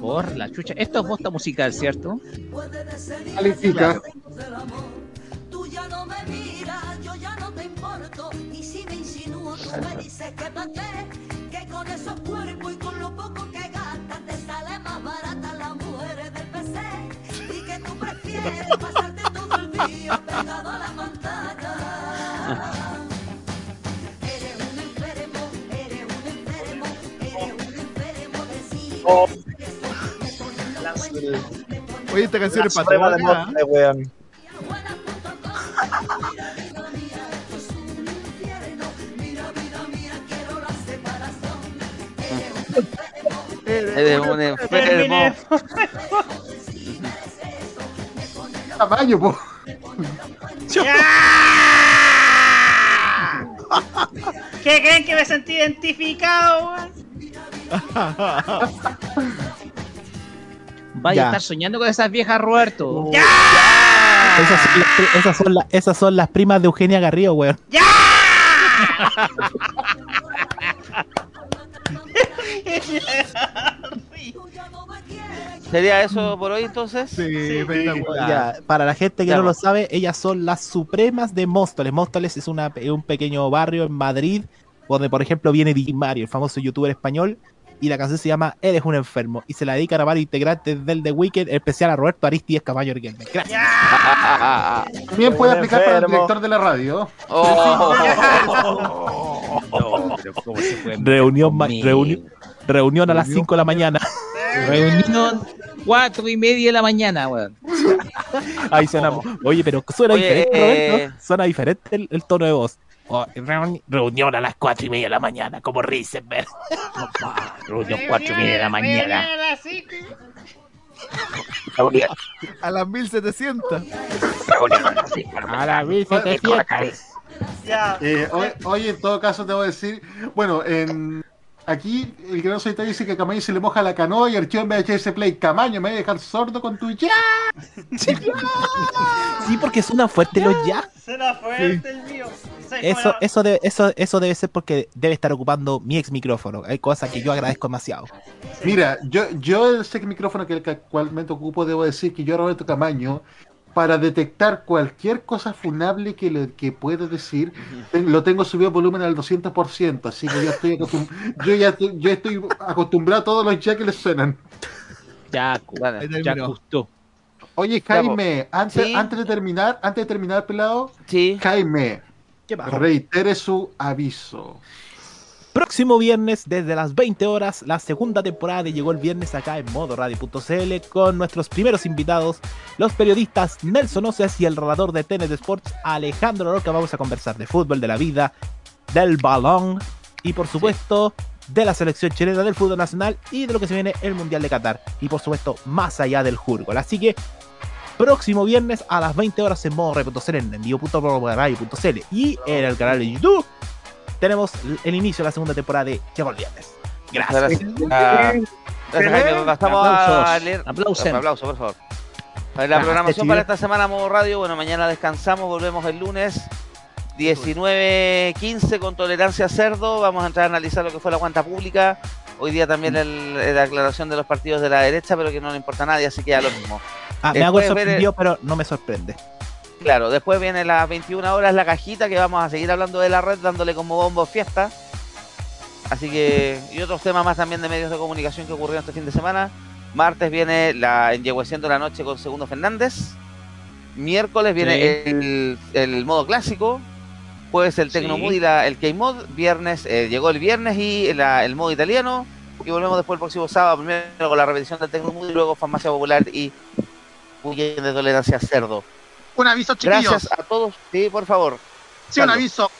Por la chucha. Esto es bosta musical, ¿cierto? Califica. Tú ya no me miras, yo ya no te importo. Y si me insinúo, tú me dices que pa' qué. Que con esos cuerpos y con lo poco que gastas, te sale más barata la mujer del PC. Y que tú prefieres pasarte todo el día pegado a la pantalla. Eres Oye, esta canción La es para de. Eres un enfermo. Tamaño, po. ¿Qué creen que me sentí identificado, weón? Vaya Ya. a estar soñando con esas viejas, Roberto. Esas son, las, pri- esas, son la- esas son las primas de Eugenia Garrido, weón. ¿Sería eso por hoy entonces? Sí. Ya, para la gente que Ya, no lo sabe, ellas son las supremas de Móstoles. Móstoles es una, es un pequeño barrio en Madrid donde, por ejemplo, viene Di Mario, el famoso youtuber español, y la canción se llama Eres un enfermo, y se la dedican a varios integrantes del The Weeknd, en especial a Roberto Aristides Camayo Orguelme. Gracias. También puede aplicar para el enfermo. director de la radio. Oh. Reunión, ma- reunión, reunión a las 5 de la mañana. Reunión cuatro y media de la mañana, weón. Ahí suena. Oye, pero suena Oye, diferente, eh, Roberto. Suena diferente el, el tono de voz. Oh, reuni- reunión a las 4 y media de la mañana, como Risenberg. Reunión cuatro y media de la mañana. A las 1700. A la 1700. Ya. Eh, hoy, hoy, en todo caso te voy a decir, bueno, en aquí el gran solitario dice que a Camaño se le moja la canoa y archivo en VHS Play. Camaño, me voy a dejar sordo con tu ya. Sí, porque suenan fuerte los ya. Será fuerte el mío. Eso, eso, de- eso, eso debe ser porque debe estar ocupando mi ex micrófono. Hay cosas que yo agradezco demasiado. Mira, yo, yo ese micrófono que actualmente ocupo, debo decir que yo, Roberto Camaño, para detectar cualquier cosa funable que, le, que pueda decir, lo tengo subido volumen al 200%, así que yo estoy, acostum- yo ya estoy, yo estoy acostumbrado a todos los ya que les suenan. Ya, Dale. ya gustó. Oye, Jaime, antes, Sí. antes de terminar, antes de terminar, pelado, Sí. Jaime, ¿Qué su aviso. Próximo viernes, desde las 20 horas, la segunda temporada de Llegó el Viernes acá en modoradio.cl con nuestros primeros invitados, los periodistas Nelson Oceas y el relator de TNT Sports Alejandro Roca. Vamos a conversar de fútbol, de la vida, del balón y por supuesto de la selección chilena del fútbol nacional y de lo que se viene el Mundial de Qatar y por supuesto más allá del Jurgol. Así que próximo viernes a las 20 horas en modoradio.cl en envío.radio.cl y en el canal de YouTube tenemos el inicio de la segunda temporada de Llegó el Viernes. Gracias. Gracias. Ah, gracias, Jaime. Pasamos a Aplausos. leer. Aplausen. Aplauso, por favor. A ver, La Gracias, programación para esta semana, modo radio. Bueno, mañana descansamos, volvemos el lunes 19.15 con tolerancia cerdo. Vamos a entrar a analizar lo que fue la cuenta pública. Hoy día también el- la aclaración de los partidos de la derecha, pero que no le importa a nadie, así que ya lo mismo. Ah, me hago el sorprendido, pero no me sorprende. Claro, después viene las 21 horas la cajita que vamos a seguir hablando de la red, dándole como bombo fiesta. Así que, y otros temas más también de medios de comunicación que ocurrieron este fin de semana. Martes viene la Enyegueciendo la Noche con Segundo Fernández. Miércoles viene Sí. el, el modo clásico. Jueves el Tecno Sí. Mood y la, el K-Mod. Viernes, eh, llegó el viernes y la- el modo italiano. Y volvemos después el próximo sábado, primero con la repetición del Tecno Mood y luego Farmacia Popular y Weekend de Tolerancia Cerdo. Un aviso, chiquillos. Gracias a todos. Sí, por favor. Sí, un aviso.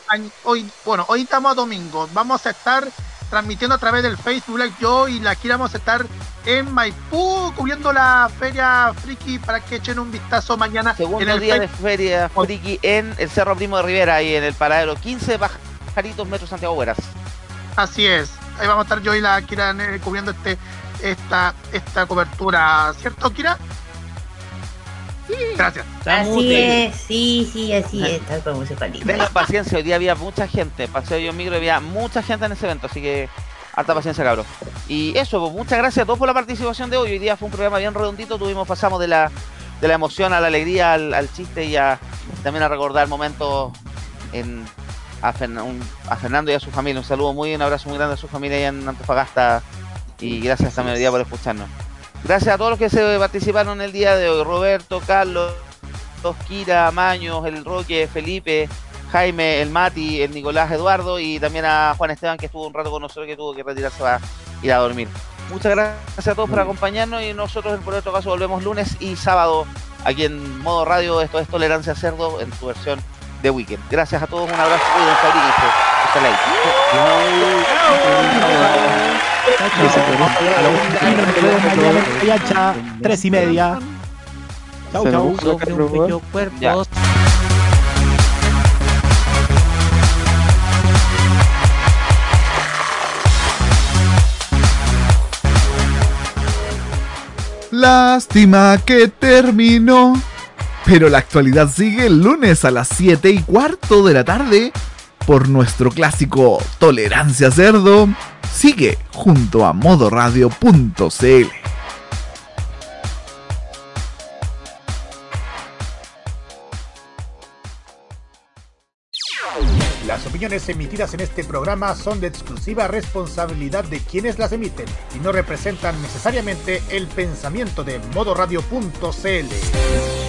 Hoy, bueno, hoy estamos a domingo. Vamos a estar transmitiendo a través del Facebook Live. Yo y la Kira vamos a estar en Maipú cubriendo la feria friki para que echen un vistazo mañana en Segundo el día de feria friki en el Cerro Primo de Rivera y en el paradero 15 Pajaritos Metro Santiago Hueras. Así es. Ahí vamos a estar yo y la Kira eh, cubriendo este esta esta cobertura, ¿cierto, Kira? Gracias. Así es, sí, sí, así es, tal como se palita. Tengan paciencia, hoy día había mucha gente. Paseo yo en micro, había mucha gente en ese evento, así que harta paciencia, cabros. Y eso, pues, muchas gracias a todos por la participación de hoy. Hoy día fue un programa bien redondito, tuvimos, pasamos de la, de la emoción a la alegría, al, al chiste y a, también a recordar momentos en, a, Fern- un- a Fernando y a su familia. Un saludo muy, un abrazo muy grande a su familia allá en Antofagasta y gracias también hoy día por escucharnos. Gracias a todos los que se participaron el día de hoy. Roberto, Carlos, Kira, Maños, el Roque, Felipe, Jaime, el Mati, el Nicolás Eduardo y también a Juan Esteban que estuvo un rato con nosotros que tuvo que retirarse para ir a dormir. Muchas gracias a todos por acompañarnos y nosotros por otro caso volvemos lunes y sábado aquí en modo radio. Esto es Tolerancia Cerdo en su versión de Weekend. Gracias a todos, un abrazo, cuídense, abríguense. Hasta la Yancha, tres y media. Chau, chau. Colócale un bello cuerpo. Ya. Lástima que terminó. Pero la actualidad sigue el lunes a las 7 y cuarto de la tarde por nuestro clásico Tolerancia Cerdo. Sigue junto a modoradio.cl. Las opiniones emitidas en este programa son de exclusiva responsabilidad de quienes las emiten y no representan necesariamente el pensamiento de modoradio.cl.